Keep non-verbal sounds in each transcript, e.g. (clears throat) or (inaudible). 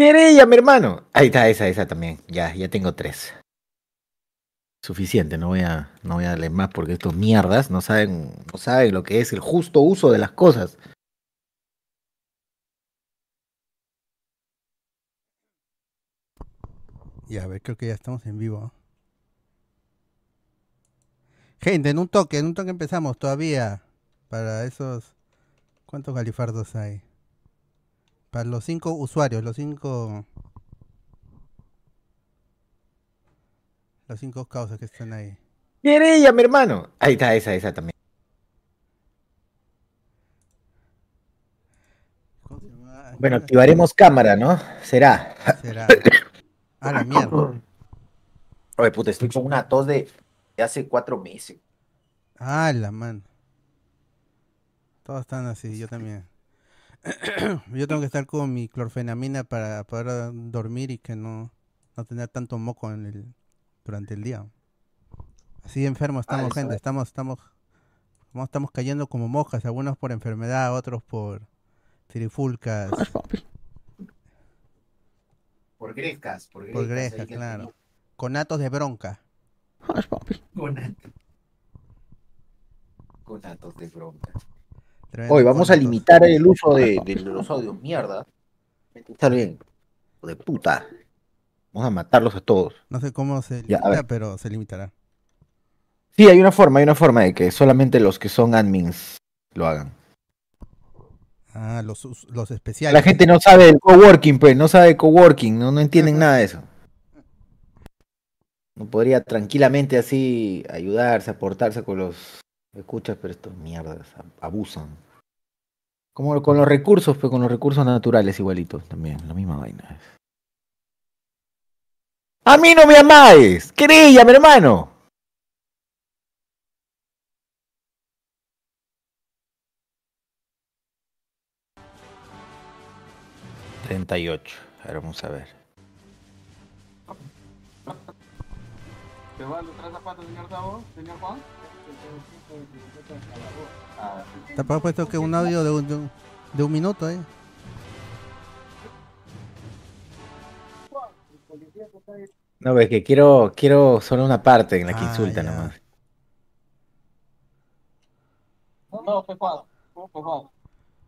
Querella, mi hermano. Ahí está, esa, esa también. Ya, ya tengo tres. Suficiente, no voy a, no voy a darle más porque estos mierdas no saben, no saben lo que es el justo uso de las cosas. Ya, a ver, creo que ya estamos en vivo. Gente, en un toque, en un toque empezamos todavía. Para esos. ¿Cuántos galifardos hay? Para los cinco usuarios, los cinco. Los cinco causas que están ahí. Querella, mi hermano. Ahí está, esa, esa también. Bueno, activaremos cámara, ¿no? Será. Será. (coughs) A la mierda. Oye, puta, estoy con una tos de, de hace cuatro meses. Ah, la man. Todos están así, yo también. (coughs) yo tengo que estar con mi clorfenamina para poder dormir y que no, no tener tanto moco en el, durante el día. Así enfermos estamos, eso gente. es. Estamos, estamos, estamos cayendo como moscas, algunos por enfermedad, otros por trifulcas, Por grescas, por por greja, claro. Conatos de bronca. Conatos. Conatos de bronca. Hoy vamos a limitar el uso de, de los audios, mierda. Está bien. Hijo de puta. Vamos a matarlos a todos. No sé cómo se limita, pero se limitará. Sí, hay una forma, hay una forma de que solamente los que son admins lo hagan. Ah, los, los especiales. La gente no sabe del coworking, pues, no sabe de coworking, no, no entienden nada de eso. No podría tranquilamente así ayudarse, aportarse con los escuchas, pero estos mierdas ab- abusan. Como con los recursos, pues con los recursos naturales igualitos también, la misma vaina. A mí no me amáis, querella, mi hermano. Treinta y ocho. Ahora vamos a ver. ¿Te va los tres zapatos, señor Tavo? Señor Juan. Has puesto que un audio de un, de un, de un minuto, ¿eh? No, es que quiero, quiero solo una parte en la que Ah, insulta ya. nomás. No, fue Juan. Fue Juan.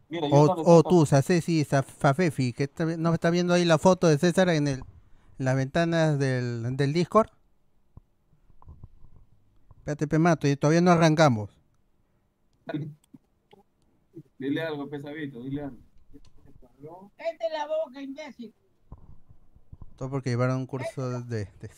Mira, yo O, no o tú, Sacesi, Fafefi, que está no está viendo ahí la foto de César en, el, en las ventanas del, del Discord. Espérate, pe mato, y todavía no arrancamos. Dile algo, pesadito, dile algo. Cállate la boca, imbécil. Todo porque llevaron un curso de... de-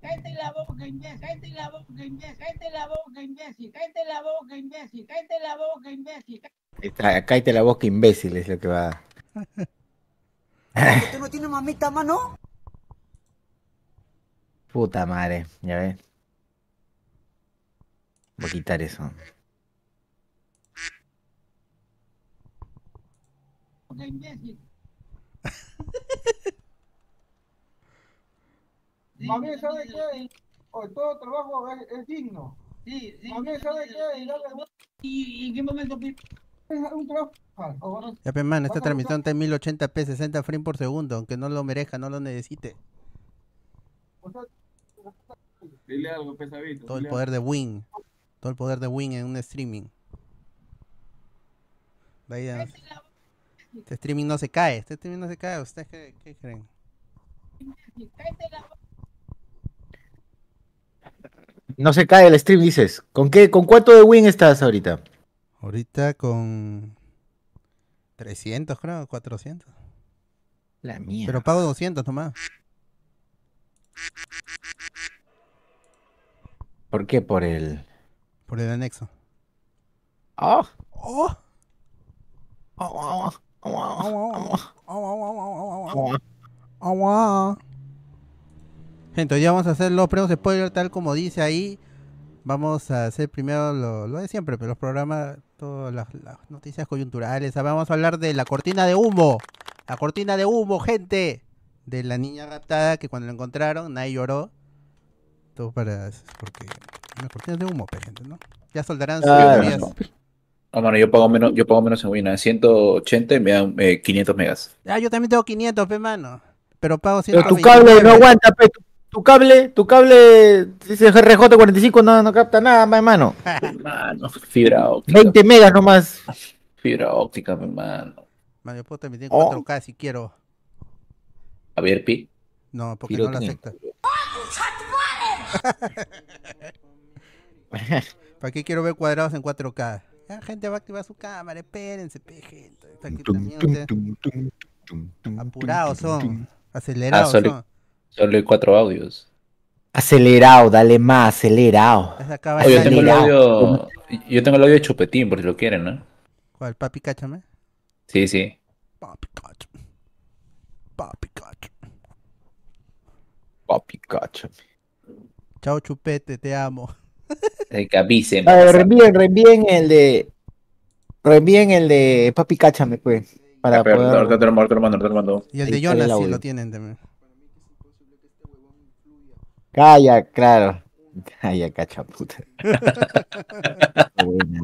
Cállate la boca, imbécil. Cállate la boca, imbécil. Cállate la boca, imbécil. Cállate la boca, imbécil. Cállate la boca, imbécil. Está, cállate la boca, imbécil, es lo que va. (laughs) ¿Usted no tiene mamita, mano? Puta madre, ya ves. Voy a quitar eso. (laughs) Mami, ¿sabe qué? Oh, todo trabajo es, es digno. Sí, sí. Mami, ¿sabe qué? Y dale, ¿Y, y en qué momento un trabajo. Ah, Ya, pe man, esta transmisión está en 1080p, 60 frames por segundo, aunque no lo merezca, no lo necesite. Dile algo, pesadito. Todo el poder de Win. Todo el poder de Win en un streaming. Vaya. Este streaming no se cae, este streaming no se cae. ¿Ustedes qué, qué creen? No se cae el stream, dices. ¿Con qué, con cuánto de win estás ahorita? Ahorita con 300, creo, 400. La mía. Pero pago 200 nomás. ¿Por qué? Por el. Por el anexo. ¡Oh! ¡Oh! ¡Oh! Agua. Gente, hoy día vamos a hacer los premios spoiler tal como dice ahí. Vamos a hacer primero lo, lo de siempre, pero los programas, todas las, las noticias coyunturales. Ah, Vamos a hablar de la cortina de humo. La cortina de humo, gente. De la niña raptada que cuando la encontraron nadie lloró. Todo para... Porque... Las cortinas de humo, gente, ¿no? Ya soldarán sus Claro. teorías. Ah, mano, yo pago menos, yo pago menos en Wina. 180 y me dan eh, 500 megas. Ah, yo también tengo 500, pe, mano. Pero pago Pero tu 129. cable no aguanta, pe. Tu, tu cable, tu cable, ese RJ45 no, no capta nada, ma, hermano. (laughs) Mano, fibra óptica. 20 megas nomás. Fibra óptica, mi hermano. Mano, yo puedo transmitir en Oh. 4K si quiero. A ver, Pi. No, porque Piro no lo tiene. acepta. (laughs) ¿Para qué quiero ver cuadrados en 4K? La gente va a activar su cámara, espérense, pe, gente. Está aquí también ustedes apurados son, acelerados Ah, solo- son. Solo hay cuatro audios. Acelerado, dale más, acelerado. Oh, yo tengo el audio. Yo tengo el audio de Chupetín, por si lo quieren, ¿no? ¿Cuál? Papi, cáchame. Sí, sí. Papi, cáchame. Papi, cáchame. Papi, cacho. Chao, chupete, te amo. (laughs) Eh, Que. A ver, reenvíen, reenvíen el de. Reenvíen el de Papi Cáchame, pues. Para pero poder. ahorita te lo mando, te lo mando, te lo mando. Y el de el Jonas, si audio. lo tienen también. Calla, claro. Calla, cacha puta. (laughs) Fue buena.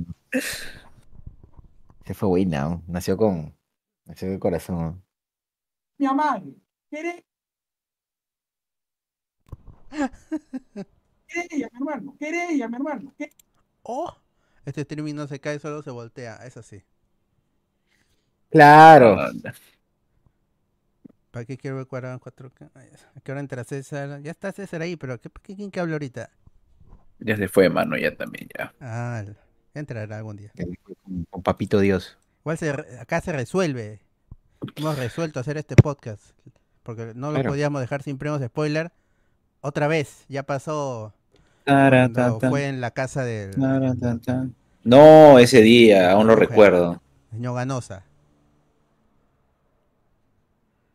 Se fue buena, ¿no? nació con. Nació de corazón. ¿no? Mi madre. ¿Querés? (laughs) Querella, mi hermano. Querella, mi hermano. ¿Qué? Oh, este streaming no se cae, solo se voltea. Eso sí. Claro. ¿Para qué quiero ver cuadrado en 4K? Ay, ¿A qué hora entra César? Ya está César ahí, pero ¿qué, qué- ¿quién que habla ahorita? Ya se fue, mano, ya también, ya. Ah, entrará algún día. Con, con Papito Dios. Igual se re- acá se resuelve. Hemos resuelto hacer este podcast. Porque no lo Claro. podíamos dejar sin premios spoiler. Otra vez, ya pasó Tara, cuando ta, ta, fue en la casa del tara, ta, ta. No, ese día, aún lo recuerdo. señor Ganosa.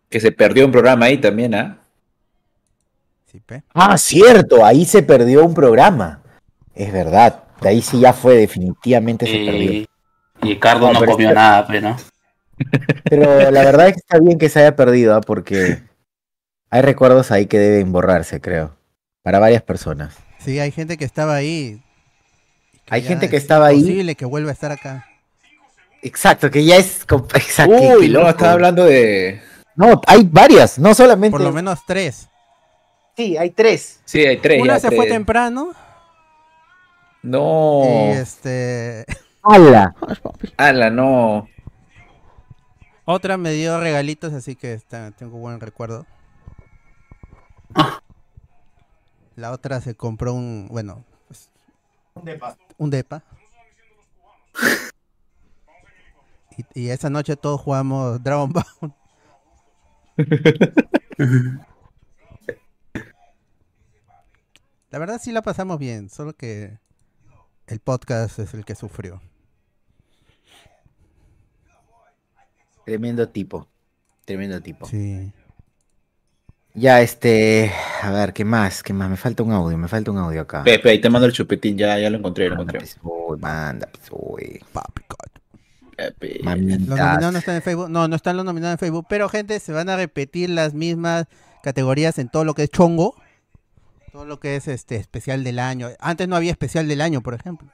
Que se perdió un programa ahí también, ¿ah? ¿Sí, pe? Ah, cierto, ahí se perdió un programa. Es verdad. De ahí sí ya fue, definitivamente se perdió. Y, y Ricardo No, comió este- nada, pero ¿no? Pero la verdad es que está bien que se haya perdido, ¿ah? porque hay recuerdos ahí que deben borrarse, creo. Para varias personas. Sí, hay gente que estaba ahí. Hay gente que es estaba ahí. imposible que vuelva a estar acá. Exacto, que ya es. Exacto, Uy, no, estaba hablando de. No, hay varias, no solamente. Por lo menos tres. Sí, hay tres. Sí, hay tres. Una ya, se fue temprano No. y este ¡Hala! Ala, no. Otra me dio regalitos, así que está- tengo buen recuerdo. La otra se compró un, bueno, pues, un depa. Y, y esa noche todos jugamos Dragon Ball. La verdad sí la pasamos bien, solo que el podcast es el que sufrió. Tremendo tipo. Tremendo tipo. Sí. Ya, este. A ver, ¿qué más? ¿Qué más? Me falta un audio, me falta un audio acá. Pepe, ahí te mando el chupetín, ya, ya lo encontré, lo Manda, encontré. pues, uy, manda, pues, uy. Papi, coño. Pepe. Los nominados no están en Facebook. No, no están los nominados en Facebook. Pero, gente, se van a repetir las mismas categorías en todo lo que es chongo. Todo lo que es este especial del año. Antes no había especial del año, por ejemplo.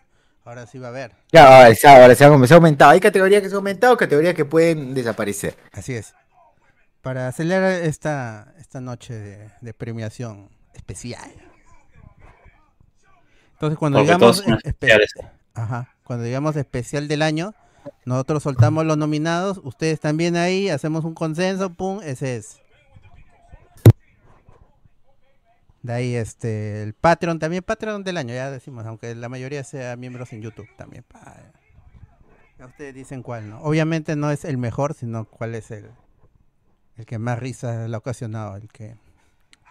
Ahora sí va a haber. Ya, ahora, se- ahora se ha, se ha aumentado. Hay categorías que se han aumentado, categorías que pueden desaparecer. Así es. Para acelerar esta, esta noche de, de premiación especial. Entonces, cuando Porque digamos, espe- especiales. ajá, cuando digamos especial del año, nosotros soltamos los nominados, ustedes también ahí, hacemos un consenso, pum, ese es. De ahí este el Patreon también, Patreon del año, ya decimos, aunque la mayoría sea miembros en YouTube también. Ya ustedes dicen cuál, ¿no? Obviamente no es el mejor, sino cuál es el, el que más risa le ha ocasionado, el que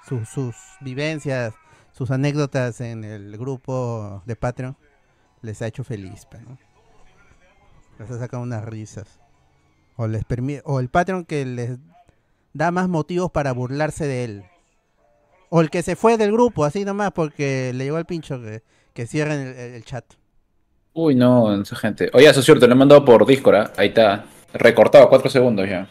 su- sus vivencias, sus anécdotas en el grupo de Patreon les ha hecho feliz, ¿no? Les ha sacado unas risas. O les permite, o el Patreon que les da más motivos para burlarse de él. O el que se fue del grupo, así nomás, porque le llegó el pincho que, que cierren el, el- el chat. Uy, no, esa gente. Oye, eso es cierto, lo he mandado por Discord, ¿ah? Ahí está. Recortado, cuatro segundos ya.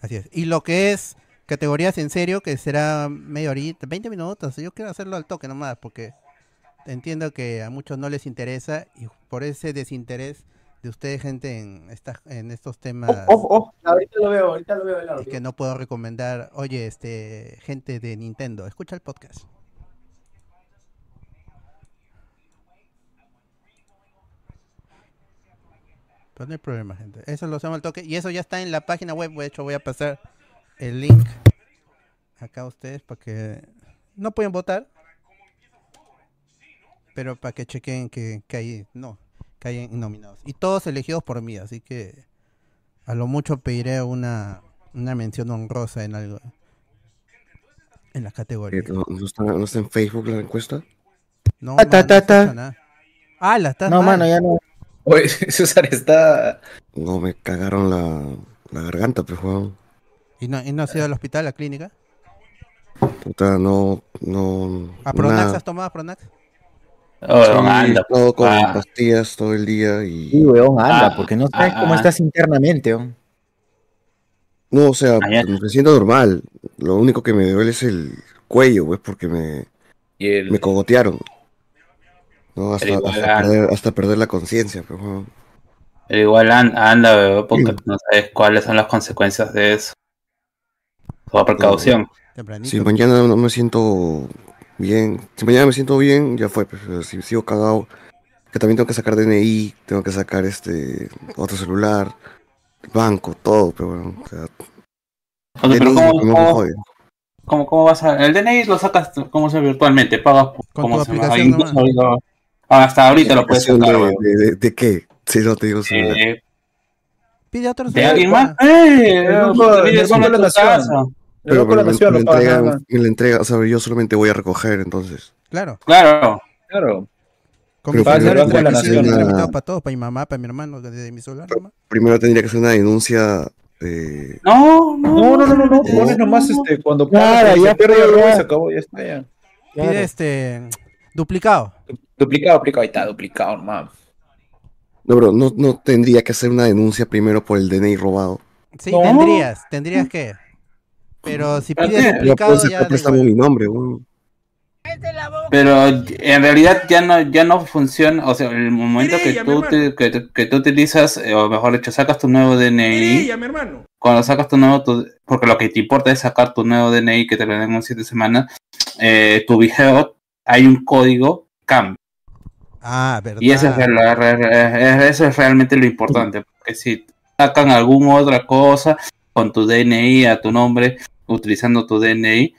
Así es. Y lo que es categorías en serio, que será media horita, 20 minutos. Yo quiero hacerlo al toque nomás, porque entiendo que a muchos no les interesa y por ese desinterés de ustedes, gente, en, estas en estos temas Oh, oh, oh, ahorita lo veo, ahorita lo veo el es que no puedo recomendar, oye, este, gente de Nintendo, escucha el podcast. Pero no hay problema, gente. Eso lo hacemos al toque. Y eso ya está en la página web. De hecho, voy a pasar el link acá a ustedes para que no pueden votar. Pero para que chequen que, que hay, no, que hay nominados. Y todos elegidos por mí, así que a lo mucho pediré una, una mención honrosa en algo. En las categorías. ¿No, no está, no está en Facebook la encuesta? No, Ah, ta, mano, ta, no ta. nada. Ah, la estás No, mal. mano, ya no. Oye, (laughs) César está. No, me cagaron la, la garganta, pues, weón. ¿Y no, ¿Y no has ido al hospital, a la clínica? Puta, no, no. ¿A Pronax nada. has tomado Pronax? Oh, Sí, anda. todo con Ah. pastillas todo el día y... Sí, weón, anda, Ah, porque no sabes ah, cómo ah. estás internamente, weón. No, o sea, ya. me siento normal. Lo único que me duele es el cuello, pues, porque me, Y el- me cogotearon. No, hasta, igual, perder, hasta perder la conciencia, pues, weón. Pero igual an- anda, bebé, porque no sabes cuáles son las consecuencias de eso. Toda precaución. Si mañana no me siento bien, si mañana me siento bien, ya fue, pues, pero si sigo cagado, que también tengo que sacar DNI, tengo que sacar este otro celular, banco, todo, pero bueno, o sea, pero DNI ¿cómo, no cómo, cómo- cómo vas a.? El DNI lo sacas como se virtualmente, pagas como tu se llama, incluso ahorita- hasta ahorita lo puedes ¿Aplicación sacar, de, bebé. de, de- de qué? Si no te digo celular. Eh, Pide otro ¿De alguien más? ¡Eh! En Pero de me, me más. me la entrega, o sea, yo solamente voy a recoger, entonces. Claro. Claro. Claro. Pero Banco de la Nación. tramitado para todos, para mi mamá, para mi hermano, desde mi celular nomás. Primero tendría que hacer una denuncia de... No, no, No, no, no, no, no. No. Pones nomás este, cuando Claro, ya se pierde el robo y ya. se acabó, ya está ya. Claro. Pide este duplicado. Duplicado, duplicado, ahí está, duplicado, hermano. No, pero no, no tendría que hacer una denuncia primero por el DNI robado. Sí, No. tendrías, tendrías que. Pero si ¿Para pides duplicado puedo ya da mi nombre. Pero en realidad ya no, ya no funciona, o sea, el momento que tú, te- que, tú- que tú utilizas, eh, o mejor dicho, sacas tu nuevo DNI, mi hermano. cuando sacas tu nuevo, tu- porque lo que te importa es sacar tu nuevo DNI que te lo den en siete semanas, eh, tu vigeo, hay un código cambia. Ah, verdad. Y eso es, eso es realmente lo importante, porque si sacan alguna otra cosa con tu DNI a tu nombre, utilizando tu DNI,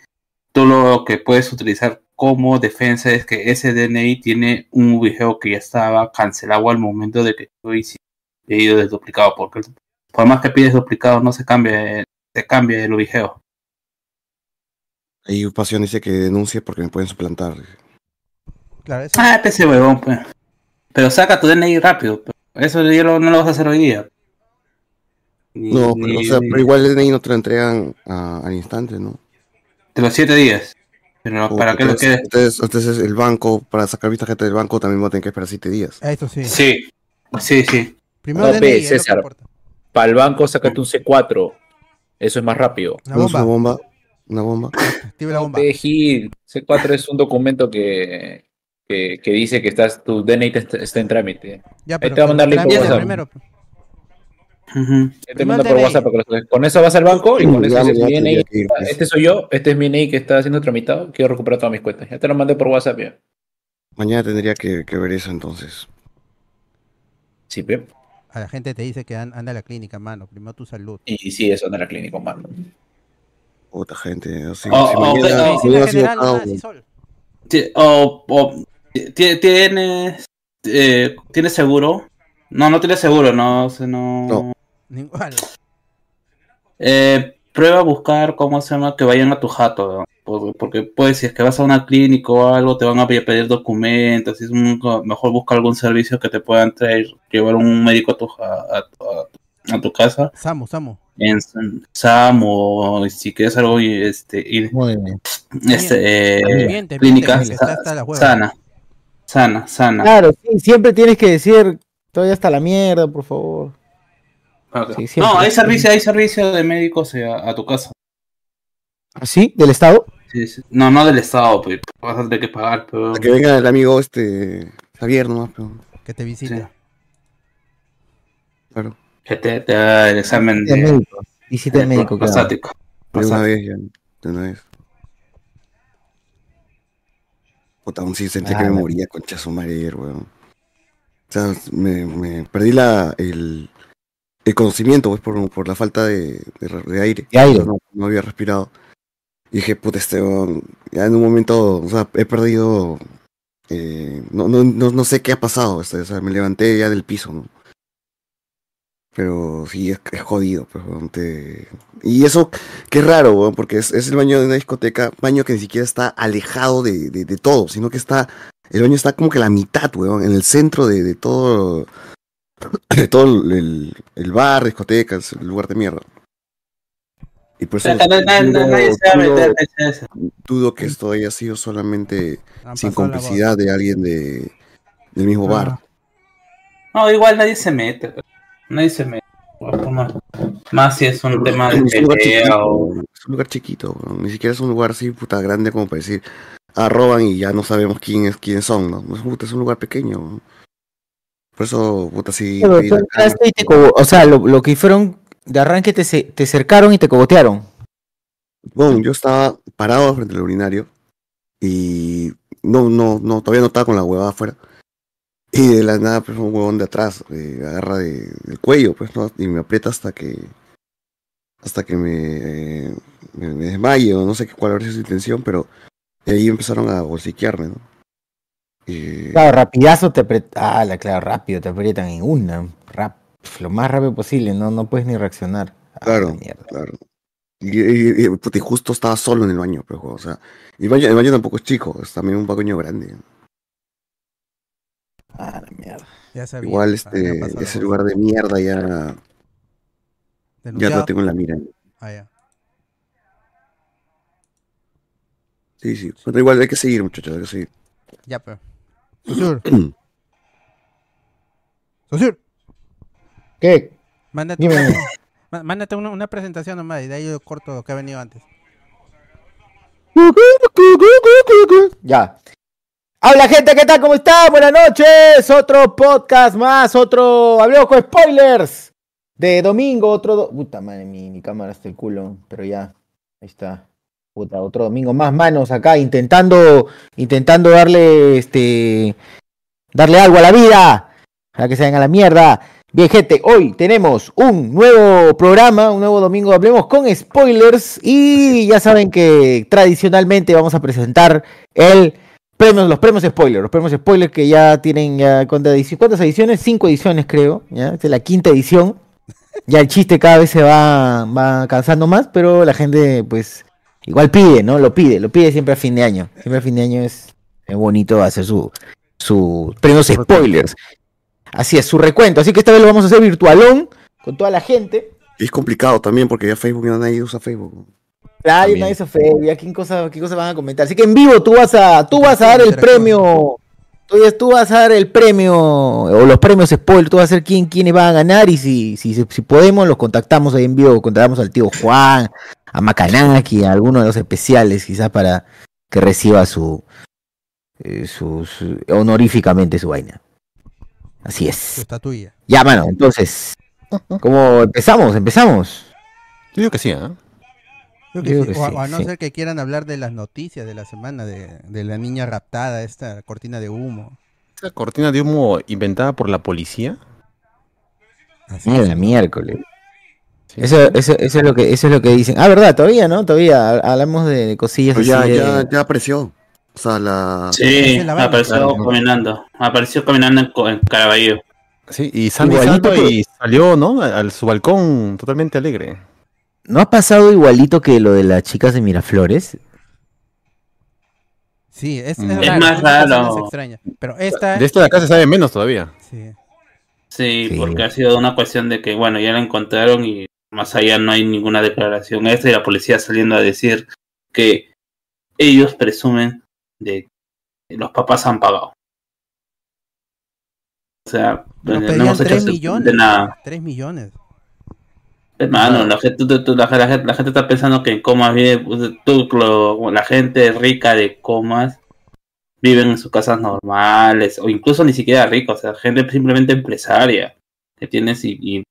tú lo que puedes utilizar como defensa es que ese DNI tiene un video que ya estaba cancelado al momento de que tú hiciste pedido de duplicado, porque por más que pides duplicado no se cambia, se cambia el video. Ahí Pasión dice que denuncie porque me pueden suplantar. Claro, eso- Ah, ese huevón, pues. Pero saca tu DNI rápido. pues. Eso ya lo- no lo vas a hacer hoy día. Ni- No, ni- pero, o sea, ni- pero igual el DNI no te lo entregan a- al instante, ¿no? De los siete días. Pero O para qué lo quieres. entonces, entonces el banco, para sacar mi tarjeta del banco, también voy a tener que esperar siete días. Eso sí. Sí, sí, sí. Primero No, DNI, que César. Para el banco, sácate un C4. Eso es más rápido. Una ¿No es una bomba. bomba? ¿Una bomba? La bomba. Gil, C4 es un documento que, que, que dice que estás, tu DNI te está, está en trámite. Ya, te va a mandar link por trámite Ujú. Te el por. WhatsApp. Con eso vas al banco y con eso dices, mi pues. este soy yo, este es mi DNI que está siendo tramitado, quiero recuperar todas mis cuentas. Ya te lo mandé por WhatsApp ya. Mañana tendría que, que ver eso entonces. Sí, pe. A la gente te dice que an- anda a la clínica, mano. Primero tu salud. Y sí, eso anda en la clínica, mano. Otra gente, así. Oh, si oh, mañana general, y tienes, eh, tienes seguro. No, no tienes seguro, no, o sea, no. No. Igual. Eh, prueba a buscar cómo se llama que vayan a tu jato, ¿no? porque, porque pues si es que vas a una clínica o algo te van a pedir documentos, y es un- mejor busca algún servicio que te puedan traer, llevar un médico a tu, a, tu- a tu- a tu casa, Samu, Samu. en SAM o si quieres algo este, ir- Muy bien. este, eh, Miente, clínica hasta sana, sana, sana. Claro, sí, siempre tienes que decir, todavía está la mierda, por favor. Sí, no, hay servicio, hay servicio de médicos eh, a, a tu casa. ¿Ah, ¿Sí? ¿Del Estado? Sí, sí. No, no del Estado, pues vas a tener que pagar, pero... Para que venga el amigo este Javier nomás, pero, Que te visite. claro. Que te, te haga el examen De médico. Visita de de médico. claro. De una vez ya, de una vez. Puta, aún sí sentí Ah, que me bueno. moría con su madre ayer, weón. O sea, me, me perdí la, el, el conocimiento, pues, por, por la falta de, de, de aire. De aire. No, no había respirado. Y dije, puta, este, ya en un momento, o sea, he perdido, eh, no, no, no, no sé qué ha pasado, este, o sea, me levanté ya del piso, ¿no? Pero sí, es, es jodido, pues, te- Y eso, qué raro, weón, porque es, es el baño de una discoteca, baño que ni siquiera está alejado de, de, de todo, sino que está, el baño está como que a la mitad, weón, en el centro de, de todo, (coughs) de todo el, el bar, discotecas, el lugar de mierda. Y por eso dudo- Nadie se va a dudo- meter en eso. dudo que esto haya sido solamente Han sin complicidad de alguien de, del mismo bar. Ah, No, igual nadie se mete. Nadie se mete. Más- si es un tema de Es un lugar pelea chiquito, o... weón, es un lugar chiquito, ni siquiera es un lugar así puta grande como para decir, ah, roban y ya no sabemos quién es, quiénes son, ¿no? Es, puta, es un lugar pequeño. Por eso, puta, sí. Pero tú entraste y te o sea, lo, lo que fueron de arranque te, te cercaron y te cogotearon. Bueno, yo estaba parado frente al urinario y no, no, no, todavía no estaba con la huevada afuera. Y de la nada, pues un huevón de atrás, eh, agarra de- del cuello, pues, ¿no? Y me aprieta hasta que, hasta que me, eh, me, me desmaye o no sé cuál sido su intención, pero de ahí empezaron a bolsiquearme, ¿no? Y, Claro, rapidazo te aprietan. Ah, la- claro, rápido, te aprietan en una. Rap, lo más rápido posible, no, no puedes ni reaccionar. Ah, Claro. la mierda. claro. Y, y- y, puta, y justo estaba solo en el baño, pero, o sea, y el baño, el baño tampoco es chico, es también un baño grande. Ah, la mierda. Ya sabía. Igual este, ese lugar de mierda ya, ya Denunciado. lo tengo en la mira. Ah, ya. Sí, sí. Pero igual hay que seguir, muchachos, hay que seguir. Ya, pero. Susur, (clears throat) Susur, ¿Qué? mándate, Dime, una, mándate una, una presentación nomás y de ahí yo corto lo que ha venido antes. Ya. Hola gente, ¿qué tal? ¿Cómo están? Buenas noches. Otro podcast más, otro... Hablemos con spoilers. De domingo, otro... do- Puta madre, mi, mi cámara está el culo, pero ya. Ahí está. Otro domingo más manos acá, intentando, intentando darle, este... Darle algo a la vida. Para que se vayan a la mierda. Bien, gente, hoy tenemos un nuevo programa, un nuevo domingo, hablemos con spoilers y ya saben que tradicionalmente vamos a presentar el premios, los premios spoilers, los premios spoilers que ya tienen ya ¿cuántas edici- ¿cuántas ediciones? Cinco ediciones creo, ya, es la quinta edición. Ya el chiste cada vez se va, va cansando más, pero la gente pues igual pide, ¿no? Lo pide, lo pide siempre a fin de año. Siempre a fin de año es, es bonito hacer su, su premios spoilers. Así es, su recuento. Así que esta vez lo vamos a hacer virtualón con toda la gente. Y es complicado también porque ya Facebook ya nadie usa Facebook. Claro, nadie se fue, ya qué cosa, qué cosa van a comentar. Así que en vivo tú vas a, tú vas a dar el premio, tú, tú vas a dar el premio o los premios spoiler, tú vas a ser quién, quiénes van a ganar y si, si, si podemos los contactamos ahí en vivo, contactamos al tío Juan, a Macanaki, a alguno de los especiales quizás para que reciba su, eh, su, su- honoríficamente su vaina. Así Su es. estatuilla. Ya, mano, entonces, ¿cómo empezamos? Empezamos. Yo digo que sí, ¿ah? Creo que sí. que o, a- sí, o a no sí. ser que quieran hablar de las noticias de la semana, de, de la niña raptada, esta cortina de humo. Esa cortina de humo inventada por la policía. Así Ah, es. la miércoles. Sí. Eso, eso, eso es lo que, eso es lo que dicen. Ah, verdad, todavía, ¿no? Todavía ha- hablamos de cosillas Pero ya, así de- ya, ya apareció. O sea, la. Sí, la apareció Claro. caminando. Apareció caminando en, en Caraballo. Sí, y que- y salió, ¿no? A, a su balcón totalmente alegre. ¿No ha pasado igualito que lo de las chicas de Miraflores? Sí, es, Mm. es, Es raro, más raro. extrañas. Pero esta, De esta de acá se sabe menos todavía. sí. Sí, Sí. porque ha sido una cuestión de que, bueno, ya la encontraron y más allá no hay ninguna declaración extra y la policía saliendo a decir que ellos presumen de que los papás han pagado. O sea, no pedían hemos hecho 3 absolutamente millones. nada. 3 millones. Hermano, la gente, tú- tú- la, la gente, la gente está pensando que en comas vive, pues, tú, lo- la gente rica de comas viven en sus casas normales, o incluso ni siquiera rica, o sea, gente simplemente empresaria que tienes y,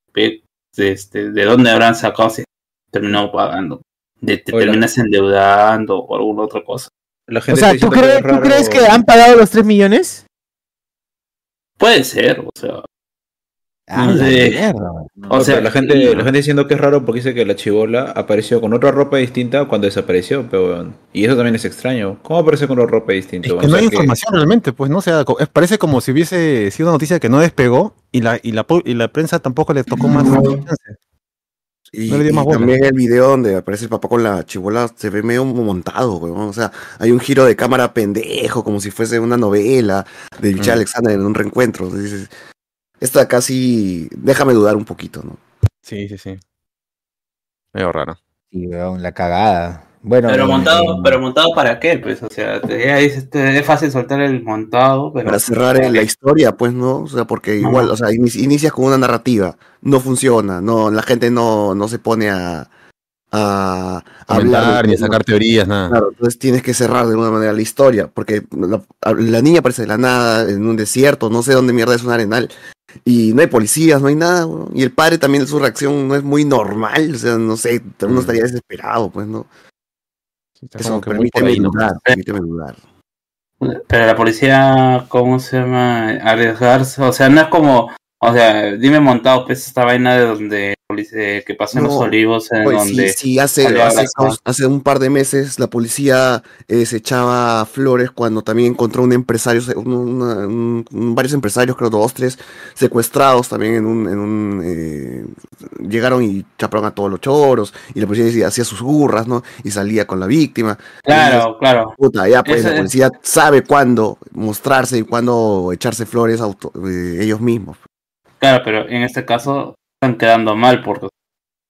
este, de dónde habrán sacado si terminado pagando, de, te Oye, la- terminas endeudando o alguna otra cosa. La O sea, ¿tú es ¿tú crees que han pagado los 3 millones? Puede ser, o sea, Ah, No la sé. mierda. o sea, pero la gente, la gente diciendo que es raro porque dice que la chivola apareció con otra ropa distinta cuando desapareció, pero y eso también es extraño. ¿Cómo apareció con otra ropa distinta? Es que O no sea, hay información realmente, pues no o sea, parece como si hubiese sido una noticia que no despegó y la y la y la prensa tampoco le tocó más chance. Y, No le dio y más bola. también el video donde aparece el papá con la chibola se ve medio montado, weón. O sea, hay un giro de cámara pendejo, como si fuese una novela de Richard Mm. Alexander en un reencuentro. Dices, esta casi, déjame dudar un poquito, ¿no? Sí, sí, sí. Medio raro. Sí, weón, la cagada. Bueno, pero en- montado, pero montado para qué, pues, o sea, te, dices, te- es fácil soltar el montado, pero Para cerrar en la historia, pues, ¿no? O sea, porque igual, o sea, inici- inicias con una narrativa, no funciona, no, la gente no, no se pone a, a, a hablar. ni ¿no? sacar teorías, nada. Claro, entonces tienes que cerrar de alguna manera la historia, porque la, la niña aparece de la nada, en un desierto, no sé dónde mierda es un arenal, y no hay policías, no hay nada, weón. y el padre también su reacción no es muy normal, o sea, no sé, uno Mm. estaría desesperado, pues, ¿no? Sí, Eso, permíteme ahí, ¿no? dudar, permíteme dudar. Pero la policía, ¿cómo se llama? Arriesgarse, o sea, no es como, o sea, dime montado, pues esta vaina de donde policía, que pasó en los olivos, en Oye, donde sí, sí, hace, hace, un par de meses la policía eh, se echaba flores cuando también encontró un empresario, se- un- una- un- un- varios empresarios, creo dos, tres, secuestrados también en un, en un eh, llegaron y chaparon a todos los choros, y la policía decía- hacía sus burras, ¿no? Y salía con la víctima. Claro, claro. Puta, ya pues la es- policía sabe cuándo mostrarse y cuándo echarse flores auto- eh, ellos mismos. Claro, pero en este caso están quedando mal porque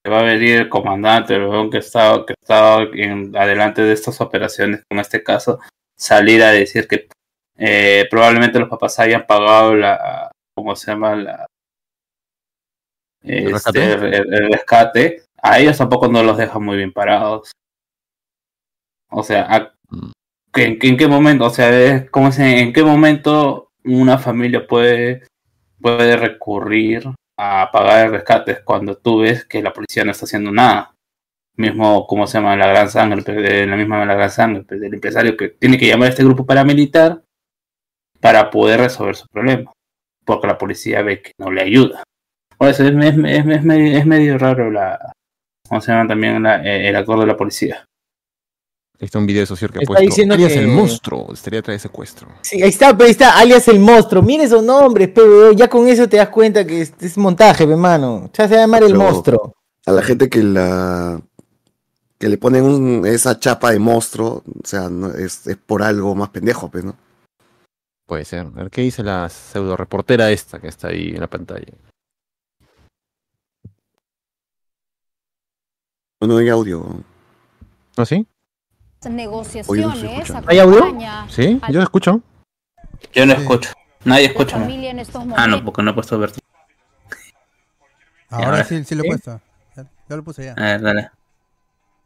se va a venir el comandante, el weón que estaba, que estaba en, adelante de estas operaciones, como este caso, salir a decir que eh, probablemente los papás hayan pagado la, ¿cómo se llama? La, ¿El este, rescate? el, el rescate. A ellos tampoco no los deja muy bien parados. O sea, a- Mm. ¿en, en qué momento? O sea, es como se- en qué momento una familia puede puede recurrir a pagar el rescate cuando tú ves que la policía no está haciendo nada. Mismo, como se llama? La gran sangre, la misma la gran sangre, del empresario que tiene que llamar a este grupo paramilitar para poder resolver su problema. Porque la policía ve que no le ayuda. Por eso es, es, es- es medio, raro la, ¿cómo se llama también la- eh, el actor de la policía? Ahí está un video de socio que ha Está puesto. diciendo alias que- el monstruo, estaría detrás de secuestro. Sí, ahí está, pero ahí está, alias el monstruo. Mira esos nombres, pe, weón, ya con eso te das cuenta que es, es montaje, pe, mano. Ya se va a llamar el Pero- monstruo. a la gente que la que le ponen un- esa chapa de monstruo, o sea, no, es, es por algo más pendejo, pues, ¿no? Puede ser. A ver qué dice la pseudo reportera esta que está ahí en la pantalla. No hay audio. ¿No sí? Negociaciones ¿Hay audio? Sí, yo escucho. Yo no escucho. Nadie escucha. Ah, no, porque no he puesto ver. Ahora ahora sí, sí lo he puesto. Ya, ya lo puse ya. A ver, dale.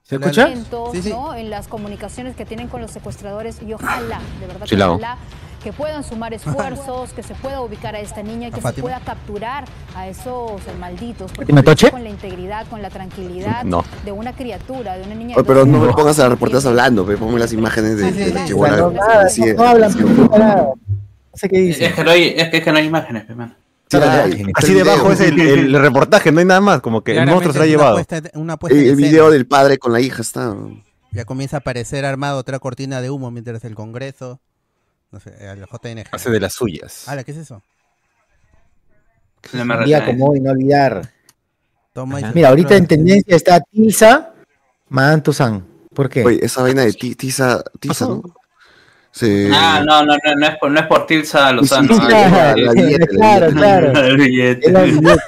¿Se momentos, Sí, sí. ¿no? en las comunicaciones que tienen con los secuestradores y ojalá, de verdad, Sí, ojalá que puedan sumar esfuerzos, que se pueda ubicar a esta niña, que se pueda capturar a esos malditos, porque ¿Fátima Toche? con la integridad, con la tranquilidad No. de una criatura, de una niña. Oye, pero 12 no me pongas a reporteras hablando, pe, ponme las imágenes de, de la chihuahua. No, nada, Sí, no, no hablan, sí, puta nada. No sé qué dice. Es que no hay, es que, es que no hay imágenes, pe, mano. sí, hay, Así debajo es el, el reportaje, no hay nada más, como que el monstruo se lo ha llevado. puesta- una puesta El, el video del padre con la hija está. Ya comienza a aparecer armado otra cortina de humo mientras el Congreso. No sé, el JNG. Hace de las suyas. Ala, ¿qué es eso? Un día como hoy, no olvidar. Toma Mira, ahorita en tendencia está Tilsa Madanto-san. ¿Por qué? Oye, esa vaina de ti- Tiza, Tiza, ¿no? Se... Ah, no, no, no, no es por, no es por Tilsa Lozano. Sí, sí, ah, eh, billete, claro, billete. claro. el billete. El billete,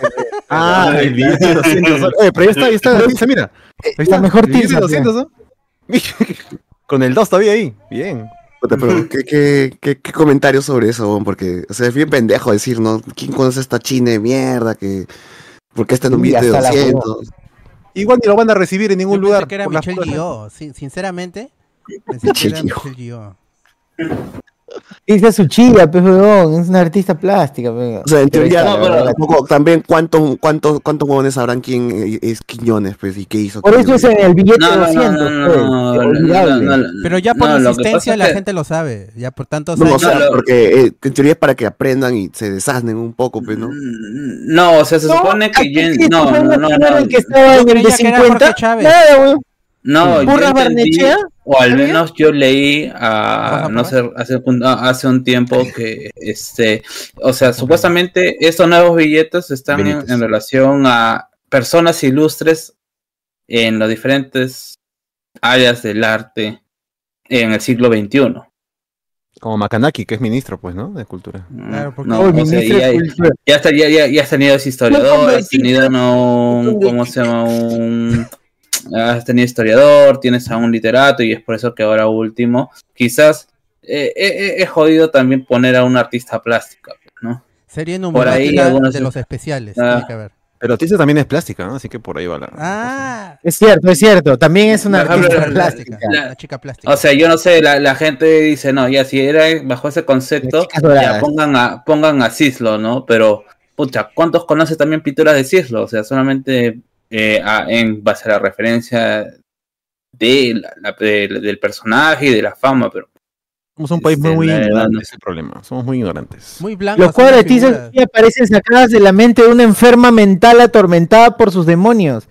Ah, el billete de 200 soles. Oye, pero ya está, ya está, Tilsa, mira. Ahí está, mejor el billete de Tilsa, 200, ¿no? Con el 2 todavía ahí. Bien. Puta, pero ¿qué, qué, qué, qué comentarios sobre eso? Porque, o sea, es bien pendejo decir, ¿no? ¿Quién conoce a esta china de mierda? Que, ¿Por qué está en un billete de hasta la 200? igual ni lo van a recibir en ningún Yo pensé lugar. que era Michelle sin- sinceramente. (laughs) Pensé que era Michelle Yeoh. Esa su chilla, pues, es una artista plástica. O sea, en teoría, Pero tampoco- también cuántos cuántos cuántos huevones sabrán quién es Quiñones, pues, y qué hizo. Por eso es en el billete No, de no, 200, no, no, pues, no, no, olvidable. no, no, Pero ya por que insistencia la que- gente lo sabe. Ya por tantos No, o sea, lo- porque eh, en teoría es para que aprendan y se desasnen un poco, pues, ¿no? No, o sea, se No, supone que aquí Jen- sí, no, no, no, no, que estaba Yo en el de creía que era Jorge 50, Chávez. nada, weón. No, yo ¿Burras entendí, Barnechea? O al menos yo leí a, ¿Rosa no sé, hace, un- a- hace un tiempo que, este, o sea, supuestamente estos nuevos billetes están en, relación a personas ilustres en las diferentes áreas del arte en el siglo XXI. Como Makanaki, que es ministro, pues, ¿no? De cultura. Claro, porque- No, o sea, ya, ya, está- ya, ya, ya has tenido ese historiador, has tenido no, un. ¿cómo se llama? (laughs) Un, has tenido historiador, tienes a un literato y es por eso que ahora último, quizás eh, eh, eh, es jodido también poner a un artista plástica, ¿no? Sería Por ahí algunos- de los especiales. Ah. tiene que. Pero Tiza también es plástica, ¿no? Así que por ahí va la. Ah, Es cierto, es cierto. También es una Por ejemplo, artista la- plástica. la- la chica plástica. O sea, yo no sé, la, la gente dice, no, ya si era bajo ese concepto, ya pongan a, pongan a Cislo, ¿no? Pero, pucha, ¿cuántos conoces también pinturas de Cislo? O sea, solamente eh, a- en base a la referencia de la- la- de- del personaje y de la fama, pero Somos un país muy, Este, ignorante, no. ese es el problema. Somos muy ignorantes. Muy blanco. Los cuadros de aparecen sacadas de la mente de una enferma mental atormentada por sus demonios.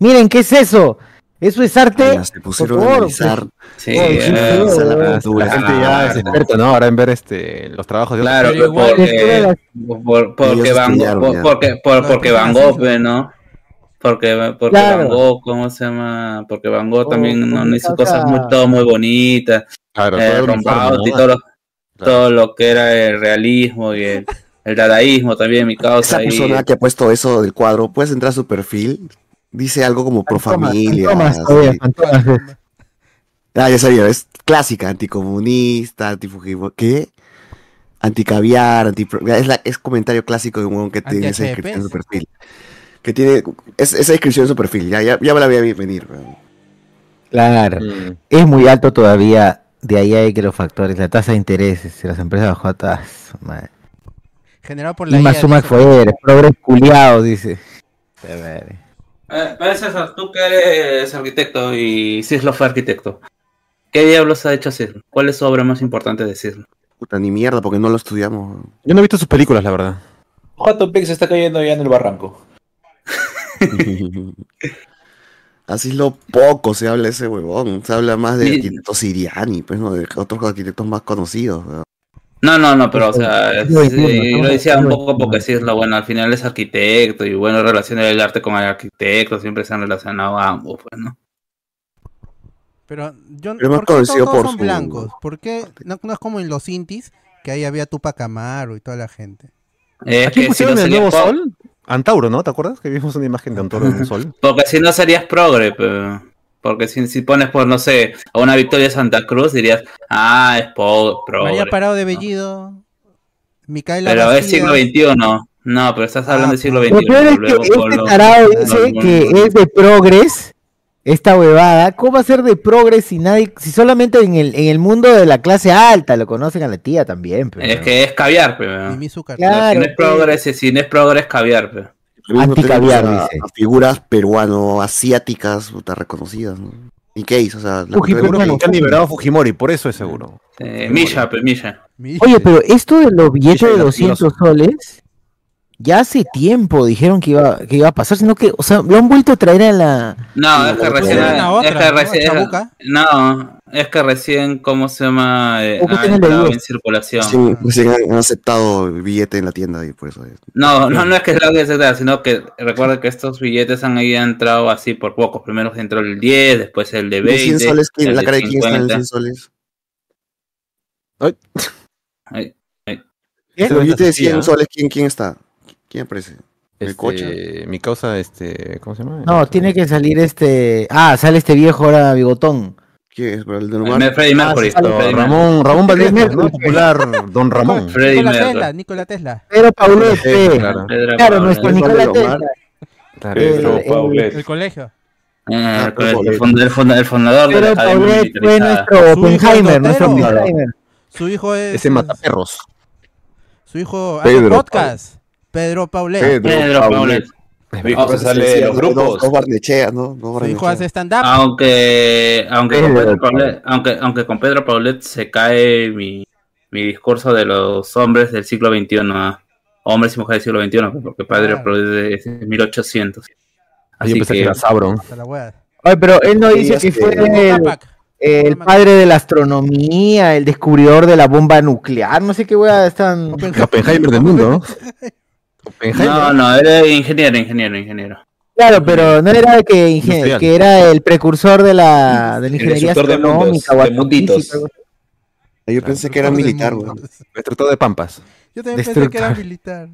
Miren, ¿qué es eso? Eso es arte. Ya se pusieron por a analizar. sí, Oh, sí, eh, la gente ya es experta, ¿no? Ahora en ver este los trabajos de otros. Claro, porque, por- porque Ellos Van Gogh, porque, porque Van Gogh, ¿no? Porque, porque Claro. Van Gogh, ¿cómo se llama? Porque Van Gogh Oh, también no, hizo cosas muy, todo muy bonitas, Claro, eh, todo lo, Claro. todo lo que era el realismo y el, el dadaísmo también, mi causa Esa ahí. persona que ha puesto eso del cuadro, puedes entrar a su perfil, dice algo como pro Fantomas, familia. fantomas así. todavía, fantomas. Ah, ya sabía, es clásica, anticomunista, antifujimor, ¿qué? Anticaviar, anti es, la, es comentario clásico de un que tiene descripción en su perfil. Que tiene es- esa descripción en su perfil, ya, ya, ya me la voy a venir. weón. Claro. Mm. Es muy alto todavía. De ahí hay que los factores. La tasa de intereses. Si las empresas bajó a tasa. madre. Generado por la Y IA, más suma dice. fuera. Progres culiados, dice. A ver. Eh, César, tú que eres arquitecto y Cislo fue arquitecto, ¿qué diablos ha hecho Cislo? ¿Cuál es su obra más importante de Cislo? Puta, ni mierda, porque no lo estudiamos. Yo no he visto sus películas, la verdad. Joto Pix se está cayendo ya en el barranco. (laughs) Así lo poco se habla de ese huevón. Se habla más de Sí. arquitectos siriani, pues, ¿no? De otros arquitectos más conocidos. No, no, no, pero o sea, lo decía un poco porque sí es lo bueno, al final es arquitecto y bueno, relaciona el arte con el arquitecto, siempre se han relacionado a ambos, pues, ¿no? Pero yo Pero es ¿por qué conocido todos por son su- blancos? ¿Por qué no, no es como en los intis que ahí había Tupac Amaro y toda la gente? Es Aquí que si pusieron no el nuevo sol. Antauro, ¿no? ¿Te acuerdas? Que vimos una imagen de Antauro en un sol. (laughs) Porque si no serías progre, pero... porque si, si pones por, no sé, a una Victoria Santa Cruz dirías, ah, es po- María progre. Parado de Bellido, Micaela Pero es siglo XXI. No, pero estás hablando Ah, del siglo pues. Lo XXI. peor es que este tarado dice no, que es de progres. Esta huevada. ¿Cómo va a ser de progres si nadie, si solamente en el, en el mundo de la clase alta lo conocen a la tía también? pero- Es que es caviar, pero... Claro, si no es progre, si, no es progre, es caviar, pero... Anticaviar, a- dice. a figuras peruano-asiáticas, puta, reconocidas. ¿no? ¿Y qué hizo? O sea, la Fuji, cultura pero peruana- Que han liberado a Fujimori, por eso es seguro. Eh, Misha, pues Misha. Miche. Oye, pero esto de los billetes de sí, 200 soles, ya hace tiempo dijeron que iba, que iba a pasar, sino que, o sea, lo han vuelto a traer a la... No, es que Pues recién. es que ¿no? recién. No, es que recién, ¿cómo se llama? Eh, ha entrado en circulación. Sí, recién han, han aceptado el billete en la tienda y por eso es. No, no, no es que es lo que se da, sino que recuerda que estos billetes han ahí entrado así por pocos. Primero entró el 10, después el de ¿De 20. 100 soles? ¿quién, el ¿La de cara de quién está en el 50. 100 soles? Ay, ay. El billete de 100 soles, ¿quién, quién está? ¿Quién aparece? ¿El Este, coche? Mi causa, este, ¿cómo se llama? No, tiene que salir este... Ah, sale este viejo ahora bigotón. ¿Quién es? ¿El de El Omar? de Freddie Mercury. Ah, Ramón, Ramón Valdés, Mercury. Popular Don Ramón. Freddie Nikola Mercury. Tesla, Nikola Tesla. Pero Paulette, Sí, claro. Pedro claro, Pablo. nuestro ¿Cuál Nicolás de Omar? Tesla. Pedro el- Paulet. El colegio. Eh, Pedro el, Paulet. fund- el fund- el fundador de la Pero Academia Paulet fue nuestro Su hijo Oppenheimer, nuestro. Oppenheimer. Su hijo es. Ese mataperros. Su hijo hace Pedro podcast. Pedro Paulet. Pedro Pedro Paulet. Hijo sale de los grupos. Barnechea, ¿no? Su hijo hace stand-up. Aunque, aunque, con Pedro Pedro Paulet, aunque, aunque con Pedro Paulet se cae mi, mi discurso de los hombres del siglo XXI, ¿ah? hombres y mujeres del siglo XXI, porque Pedro Claro. Paulet es de 1800. Yo Así pensé que que, era Sabron. Hasta la wea. Ay, pero él no dice que fue el, el padre de la astronomía, el descubridor de la bomba nuclear, no sé qué weá están. Oppenheimer del mundo, ¿no? (laughs) No, no, era ingeniero, ingeniero, ingeniero. Claro, pero no era que, inge- Industrial. que era el precursor de la, de la ingeniería de mundos, o de así. Yo pensé que era militar, güey. Destructor de Pampas. Yo también pensé que era militar.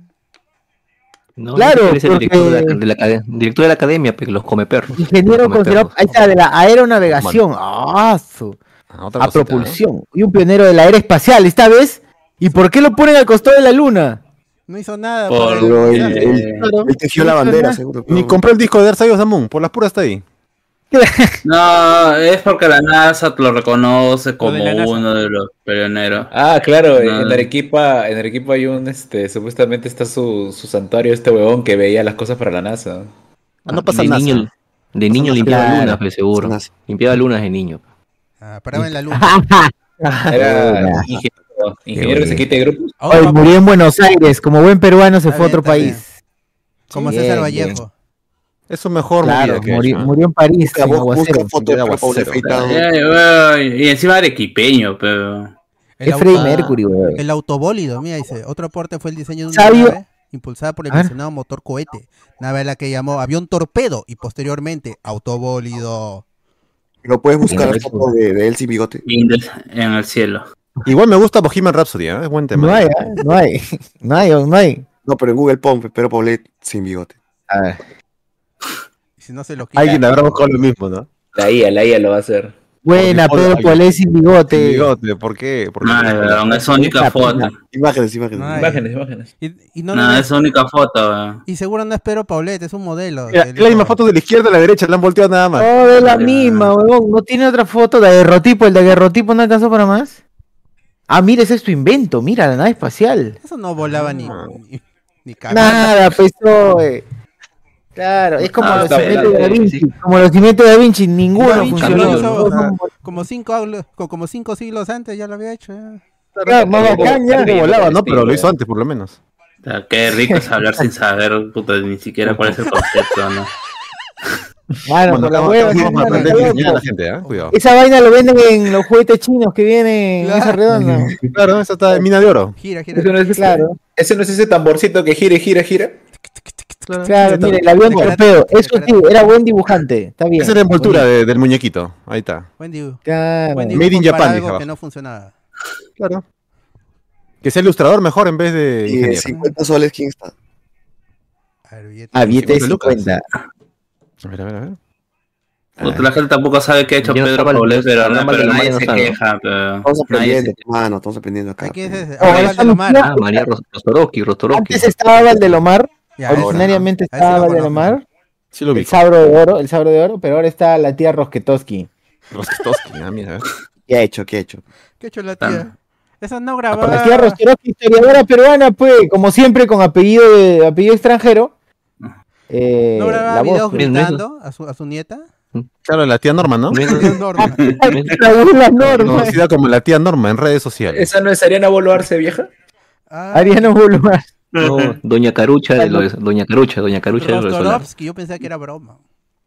No, Claro, es el director, de la, de la acad- director de la academia, pero los come perros. Ingeniero Come considerado, perros. ahí está, de la aeronavegación, ah, su- Ah, otra a propulsión, y un pionero de la era espacial, esta vez, ¿y por qué lo ponen al costado de la luna? No hizo nada. Por- Pero él, él- él tejió la bandera, seguro. Ni compró el disco de Dark Side of the Moon, por las puras está ahí. (laughs) No, es porque la NASA lo reconoce como de uno de los pioneros. Ah, claro, No. en Arequipa, en Arequipa hay un, este, supuestamente está su, su santuario, este huevón que veía las cosas para la NASA. Ah, no pasa de nada. Niño, de niño limpiaba Claro. lunas, pues, seguro. Limpiaba lunas de niño. Ah, paraba en la luna. (laughs) Era ingeniero, que se quite de grupos. Hoy murió en Buenos Aires, como buen peruano se Está fue a otro bien. país. Como Bien, César. Vallejo. Es su mejor Claro, murió, en París, aguacero. foto aguacero. y encima arequipeño, pero. El, Es Freddie Mercury, el autobólido, mira, dice. Otro aporte fue el diseño de una Sabio. nave impulsada por el mencionado motor cohete. Nave a la que llamó avión torpedo y posteriormente autobólido. Lo puedes buscar Bien, foto de, de él sin bigote. En el cielo. Igual me gusta Bohemian Rhapsody, ¿eh? es buen tema. No hay, ¿ah? no hay, no hay, no hay. No, pero en Google pon Pedro Paulet sin bigote. A ver. Si no se lo quita. Alguien habrá buscado lo mismo, ¿no? La IA, la IA lo va a hacer. Buena, Porque- Pedro Paulet sin bigote. Sin bigote, ¿por qué? ¿Por qué? No, weón, es única foto. pena. Imágenes, imágenes. Ay. Imágenes, imágenes. Y, y no, No, no, es única foto. weón. y seguro no es Pedro Paulet, es un modelo. Mira, la misma foto de la izquierda a la derecha, la han volteado nada más. Oh, es la misma, weón. No tiene otra foto de aguerrotipo. El de aguerrotipo no alcanzó para más. Ah, mira, ese es tu invento. Mira, la nave espacial. Eso no volaba ni, ni. Nada, pesó, eh. Claro, es como Ah, los cimientos de Da Vinci. sí. Como los cimientos de Da Vinci, ninguno Da Vinci funcionó. Como cinco, como cinco siglos antes ya lo había hecho. ya. Claro, más bacán ya. No volaba, ¿no? Pero lo hizo antes, por lo menos. O sea, qué rico es hablar sin saber puta, ni siquiera cuál es el (laughs) concepto, ¿no? Claro, Bueno, por la hueva, vamos sí, a mano, aprender a enseñar a la gente, ¿eh? Cuidado. Esa vaina lo venden en los juguetes chinos que vienen en esa Claro. redonda. Claro, esa está en mina de oro. Gira, gira. ¿Eso no es, Claro, ¿Ese no es ese tamborcito que gira gira, gira? claro, mire, el avión torpedo. Eso sí, era buen dibujante. Está bien. Esa es la envoltura de- del muñequito. Ahí está. Buen dibujo. Claro. Buen Made in Japan, algo dije que abajo. no funcionaba. Claro. Que sea ilustrador mejor en vez de de ingeniero. 50 soles, ¿quién está? A billete. Billete de 50 lucas. 50. A ver, a ver, a ver. Puta, la gente tampoco sabe qué ha hecho no Pedro Paulet, pero, de pero la nadie mano se queja. Pero Estamos aprendiendo, hermano, estamos aprendiendo acá. Aquí es pues. ese. Oh, Valdelomar. no- Ah, María Ros- Rostorowski, Rostorowski. Antes estaba Valdelomar. Ya, Originariamente ahora. Sí estaba. Valdelomar. Sí lo vi. El sabro de oro, el sabro de oro, pero ahora está la tía Rosketowski. Rostovsky, ah, mira. ¿Qué ha hecho? ¿Qué ha hecho? ¿Qué ha hecho la tía? Esa no La grababa. tía Rosketowski, historiadora peruana, pues, como siempre, con apellido de apellido extranjero. Eh, ¿No grababa la videos voz, gritando a su, a su nieta? Claro, la tía Norma, ¿no? (laughs) Norma. (laughs) La burla (laughs) norma. Conocida como la tía Norma en redes sociales. ¿Esa no es Ariana Boluarse vieja? Ah, Ariano Boulevard. no, Doña Carucha de los, Doña Carucha, Doña Carucha de los yo pensaba que era broma.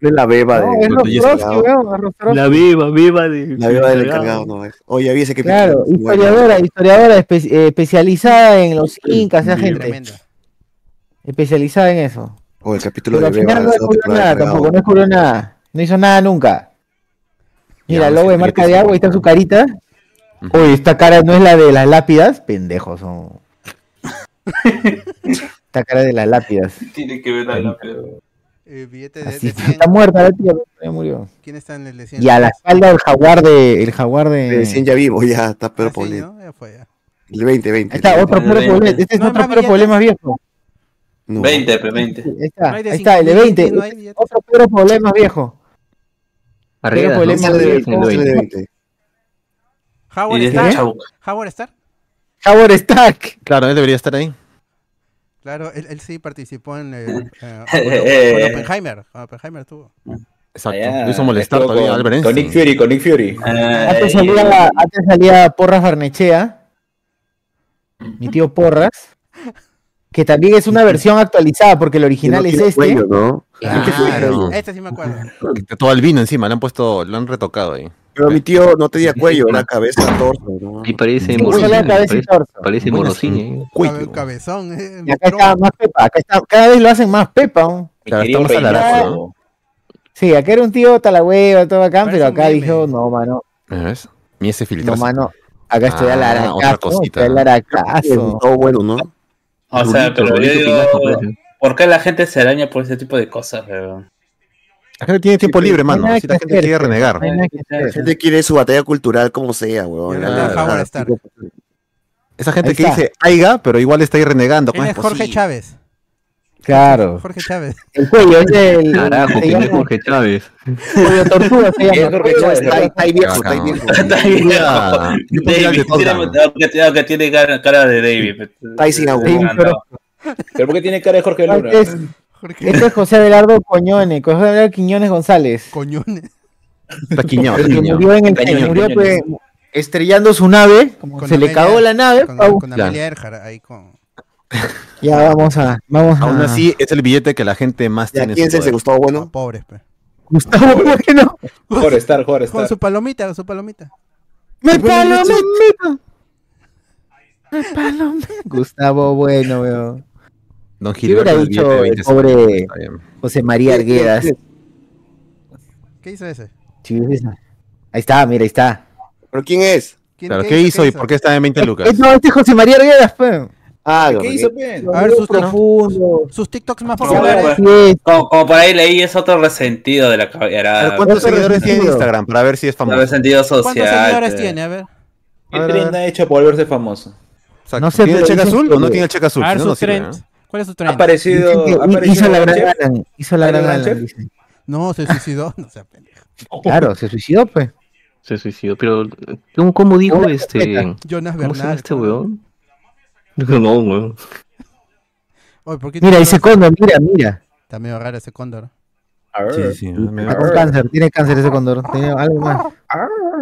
Es la beba No, de, es. La viva, viva de. La beba del encargado, no es. Oye, había ese que Claro, historiadora, historiadora espe- eh, especializada en los incas, esa gente. Tremenda. Especializada en eso. O el capítulo Pero de al final de no descubrió nada, tampoco, no descubrió nada. No hizo nada nunca. Mira, no de marca de sí. agua, ahí está su carita. Oye, esta cara no es la de las lápidas. Pendejos son. (laughs) esta cara de las lápidas. Tiene que ver la Eh, billete de, Así, de 100. está muerta la tía, ya murió. ¿Quién está en el de 100? Y a la espalda el jaguar de. El jaguar de. Recién ya vimos, ya está Ah, Pedro sí, Paulet. ¿no? Ya fue, ya. El 20, 20. Ahí está, otro El Pedro de Paulet. 20. Este es No otro billetes. más viejo. No. 20, pe, 20. Ahí está, de ahí está, el de 5.000, 20. no hay. Otro más viejo. ¿no? M20, En el 20. Howard Stark. Howard Stark. Howard Stark. Claro, él debería estar ahí. Claro, él, él sí participó en el, eh, (laughs) Eh, con, con Oppenheimer. Con Oppenheimer estuvo. Exacto. Allá, Lo hizo molestar todavía a con, Albert con Nick. Fury, con Nick Fury. Antes salía, antes salía Porras Barnechea. Mi tío Porras. Que también es una versión actualizada porque el original es no tiene este. cuello, ¿no? Claro. Este sí me acuerdo. Que Todo el vino encima, le han puesto, lo han retocado ahí. Pero mi tío no tenía cuello, era cabeza, torso, ¿no? Y parece y Parece, Morosini. ¿eh? Cabe- cabezón. eh, Y acá está más pepa. Acá está, cada vez lo hacen más pepa. ¿no? Claro, estamos a la arazo, Sí, acá era un tío talagüeo, todo bacán, Parece pero acá dijo, no, mano, ¿Ves? Ni ese no, filtrazo. mano. Acá estoy al Ah, aracazo. otra cosita. Estoy al aracazo. Todo bueno, ¿no? O sea, Rulito, pero yo digo, parece. ¿por qué la gente se araña por ese tipo de cosas, weón? La gente tiene tiempo libre, mano. Si la gente hacer, quiere pues. renegar. La gente quiere su batalla cultural como sea, weón. Esa gente que dice aiga, pero igual está ahí renegando. ¿Quién ¿Cómo es es Jorge posible? Chávez? Claro. Jorge Chávez. El cuello es el. (laughs) Carajo, ¿quién es Jorge Chávez? cuello tortuga, se ¿Quién (laughs) es llama. Jorge Está, Chávez? está, está ahí viejo, está ahí viejo. Está el de David, que, tiene- cara, de David. ahí sin agua. Pero- ¿Pero por qué tiene cara de Jorge Luna? Este es, José Abelardo Coñone, José Abelardo Quiñones González. Coñones. Está está que murió en el que Cañones, murió pues, estrellando su nave, se le cagó la nave, Con. Amelia Earhart ahí con. (laughs) ya vamos a, vamos a. Aún así, es el billete que la gente más ¿Y a tiene. en quién su se le poder. gustó bueno? Pobres, pe. Gustavo Bueno. Jorge Star, Jorge Con Star. su palomita, con su palomita. Me palomita. Me palomita. Gustavo Bueno, weón. Don ¿Qué hubiera dicho el 20 pobre. José María Arguedas? ¿Qué hizo ese? Ahí está, mira, ahí está. ¿Pero quién es? ¿Quién- Claro, ¿qué hizo y por qué está en 20 lucas? Eh, No, este es José María Arguedas, pues. Ah, ¿Qué hizo, Ben? A ver, sus, profundo. sus TikToks más populares. Como, como por ahí leí, es otro resentido de la caballera. ¿Cuántos seguidores tiene. Instagram para ver si es Un famoso? resentido social. ¿Cuántos seguidores pues. tiene? A ver. ¿Qué trend ha hecho por volverse famoso? No sé, ¿Tiene el cheque azul o no tiene el cheque azul? A ver su no sirve, trend. ¿no? ¿Cuál es su Ha trend? aparecido, ha aparecido hizo la gran. Alan. Hizo la gran. No, se suicidó. No sea pendejo. Claro, se suicidó, pues. Se suicidó, pero ¿cómo, dijo este? Jonas ¿Cómo se llama Bernal. este weón? (laughs) No, weón. Oye, ¿por qué Mira, ese cóndor, mira, mira. Está medio raro ese cóndor. Sí, sí, sí. Está con cáncer, tiene cáncer ese cóndor. Tiene algo más.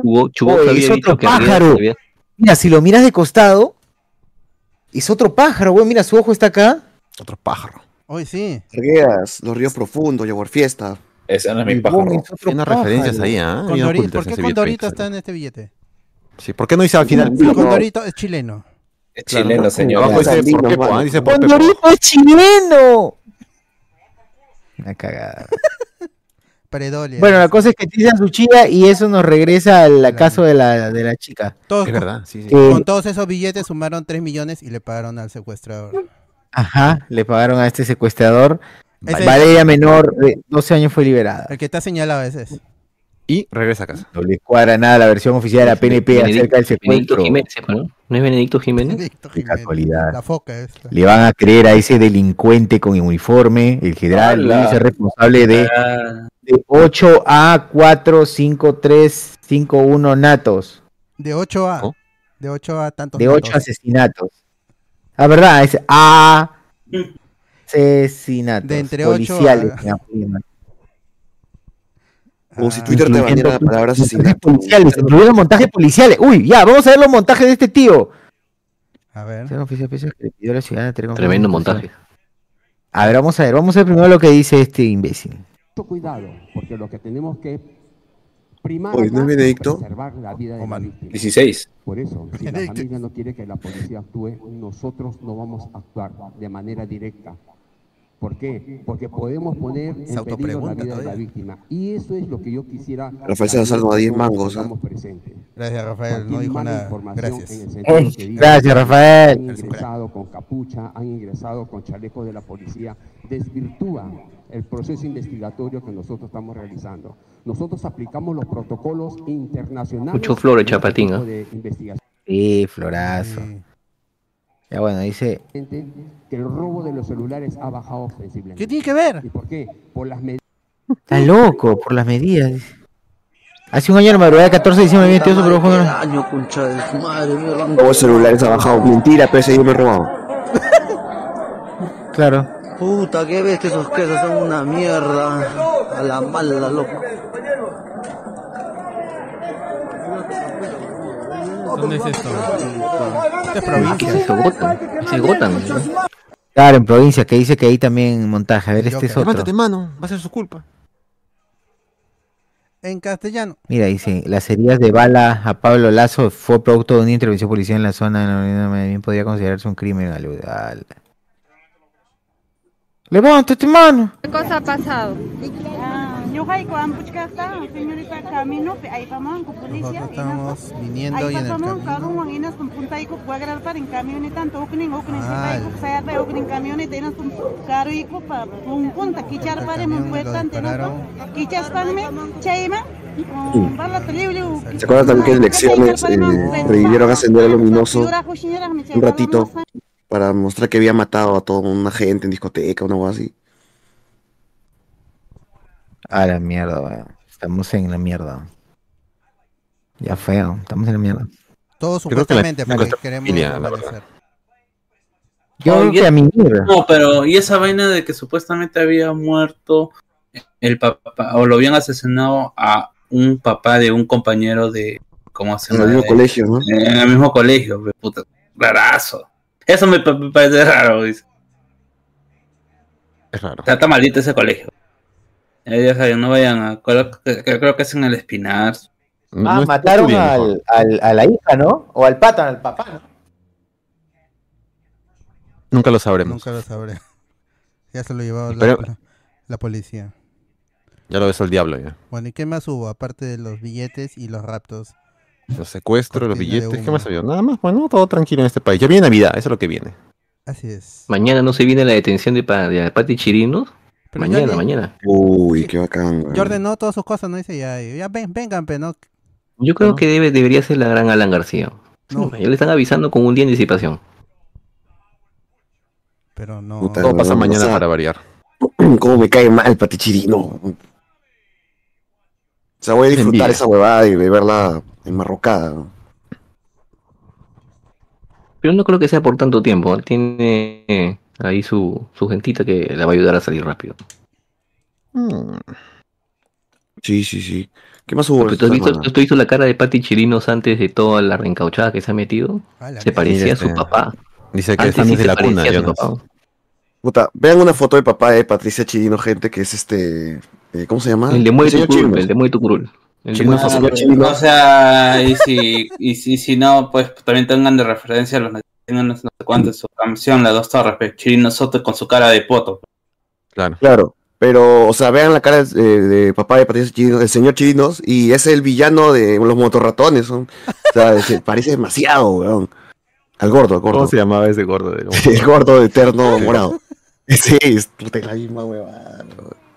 Chubo, Chubo Oye, había es dicho otro que había- pájaro. había- Mira, si lo miras de costado, es otro pájaro, güey. Mira, su ojo está acá. Otro pájaro. Hoy sí. Arguedas, Los Ríos Profundos, Yogurt Fiesta. Ese no es mi pájaro. Boom es otro Hay unas pájaro. referencias ahí, ¿ah? Bien Condorito. ocultas ¿Por en qué ese Condorito de está en 20 este billete? Sí, ¿por qué no dice al final? No, Condorito es chileno. Es chileno, señor. Abajo dice Sandino, por mano. ¿ah? Dice por Pepo. ¡Condorito es chileno! Una cagada. (laughs) Predolia. Bueno, la cosa es que tiran su chida y eso nos regresa al caso de la, de la chica. Todos Es con- verdad, sí, sí. Que, Con todos esos billetes sumaron 3 millones y le pagaron al secuestrador. ajá, le pagaron a este secuestrador. Ese- Valeria Menor, de 12 años, fue liberada. El que está señalado ese es. Y regresa a casa. No le cuadra nada la versión oficial de la PNP acerca del Benedicto secuestro. Jiménez, ¿no? ¿No es Benedicto Jiménez? Benedicto Qué Jiménez. casualidad. La foca esta. Le van a creer a ese delincuente con uniforme, el general. Luis es responsable de, Ah, de 8A45351 natos, De 8 a. ¿Oh? De 8 a tantos. de 8 natos. asesinatos. La verdad, es A (laughs) asesinatos De entre ocho policiales. a-. Como si Ah, Twitter te baniera la palabra montajes asesinato. policiales, incluyendo montajes policiales. Uy, ya, vamos a ver los montajes de este tío. A ver. Tremendo montaje. A ver, vamos a ver, vamos a ver primero lo que dice este imbécil. Mucho cuidado, porque lo que tenemos que primar Oye, ¿no es Benedicto? preservar la vida de la Oman. víctima. 16. Por eso, si la familia no quiere que la policía actúe, nosotros no vamos a actuar de manera directa. ¿Por qué? Porque podemos poner Se en peligro la vida de la todavía. víctima. Y eso es lo que yo quisiera... Rafael Salazar no da 10 mangos. Estamos presentes. Gracias, Rafael. No dijo nada. Gracias. que Gracias, Rafael. Han ingresado con capucha, han ingresado con chalecos de la policía, desvirtúa el proceso investigatorio que nosotros estamos realizando. Nosotros aplicamos los protocolos internacionales. Mucho Chapatín, tipo ¿ah? de investigación. Sí, florazo. Sí. Ya bueno, dice, Que el robo de los celulares ha bajado ostensiblemente. ¿Qué tiene que ver? ¿Y por qué? Por las medidas está loco por las medidas. Hace un año la madrugada del 14 de diciembre me metió pero fue Año, concha de su madre. Todos los celulares ha bajado. Mentira, pero ese yo me he robado. (laughs) Claro. Puta, qué bestia esos quesos son una mierda. A la mala, loco. ¿Dónde es esto? Esta es provincia. Gotham. Claro, en provincia, que dice que ahí también montaje. A ver, este es otro. Levántate, mano. Va a ser su culpa. En castellano. Mira, dice, las heridas de bala a Pablo Lazo fue producto de una intervención policial en la zona de la Avenida Medellín, podría considerarse un crimen aludal. Levántate, mano. ¿Qué cosa ha pasado? Ñuqayku ampuchkaqta señorita caminopi aypamanku policía Nosotros estamos viniendo y en el camino. wagrarparin uknin uknin sayarpay uknin camioneta kicharparimun kichaspanmi chayman liw ¿Se acuerdan también que en elecciones eh, revivieron a Sendero Luminoso un ratito para mostrar que había matado a toda una gente en discoteca, una cosa así? A la mierda, weón. Estamos en la mierda. Ya feo, estamos en la mierda. Todos Creo que la- supuestamente, porque queremos familia, la. Yo que a mi mierda. No, pero y esa vaina de que supuestamente había muerto el papá, o lo habían asesinado a un papá de un compañero de. ¿Cómo se En llama? el mismo De- colegio, ¿no? En el mismo colegio, puta. Rarazo. Eso me, pa- me parece raro, dice. Es raro. Sea, está maldito ese colegio. Eh, ya saben, no vayan a. Creo creo que es en el Espinar. Ah, mataron al, al- a la hija, ¿no? O al pata, al papá, ¿no? Nunca lo sabremos. Nunca lo sabré. (laughs) Ya se lo llevó la, Pero- la- la policía. Ya lo besó el diablo ya. Bueno, ¿y qué más hubo? Aparte de los billetes y los raptos. Los secuestros, los billetes, ¿qué más había? Nada más, bueno, todo tranquilo en este país. Ya viene Navidad, eso es lo que viene. Así es. Mañana no se viene la detención de, pa, de Pati Chirinos. Pero mañana, mañana. Uy, qué bacán. weón. Ya ordenó todas sus cosas, ¿no? Dice ya, ya ven, vengan, pero no. Yo creo que debe, debería ser la gran Alan García. No. Ya le están avisando con un día de anticipación. Pero no. Puta, Todo pasa weón, mañana o sea, para variar. (clears throat) ¿Cómo me cae mal Patichirino? O sea, voy a disfrutar esa huevada y de verla enmarrocada. ¿no? Pero no creo que sea por tanto tiempo. Tiene eh, ahí su, su gentita que la va a ayudar a salir rápido. Mm. Sí, sí, sí. ¿Qué más hubo? ¿Tú has, visto, tú has visto la cara de Pati Chirinos antes de toda la reencauchada que se ha metido? Se parecía a su Este, papá. Dice que Antes están sí desde se la cuna, parecía a su Jonas. papá. Puta, vean una foto de papá de Patricia Chirino, gente, que es este. eh, ¿Cómo se llama? El de Mueve tu Curul, el de Mueve tu Curul. De. O sea, y si, y si, si no, pues también tengan de referencia los tengan no sé cuántos su canción, La Dos Torres, pero Chirino Soto con su cara de poto. Claro. Claro, pero, o sea, vean la cara de papá de Patricia Chirinos, el señor Chirinos, y es el villano de los motorratones. son- O sea, se (laughs) parece demasiado, weón. Al gordo, al gordo. ¿Cómo se llamaba ese gordo? De El gordo eterno morado. (laughs) Sí, es puta, la misma huevada.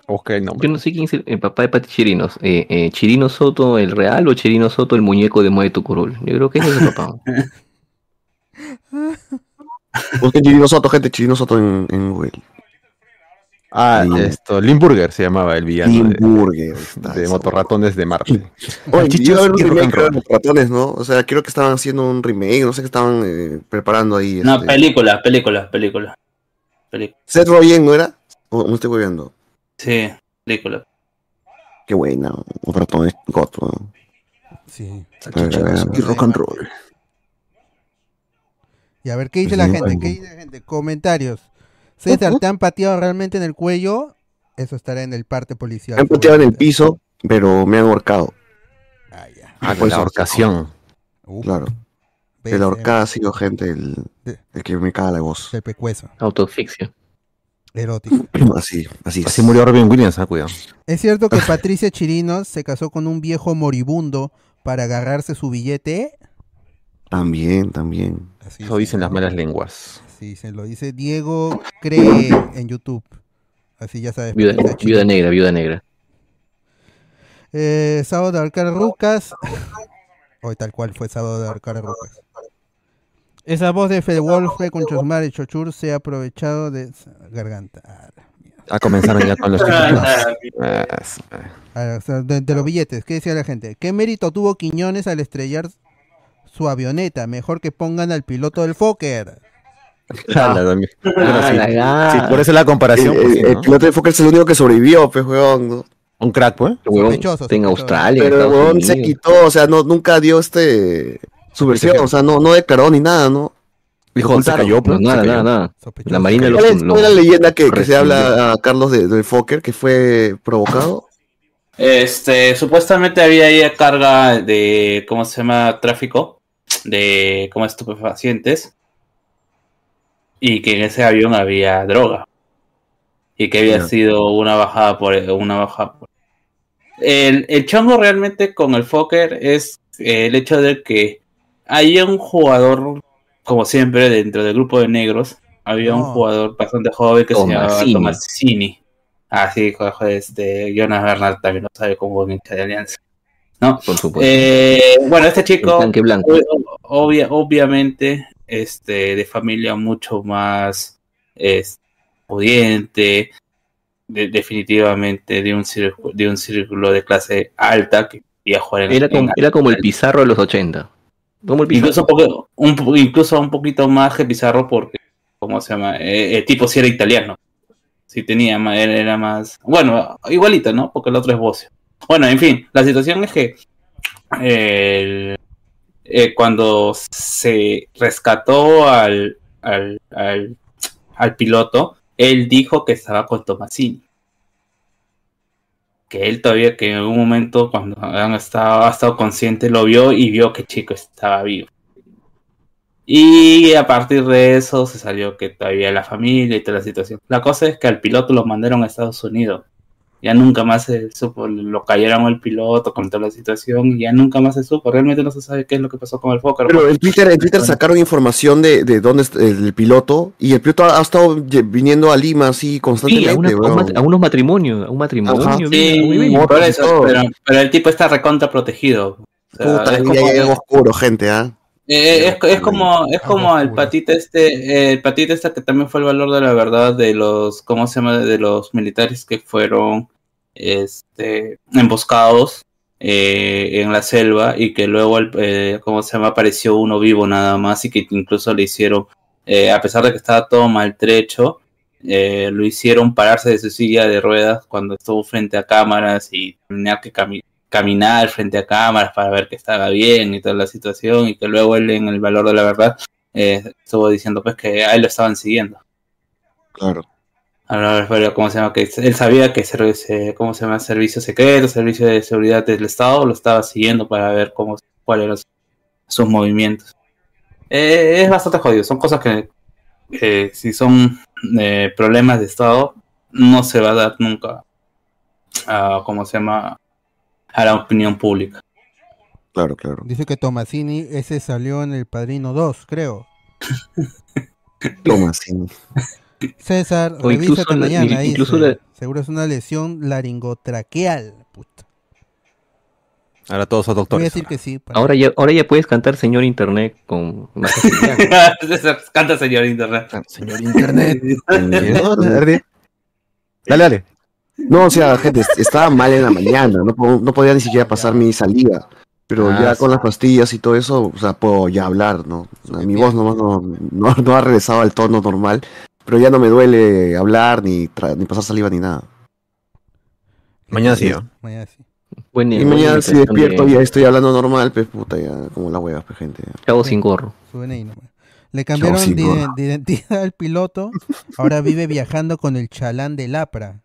Busca el nombre. Yo no sé quién es el, el papá de Pati Chirinos. Eh, eh, ¿Chirino Soto el real o Chirino Soto el muñeco de Mueve tu Curul? Yo creo que ese es el papá. (laughs) Busquen Chirino Soto, gente, Chirino Soto en, en Google. Ah, esto, Limburger se llamaba el villano. Limburger, De, motorratones de Marte. Oye, un remake de los ratones, ¿no? O sea, creo que estaban haciendo un remake, no sé qué estaban eh, preparando ahí. No, este. película, película, película. Película. Seth Rogen, ¿no era? O me estoy viendo. Sí, película. Qué buena, los ratones goto. Sí. Y rock and roll. Y a ver, ¿qué dice Sí, la gente? ¿Qué dice la gente? Comentarios. César, ¿te han pateado realmente en el cuello? Eso estará en el parte policial. Me han pateado en el piso, pero me han ahorcado. Ah, Por la eso- ahorcación. Claro. De la eh. horcada ha sido gente el, el que me caga la voz. El pecueso. Autoasfixia. Erótico. (clears throat) Así, así es. Así murió Robin Williams, ah, cuidado. ¿Es cierto que (laughs) Patricia Chirinos se casó con un viejo moribundo para agarrarse su billete? También, también. Eso dicen las malas lenguas. Sí, se lo dice Diego Cree en YouTube. Así ya sabes. Viuda, negra, viuda negra. Eh, sábado de Arcar Rucas. Hoy tal cual fue sábado de Arcar Rucas. Esa voz de Fede Wolf con Chosmar y Chochur se ha aprovechado de garganta. Ah. Ah, comenzaron ya con los. (laughs) Ah, su- A ver, o sea, de, de los billetes, ¿qué decía la gente? ¿Qué mérito tuvo Quiñones al estrellar su avioneta? Mejor que pongan al piloto del Fokker. Bueno, Ah, sí, la sí, gana. por eso la comparación. El, pues, piloto de Fokker es el único que sobrevivió, pues, weón. Un crack, pues. Está en. Australia, Pero el weón se quitó, o sea, no, nunca dio este su versión, o sea, no, no declaró ni nada, ¿no? Dijo, se cayó, pues. No, nada, nada, nada. Sospechoso. La Marina lo, ¿Cuál es, lo- cuál es la leyenda que, que se habla a Carlos de, del Fokker que fue provocado? Este, supuestamente había ahí carga de, ¿cómo se llama? Tráfico de, como estupefacientes. Y que en ese avión había droga. Y que había sido una bajada por, una bajada por. El, el chongo realmente con el Fokker es el hecho de que hay un jugador, como siempre, dentro del grupo de negros. Había un No. jugador bastante joven que se llamaba Tomasini. Tomasini. Ah, este, Jonas Bernard también lo sabe como hincha de Alianza. ¿No? Por supuesto. Eh, bueno, este chico, blanco. obvia- obviamente, este, de familia mucho más es, pudiente, de- definitivamente de un, círculo, de un círculo de clase alta que quería jugar en Era como, en- era como el Pizarro de los 80. Como el Pizarro. incluso un, poco, un, incluso un poquito más que Pizarro porque, ¿cómo se llama? Eh, el tipo sí era italiano. Sí tenía, era, era más... Bueno, igualito, ¿no? Porque el otro es Bocio. Bueno, en fin, la situación es que el- eh, cuando se rescató al, al, al, piloto, él dijo que estaba con Tomasini. Que él todavía, que en algún momento, cuando han ha estado consciente, lo vio y vio que chico estaba vivo. Y a partir de eso se salió que todavía la familia y toda la situación. La cosa es que al piloto lo mandaron a Estados Unidos. Ya nunca más se supo, lo cayeron al piloto con toda la situación y ya nunca más se supo. Realmente no se sabe qué es lo que pasó con el Fokker. Pero en Twitter, en Twitter sacaron información de, de dónde está el piloto y el piloto ha, ha estado viniendo a Lima así Sí, constantemente, a, una- a un a unos matrimonios, a un matrimonio. Ajá. Sí, muy bien. por eso, pero, pero el tipo está recontra protegido. O sea, Puta, es ya en oscuro, gente, ¿ah? Eh, es, es como es como el patita este eh, el patita este que también fue el valor de la verdad de los cómo se llama de los militares que fueron este emboscados eh, en la selva y que luego el, eh, cómo se llama apareció uno vivo nada más y que incluso le hicieron eh, a pesar de que estaba todo maltrecho eh, lo hicieron pararse de su silla de ruedas cuando estuvo frente a cámaras y tenía que cami- caminar frente a cámaras para ver que estaba bien y toda la situación y que luego él en el valor de la verdad eh, estuvo diciendo pues que a él lo estaban siguiendo. Claro. Ahora, pero, ¿cómo se llama? Que él sabía que se- ¿cómo se llama? Servicio secreto, servicio de seguridad del Estado lo estaba siguiendo para ver cómo cuáles eran sus movimientos. Eh, es bastante jodido, son cosas que eh, si son eh, problemas de Estado no se va a dar nunca a, ¿cómo se llama? A la opinión pública. Claro, claro. Dice que Tomasini, ese salió en El Padrino 2, creo. (laughs) Toma, sí. César, O incluso revísate la- mañana. incluso dice. la- Seguro es una lesión laringotraqueal. Puta. Ahora todos son Voy a doctores. decir que sí. para- Ahora ya, ahora ya puedes cantar señor internet con más (laughs) facilidad. Canta señor internet. Señor Internet. (laughs) Dale, dale. No, o sea, gente, est- estaba mal en la mañana, no, po- no podía ni siquiera pasar mi salida. Pero Ah, ya sí. con las pastillas y todo eso, o sea, puedo ya hablar, ¿no? Mi voz nomás no, no, (laughs) no ha regresado al tono normal, pero ya no me duele hablar, ni, tra- ni pasar saliva, ni nada. Mañana sí, ¿no? Mañana sí. Buena- Y mañana si despierto de ya estoy hablando normal, pues puta, ya como la hueva, pues gente. Chavo sin gorro. Suben ahí nomás. Le cambiaron de, de identidad al piloto. Ahora vive viajando con el chalán del APRA.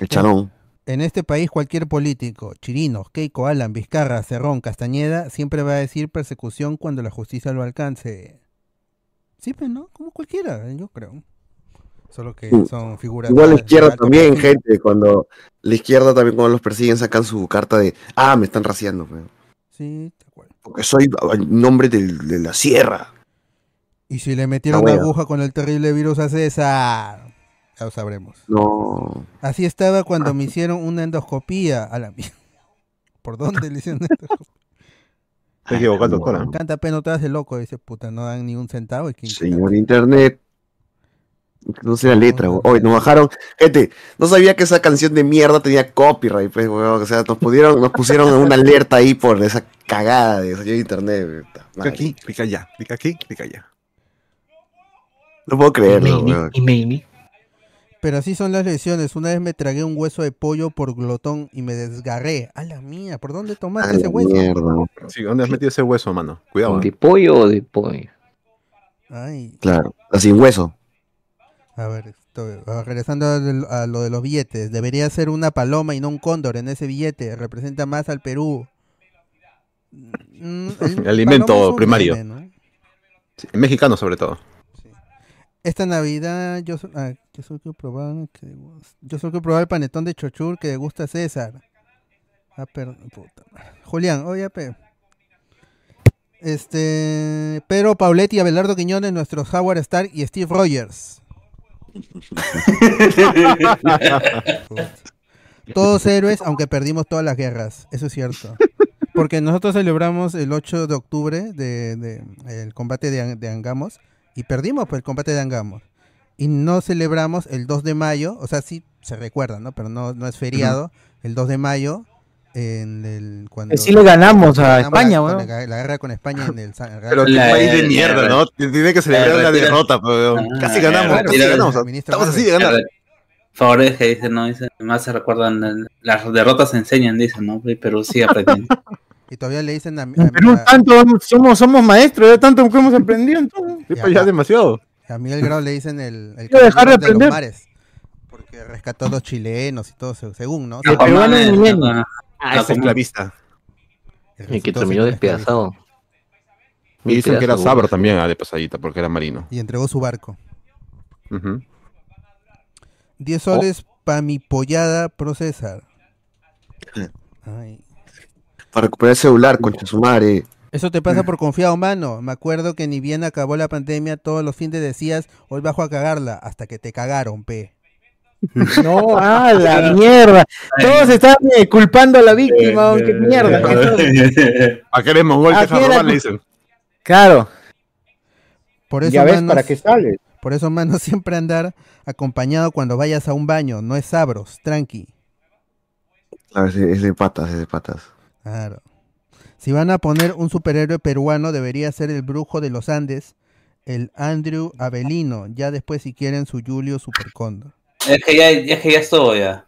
El chalón. En este país cualquier político, Chirinos, Keiko, Alan, Vizcarra, Cerrón, Castañeda, siempre va a decir persecución cuando la justicia lo alcance. Sí, pues, ¿no? Como cualquiera, yo creo. Solo que Mm. son figuras... Igual la de izquierda también, perfil. gente, cuando la izquierda también cuando los persiguen sacan su carta de, ah, me están raciando, pues, Sí, tal cual. porque soy nombre del- de la sierra. Y si le metieron La aguja con el terrible virus a César, lo sabremos. No. Así estaba cuando me hicieron una endoscopía a la mierda. (laughs) ¿Por dónde le hicieron endoscopía? Te equivocas, doctora. Canta pena atrás de loco, dice puta, no dan ni un centavo. Señor Internet. No sé la letra, weón. Hoy nos bajaron. Gente, no sabía que esa canción de mierda tenía copyright, pues, weón. O sea, nos pudieron, nos pusieron una alerta ahí por esa cagada de de internet, weón. Clica aquí, clica allá. Clica aquí, clica allá. No puedo creerlo, weón. y. Pero así son las lesiones. Una vez me tragué un hueso de pollo por glotón y me desgarré. A la mía, ¿por dónde A tomaste ese hueso? mierda. Sí, ¿dónde has metido ese hueso, mano? Cuidado. ¿De ¿eh? pollo o de pollo? Ay, Claro, sin hueso. a ver, estoy- ah, regresando a, lo de los billetes. Debería ser una paloma y no un cóndor en ese billete. Representa más al Perú. Mm, (laughs) el Alimento primario. meme, ¿no? Sí, mexicano sobre todo. Esta Navidad yo, ah, yo solo quiero probar que yo solo quiero probar el panetón de chochur que le gusta a César. Ah, perdón, puta madre. Julián, oye, pe. Este, Pedro Pauletti, Abelardo Quiñones, nuestros Howard Stark y Steve Rogers. (laughs) Todos héroes, aunque perdimos todas las guerras, eso es cierto. Porque nosotros celebramos el 8 de octubre de, de- el combate de Angamos y perdimos pues, el combate de Angamos. Y no celebramos el 2 de mayo, o sea, sí se recuerda, ¿no? Pero no, no es feriado, el 2 de mayo, en el, cuando... Sí le ganamos a ganamos España, la, weón. la- la guerra con España en el... San- (laughs) Pero La- país de mierda, ¿no? Tiene que celebrar la- derrota, pero Ah, casi ganamos, casi ganamos. Estamos así de ganar. Favores que dicen, no, dicen, más se recuerdan, las derrotas se enseñan, dicen, ¿no? Pero sí aprendiendo. (laughs) Y todavía le dicen a, a- Perú a- tanto somos, somos maestros, de tanto que hemos aprendido entonces. Sí, pues ya demasiado. a Miguel Grau le dicen el, el Quiero dejar de los aprender. mares. Porque rescató a los chilenos y todo, se- según, ¿no? El peruano es milenio. ah, Ah, es esclavista. Y que terminó despedazado. Y dicen que era sabro también, ah, de pasadita, porque era marino. Y entregó su barco. Ujú. 10 soles pa' mi pollada pro César. Ay. Para recuperar el celular, concha su madre. Eso te pasa por confiado, mano. Me acuerdo que ni bien acabó la pandemia, todos los fines decías, hoy bajo a cagarla, hasta que te cagaron, pe. (laughs) No, (laughs) ah, la mierda. Todos están eh, culpando a la víctima, weón, qué mierda. ¿A qué eres mongol? ¿A era robar, le dicen. Claro, Por eso, ya ves manos, para qué sales. por eso, mano, (laughs) siempre andar acompañado cuando vayas a un baño. No es sabros, tranqui. Claro, de, es de patas, es de patas. Claro. Si van a poner un superhéroe peruano, debería ser el brujo de los Andes, el Andrew Avelino. Ya después, si quieren, su Julio Supercóndor. Es que ya, es que ya estuvo ya.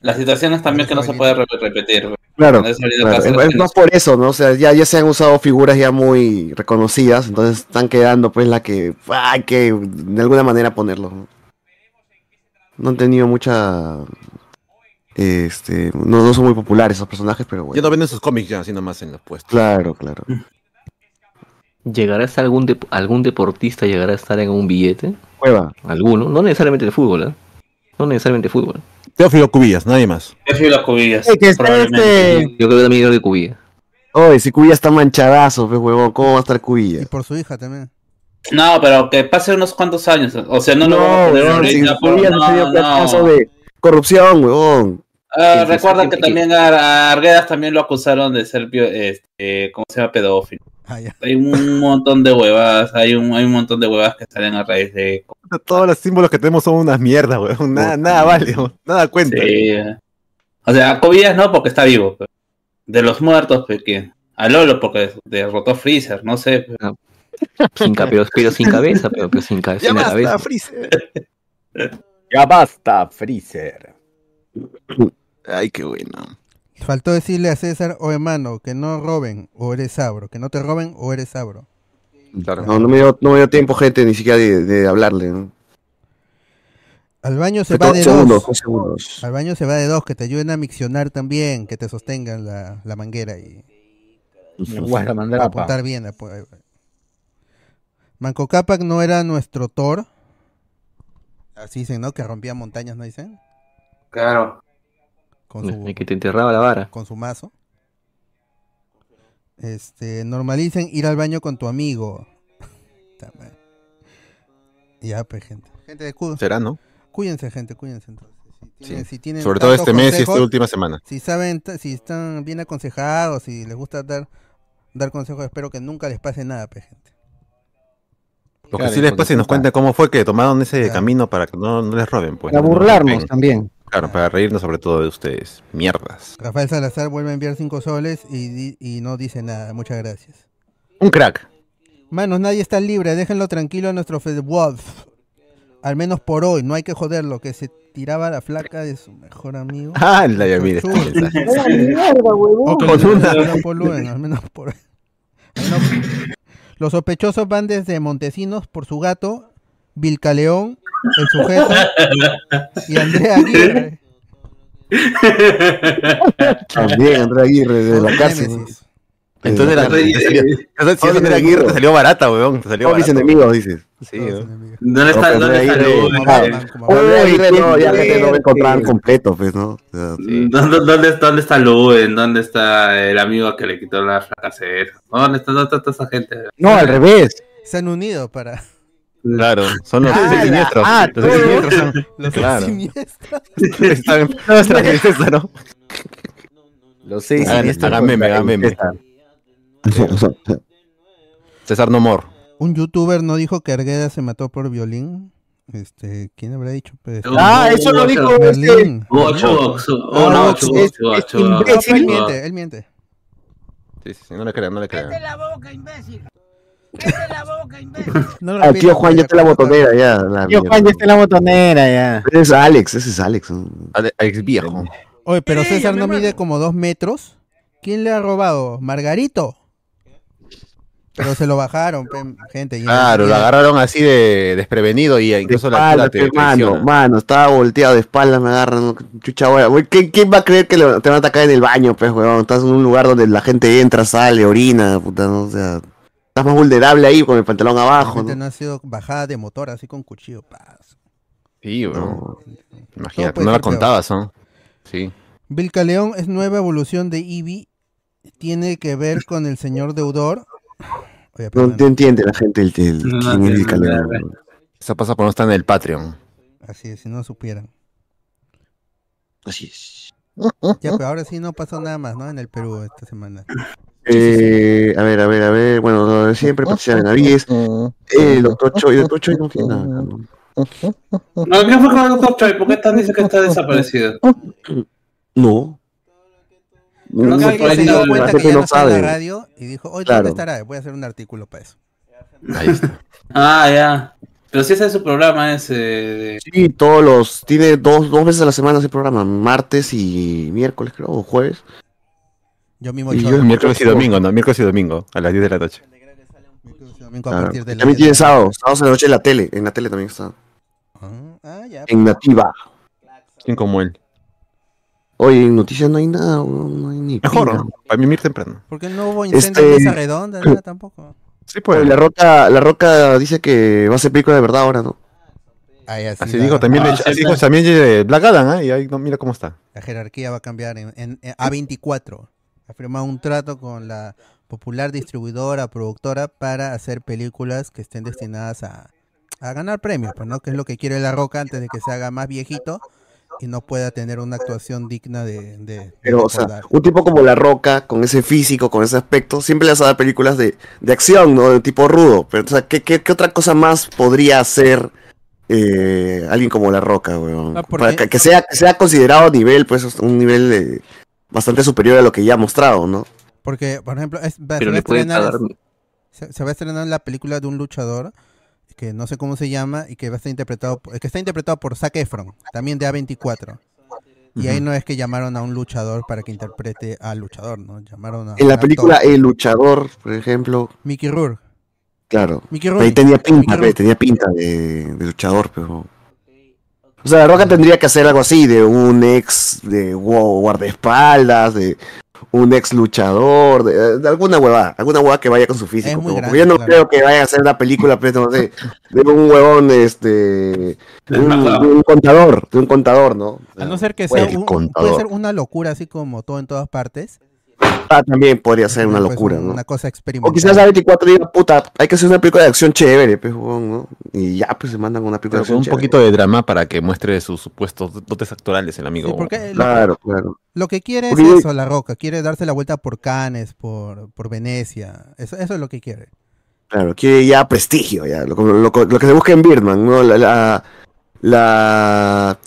Las situaciones también que no se puede re- repetir. Claro, Es claro. Es, más por eso, ¿no? O sea, ya, ya se han usado figuras ya muy reconocidas, entonces están quedando pues la que hay que de alguna manera ponerlo. ¿no? No han tenido mucha... Este, no, no son muy populares esos personajes, pero Ya bueno. no venden sus cómics ya, así nomás en los puestos. Claro, claro. ¿Llegará a estar algún, algún deportista llegará a estar en un billete? Cueva. Alguno, no necesariamente de fútbol, ¿eh? No necesariamente de fútbol. Teófilo Cubillas, nadie más. Las cubillas. Eh, que este- Yo creo que también creo que Cubilla. Oye, si Cubilla está manchadazo, pues huevón, ¿cómo va a estar Cubilla? Y por su hija también. No, pero que pase unos cuantos años. O sea, no, lo vamos a poner huevón, si por- no, no, no. caso de corrupción, huevón. Ah, recuerda que también a, a Arguedas también lo acusaron de ser, este, ¿cómo se llama? Pedófilo. Ah. Hay un montón de huevas, hay un, hay un montón de huevas que salen a raíz de... Todos los símbolos que tenemos son unas mierdas, weón. Nada, nada vale, weón. nada cuenta. Sí. O sea, Cobillas no, porque está vivo. pero De los muertos, pues, ¿quién? A Lolo, porque derrotó a Freezer, no sé. pues. Sin ca- pero, sin cabeza, pero, pero sin, ca- Ya basta, cabeza. Freezer. Ya basta, Freezer. Ay, qué bueno. Faltó decirle a César, o hermano, que no roben, o eres sabro. Que no te roben, o eres sabro. Claro. No, no me dio, no me dio tiempo, gente, ni siquiera de, de hablarle. ¿no? Al baño se va de segundos, dos. segundos. Al baño se va de dos, que te ayuden a miccionar también, que te sostengan la, la manguera y Guarda, mandar a apuntar bien. Manco Cápac no era nuestro Thor. Así dicen, ¿no? Que rompía montañas, ¿no dicen? Claro. Con su, El que te enterraba la vara. con su mazo. Este, normalicen ir al baño con tu amigo. (laughs) Ya, pues, gente. Gente de cudo. Será, ¿no? Cuídense, gente, cuídense entonces. Si tienen, Sí. si tienen Sobre todo este mes y esta última semana. Si saben, si están bien aconsejados, si les gusta dar, dar consejos, espero que nunca les pase nada, pe, gente. Lo que Claro, sí les pasa y nos puta. cuenten cómo fue que tomaron ese camino para que no, no les roben, pues. Para no nos burlarnos también. Claro, para reírnos sobre todo de ustedes. Mierdas. Rafael Salazar vuelve a enviar 5 soles y, no dice nada. Muchas gracias. Un crack. Manos, nadie está libre. Déjenlo tranquilo a nuestro Fed Wolf. Al menos por hoy. No hay que joderlo. Que se tiraba la flaca de su mejor amigo. (laughs) Ah, la ya (laughs) mira al menos por- Los sospechosos van desde Montesinos por su gato, Vilcaleón, el sujeto y Andrea Aguirre. También Andrea Aguirre de la cárcel. Entonces, la, te salió, entonces, si Aguirre, te salió barata, weón. Te salió mis enemigos, dices. Sí. ¿Dónde está, dónde está Andrea Aguirre, Aguirre no, ya gente no va a encontrar completo, pues, ¿no? O sea, ¿Dónde, dónde, dónde está Luen? ¿Dónde está el amigo que le quitó la fracasera? ¿Dónde está, dónde está toda esa gente? No, al revés. Se han unido para. Claro, son los Ah, seis siniestros. ah, los siniestros son. (laughs) Los claro. siniestros. (laughs) Están nuestra princesa, ¿no? Los seis Hagan, siniestros hagan meme, hagan meme. César. No More. Un youtuber no dijo que Argueda se mató por violín. Este, ¿quién habrá dicho? Pues, Ah, eso lo dijo Berlín. este. Hugo- Ah, no, es Chubox. imbécil. Él miente, él miente. Sí, sí, sí, no le crean, no le crean. No lo Ah, tío Juan ya está en la botonera, ya. la Tío mierda. Juan ya está en la botonera ya. Ese es Alex, ese es Alex. Alex viejo. Oye, pero César no mide como dos metros. ¿Quién le ha robado? Margarito. Pero se lo bajaron, gente. Claro, lo agarraron así de desprevenido y De incluso la espaldas, altura te mano, mano, estaba volteado de espaldas, me agarran, chucha, güey. ¿Quién, quién va a creer que te van a atacar en el baño, pues, weón? Estás en un lugar donde la gente entra, sale, orina, puta, ¿no? O sea, estás más vulnerable ahí con el pantalón La abajo, gente ¿no? no ha sido bajada de motor así con cuchillo. paz. Sí, weón. Todo Imagínate, no la contabas, ¿no? Sí. Vilca León es nueva evolución de Eevee. Tiene que ver con el señor deudor. Oye, No te entiende la gente el, el, quién es el Calderón, weón. Esa pasa por no estar en el Patreon. Así es, si no supieran. Así es. Ya, pero ahora sí no pasó nada más, ¿no? En el Perú esta semana. Eh, a ver, a ver, a ver, bueno, lo de siempre, Patricia Benavides, eh, el doctor Choi, el doctor Choi no tiene nada. ¿no? No, ¿Qué fue con el doctor Choi? ¿Por qué tan dice que está desaparecido? No. Creo No, que no, alguien se la dio cuenta que no ya no está en la radio y dijo, oye, Claro. ¿dónde estará? Voy a hacer un artículo para eso. Ahí está. Ah, ya. Pero si ese es su programa ese de... Sí, todos los, tiene dos, dos veces a la semana ese programa, martes y miércoles creo, o jueves. Yo mismo Y yo el Miércoles y domingo, ¿no? Miércoles y domingo, a las 10 de la noche. Domingo a Claro. partir de la También tiene sábado, sábados en la noche en la tele, en la tele también está. Ah, ya. En Nativa. ¿Quién como él? Oye, en noticias no hay nada, no hay ni Mejor. ¿no? Para mimir temprano. Porque no hubo incendio Este- en mesa redonda, nada (clears throat) tampoco. Sí, pues. La Roca, la Roca dice que va a ser película de verdad ahora, ¿no? Ahí así Así dijo también, Ah, le- sí, así dijo también de Black Adam, ¿eh? Y ahí no, mira cómo está. La jerarquía va a cambiar en, en- en A24. Ha firmado un trato con la popular distribuidora, productora, para hacer películas que estén destinadas a, a ganar premios, pues, ¿no? Que es lo que quiere La Roca antes de que se haga más viejito y no pueda tener una actuación digna de... de- de Pero, o sea, un tipo como La Roca, con ese físico, con ese aspecto, siempre le vas a dar películas de, de acción, ¿no? De tipo rudo. Pero, o sea, ¿qué, qué, qué otra cosa más podría hacer eh, alguien como La Roca, weón? Ah, Para que, que sea, que sea considerado a nivel, pues, un nivel eh, bastante superior a lo que ya ha mostrado, ¿no? Porque, por ejemplo, es- va- se, va estrenar, se, se va a estrenar la película de un luchador que no sé cómo se llama y que va a estar interpretado que está interpretado por Zac Efron, también de A24. Y ahí no es que llamaron a un luchador para que interprete al luchador, ¿no? Llamaron a En la película actor. El Luchador, por ejemplo, Mickey Rourke. claro. Mickey Ahí Rourke. tenía pinta, Mickey pe, Rourke. tenía pinta de, de luchador, pero... O sea, La Roca tendría que hacer algo así, de un ex de gu- guardaespaldas, de un ex luchador, de, de alguna huevada, alguna huevada que vaya con su físico. muy pero- grande, porque yo no claro. creo que vaya a hacer una película, pues, no sé, de un huevón, este, de un, de un contador, de un contador, ¿no? A no ser que sea un- contador. puede ser una locura así como todo en todas partes. Ah, también podría ser una locura, ¿no? Una cosa O experimental. quizás A24 diga, puta, hay que hacer una película de acción chévere, pues, ¿no? Y ya, pues se mandan una película Pero de acción un chévere. poquito de drama para que muestre sus supuestos dotes actorales el amigo. Sí, porque lo- Claro, claro. Lo que quiere Porque es yo- eso, La Roca. Quiere darse la vuelta por Cannes, por, por Venecia. Eso, eso es lo que quiere. Claro, quiere ya prestigio, ya. Lo, lo- lo que se busca en Birdman, ¿no? La, la, la-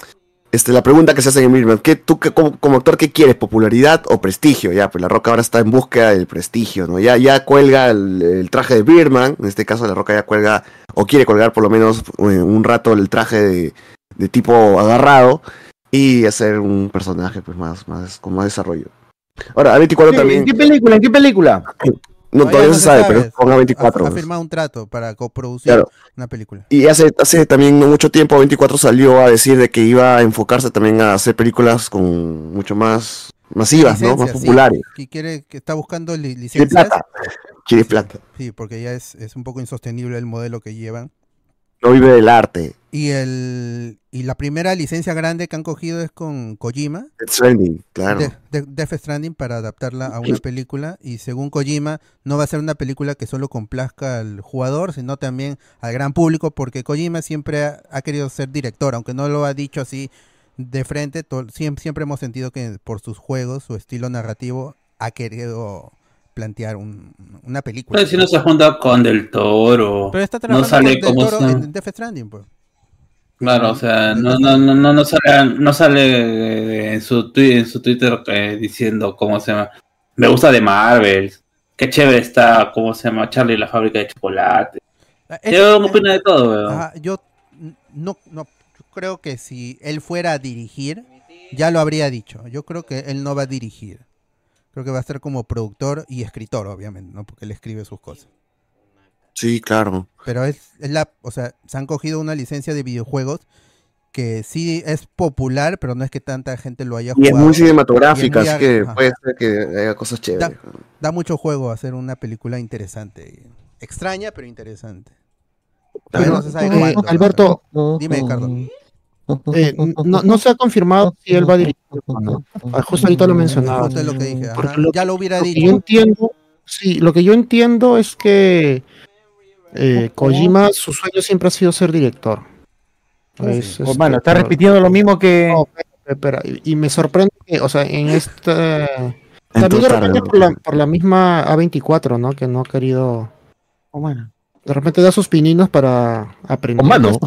este, la pregunta que se hace en Birdman, ¿qué, ¿tú qué- como, como actor qué quieres? ¿Popularidad o prestigio? Ya, pues La Roca ahora está en búsqueda del prestigio, ¿no? Ya, ya cuelga el, el traje de Birdman, en este caso La Roca ya cuelga, o quiere colgar por lo menos eh, un rato el traje de, de tipo agarrado y hacer un personaje pues más, más con más desarrollo. Ahora, A24 Sí, también... ¿En qué película? ¿En qué película? (clears throat) No, todavía no se sabe, pero es con Ha, A24. ha firmado un trato para coproducir Claro. una película. Y hace, hace también no mucho tiempo 24 salió a decir de que iba a enfocarse también a hacer películas con mucho más masivas, ¿no? Más Licencias, sí, populares. que quiere, que está buscando li- Quiere licencias. plata. Quiere plata. Sí, porque ya es, es un poco insostenible el modelo que llevan. No vive del arte. Y el y la primera licencia grande que han cogido es con Kojima. Death Stranding, claro. de, de- Death Stranding para adaptarla a una película y según Kojima no va a ser una película que solo complazca al jugador sino también al gran público porque Kojima siempre ha, ha querido ser director aunque no lo ha dicho así de frente to- siempre, siempre hemos sentido que por sus juegos su estilo narrativo ha querido plantear un- una película Pero si no se junta con Del Toro, pero está no trabajando sale con Del como Toro sa- en Death Stranding pues. Claro, o sea, no, no, no, no, no sale, no sale en su, en su Twitter eh, diciendo cómo se llama. Me gusta de Marvel. Qué chévere está, cómo se llama, Charlie y la fábrica de chocolate. Es- Yo me opino de todo, weón. Ajá, yo no, no yo creo que si él fuera a dirigir, ya lo habría dicho. Yo creo que él no va a dirigir. Creo que va a ser como productor y escritor, obviamente, ¿no? Porque él escribe sus cosas. Sí, claro. Pero es, es la, o sea, se han cogido una licencia de videojuegos que sí es popular, pero no es que tanta gente lo haya Y es jugado. muy cinematográfica, así que ajá. puede ser que haga cosas chéveres. Da, da mucho juego hacer una película interesante. Extraña, pero interesante. Todavía no se sabe Eh. Alberto, Dime, Ricardo. Eh, no, no se ha confirmado si él va a dirigir o no. Ah, Justo ahorita lo mencionaba. Justo lo que dije. lo- ya lo hubiera lo que dicho. yo entiendo, sí, lo que yo entiendo es que eh, Kojima, su sueño siempre ha sido ser director. Es, este, está pero- repitiendo lo mismo que. No, espera, espera, y, y me sorprende que, o sea, en esta. También de repente por la, por la misma A24, ¿no? Que no ha querido. Oh, mano. De repente da sus pininos para aprender. Oh, mano.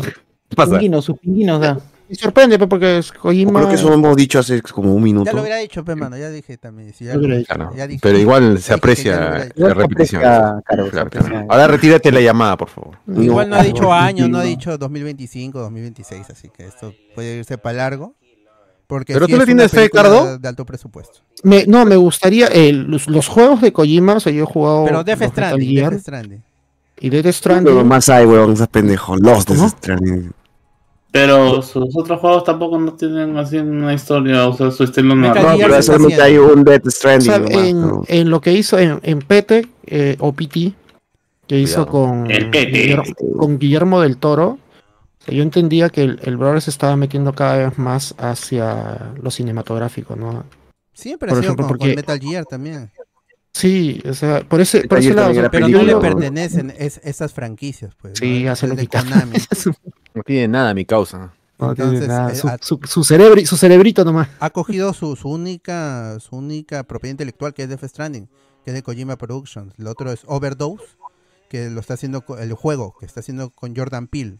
¿Qué pasa? Pinguinos, sus pinguinos, da. Me sorprende, pues, porque es Kojima. Creo que eso lo hemos dicho hace como un minuto. Ya lo hubiera dicho, pe, mano. Ya dije también. si ya Lo hubiera lo- dicho. Claro, ya dije. pero igual se aprecia la repetición. aprecia, claro, se Claro, aprecia. claro. Ahora retírate la llamada, por favor. Igual no ha dicho años, no ha dicho 2025, 2026, así que esto puede irse para largo. Porque Pero sí tú le tienes fe, Ricardo. De alto presupuesto. Me- no, me gustaría. eh, los, los juegos de Kojima, o sea, yo he jugado. Pero Death Stranding, Death Stranding. Y Death Pero Stranding. más hay, weón, esas pendejos. Los de ¿Cómo? Stranding. Pero sus otros juegos tampoco no tienen así una historia, o sea, su estilo. No, Gear pero solamente hay un Death O Stranding. sea, nomás, en, ¿no? en lo que hizo en, en PT eh, o PT, que hizo con El PT. Guillermo, con Guillermo del Toro, o sea, yo entendía que el, el brother se estaba metiendo cada vez más hacia lo cinematográfico, ¿no? Siempre Por ha sido ejemplo, con, con porque- Metal Gear también. Sí, o sea, por ese, por ese lado. Pero yo no le pertenecen es, esas franquicias, pues. Sí, ¿no? hace lo que Konami. (laughs) No tiene nada mi causa. No tiene Entonces, nada, eh, su, su, su cerebri- su cerebrito nomás. ha cogido su, su única su única propiedad intelectual que es Death Stranding, que es de Kojima Productions. El otro es Overdose, que lo está haciendo el juego, que está haciendo con Jordan Peele,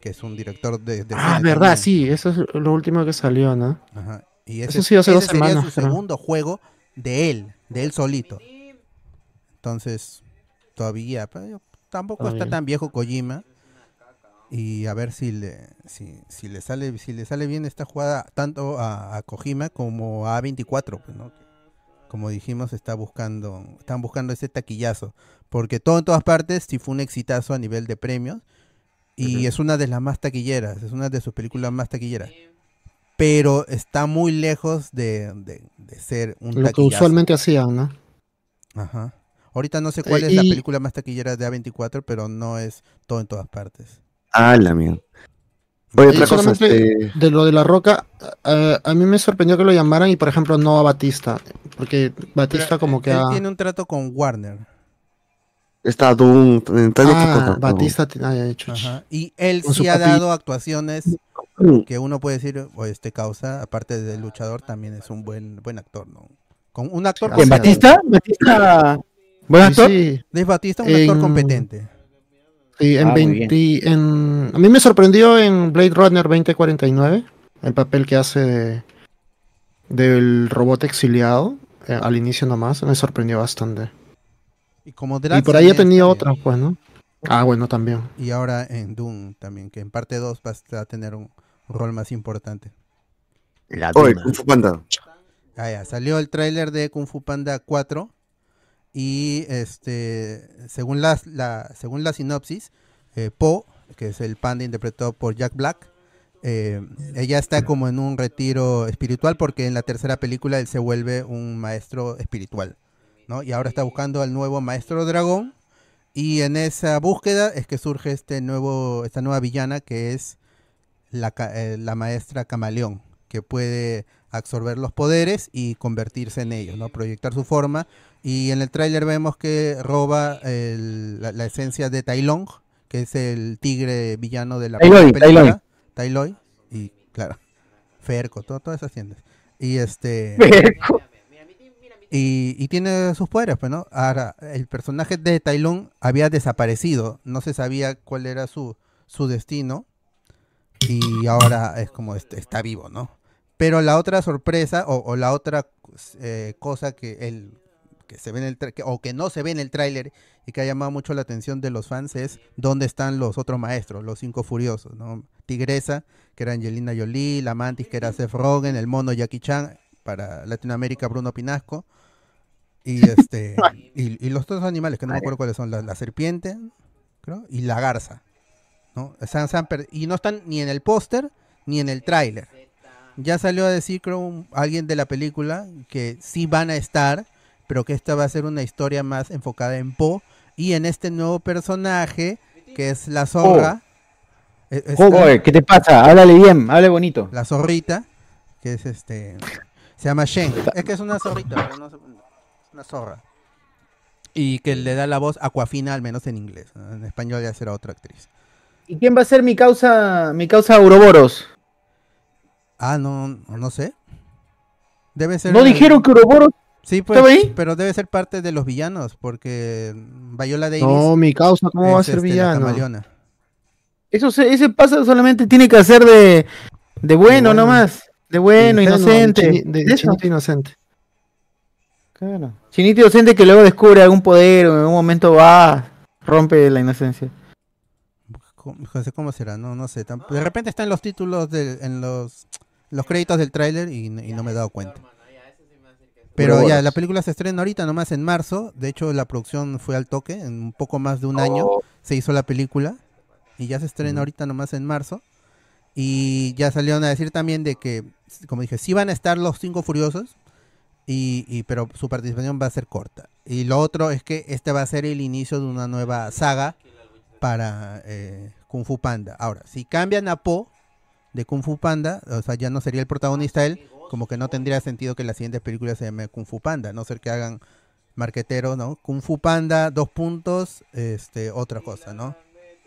que es un director de, de Ah, verdad, también. sí, eso es lo último que salió, ¿no? Ajá. Y Eso sí, hace ese dos sería semanas, su creo. segundo juego de él, de él solito. Entonces, todavía, pero tampoco está tan viejo Kojima. Y a ver si le, si, si le sale, si le sale bien esta jugada tanto a, a Kojima como a A24, pues, ¿no? Como dijimos, está buscando, están buscando ese taquillazo. Porque todo en todas partes sí fue un exitazo a nivel de premios. Y es una de las más taquilleras, es una de sus películas más taquilleras. Pero está muy lejos de, de- de ser un Lo que taquillazo. usualmente hacían, ¿no? Ajá. Ahorita no sé cuál Eh, es la película más taquillera de A24, pero no es todo en todas partes. Ah, la mierda. Oye, otra cosa, solamente este, de lo de la roca, a mí me sorprendió que lo llamaran y por ejemplo no a Batista, porque Batista como que Él ha... tiene un trato con Warner. está Doom, está Ah. Batista ah, ya, chuch. Ajá. Y él sí ha papi- dado actuaciones. Que uno puede decir, o este causa, aparte del luchador, también es un buen buen actor, ¿no? Con un actor Sí, con ¿En Batista? Batista? Batista ¿Buen Sí, actor? sí. Dave Bautista, un actor En- competente. Sí, en Ah, muy 20, en, a mí me sorprendió en Blade Runner 2049 el papel que hace de- del robot exiliado eh, al inicio nomás, me sorprendió bastante. Y como Y Drax por ahí ha también tenido está otras, pues, ¿no? Ah, bueno, también. Y ahora en Doom también, que en parte 2 va a tener un rol más importante. Oye, Kung Fu Panda. Ah, ya, salió el tráiler de Kung Fu Panda 4 y este según la, la- según la sinopsis, eh, Po, que es el panda interpretado por Jack Black, eh, ella está como en un retiro espiritual porque en la tercera película él se vuelve un maestro espiritual, ¿no? Y ahora está buscando al nuevo maestro dragón y en esa búsqueda es que surge este nuevo esta nueva villana que es la, eh, la maestra camaleón, que puede absorber los poderes y convertirse en ellos, ¿no? Proyectar su forma. Y en el tráiler vemos que roba el- la, la esencia de Tai Long, que es el tigre villano de la Tai Loi, primera película. Tai Loi. Tai Loi, y claro, Ferco, todo- todas esas tiendas. Y este... Ferco. Y, y tiene sus poderes, pues, ¿no? Ahora, el personaje de Tai Lung había desaparecido, no se sabía cuál era su, su destino, y ahora es como est- está vivo, ¿no? Pero la otra sorpresa, o, o la otra eh, cosa que, el, que se ve en el que- o que no se ve en el tráiler y que ha llamado mucho la atención de los fans es dónde están los otros maestros, los cinco furiosos, ¿no? Tigresa, que era Angelina Jolie, la Mantis, que era Seth Rogen, el mono Jackie Chan, para Latinoamérica Bruno Pinasco, y (laughs) este y, y los otros animales que no me acuerdo cuáles son, la, la serpiente, creo, y la garza, y no están ni en el póster ni en el tráiler. Ya salió a decir, creo, alguien de la película que sí van a estar, pero que esta va a ser una historia más enfocada en Po y en este nuevo personaje que es la zorra. esta- Oye, ¿qué te pasa? Háblale bien, hable bonito. la zorrita, que es este, se llama Shen. Es que es una zorrita, pero no es una zorra. Y que le da la voz a Aquafina, al menos en inglés. En español ya será otra actriz. ¿Y quién va a ser mi causa, mi causa Ouroboros? Ah, no, no, sé. Debe ser. ¿No dijeron que Ouroboros Sí, pues, ahí? pero debe ser parte de los villanos, porque Viola Davis. No, mi causa, ¿cómo va a ser este, la villano? Eso se- ese pasa solamente tiene que hacer de, de bueno, bueno. nomás. De bueno, inocente. de chini- de chinito inocente. Claro. Chinito inocente que luego descubre algún poder o en algún momento va, rompe la inocencia. ¿Cómo, José, ¿cómo será? No, no sé. tamp- De repente está en los títulos, de, en los, los créditos del tráiler y, y no me he dado cuenta. Pero ya, la película se estrena ahorita, nomás en marzo. De hecho, la producción fue al toque. En un poco más de un año Oh. se hizo la película. Y ya se estrena ahorita nomás en marzo. Y ya salieron a decir también de que, como dije, sí van a estar los cinco furiosos. Y, y- pero su participación va a ser corta. Y lo otro es que este va a ser el inicio de una nueva saga para eh, Kung Fu Panda. Ahora, si cambian a Po de Kung Fu Panda, o sea, ya no sería el protagonista él, como que no tendría sentido que la siguiente película se llame Kung Fu Panda, a no ser que hagan marquetero, ¿no? Kung Fu Panda, dos puntos, este, otra cosa, ¿no?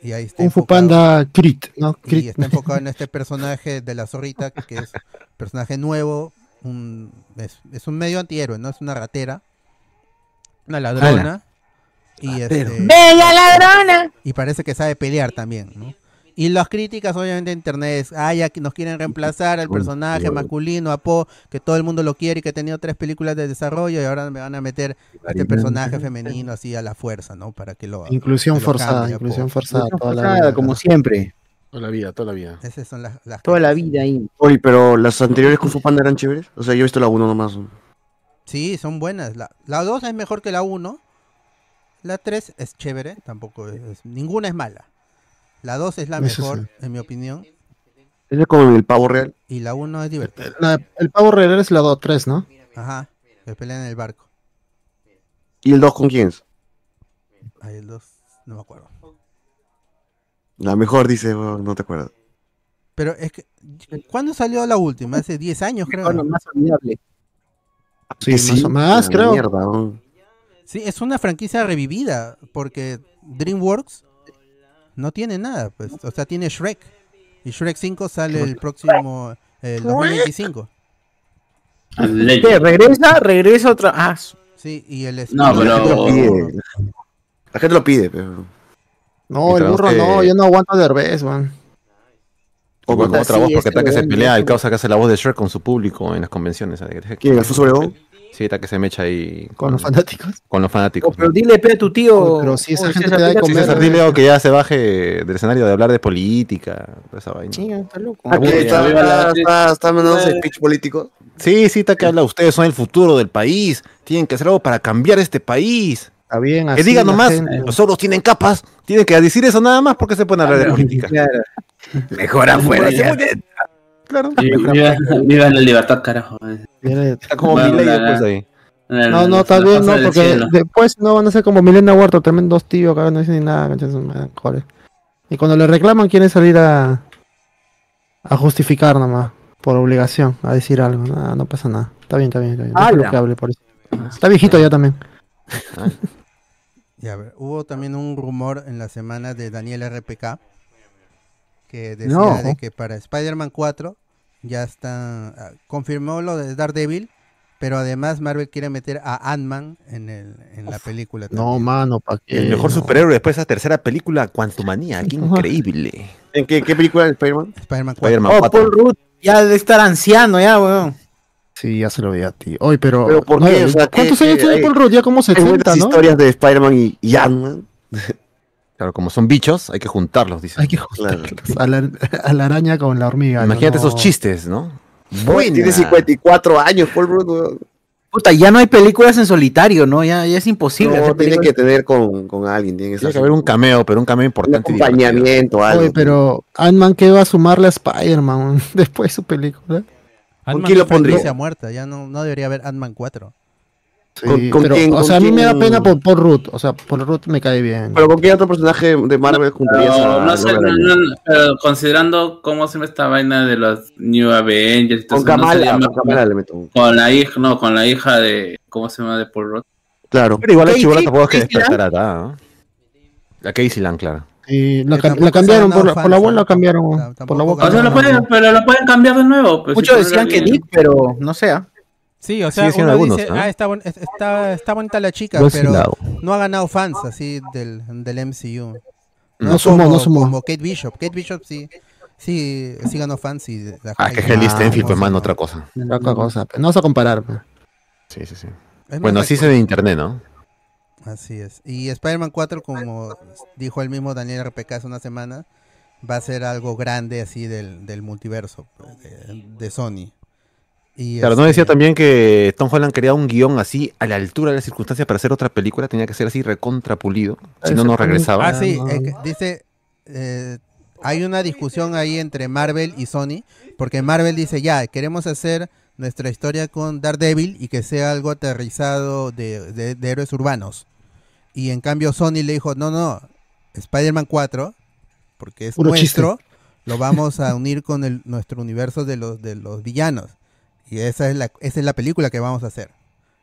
Y ahí está Kung Fu. Panda Crit, ¿no? Y está enfocado en (laughs) este personaje de la zorrita, que es personaje nuevo, un, es, es un medio antihéroe, ¿no? Es una ratera, una ladrona. Y este, ¡Bella ladrona! y parece que sabe pelear también, ¿no? Y las críticas, obviamente, en internet es, ah, ya nos quieren reemplazar al personaje masculino, a Po, que todo el mundo lo quiere y que ha tenido tres películas de desarrollo y ahora me van a meter este personaje femenino así a la fuerza, ¿no? Para que lo... Inclusión que forzada, cambie a Po. inclusión forzada. Inclusión toda la forzada, vida. como siempre. Toda la vida, toda la vida. Esas son las, las Toda la vida ahí. Oye, pero las anteriores Kung Fu Panda eran chéveres. O sea, yo he visto la 1 nomás. Sí, son buenas. La, la 2 es mejor que la 1. La 3 es chévere, tampoco es, es- ninguna es mala. La 2 es la Eso mejor, sí. en mi opinión, Ese es como el pavo real. y la 1 es divertida. La- el pavo real es la 2, 3, ¿no? Ajá, que pelean en el barco. ¿Y el 2 con quién es? Ahí el 2, no me acuerdo. La mejor, dice, oh, no te acuerdas. Pero es que, ¿cuándo salió la última? Hace 10 años, creo. Mejor, más olvidable. Sí, Que más o más, La creo. Mierda, ¿no? Sí, es una franquicia revivida, porque DreamWorks no tiene nada, pues. O sea, tiene Shrek. Y Shrek 5 sale el próximo, el 2025. ¿Qué? ¿Regresa? ¿Regresa otra? Ah, Sí, y el No, espíritu- La gente lo pero- pide. La gente lo pide, pero. No, el burro que- no, yo no aguanto a Derbez, man. O con otra sí, voz, porque este está que se pelea, el causa que hace la voz de Shrek con su público en las convenciones. ¿Quién, Alfonso Obregón? Sí, está que se mecha ahí Con los fanáticos. con los fanáticos. Pero dile, pe, a tu tío. Oh, pero si esa Oye, gente te da de comer, César, dile que ya se baje del escenario de hablar de política, toda esa vaina. Sí, está loco. Ah, que está, está, está, está el pitch político. Sí, sí, está que habla, ustedes son el futuro del país, tienen que hacer algo para cambiar este país. Está bien, Que así digan la nomás, gente. los ogros tienen capas, tienen que decir eso nada más porque se pueden hablar de política. Mejor afuera, ya. Claro. Viva, viva la libertad, carajo. Está como Bueno, la- después ahí. No, no, está bien, no, porque después no van a ser como Milena Huerta, tremendos tíos que no dicen ni nada, joder. Y cuando le reclaman quieren salir a a justificar nomás, por obligación, a decir algo, no, no pasa nada. Está bien, está bien, está bien. ¡Hala! Déjalo que hable por eso. Está viejito ya también. (laughs) Ya, a ver, hubo también un rumor en la semana de Daniel RPK que decía No. de que para Spider-Man 4 ya está ah, confirmó lo de Daredevil, pero además Marvel quiere meter a Ant-Man en, el, en la película. No, mano, ¿para qué? El mejor No. superhéroe después de esa tercera película, Quantumania, qué increíble. ¿En qué, qué película de Spider-Man? Spider-Man 4. Spider-Man Oh, 4. Paul Rudd ya debe estar anciano ya, weón. Sí, ya se lo veía a ti. Oye, pero, ¿Pero por no, qué? O sea, ¿cuántos ¿qué- años tiene Paul Rudd? Ya como Hay 70, buenas ¿no? historias de Spider-Man y, y Ant-Man. Claro, como son bichos, hay que juntarlos, dice. Hay que Claro. juntarlos a la, a la araña con la hormiga. Imagínate ¿no? esos chistes, ¿no? Oye, Tiene 54 años, Paul Rudd. weón. Puta, ya no hay películas en solitario, ¿no? Ya, ya es imposible. No, tiene que tener con, con alguien. Tiene que, Tiene que haber un cameo, pero un cameo un importante. divertido. acompañamiento, algo. Oye, pero Ant-Man que va a sumarle a Spider-Man (laughs) después de su película. Ant-Man quién lo pondría? muerta, ya no, no debería haber Ant-Man 4. Sí, ¿Con- con pero, quién- o con sea, a mí me da pena por Paul Rudd. O sea, Paul Rudd me cae bien. Pero ¿con qué otro personaje de Marvel a no sé, no, no, no, considerando cómo se ve esta vaina de los New Avengers, y todo Con no Kamala, con Kamala le meto. con la hija, no, con la hija de, ¿cómo se llama? De Paul Rudd. Claro. Pero igual la chivola tampoco es que despertará, ¿no? La Casey Lang, claro. Sí, la, cambiaron, por, la- por la fans, abuela ¿no? la cambiaron. Por la boca. O sea, lo pueden, pero lo pueden cambiar de nuevo. pues, Muchos si decían que. Nick, pero no sé. Sí, o sea, uno algunos, dice, ¿no? ah, está, está, está bonita la chica, pero no ha ganado fans así del, del MCU. No sumó, como, no sumó. Como Kate Bishop. Kate Bishop sí, sí, sí ganó fans y... la- Ah, que y- Helly Ah, Stenfield, pues, no, man, no. otra cosa. Otra cosa. No vas a comparar. pe. Sí, sí, sí. Es Bueno, así se ve en internet, ¿no? Así es. Y Spider-Man 4, como dijo el mismo Daniel RPK hace una semana, va a ser algo grande así del, del multiverso pues, de, de Sony. Y Claro, ¿no este, decía también que Tom Holland quería un guion así a la altura de las circunstancias para hacer otra película? Tenía que ser así recontrapulido, si no, no regresaba. Ah, sí, eh, que dice, eh, hay una discusión ahí entre Marvel y Sony, porque Marvel dice, ya, queremos hacer nuestra historia con Daredevil y que sea algo aterrizado de, de- de héroes urbanos. Y en cambio Sony le dijo, no, no, Spider-Man 4, porque es Puro nuestro, lo vamos a unir con el, nuestro universo de los, de los villanos. Y esa es, la, esa es la película que vamos a hacer.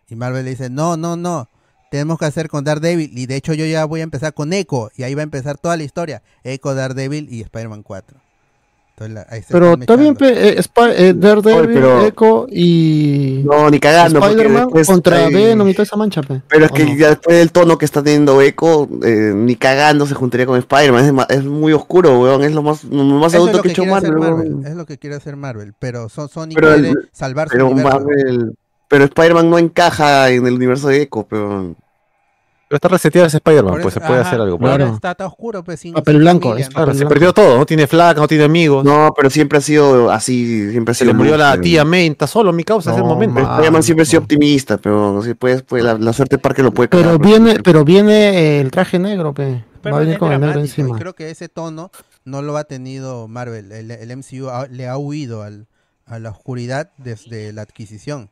Y Marvel le dice, no, no, no, tenemos que hacer con Daredevil. Y de hecho yo ya voy a empezar con Echo. Y ahí va a empezar toda la historia. Echo, Daredevil y Spider-Man 4. La- Pero pe, eh, eh, Daredevil, Oye, pero- Echo y No, ni cagando. Spider-Man contra hay- Venom y toda esa mancha. pe. Pero es ¿O que no? ya después del tono que está teniendo Echo, eh, ni cagando se juntaría con Spider-Man. Es, muy oscuro, weón. Es lo más, lo más es adulto lo que que hecho Marvel. Es lo que quiere hacer Marvel. Pero Son- Sony Pero quiere el- salvar Pero. Marvel. Pero Spider-Man no encaja en el universo de Echo, pero. Pero está reseteado ese Spider-Man, pues se puede ajá, hacer algo. pero pues. Claro. Está, está oscuro, pues, sin, Papel sin blanco, familia. es Claro, papel se blanco. perdió todo, no tiene flaca, no tiene amigos. No, pero siempre ha sido así. Siempre ha Se le murió la tía May, está solo mi causa en ese No, momento. ma. Spider-Man siempre ha sido optimista, pero sí, pues, pues la, la suerte parque lo puede Pero pues. viene, pero viene el traje negro, pe. Pero va a venir con el negro y encima. creo que ese tono no lo ha tenido Marvel. El, el MCU ha- le ha huido al, a la oscuridad desde la adquisición.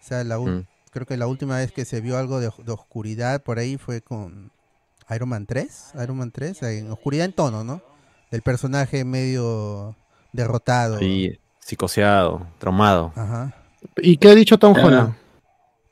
O sea, la, Mm. Creo que la última vez que se vio algo de, de oscuridad por ahí fue con Iron Man 3. Iron Man 3, en oscuridad en tono, ¿no? Del personaje medio derrotado. Ahí, psicoseado, traumado. Ajá. ¿Y qué ha dicho Tom Ah. Holland?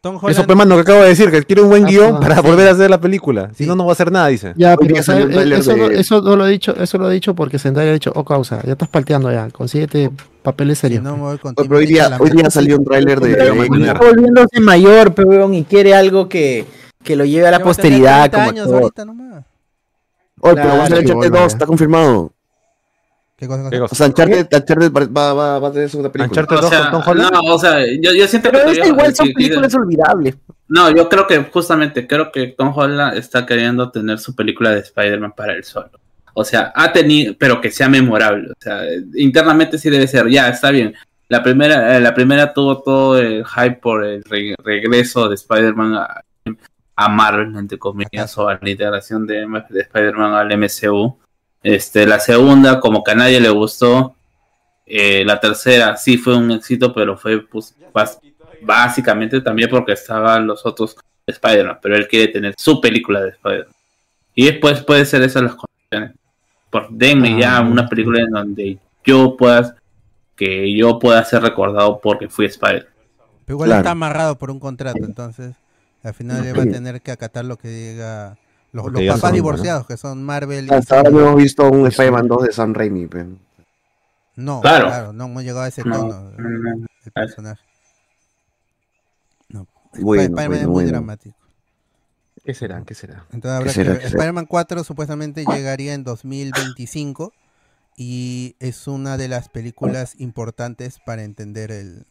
Tom Eso, Holland- pues, mano, que acabo de decir, que quiere un buen Ah, guion para sí. volver a hacer la película. Si no, no va a hacer nada, dice. Ya, Hoy pero día ¿sabes? salió un tráiler eso, no, de- eso no lo he dicho, eso lo he dicho porque Zendaya ha dicho, oh causa, ya estás palteando ya, consíguete papeles serios. No me voy con pero hoy día, hoy día salió un tráiler de... Está volviéndose mayor, pe, weón, y quiere algo que, que lo lleve a la posteridad 30 como años ahorita nomás. Oye, pero va a ser Claro, Uncharted igual, 2, ya. está confirmado. ¿Qué cosa? ¿Qué O sea, Uncharted, Uncharted va, va, va a tener segunda película. Uncharted O 2 sea, con Tom Holland. no, o sea, yo, yo siento Pero que esta todavía- igual son películas olvidables. No, yo creo que justamente creo que Tom Holland está queriendo tener su película de Spider-Man para él solo. O sea, ha tenido, pero que sea memorable. O sea, internamente sí debe ser. Ya, está bien. La primera, eh, la primera tuvo todo el hype por el re- regreso de Spider-Man a, a Marvel, entre comillas, o a la integración de, de Spider-Man al MCU. Este, la segunda, como que a nadie le gustó. Eh, la tercera sí fue un éxito, pero fue pues, bas- básicamente también porque estaban los otros Spider-Man, pero él quiere tener su película de Spider-Man. Y después puede ser esas las condiciones. Por denme ya Ah. una película en donde yo pueda que yo pueda ser recordado porque fui Spider. Pero igual Claro. está amarrado por un contrato, entonces al final le va a tener que acatar lo que diga los, papás divorciados, que son Marvel y Hasta ahora Sony. no hemos visto un Spider-Man 2 de Sam Raimi. pero- No, Claro. claro. no hemos llegado a ese No, tono no, no. del personaje. No, Bueno, Spider-Man bueno, es muy bueno. dramático. ¿Qué será? ¿Qué será? Entonces habrá será, que? Spider-Man 4 supuestamente llegaría en 2025 y es una de las películas importantes para entender el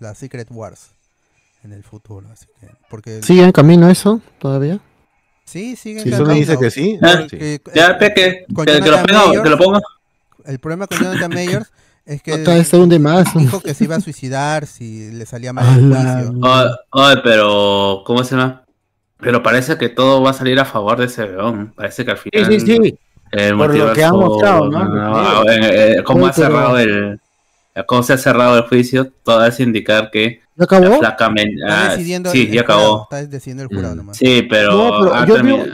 la Secret Wars en el futuro, así que porque ¿Sigue en camino eso todavía? Sí, siguen Sí, Si Sony dice que sí, Ah, porque, Ya, eh, pe, que, con que, que lo ponga, Majors, que lo ponga. el problema con Jonathan (laughs) Mayers es que Otra vez hunde más. dijo que se iba a suicidar si le salía mal el juicio. Oye, oye, pero ¿cómo se llama? Pero parece que todo va a salir a favor de ese weón. Parece que al Sí, final sí, sí. el Por lo que multiverso, mostrado, ¿no? ah, eh, eh, cómo ha cerrado el cómo se ha cerrado el juicio, todo es indicar que ¿Ya acabó? la flaca men- Está ah, decidiendo sí, el- el ya jurado, acabó. está decidiendo el jurado Mm. nomás. Sí, pero, No, pero ha yo digo-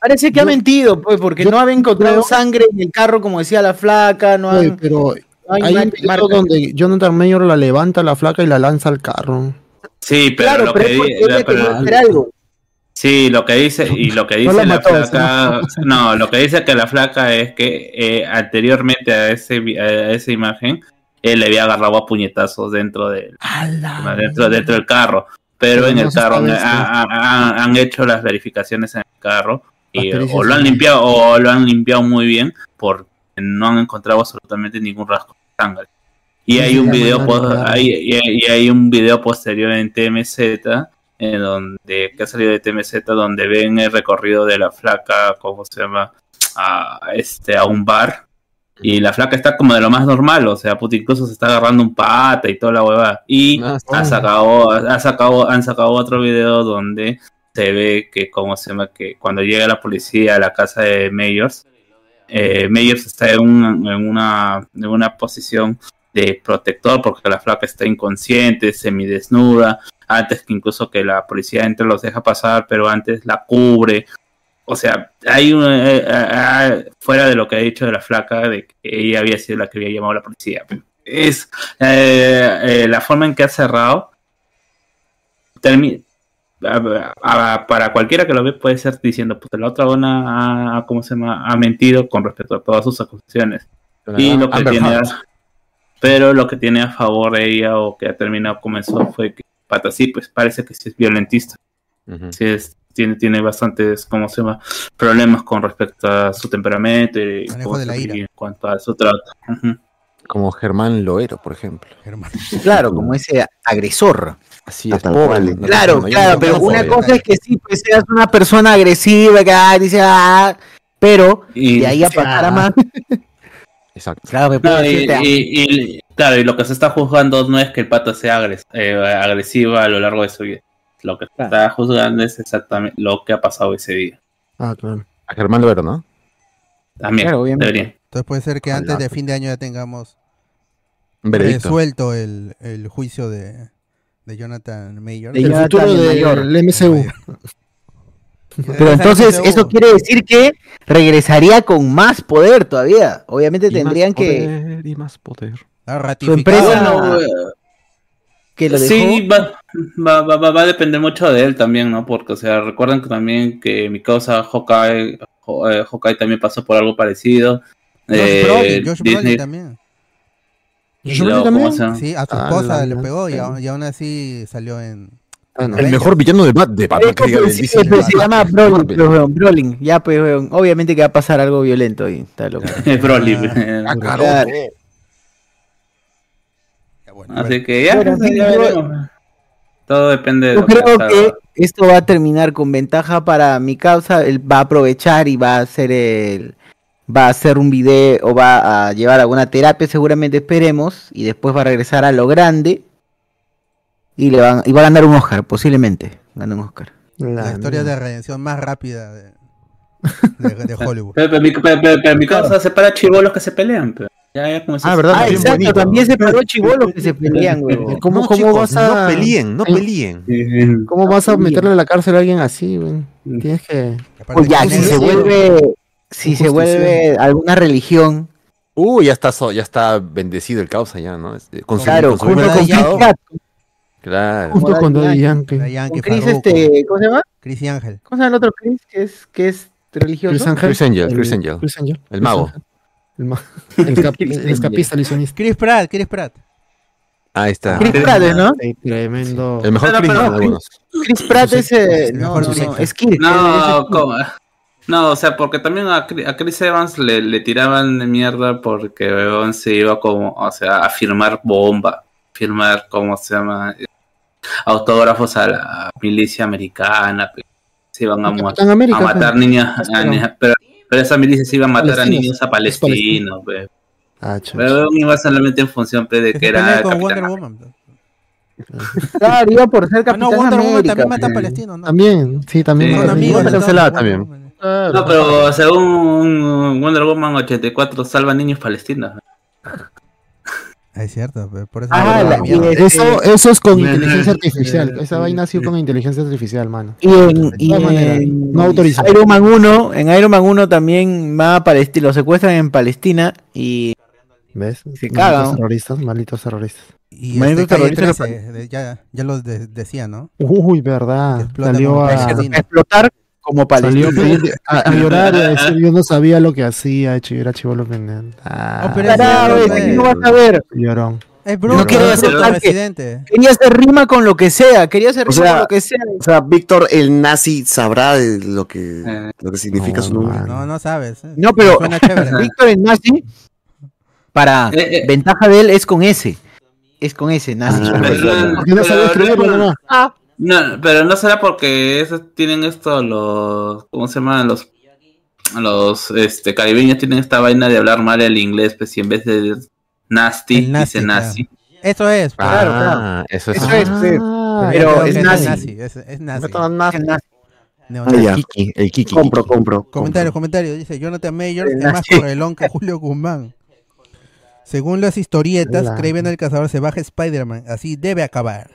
Parece que ha Yo- mentido, pues, porque yo no había encontrado creo- sangre en el carro, como decía la flaca, no Oye, han... pero no hay hay un video donde Jonathan Mayor la levanta la flaca y la lanza al carro. Sí, pero Claro, lo pero que es di- ella pero- algo. Sí, lo que dice y lo que (laughs) No dice la la mató, flaca, no, lo que dice que la flaca es que eh, anteriormente a ese a esa imagen él le había agarrado a puñetazos dentro del dentro dentro del carro, pero Pero en no el carro han hecho las verificaciones en el carro y o lo han limpiado o lo han limpiado muy bien porque no han encontrado absolutamente ningún rasgo de sangre. Y Sí, hay un video y hay- y hay un video posterior en TMZ en donde que ha salido de TMZ donde ven el recorrido de la flaca, ¿cómo se llama? A este a un bar y la flaca está como de lo más normal, o sea, puta, incluso se está agarrando un pata y toda la hueva y Ah, ha sacado, ha sacado, han sacado otro video donde se ve que, ¿cómo se llama? Que cuando llega la policía a la casa de Mayors, eh, Mayors está en, un- en una, en una posición de protector porque la flaca está inconsciente, semidesnuda, antes que incluso que la policía entre los deja pasar, pero antes la cubre. O sea, hay un, eh, eh, eh, fuera de lo que ha dicho de la flaca, de que ella había sido la que había llamado a la policía. Es eh, la forma en que ha cerrado. termi- a- a- para cualquiera que lo ve puede ser diciendo, pues la otra dona ha, ¿cómo se llama? ha mentido con respecto a todas sus acusaciones. Y lo que tiene a- pero lo que tiene a favor de ella o que ha terminado comenzó fue que Pata sí, pues parece que sí es violentista. Sí es, tiene, tiene bastantes, ¿cómo se llama? Problemas con respecto a su temperamento y, Manejo ¿cómo de la ira. y en cuanto a su trato. Como Germán Loero, por ejemplo. Germán. Claro, como ese agresor. Así es, pobre. Claro, claro, pero una cosa es que sí, pues seas una persona agresiva, que ah, dice, ah, pero Y- de ahí a pasar a más. (laughs) Exacto. Claro, No, y, y- y- claro, y lo que se está juzgando no es que el pata sea agres- eh, agresiva a lo largo de su vida. Lo que Claro. está juzgando es exactamente lo que ha pasado ese día. Ah, claro. A Germán Loero, ¿no? También, Claro, obviamente. debería. Entonces puede ser que antes de fin de año ya tengamos resuelto el, el juicio de, de Jonathan Mayor. De El Jonathan futuro el del mayor. MCU. (laughs) Pero entonces eso quiere decir que regresaría con más poder todavía. Obviamente Y más tendrían que poder, y más poder. Ah, su empresa No, que lo dejó. Sí, va, va, va, va- va a depender mucho de él también, ¿no? Porque, o sea, recuerden que también que mi causa Hawkeye, eh, Hawkeye también pasó por algo parecido. Josh Eh, Brolin, Josh Disney- Brolin también. y lo- ¿cómo se llama? Sí, a su Ah, esposa la- le pegó y, aún- y aún así salió en. El mejor villano de, Bat de Batman, que diga. Sí, se llama Brolin, pues, weón, Brolin. Ya, pues, weón, obviamente que va a pasar algo violento y está loco. (laughs) Broly. Ah, Así que ya, Bueno, pues, sí, yo-. Todo depende de Yo que creo que esto va a terminar con ventaja para mi causa. Él va a aprovechar y va a hacer el. Va a hacer un video o va a llevar alguna terapia, seguramente esperemos. Y después va a regresar a lo grande. Y, le van, y va a ganar un Oscar, posiblemente. Gana un Oscar. La historia de redención más rápida de, de, de (laughs) Hollywood. Pero, pero mi, pero- pero- pero mi causa separa chivolos que se pelean. Pero. Ya, ya, como se- Ah, ¿verdad? Ah, Bien exacto, bonito. también se paró chivolos que se pelean, weón. ¿Cómo, No, cómo chicos, vas a no peleen, no peleen. ¿Cómo vas a meterle a la cárcel a alguien así, güey? Tienes que. O ya, si se vuelve. Si se vuelve alguna religión. Uy, ya está, so- ya está bendecido el causa ya, ¿no? Este, con su- Claro, con Chris. Claro. Junto con Daddy Yankee. Yankee, Chris, este. ¿Cómo se llama? Chris y Ángel. ¿Cómo se llama el otro Chris? Que es, que es religioso. Chris Ángel. Chris Angel, El- Chris Angel. Chris Angel. El mago. El, ma- (laughs) el cap- el escapista, ilusionista. Chris Pratt, Chris Pratt. Ahí está. Chris Pratt, ¿no? Sí, tremendo. El mejor Chris de algunos. Chris Pratt es. eh, el no, no, no, es Kirk. No, es- ¿cómo? No, o sea, porque también a, Chri- a Chris Evans le, le tiraban de mierda porque weón, se iba como, o sea, a firmar bomba, firmar, ¿cómo se llama? Autógrafos a la milicia americana, se iban a, mu- Capitán América, a matar pe. niños, a niños- pero, pero esa milicia se iba a matar a niños a es palestinos, pe. Ah, pero iba solamente en función pe, de Que era con Capitán Wonder Woman. (laughs) Claro, iba por ser Ah, Capitán no, Wonder Woman también mata pe. palestinos, ¿no? También, sí, también. También. No, pero según Wonder Woman 84 salva niños palestinos. Es cierto, por eso. Ah, la- este- Eso, eso es con (laughs) inteligencia artificial. Esa vaina ha sido con inteligencia artificial, mano. Y en, y en no autorizado. Iron Man 1, en Iron Man 1 también va a Palestina, lo secuestran en Palestina y ¿Ves? Se cagan. Malditos terroristas, malditos terroristas. Y Malditos este calle terroristas 13, de- ya, ya lo de- decía, ¿no? Uy, verdad. Salió a, palestino. explotar como salió a, a- a llorar y a decir, yo no sabía lo que hacía, hecho, yo era chivolo pendiente. Ah, Oh, pero es Carajo, cierto, ¿qué pe. no vas a ver? llorón. No quiero es hacer presidente. Quería hacer rima con lo que sea, quería hacer O rima sea, con lo que sea. O sea, Víctor, el nazi, sabrá de lo que, Eh. lo que significa No, su nombre. No, no sabes. eh. No, pero. (laughs) Víctor el nazi, para Eh, eh. ventaja de él es con S. Es con S, nazi. Ah, no- Porque no escribirlo, no- ¿no? No, pero no será porque esos tienen esto los ¿cómo se llaman? los los este caribeños tienen esta vaina de hablar mal el inglés, pues si en vez de nasty, El nazi, dice nazi. Eso es. pero- Claro, Ah, eso es. Eso es, pues. Ah, Pero es que nazi. Es, es nazi. Es. Ah, ya. El Kiki, el Kiki. Compro, compro. Comentario, comentario. Dice Jonathan Mayor El es más que Julio Guzmán. Según las historietas, La- Kraven el cazador se baja Spider-Man. Así debe acabar.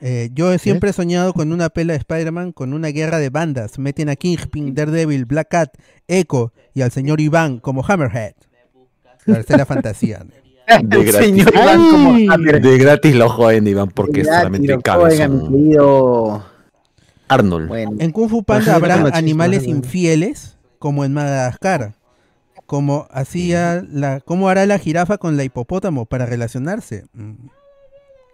Eh, yo siempre he soñado con una pela de Spider-Man con una guerra de bandas. Meten a Kingpin, Daredevil, Black Cat, Echo y al señor Iván como Hammerhead. Esa es la fantasía. (laughs) De gratis. señor Iván como. De gratis lo joden, Iván, porque es Gratis, solamente cabezón. Arnold. Bueno, En Kung Fu Panda habrá machismo, animales ¿no? infieles como en Madagascar. Como hacía la, ¿Cómo hará la jirafa con la hipopótamo para relacionarse? Mm,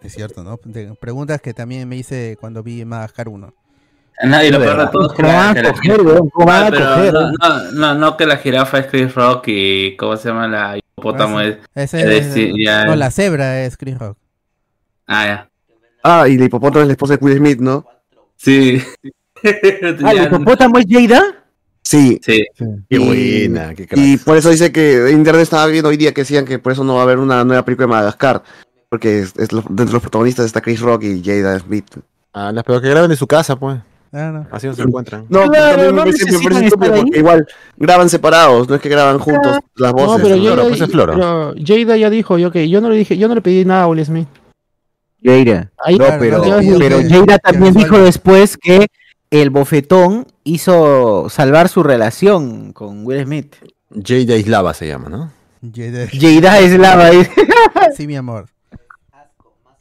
Es cierto, ¿no? De- preguntas que también me hice cuando vi Madagascar 1. No, y lo peor de todo es que ¿Cómo van la, que la Ah, pero no, no, no, no que la jirafa es Chris Rock y ¿cómo se llama la hipopótamo? Es, Ese es es- ya- no, la cebra es Chris Rock. Ah, ya. Ah, y la hipopótamo es la esposa de Will Smith, ¿no? Sí. (laughs) Ah, ¿el Ya- hipopótamo es Jada? Sí. sí. Qué Y- buena, qué. Y por eso dice que internet estaba viendo hoy día que decían que por eso no va a haber una nueva película de Madagascar. Porque es, es lo- dentro de los protagonistas está Chris Rock y Jada Smith. Ah, las pero que graben en su casa, pues. Ah, no. Así no se encuentran. No, Claro, no me parece, me necesitan parece estúpido porque igual graban separados, no es que graban juntos las No, voces. pero ¿no? Jada, pues es Flora. pero Jada ya dijo yo que yo no le dije, yo no le pedí nada a Will Smith. Jada. Ahí- No, pero, pido pero que- Jada también dijo después que el bofetón hizo salvar su relación con Will Smith. Jada Islava se llama, ¿no? Jada- Jada es lava. dice. Sí, mi amor.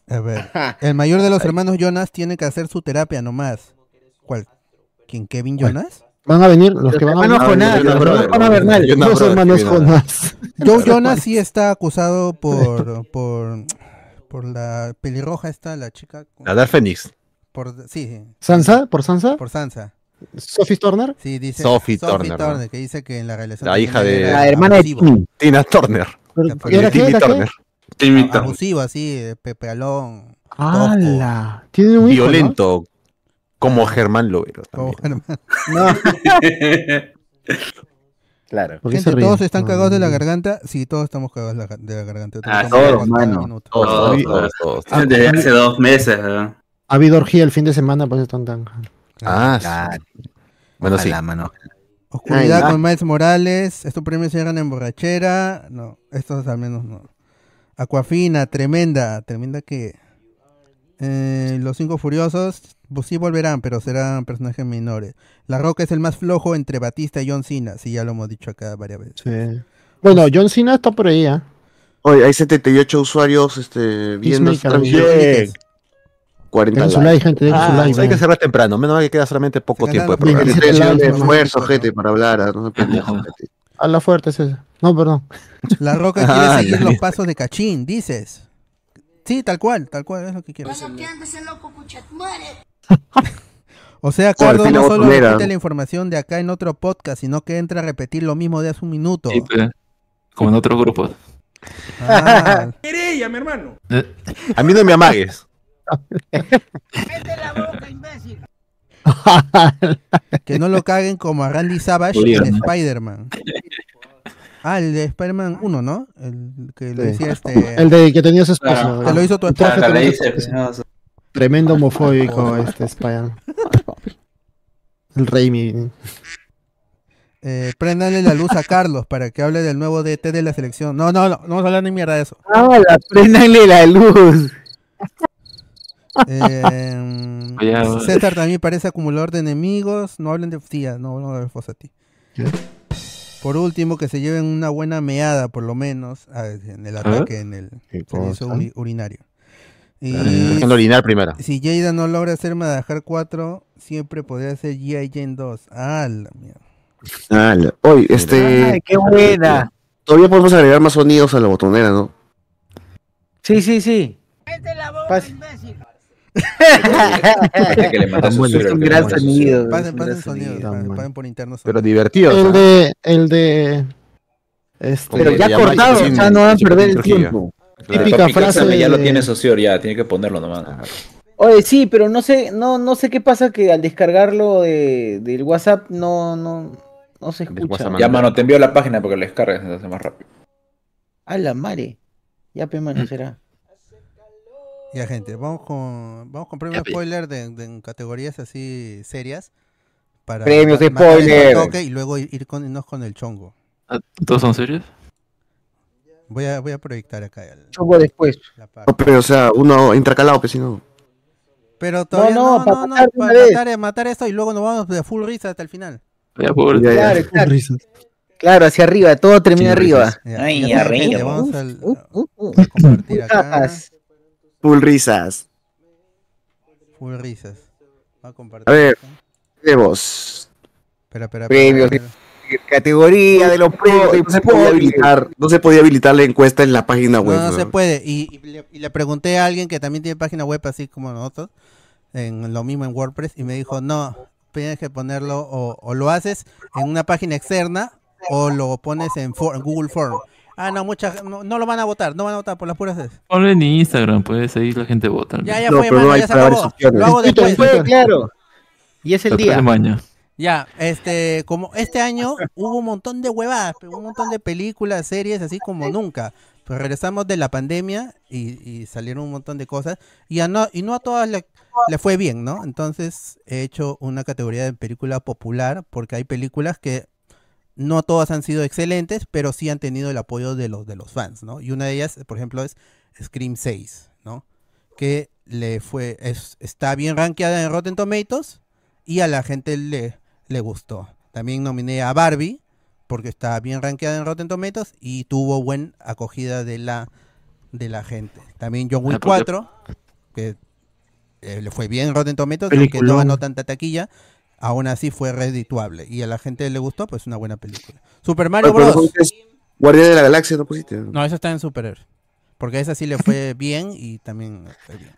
A ver, (laughs) el mayor de los hermanos Jonas tiene que hacer su terapia nomás. ¿Cuál? ¿Quién? ¿Kevin Jonas? Van a venir los que van a venir. Jonás, los hermanos Jonás Bernal. Los Jonas hermanos Jonás. (laughs) Joe (laughs) Jonas sí está acusado por por por la pelirroja esta, la chica La Dark Phoenix. por sí, sí, ¿Sansa? ¿Por Sansa? por Sansa. ¿Sophie Turner? Sí, dice Sophie Turner, ¿no? que dice que en la relación La hija de- La hermana de. Tina Turner. ¿Pero- Porque ¿Era qué? Timmy ¿Era qué? Turner. Turner. abusivo así, pepealón. ¡Hala! Tiene un hijo, ¿no? Violento. Como Germán Lovero. como también. Germán. (laughs) Claro. ¿Por qué se Gente, todos están No, cagados de la no. garganta. Sí, todos estamos cagados de la, garganta. Ah, todos, cagados cada mano. minuto. Todos, Todos, todos, todos. Ah, Desde hace dos meses. ¿no? Ha habido orgía el fin de semana, pues están tan. Ah, sí. Claro. Bueno, sí. Mano. Oscuridad Ay, con Miles Morales. Estos premios llegan en borrachera. No, estos al menos no. Aquafina, tremenda. Tremenda que. Eh, los cinco furiosos. Pues sí volverán, pero serán personajes menores. La Roca es el más flojo entre Batista y John Cena. Sí, ya lo hemos dicho acá varias veces. Sí. Bueno, John Cena está por ahí, ¿ah? Oye, hay 78 usuarios este, viendo esta transmisión. Bien. 40 Den su likes. like, gente, den su Ah, like. pues hay que cerrar temprano. Menos mal que queda solamente poco tiempo de programa. Esfuerzo, gente, para hablar. No gente. Habla fuerte, César. No, perdón. La Roca (laughs) quiere Ah, seguir los pasos de Cachín, dices. Sí, tal cual, tal cual, es lo que quiere. O sea, Cardo no solo botonera. repite la información de acá en otro podcast, sino que entra a repetir lo mismo de hace un minuto. Sí, pe, como en otros grupos. Ah, (laughs) Querella, mi hermano. A mí no me amagues. Cállate la boca, imbécil. que no lo caguen como a Randy Savage en ¿no? Spider-Man. Ah, el de Spider-Man 1, ¿no? El que lo Sí. decía este. El de que tenía su esposa. Claro. Te lo hizo tu esposa. Claro, le no, Tremendo homofóbico este Spider. El Raimi. Eh, préndanle la luz a Carlos para que hable del nuevo DT de la selección. No, no, no, no vamos a hablar ni mierda de eso. ¡Ah, la préndanle la luz! Eh. César también parece acumulador de enemigos. No hablen de tía, no hablen de Fossati. ¿Qué? Por último, que se lleven una buena meada, por lo menos, a- en el ataque, en el ¿Qué servicio uri- urinario. Y Déjenlo orinar primero. si Jada no logra hacer Madagascar 4, siempre podría ser G.I. Jane 2. Ah, la mierda. Dale. Oye, este. ¡Ay, qué buena! Todavía podemos agregar más sonidos a la botonera, ¿no? Sí, sí, sí. Cállate la boca, Pas- imbécil. Que le manda Es un que gran sonido. Pasen, sonido, sonido. por interno. Pero divertido. El ¿sabes? de. El de. Este. Pero ya cortado, o sea, no van a perder el tiempo. Claro. Típica frase ya lo tiene socio, ya, tiene que ponerlo nomás. Oye, sí, pero no sé, no, no sé qué pasa que al descargarlo de, del WhatsApp no, no, no se escucha. Ya, mano, te envío la página porque lo descargues, se hace más rápido. A la madre. Ya, pe, mano, será. Ya, gente, vamos con, vamos con premio Ya, pi. spoiler de, de- en categorías así serias. Para Premios el spoiler. toque y luego ir con, irnos con el chongo. Ah, ¿Todos son serios? Voy a, voy a proyectar acá el- Choco después. No, pero, o sea, uno intercalado, que si no. Pero todavía no, no, para no, no, de para matar, matar esto y luego nos vamos de full risa hasta el final. Ya, por... Ya, ya. Claro, hacia arriba, todo termina arriba. Ya, Ay, arriba. Vamos al- Uh, uh, uh. a compartir acá. Full risas. Full risas. A compartir. A ver. Espera, espera, Premios. espera, espera. Categoría de los premios de No se, podía habilitar, no se podía habilitar la encuesta en la página No, web. no ¿no? se puede. Y, y le, y le pregunté a alguien que también tiene página web así como nosotros, en lo mismo en WordPress, y me dijo, no, tienes que ponerlo o, o lo haces en una página externa o lo pones en, for- en Google Form. Ah, no, muchas, no, no lo van a votar, no van a votar por las puras veces. Ponlo en Instagram, pues ahí la gente vota. Ya, ya No, fue, pero mano, no hay ya se acabó. Lo hago después. Fue, (laughs) claro. Y es el Después de día. Ya, este, como este año hubo un montón de huevadas, pero un montón de películas, series, así como nunca. Pues regresamos de la pandemia y, y salieron un montón de cosas y a no, y no a todas le, le fue bien, ¿no? Entonces he hecho una categoría de película popular porque hay películas que no todas han sido excelentes, pero sí han tenido el apoyo de los de los fans, ¿no? Y una de ellas, por ejemplo, es Scream 6, ¿no? Que le fue es, está bien rankeada en Rotten Tomatoes y a la gente le, le gustó. También nominé a Barbie porque está bien rankeada en Rotten Tomatoes y tuvo buena acogida de la de la gente. También John Wick Ah, porque- 4. que eh, le fue bien en Rotten Tomatoes, aunque no ganó tanta taquilla, aún así fue redituable. Y a la gente le gustó, pues una buena película. Super Mario Pero Bros. entonces, Guardián de la Galaxia no pusiste. No, eso está en Super Porque a esa sí le fue (laughs) bien y también fue bien.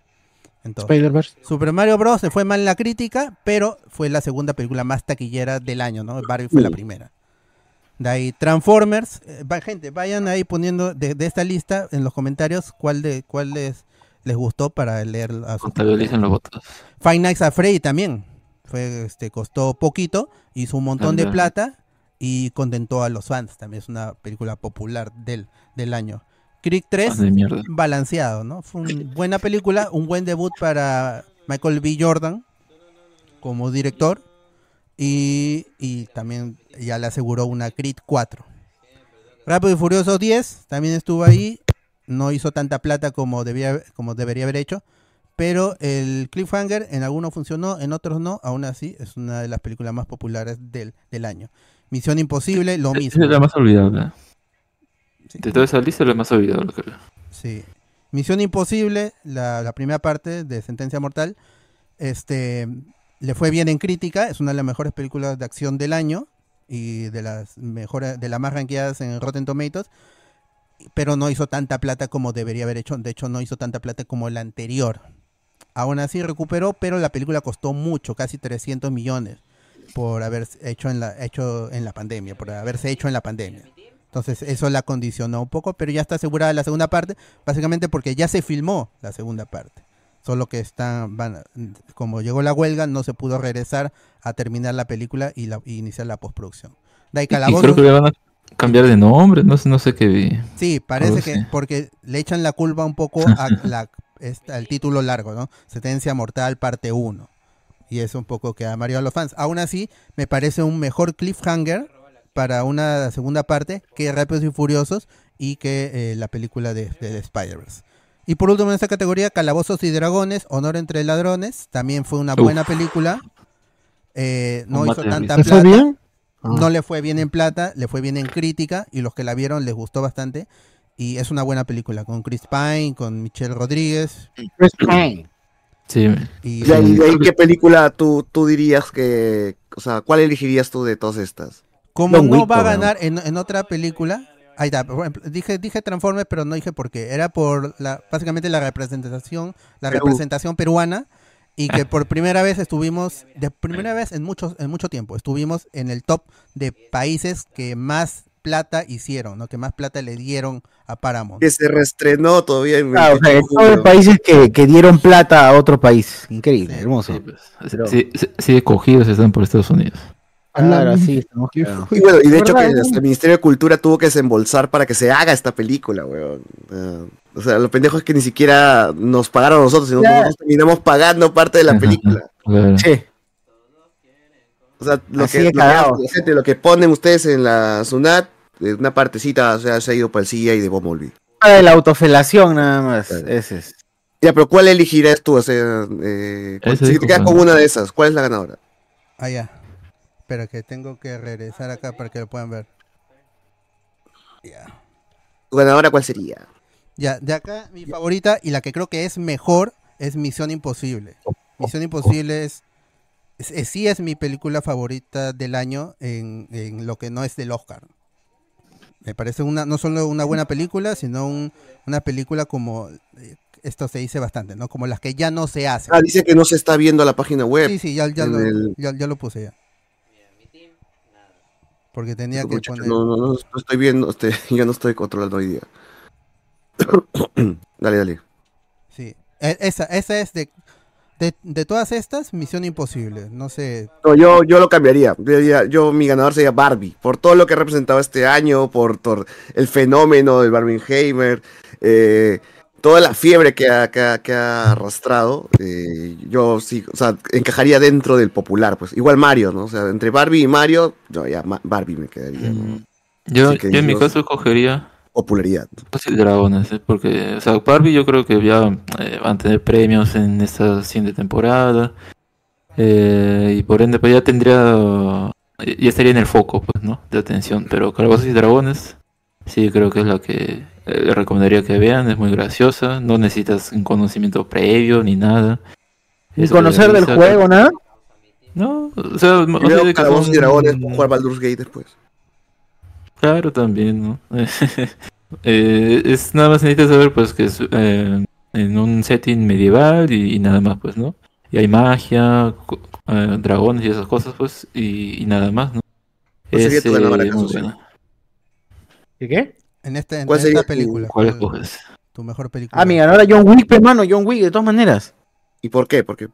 Entonces, Spider-Verse. Super Mario Bros. se fue mal en la crítica, pero fue la segunda película más taquillera del año, ¿no? Barbie fue la Uh. primera. De ahí Transformers, eh, va- gente, vayan ahí poniendo de, de esta lista en los comentarios cuál de cuál les, les gustó para leer a su Contabilicen los votos. Five Nights at Freddy también. Fue, este, costó poquito, hizo un montón de plata y contentó a los fans. También es una película popular del, del año. Creed 3, Ah, de mierda. balanceado, ¿no? Fue una buena película, un buen debut para Michael B. Jordan como director y, y también ya le aseguró una Creed 4. Rápido y Furioso 10 también estuvo ahí, no hizo tanta plata como, debía, como debería haber hecho, pero el Cliffhanger en algunos funcionó, en otros no, aún así es una de las películas más populares del, del año. Misión Imposible, lo mismo. Es la más olvidable. De toda esa lista es la más olvidable, creo. Sí. Misión Imposible, la, la primera parte de Sentencia Mortal, este le fue bien en crítica, es una de las mejores películas de acción del año y de las mejores, de las más rankeadas en Rotten Tomatoes, pero no hizo tanta plata como debería haber hecho, de hecho no hizo tanta plata como la anterior. Aún así recuperó, pero la película costó mucho, casi 300 millones por haber hecho en la hecho en la pandemia, por haberse hecho en la pandemia. Entonces eso la condicionó un poco, pero ya está asegurada la segunda parte, básicamente porque ya se filmó la segunda parte. Solo que están, van, como llegó la huelga, no se pudo regresar a terminar la película y, la, y iniciar la postproducción. De ahí Y creo que le van a cambiar de nombre, no sé, no sé qué vi. Sí, parece que porque le echan la culpa un poco a (laughs) la, esta- al título largo, ¿no? Sentencia Mortal parte 1. Y eso un poco que ha mareado a los fans. Aún así, me parece un mejor cliffhanger para una segunda parte que Rápidos y Furiosos y que eh, la película de, de, de Spider-Verse. Y por último en esta categoría, Calabozos y Dragones, Honor entre Ladrones, también fue una Uf. buena película. Eh, no Combate hizo tanta risa. ¿Le plata. fue bien? Ah. No le fue bien en plata, le fue bien en crítica y los que la vieron les gustó bastante. Y es una buena película con Chris Pine, con Michelle Rodríguez. Chris Pine. Sí. Y, Y ahí, de ahí, ¿qué película tú, tú dirías que, o sea, cuál elegirías tú de todas estas? Como no va a ganar en, en otra película, ahí está, por ejemplo, dije, dije Transformers, pero no dije por qué. Era por la, básicamente la representación, la Perú. representación peruana, y que por primera vez estuvimos, de primera vez en mucho, en mucho tiempo, estuvimos en el top de países que más plata hicieron, ¿no? Que más plata le dieron a Paramount. Que se reestrenó todavía en Ah, o sea, 28 de todos los países que, que dieron plata a otro país. Increíble, hermoso. Pero- Sí, sí, sí, cogidos están por Estados Unidos. Claro, así estamos cagados. Y bueno, y de hecho que el Ministerio de Cultura tuvo que desembolsar para que se haga esta película, weón. Ah, o sea, lo pendejo es que ni siquiera nos pagaron a nosotros, sino Ya. nosotros terminamos pagando parte de la película. Claro. Sí. O sea, lo Así que, lo que, lo que ponen ustedes en la SUNAT, eh, una partecita o sea, se ha ido para el CIA y de Bumblebee. Ah, de la autofelación nada más. Ese es. Ya, pero ¿cuál elegirás tú? O sea, eh, si te quedas con una de esas, ¿cuál es la ganadora? Ah, ya. Espera, que tengo que regresar acá para que lo puedan ver. ¿Tu ganadora cuál sería? Ya, de acá mi favorita y la que creo que es mejor es Misión Imposible. Misión Imposible es, es- es- sí es mi película favorita del año en, en lo que no es del Oscar. Me parece una no solo una buena película, sino un- una película como eh, esto se dice bastante, ¿no? Como las que ya no se hacen. Ah, dice que no se está viendo la página web. Sí, sí, ya, ya lo, el- ya, ya lo puse ya. Porque tenía que Muchacho, poner... No, no, no, no estoy viendo, este, (laughs) yo no estoy controlando hoy día. (coughs) dale, dale. Sí. E- Esa, esa es de, de, de todas estas, Misión Imposible. No sé, No, yo, yo lo cambiaría. Yo, diría- yo- mi ganador sería Barbie. Por todo lo que ha representado este año, por, por el fenómeno del Barbenheimer, eh, toda la fiebre que ha, que ha- que ha arrastrado. eh, yo sí, o sea, encajaría dentro del popular, pues. Igual Mario, ¿no? O sea, entre Barbie y Mario, no, ya Barbie me quedaría. ¿no? Yo, que yo en mi caso cogería Popularidad. pues, el Dragones, ¿eh? porque, o sea, Barbie yo creo que ya eh, van a tener premios en esta siguiente temporada. eh, y por ende, pues ya tendría, ya estaría en el foco, pues, ¿no? De atención. Pero Calabozos y Dragones, sí creo que es la que eh, les recomendaría que vean, es muy graciosa, no necesitas un conocimiento previo ni nada. Ni Es conocer del juego, nada. No, o sea, o sea, Calabozos y Dragones, jugar Baldur's Gate después. Claro, también, ¿no? (laughs) Eh, es nada más necesitas saber, pues, que es eh, en un setting medieval y, y nada más, pues, ¿no? Y hay magia, co- eh, dragones y esas cosas, pues, y, y nada más, ¿no? ¿Cuál sería tu eh, ganadora, muy Caso buena. ¿Y qué? En, este, en ¿Cuál esta sería tu- película. ¿Cuál ¿cuál- escoges? Tu mejor película. Ah, mi ganadora John Wick, pe, mano, John Wick, de todas maneras. ¿Y por qué? Porque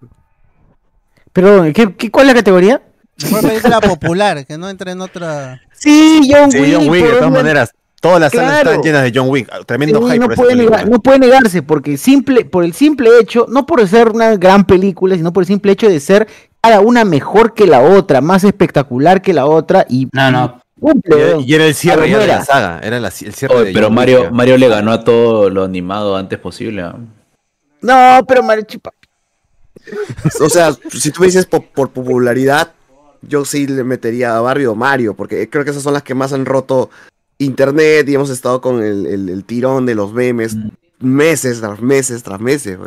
Pero, ¿qué, qué, ¿cuál es la categoría? Mejor película popular, que no entre en otra. Sí, John Sí, Wick. John Wick, de todas una- maneras. Todas las salas Claro. están llenas de John Wick. Tremendo Sí, hype no, puede película. negar- no puede negarse, porque simple, por el simple hecho, no por ser una gran película, sino por el simple hecho de ser cada una mejor que la otra, más espectacular que la otra y No, no. cumple, Y era- weón. Y era el cierre ya de la saga. Era la- el cierre Oye, de pero John Mario, Wick. Mario le ganó a todo lo animado antes posible. No, pero Mario Chipa. O sea, si tú me dices po- por, popularidad, yo sí le metería a Barbie o Mario, porque creo que esas son las que más han roto internet y hemos estado con el, el- el tirón de los memes meses tras meses tras meses.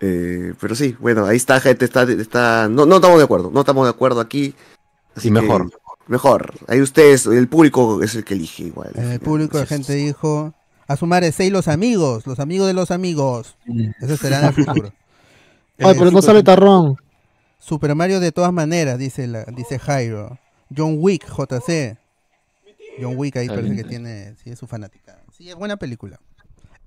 Eh, pero sí, bueno, ahí está, gente, está, está, no, no estamos de acuerdo, no estamos de acuerdo aquí. así Y que mejor. Mejor, ahí ustedes, el público es el que elige igual. En el público de gente dijo. A sumar seis los amigos, los amigos de los amigos. Eso será en el futuro. Ay, Eh, pero no Super- sale Tarrón. Super Mario de todas maneras, dice la, dice Jairo. John Wick, JC. John Wick ahí Está parece bien. que tiene, sí es su fanática. Sí, es buena película.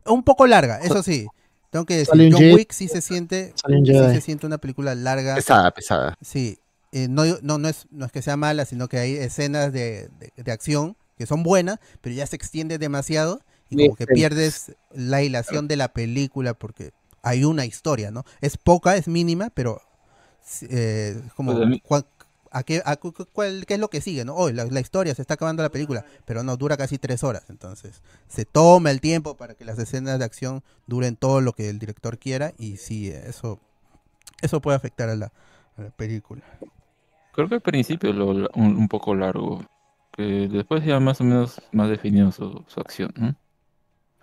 Un poco larga, eso sí. Tengo que decir, John Jedi. Wick sí se siente, sí se siente una película larga. Pesada, pesada. Sí, eh, no, no, no, es, no es que sea mala, sino que hay escenas de, de- de acción que son buenas, pero ya se extiende demasiado y como que pierdes la hilación de la película porque hay una historia, ¿no? Es poca, es mínima, pero eh, como Pues a cua- a qué, a cu- cu- cuál- qué es lo que sigue, ¿no? Oh, la, la historia, se está acabando la película, pero no, dura casi tres horas, entonces se toma el tiempo para que las escenas de acción duren todo lo que el director quiera y sí, eso, eso puede afectar a la, a la película. Creo que al principio lo, un, un poco largo, que después ya más o menos más definido su, su acción, ¿no?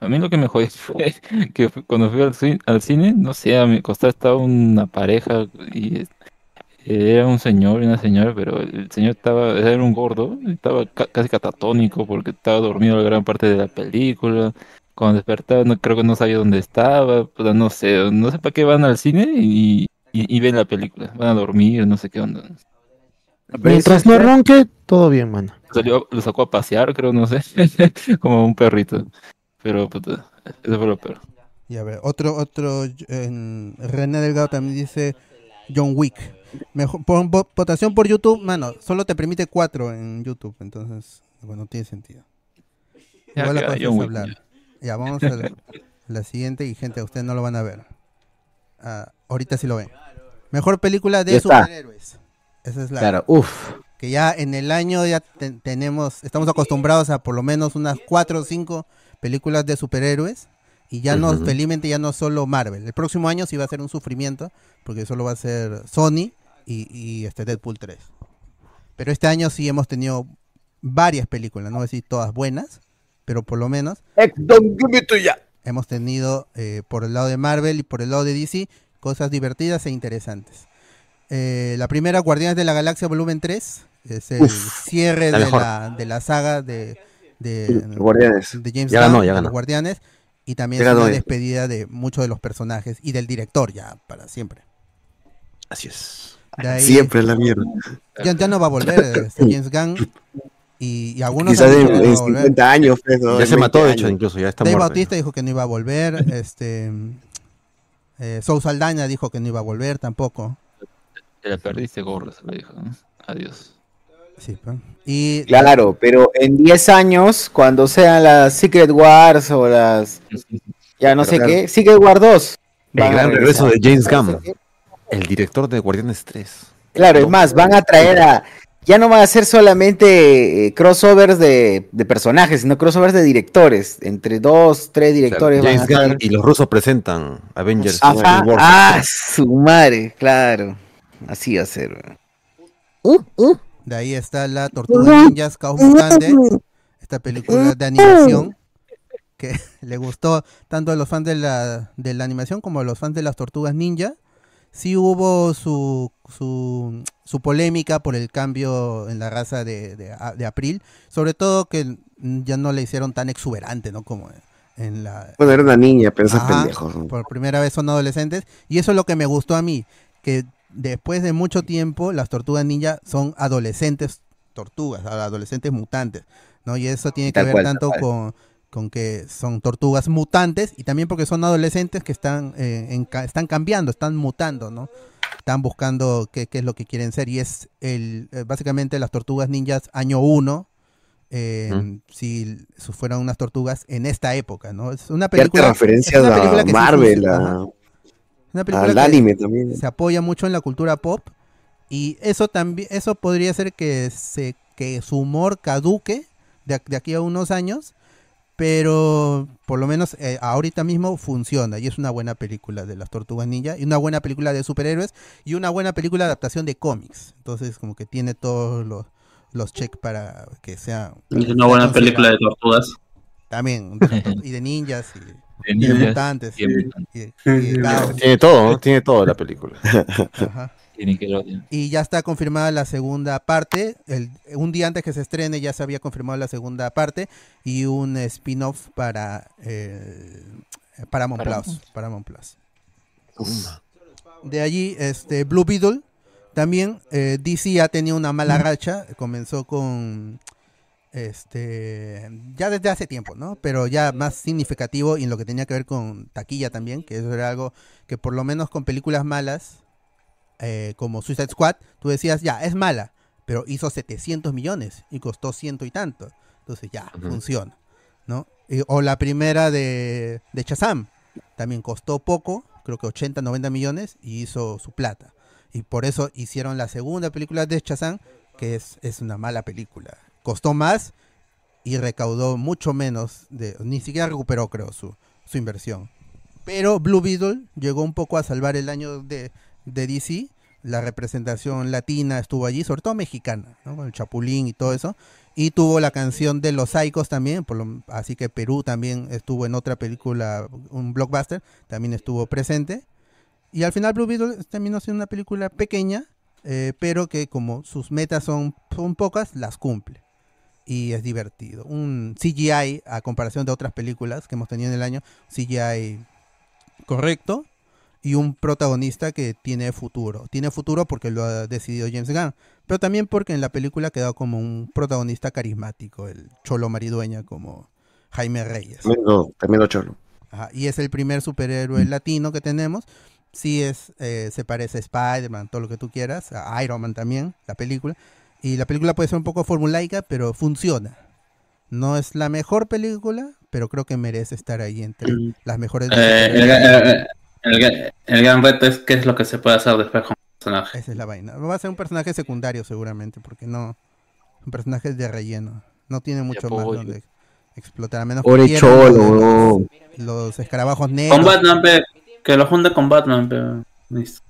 A mí lo que me jodió (laughs) fue que cuando fui al, ci- al cine, no sé, a mi costado estaba una pareja y era un señor y una señora, pero el señor estaba, era un gordo, estaba ca- casi catatónico porque estaba dormido la gran parte de la película. Cuando despertaba, no, creo que no sabía dónde estaba, puta, no sé, no sé para qué van al cine y, y, y ven la película, van a dormir, no sé qué onda. Mientras no ronque, todo bien, mano. Salió, lo sacó a pasear, creo, no sé, (laughs) como un perrito. Pero, puta, eso fue lo peor. Y a ver, otro, otro, en- René Delgado también dice John Wick. Mejor, votación por YouTube, mano, solo te permite cuatro en YouTube, entonces, bueno, no tiene sentido. Ya Igual la John Wick, hablar. Ya, vamos a la, la siguiente y gente, ustedes no lo van a ver. Ah, ahorita sí lo ven. Mejor película de Ya superhéroes. Esa es la Claro, uff. que ya en el año ya te- tenemos, estamos acostumbrados a por lo menos unas cuatro o cinco películas de superhéroes y ya no, felizmente ya no solo Marvel. El próximo año sí va a ser un sufrimiento porque solo va a ser Sony y, y este Deadpool 3. Pero este año sí hemos tenido varias películas, no voy a decir todas buenas, pero por lo menos hemos tenido eh, por el lado de Marvel y por el lado de DC cosas divertidas e interesantes. Eh, la primera, Guardianes de la Galaxia Volumen 3, es el Uf, cierre la de la, de la saga de, de, Guardianes. de James Ya ganó, ya ganó. Guardianes, y también es una despedida de muchos de los personajes y del director ya para siempre. Así es. De ahí- Siempre la mierda. ya, ya no va a volver este, James Gunn y, y algunos Quizás en, dicho que no en va a volver. 50 años, pues. Ya se mató, 20 de hecho, incluso, ya está Dave muerto. Bautista dijo que no iba a volver, este eh, Sou Saldaña dijo que no iba a volver tampoco. Te la perdiste, gordo, se lo dijo. ¿no? Adiós. Sí, y Claro, pero en 10 años, cuando sean las Secret Wars o las. Ya no Pero sé claro. qué. Secret War 2. El gran regreso de. James Gunn, el director de Guardianes 3. Claro, es más, van a traer a. Ya no van a ser solamente eh, crossovers de, de personajes, sino crossovers de directores. Entre dos, tres directores van a James Gunn ser. y los rusos presentan Avengers. Ajá, War. ah, su madre, claro. Así va a ser. weón. De ahí está la Tortuga Ninjas Chaos Mutante, esta película de animación que (laughs) le gustó tanto a los fans de la, de la animación como a los fans de las tortugas ninja. Sí hubo su, su, su polémica por el cambio en la raza de, de, April, sobre todo que ya no le hicieron tan exuberante, ¿no? Como en la, Bueno, era una niña, pero esos pendejos. ¿no? Por primera vez son adolescentes. Y eso es lo que me gustó a mí. Que después de mucho tiempo, las tortugas ninja son adolescentes tortugas, adolescentes mutantes. ¿no? Y eso tiene que ver cual, tanto con, con que son tortugas mutantes y también porque son adolescentes que están, eh, en están cambiando, están mutando, ¿no? Están buscando qué, qué es lo que quieren ser. Y es el eh, básicamente las tortugas ninjas año 1. si su- fueran unas tortugas en esta época, ¿no? Es una película. referencias es una película a que sí Marvel, funciona, a-. Una película al que anime también. Se apoya mucho en la cultura pop y eso también eso podría ser que se que su humor caduque de, de aquí a unos años, pero por lo menos eh, ahorita mismo funciona y es una buena película de las Tortugas Ninja y una buena película de superhéroes y una buena película de adaptación de cómics. Entonces como que tiene todos los los checks para que sea Es una buena película de tortugas. También de y de ninjas y, De y mutantes y de mutantes. Tiene todo, ¿no? Tiene todo la película. Ajá. Y ya está confirmada la segunda parte. El, un día antes que se estrene ya se había confirmado la segunda parte y un spin-off para eh, Paramount Paramount. Plus. Paramount Plus. De allí, este Blue Beetle. También eh, DC ha tenido una mala racha. Comenzó con este ya desde hace tiempo, ¿no? Pero ya más significativo y en lo que tenía que ver con taquilla también, que eso era algo que por lo menos con películas malas eh, como Suicide Squad, tú decías, ya, es mala, pero hizo 700 millones y costó ciento y tanto. Entonces ya, Ujú. funciona, ¿no? Y- o la primera de, de Shazam, también costó poco, creo que 80, 90 millones y hizo su plata. Y por eso hicieron la segunda película de Shazam, que es, es una mala película. Costó más y recaudó mucho menos, de, ni siquiera recuperó, creo, su, su inversión. Pero Blue Beetle llegó un poco a salvar el año de, DC. La representación latina estuvo allí, sobre todo mexicana. Con el Chapulín y todo eso. Y tuvo la canción de Los Saicos también, por lo- así que Perú también estuvo en otra película, un blockbuster, también estuvo presente. Y al final Blue Beetle terminó siendo una película pequeña, eh, pero que como sus metas son, son pocas, las cumple. Y es divertido. Un CGI, a comparación de otras películas que hemos tenido en el año, CGI correcto y un protagonista que tiene futuro. Tiene futuro porque lo ha decidido James Gunn, pero también porque en la película ha quedado como un protagonista carismático, el cholo maridueña como Jaime Reyes. Tremendo, tremendo cholo. Ajá, y es el primer superhéroe latino que tenemos. Sí es, eh, se parece a Spider-Man, todo lo que tú quieras, a Iron Man también, la película. Y la película puede ser un poco formulaica, pero funciona. No es la mejor película, pero creo que merece estar ahí entre las mejores. Eh, el, superhéroes. el- el gran reto es qué es lo que se puede hacer después con el personaje. Esa es la vaina. Va a ser un personaje secundario seguramente, porque no. Un personaje de relleno. No tiene mucho más donde explotar, a menos quieran cholo, los, los escarabajos negros. Con Batman, pe, que lo junte con Batman. pe. Listo.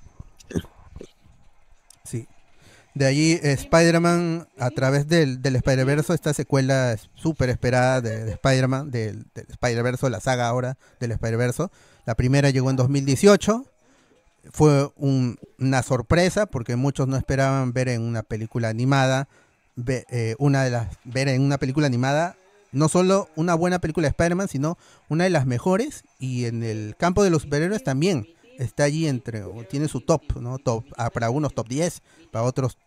De allí eh, Spider-Man a través del, del Spider-Verse, esta secuela súper esperada de, de Spider-Man, del, del Spider-Verse, la saga ahora del Spider-Verse. La primera llegó en 2018. Fue un- una sorpresa porque muchos no esperaban ver en una película animada, ve- eh, una de las, ver en una película animada no solo una buena película de Spider-Man, sino una de las mejores y en el campo de los superhéroes también está allí entre, o tiene su top, ¿no? Top, ah, para unos top 10, para otros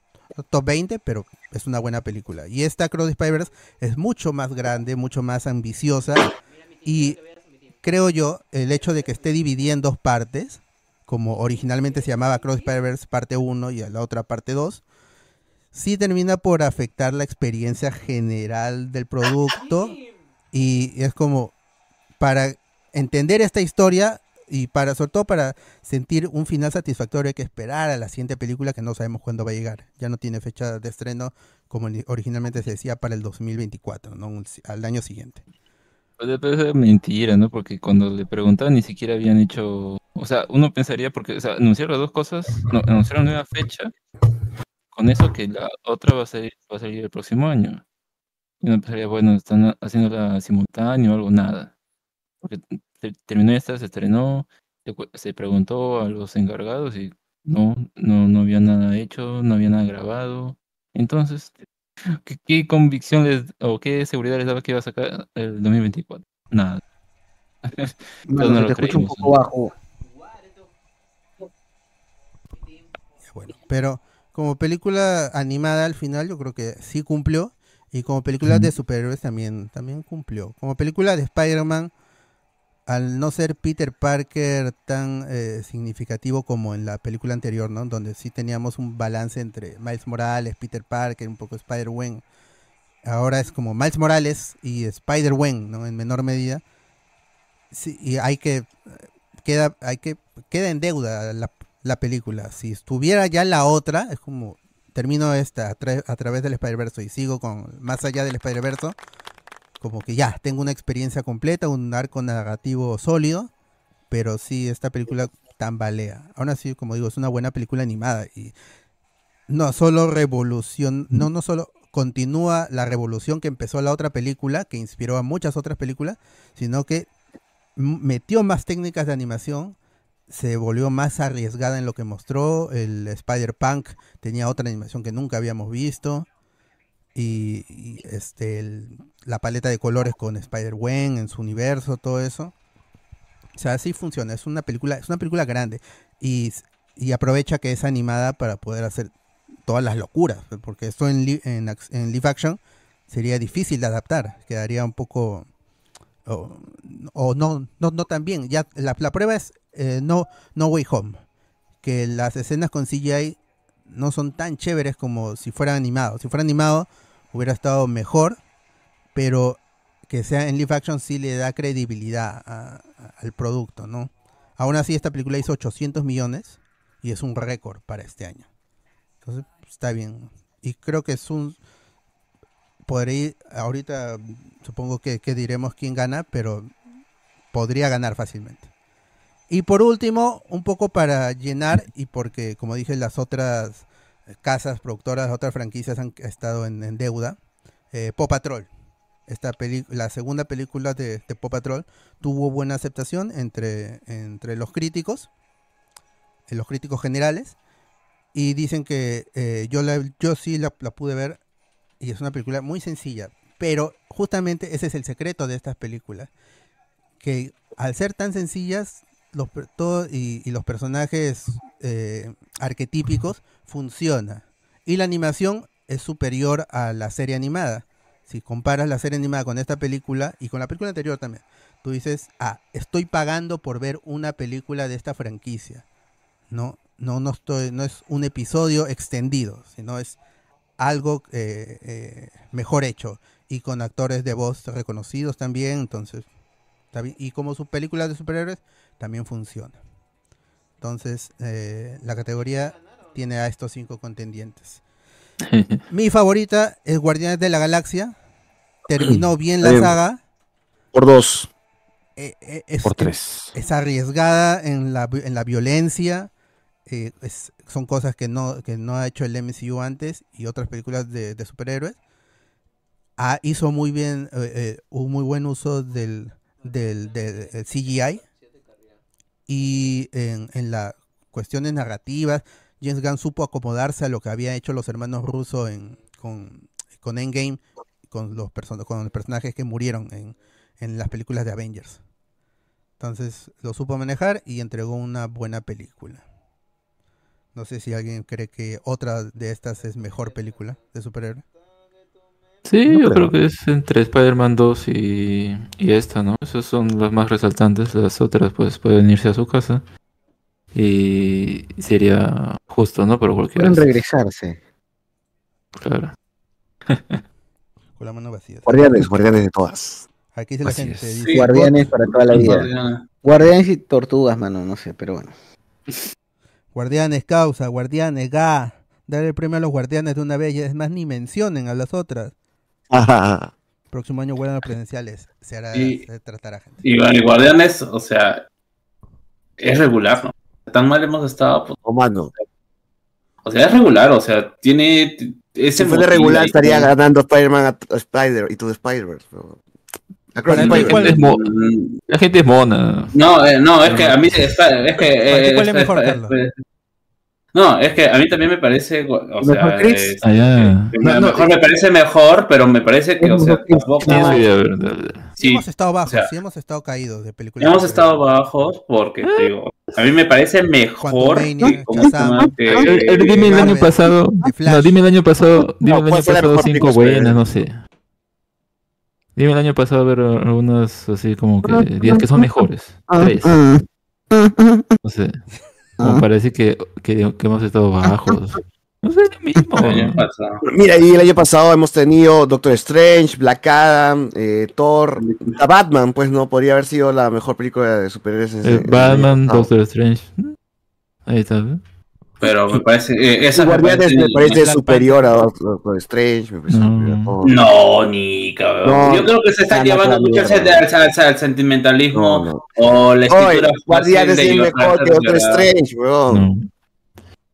top 20, pero es una buena película. Y esta Cross Spider-Verse es mucho más grande, mucho más ambiciosa y creo yo el hecho de que esté dividida en dos partes, como originalmente se llamaba Cross Spider-Verse parte 1 y la otra parte 2, sí termina por afectar la experiencia general del producto y es como para entender esta historia y para sobre todo para sentir un final satisfactorio hay que esperar a la siguiente película que no sabemos cuándo va a llegar. Ya no tiene fecha de estreno como originalmente se decía para el 2024, ¿no? Al año siguiente. Puede parecer mentira, ¿no? Porque cuando le preguntaban ni siquiera habían hecho, o sea, uno pensaría porque, o sea, anunciaron dos cosas, no, anunciaron nueva fecha, con eso que la otra va a salir, va a salir el próximo año. Y uno pensaría, bueno, están haciéndola simultáneo o algo, nada. porque te- terminó esta, se estrenó, se, preguntó a los encargados y no, no, no había nada hecho, no había nada grabado. Entonces, ¿qué, qué convicción les, o qué seguridad les daba que iba a sacar el 2024? Nada. Mano, (laughs) no. Bueno, pero como película animada al final yo creo que sí cumplió y como película de superhéroes también, también cumplió. Como película de Spider-Man, al no ser Peter Parker tan eh, significativo como en la película anterior, ¿no? Donde sí teníamos un balance entre Miles Morales, Peter Parker, un poco Spider-Gwen. Ahora es como Miles Morales y Spider-Gwen, ¿no? En menor medida. Sí, y hay que queda hay que queda en deuda la, la película. Si estuviera ya la otra, es como termino esta a, a través del Spider-Verse y sigo con más allá del Spider-Verse, como que ya tengo una experiencia completa, un arco narrativo sólido, pero sí esta película tambalea. Aún así, como digo, es una buena película animada y no solo revolución, no no solo continúa la revolución que empezó la otra película, que inspiró a muchas otras películas, sino que metió más técnicas de animación, se volvió más arriesgada en lo que mostró. El Spider-Punk tenía otra animación que nunca habíamos visto. Y, este la paleta de colores con Spider-Gwen en su universo, todo eso. O sea, así funciona. Es una película, es una película grande. Y, y aprovecha que es animada para poder hacer todas las locuras. Porque esto en, li- en, en live action sería difícil de adaptar. Quedaría un poco o, o no, no, no tan bien. Ya, la, la prueba es eh, no, no Way Home, que las escenas con CGI no son tan chéveres como si fuera animado. Si fuera animado hubiera estado mejor, pero que sea en live action sí le da credibilidad al producto, ¿no? Aún así esta película hizo 800 millones y es un récord para este año. Entonces está bien. Y creo que es un podría ahorita supongo que, que diremos quién gana, pero podría ganar fácilmente. Y por último, un poco para llenar, y porque como dije, las otras casas productoras, otras franquicias han estado en, deuda, eh, Patrol. Esta la segunda película de, de Paw Patrol tuvo buena aceptación entre, entre los críticos, eh, los críticos generales, y dicen que eh, yo, la, yo sí la, pude ver y es una película muy sencilla, pero justamente ese es el secreto de estas películas, que al ser tan sencillas los, todo- y, y los personajes eh, arquetípicos funciona y la animación es superior a la serie animada. Si comparas la serie animada con esta película y con la película anterior también, tú dices, ah, estoy pagando por ver una película de esta franquicia. No, no, no estoy, no es un episodio extendido, sino es algo eh, eh, mejor hecho y con actores de voz reconocidos también, entonces y como sus películas de superhéroes también funciona. Entonces eh, la categoría tiene a estos cinco contendientes. (laughs) Mi favorita es Guardianes de la Galaxia. Terminó (clears throat) bien la Bien. saga. Por dos. Eh, eh, es, Por tres. es arriesgada en la, en la violencia. eh, es- son cosas que no, que no ha hecho el MCU antes y otras películas de, de superhéroes. Ah, hizo muy bien, eh, eh, un muy buen uso del, del, del- del CGI. Y en, en las cuestiones narrativas, James Gunn supo acomodarse a lo que había hecho los hermanos rusos en, con, con Endgame, con los, person- con los personajes que murieron en, en las películas de Avengers. Entonces lo supo manejar y entregó una buena película. No sé si alguien cree que otra de estas es mejor película de superhéroe. Sí, No yo creo. creo que es entre Spider-Man 2 y, y esta, ¿no? Esas son las más resaltantes. Las otras, pues, pueden irse a su casa. Y sería justo, ¿no? Pero cualquiera. Pueden regresarse. Claro. (laughs) Con la mano vacía. Guardianes, guardianes de todas. Aquí dice la Así gente. es. dice, Guardianes para toda la vida. Guardianes. Guardianes y tortugas, mano, no sé, pero bueno. (laughs) Guardianes causa, guardianes ga. Darle el premio a los guardianes de una vez. y Es más, ni mencionen a las otras. (laughs) Próximo año vuelan los presenciales. Se hará, Y- se tratará gente. Y bueno, y Guardianes, o sea, es regular, ¿no? Tan mal hemos estado. Pues, o mano. O sea, es regular, o sea, tiene ese Si fuera regular estaría ganando Spider-Man a, a Spider y tú de Spider-Verse. pero- La gente es la gente es mona. No, eh, no, es que a mí está- es que eh, ¿Cuál es es- mejor, es- Carlos? es- no, es que a mí también me parece, o sea, ¿Mejor Chris? es- Ah, eh, me- mejor me parece mejor, pero me parece que, o sea, tampoco. Sí, sí, hemos estado bajos, o sea, sí hemos estado caídos de películas. Hemos estado bajos porque, te digo, a mí me parece mejor dime el año pasado. No, dime el año pasado. Dime el año ¿cuál fue la pasado cinco buenas, no sé. Dime el año pasado a ver algunas así como que 10 que son mejores. Tres. No sé. Como parece que, que, que hemos estado bajos. No sé, lo mismo. Mira, y el año pasado hemos tenido Doctor Strange, Black Adam, eh, Thor, a Batman, pues no, podría haber sido la mejor película de superhéroes. en ese- Eh, en el Batman. Doctor Strange. Ahí está. ¿eh? Pero me parece, eh, esa me parece superior a Doctor Strange, me parece superior a Thor. No, ni cabrón. No, Yo creo que se están no, llevando la mucho al, sentimentalismo No, no. o la escritura. Oye, Guardianes es mejor que Doctor Strange, weón.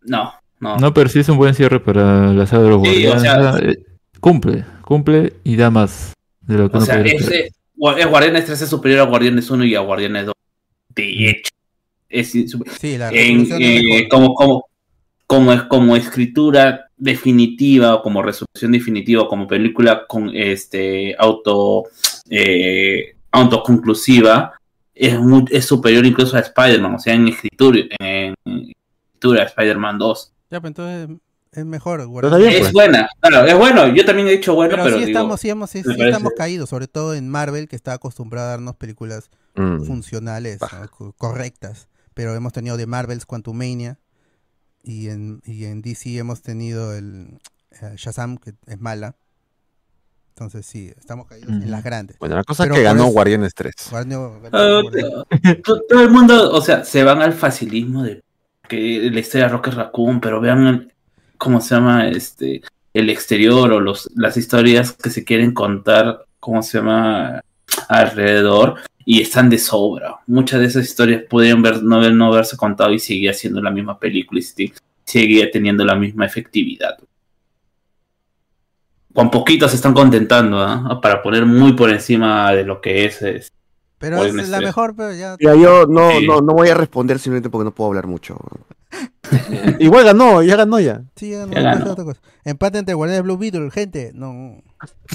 No, no. No, pero sí es un buen cierre para la saga de los Sí, o Guardianes. sea- Ah, eh, cumple, cumple y da más de lo que O uno sea, ese, Gua- es Guardianes 3 es superior a Guardianes 1 y a Guardianes 2. De hecho. Es insu- Sí, la en- eh, como, como, como, es- como escritura definitiva o como resolución definitiva o como película con este auto eh, autoconclusiva es, muy- es superior incluso a Spider-Man, o sea, en escritura, en, escritura a Spider-Man 2. Ya, pero entonces es mejor. es Guardianes. buena, claro, es bueno, yo también he dicho bueno, Pero, pero, sí digo, estamos, sí, hemos- sí- sí estamos caídos, sobre todo en Marvel, que está acostumbrado a darnos películas Mm. funcionales, ¿no? Co- correctas. Pero hemos tenido de Marvels Quantumania y en, y en DC hemos tenido el eh, Shazam, que es mala. Entonces sí, estamos caídos en las grandes. Bueno, la cosa Pero es que ganó eso- Guardianes 3. Guardio- ganó Ah, Guardianes. todo el mundo, o sea, se van al facilismo de la historia de Rocket Raccoon, pero vean cómo se llama este el exterior o los las historias que se quieren contar, cómo se llama alrededor y están de sobra. Muchas de esas historias podrían ver, no, no haberse contado y seguía siendo la misma película y seguía teniendo la misma efectividad. Con poquito se están contentando, ¿ah? Para poner muy por encima de lo que es Pero es la 3. mejor, pero ya. Mira, yo no, Sí. no, no voy a responder simplemente porque no puedo hablar mucho. Igual ganó, ya ganó ya. Sí, ya ganó. otra cosa. Empate entre Guardianes Blue Beetle, gente. No.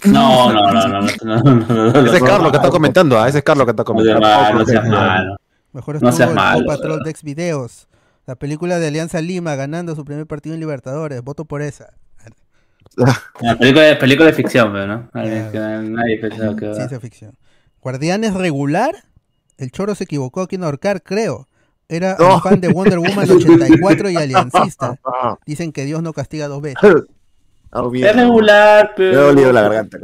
No, no, no, no, no, no, no, no, Ese es Carlos que está comentando, ah, ese es Carlos que está comentando. no seas malo. Mejor No estuvo seas el malo. Paw Patrol de Ex Videos. La película de Alianza Lima ganando su primer partido en Libertadores. Voto por esa. La película, película de ficción, pero ¿no? Nadie, pensaba que Ciencia ficción. Guardianes regular. El choro se equivocó aquí en ahorcar, creo. Era un fan de Wonder Woman 84 y (laughs) aliancista. (laughs) Dicen que Dios no castiga dos veces. Es regular, Me pero. dolido la garganta.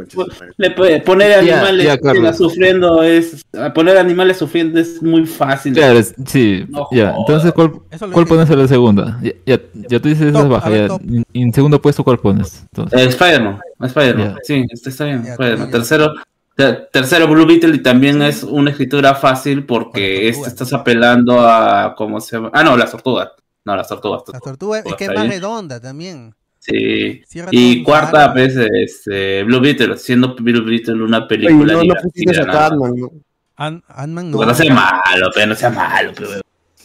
Le puede- poner animales sufriendo es. Poner animales sufriendo es muy fácil. Claro, es- sí, No ya. Entonces, ¿cuál, cuál pones en la segunda? Ya, ya, ya tú dices esa baja. ver, en segundo puesto, ¿cuál pones? Entonces, Eh, Spider-Man. Sí, este está bien. Spider-Man. Tercero, ter- tercero Blue Beetle y también es una escritura fácil porque las este estás apelando a cómo se llama. Ah, no, las tortugas. No, las tortugas. La tortuga es que es más redonda también. Sí. Cierra Y cuarta cara. vez este, Blue Beetle, siendo Blue Beetle una Oye, película no, no pusiste a nada. Catman, ¿no? Ant- Ant-Man no. No sea malo, pero no sea malo, pero.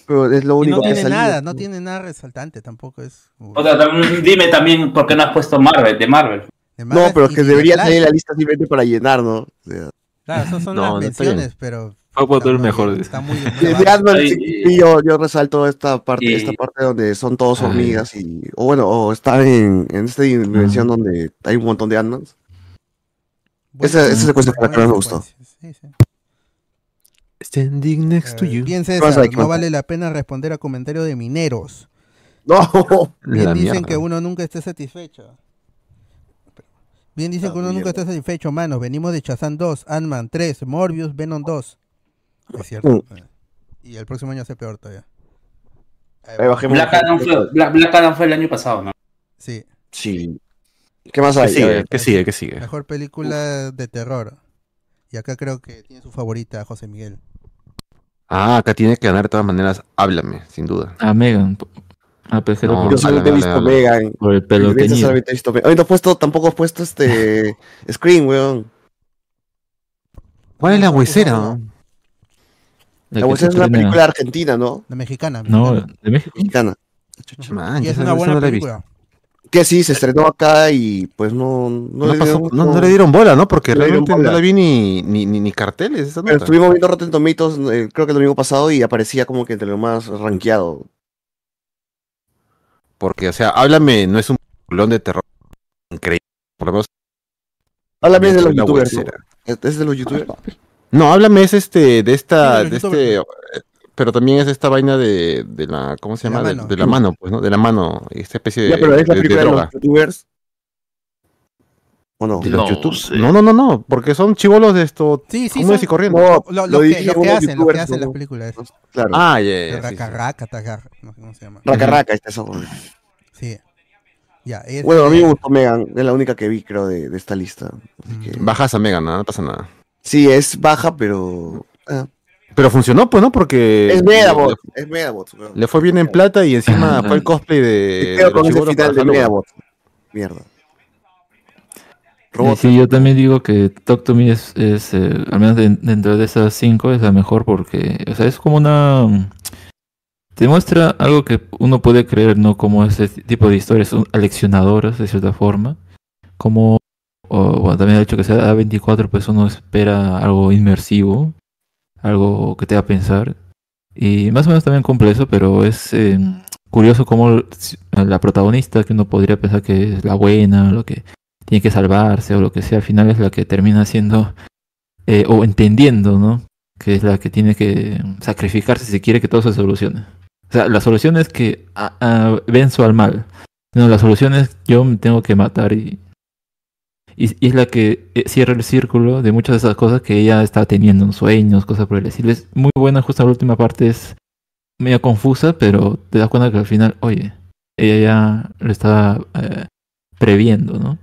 Pero es lo Y único no que tiene salido. nada, no tiene nada resaltante tampoco es. O sea, dime también por qué no has puesto Marvel, de Marvel. No, pero que de debería salir la lista simplemente para llenar, ¿no? O sea, Claro, esas son No, las no está menciones, pero. Está muy- mejor. Está muy. Ay, sí, sí, yo, yo resalto esta parte, y- esta parte donde son todos Ay. hormigas y, o bueno, o están en, en esta dimensión donde hay un montón de Ant-Mans. Esa, esa secuencia fue la que más me gustó. Sí, sí. Standing next to you. Bien, ¿Qué pasa, César, no vale la pena responder a comentarios de mineros. No, Bien dicen mierda. que uno nunca esté satisfecho. Bien dicen que uno nunca está satisfecho, mano. Venimos de Chazán 2, Ant-Man 3, Morbius, Venom 2. Es cierto. Mm. Y el próximo año hace peor todavía. Ahí Ahí va. bajemos. Black Adam, fue, Black, Black Adam fue el año pasado, ¿no? Sí, Sí. ¿Qué más ¿Qué hay? Sigue? ¿Qué sigue? ¿Qué sigue? mejor película de terror. Y acá creo que tiene su favorita, José Miguel. Ah, acá tiene que ganar de todas maneras. Háblame, sin duda. a Megan. A Pejero No, por, Yo solamente he visto. Megan. por el pelo Yo teñido. solamente he visto Megan. Oye, no has puesto, tampoco has puesto este (laughs) Scream, weón. ¿Cuál es la huesera? La huesera es una película argentina, ¿no? La mexicana. No, de México. Mexicana. Man, Y es una buena no la he visto. película. Que sí, se estrenó acá y pues no, no, No, le pasó- dieron no- le dieron bola, ¿no? Porque le realmente no la vi ni, ni, ni, ni carteles. Esa Pero estuvimos viendo Rotten Tomatoes, eh, creo que el domingo pasado, y aparecía como que entre lo más rankeado. Porque, o sea, háblame, no es un peliculón de terror increíble. Por lo menos. Háblame de los youtubers. ¿Es de los youtubers? No, háblame es este, de esta, de este, pero también es esta vaina de, de la, ¿cómo se De la llama? De, la mano, pues, ¿no? De la mano, esta especie de, Ya, pero es la de- de película de, droga. los youtubers. ¿O no? De los YouTube- No, no, no, no, porque son chivolos de esto. Sí, sí, son- y corrientes. lo, lo- lo que, lo que hacen, lo que hacen las películas. Claro. Ah, ya, ya, El sí, sí. Raca Raca, Tagar, no sé cómo se llama. Raca Raca, este eso. Sí. Ya, es- Bueno, a mí me gustó Megan, es la única que vi, creo, de, de esta lista. Así que- Bajas a Megan, ¿no? no pasa nada. Sí, es baja, pero. ah. Pero funcionó, pues, ¿no? Porque. Es Medabot, Le, es Medabot. weón. le fue bien en plata y encima (laughs) fue el cosplay de. quedo de con ese final de. Medabot. Mierda. Y sí, yo también digo que Talk to Me es, es, eh, al menos de- dentro de esas cinco, es la mejor porque, o sea, es como una... Te muestra algo que uno puede creer, ¿no? Como ese tipo de historias son aleccionadoras, de cierta forma. Como, o, bueno, también el hecho que sea A24, pues uno espera algo inmersivo, algo que te haga pensar. Y más o menos también cumple eso, pero es eh, curioso como la protagonista, que uno podría pensar que es la buena, lo que tiene que salvarse o lo que sea, al final es la que termina siendo eh, o entendiendo, ¿no? Que es la que tiene que sacrificarse si quiere que todo se solucione. O sea, la solución es que ah, ah, venzo al mal. No, la solución es yo me tengo que matar y, y, es la que eh, cierra el círculo de muchas de esas cosas que ella está teniendo en sueños, cosas por el estilo. Es muy buena, justo la última parte es medio confusa, pero te das cuenta que al final, oye, ella ya lo está eh, previendo, ¿no?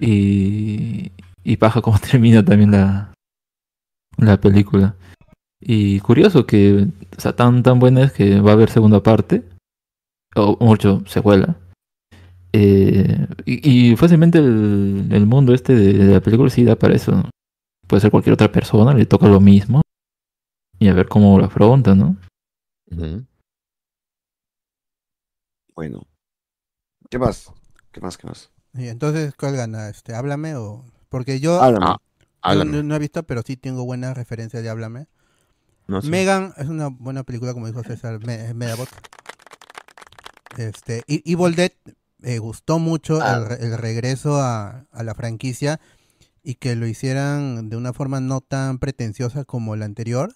Y, y paja cómo (laughs) termina también la, la película. Y curioso que, o sea, tan, tan buena es que va a haber segunda parte, o mucho secuela. Eh, y, y fácilmente el, el mundo este de, de la película sí da para eso. ¿no? Puede ser cualquier otra persona, le toca lo mismo. Y a ver cómo lo afronta, ¿no? Bueno. ¿Qué más? ¿Qué más? ¿Qué más? Y entonces, ¿cuál gana? Este, háblame o. Porque yo. Háblame. yo Ah, háblame. No, no he visto, pero sí tengo buenas referencias de Háblame. No. Megan es una buena película, como dijo César Me- Medabot. Este, y Evil Dead me gustó mucho Ah. el, re- el regreso a, a la franquicia y que lo hicieran de una forma no tan pretenciosa como la anterior.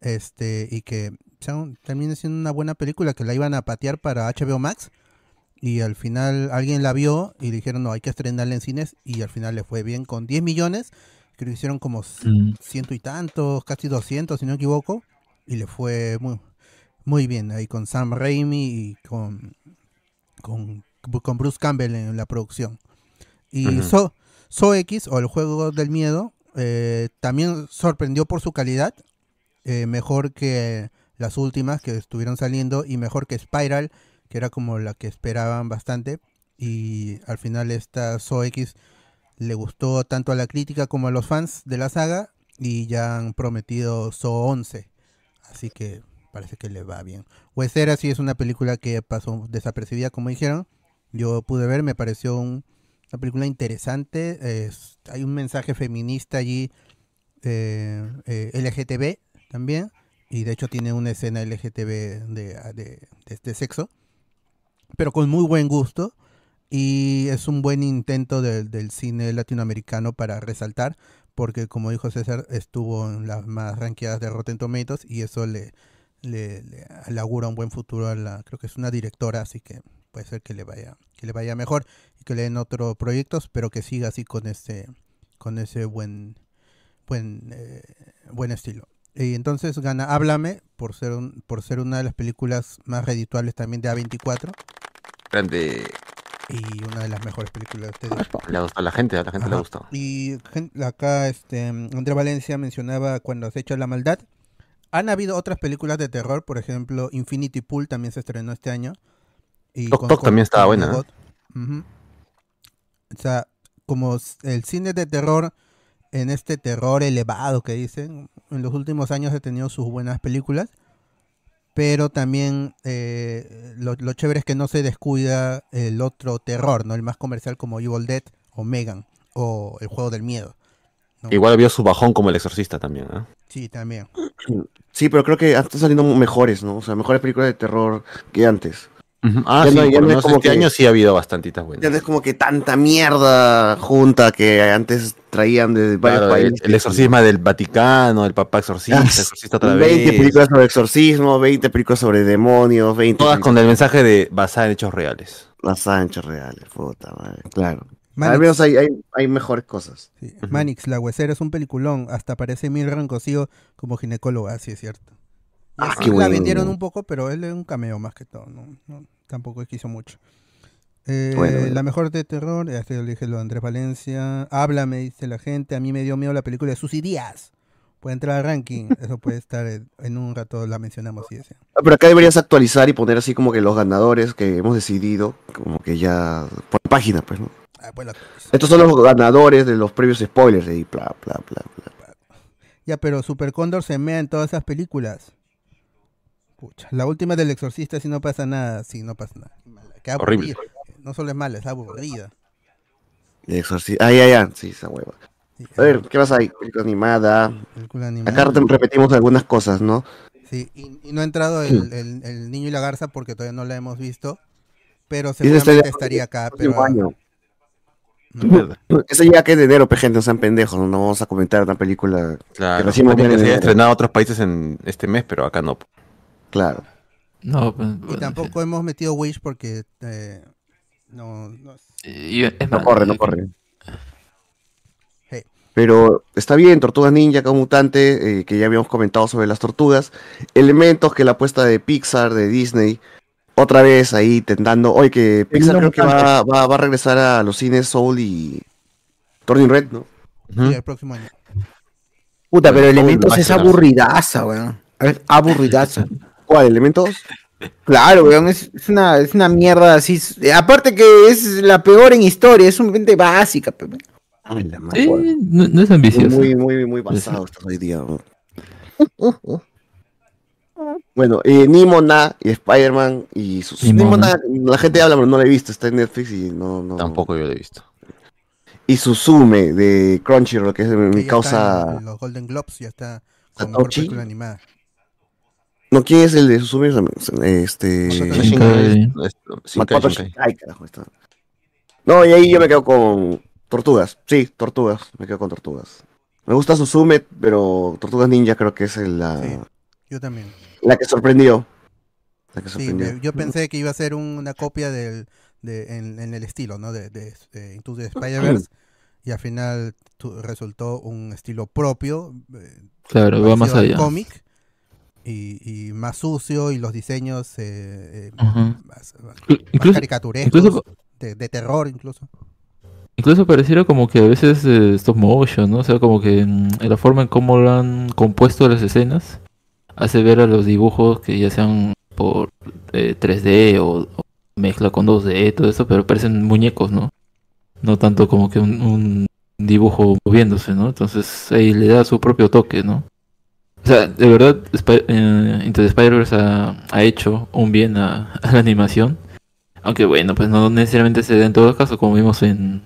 Este, y que sea un- termine siendo una buena película que la iban a patear para HBO Max. Y al final alguien la vio y le dijeron, no, hay que estrenarla en cines. Y al final le fue bien con 10 millones. Creo que hicieron como Mm. ciento y tantos, casi 200, si no me equivoco. Y le fue muy, muy bien ahí con Sam Raimi y con, con, con Bruce Campbell en la producción. Y. So, So X, o el juego del miedo, eh, también sorprendió por su calidad. eh, mejor que las últimas que estuvieron saliendo y mejor que Spiral, que era como la que esperaban bastante. Y al final esta So X le gustó tanto a la crítica como a los fans de la saga y ya han prometido So 11. Así que parece que le va bien. Huesera sí es una película que pasó desapercibida, como dijeron. Yo pude ver, me pareció un- una película interesante. es- hay un mensaje feminista allí, eh, eh, LGTB también. Y de hecho tiene una escena LGTB de, de, de este sexo. Pero con muy buen gusto. Y es un buen intento del- del cine latinoamericano para resaltar. Porque como dijo César, estuvo en las más ranqueadas de Rotten Tomatoes. Y eso le, le- le augura un buen futuro a la, creo que es una directora, así que puede ser que le vaya, que le vaya mejor y que le den otros proyectos, pero que siga así con ese, con ese buen, buen, eh, buen estilo. Y entonces gana Háblame por ser un, por ser una de las películas más redituables también de A24 Grande. y una de las mejores películas de este Le gustó a la gente, a la gente le Ajá. gustó. Y acá este André Valencia mencionaba cuando se echa la maldad. Han habido otras películas de terror, por ejemplo, Infinity Pool también se estrenó este año. Y Toc Toc también estaba buena. O sea, como el cine de terror en este terror elevado que dicen. En los últimos años ha tenido sus buenas películas. Pero también eh, lo, lo chévere es que no se descuida el otro terror, ¿no? El más comercial como Evil Dead o Megan o El Juego del Miedo. Igual había su bajón como el exorcista también, ¿ah? Sí, también. Sí, pero creo que están saliendo mejores, ¿no? O sea, mejores películas de terror que antes. Ah, Ya sí, no- ya no es como este que- año sí ha habido bastantitas buenas. Ya no es como que tanta mierda junta que antes traían de varios Claro, países. el exorcismo del Vaticano, el Papa exorcista, Ah, exorcista otra 20 vez. películas sobre exorcismo, 20 películas sobre demonios, 20 Todas con el mensaje de basada en hechos reales. Las anchas reales, puta madre, claro. Manix. Al menos hay, hay, hay mejores cosas. Manix, La Huesera es un peliculón. Hasta aparece Milran Cosío como ginecóloga, así es cierto. Ah, qué la bueno. vendieron un poco, pero él es un cameo más que todo. No, No, tampoco quiso mucho. Eh, Bueno, bueno. La mejor de terror, ya le dije lo de Andrés Valencia. Habla, me dice la gente. A mí me dio miedo la película de Susy Díaz. Puede entrar al ranking. (laughs) Eso puede estar en, en un rato, la mencionamos. Sí, sí. Ah, Pero acá deberías actualizar y poner así como que los ganadores que hemos decidido, como que ya por página, pues, ¿no? Ah, pues la- Estos son los ganadores de los previos spoilers y bla, bla, bla, bla. Ya, pero Super Cóndor se mea en todas esas películas. Pucha, la última del Exorcista si no pasa nada, sí, no pasa nada. Mala, qué Horrible. No solo es mala, es aburrida. El exorci- Ah, ya, ya, sí, esa hueva. A ver, ¿qué más hay? Película animada. Película animada. Acá re- repetimos algunas cosas, ¿no? Sí, y, y no ha entrado el, el- el niño y la garza porque todavía no la hemos visto. Pero seguramente estaría acá. Pero, año. (laughs) Ese ya que es de enero, pe, gente, no sean pendejos, no, No vamos a comentar una película Claro, que recién que en se haya estrenado en otros países en este mes, pero acá no. Claro. No, pues, y bueno, tampoco hemos metido Wish porque eh, no, no y es No corre, no corre. Hey. Pero está bien, Tortugas Ninja, como mutante, eh, que ya habíamos comentado sobre las tortugas. Elementos que la apuesta de Pixar, de Disney, otra vez ahí tentando. Oye, que Pixar creo que va, va, va a regresar a los cines Soul y Turning Red, ¿no? sí, el próximo año. Puta, pero Elementos es aburridaza, weón. Es aburridaza. ¿Cuál? ¿Elementos? Claro, weón, es, es una, es una mierda así. Aparte que es la peor en historia, es sumamente básica. pe- Ay, la madre. Sí, no, no es ambicioso. Muy, muy, muy basado estás hoy día. ¿no? Bueno, eh, Nimona y Spider-Man y sus... Nimona. Nimona, la gente habla, pero no la he visto, está en Netflix y no... no... Tampoco yo lo he visto. Y Suzume de Crunchyroll, que es mi causa... los Golden Globes ya está con mejor película animada. No, ¿quién es el de Suzume? Este... Shinkai. Makoto Shinkai, carajo, está. No, y ahí yo me quedo con Tortugas. Sí, Tortugas. Me quedo con Tortugas. Me gusta Suzume, pero Tortugas Ninja creo que es la, Yo también. la que sorprendió. La que Sí, sorprendió. me- yo pensé que iba a ser un- una copia del, de, en, en el estilo, ¿no? De, de, de Into the Spider-Verse. y al final tu- resultó un estilo propio. eh, Claro, va más allá. cómic. Y, y más sucio y los diseños eh, eh, más, más Incluso- caricaturescos, incluso- de, de terror incluso. Incluso pareciera como que a veces eh, stop motion, ¿no? O sea, como que mm, en la forma en cómo lo han compuesto las escenas hace ver a los dibujos que ya sean por eh, 3D o, o mezcla con 2D, todo eso, pero parecen muñecos, ¿no? No tanto como que un, un dibujo moviéndose, ¿no? Entonces ahí le da su propio toque, ¿no? O sea, de verdad, Spi- eh, Into the Spider-Verse ha, ha hecho un bien a, a la animación. Aunque bueno, pues no necesariamente se da en todo caso, como vimos en,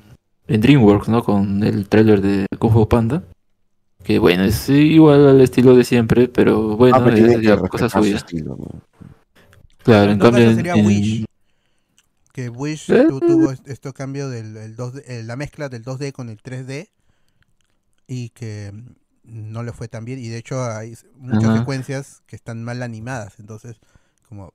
en DreamWorks, ¿no? Con el tráiler de Kung Fu Panda. Que bueno, es igual al estilo de siempre, pero bueno, Ah, pero es ya cosa su suya. estilo, ¿no? Claro, en En todo cambio sería en- Wish. Que Wish ¿Eh? tu- tuvo est- esto cambio del el 2D, eh, la mezcla del 2D con el 3D y que no le fue tan bien y de hecho hay muchas Ajá. secuencias que están mal animadas entonces como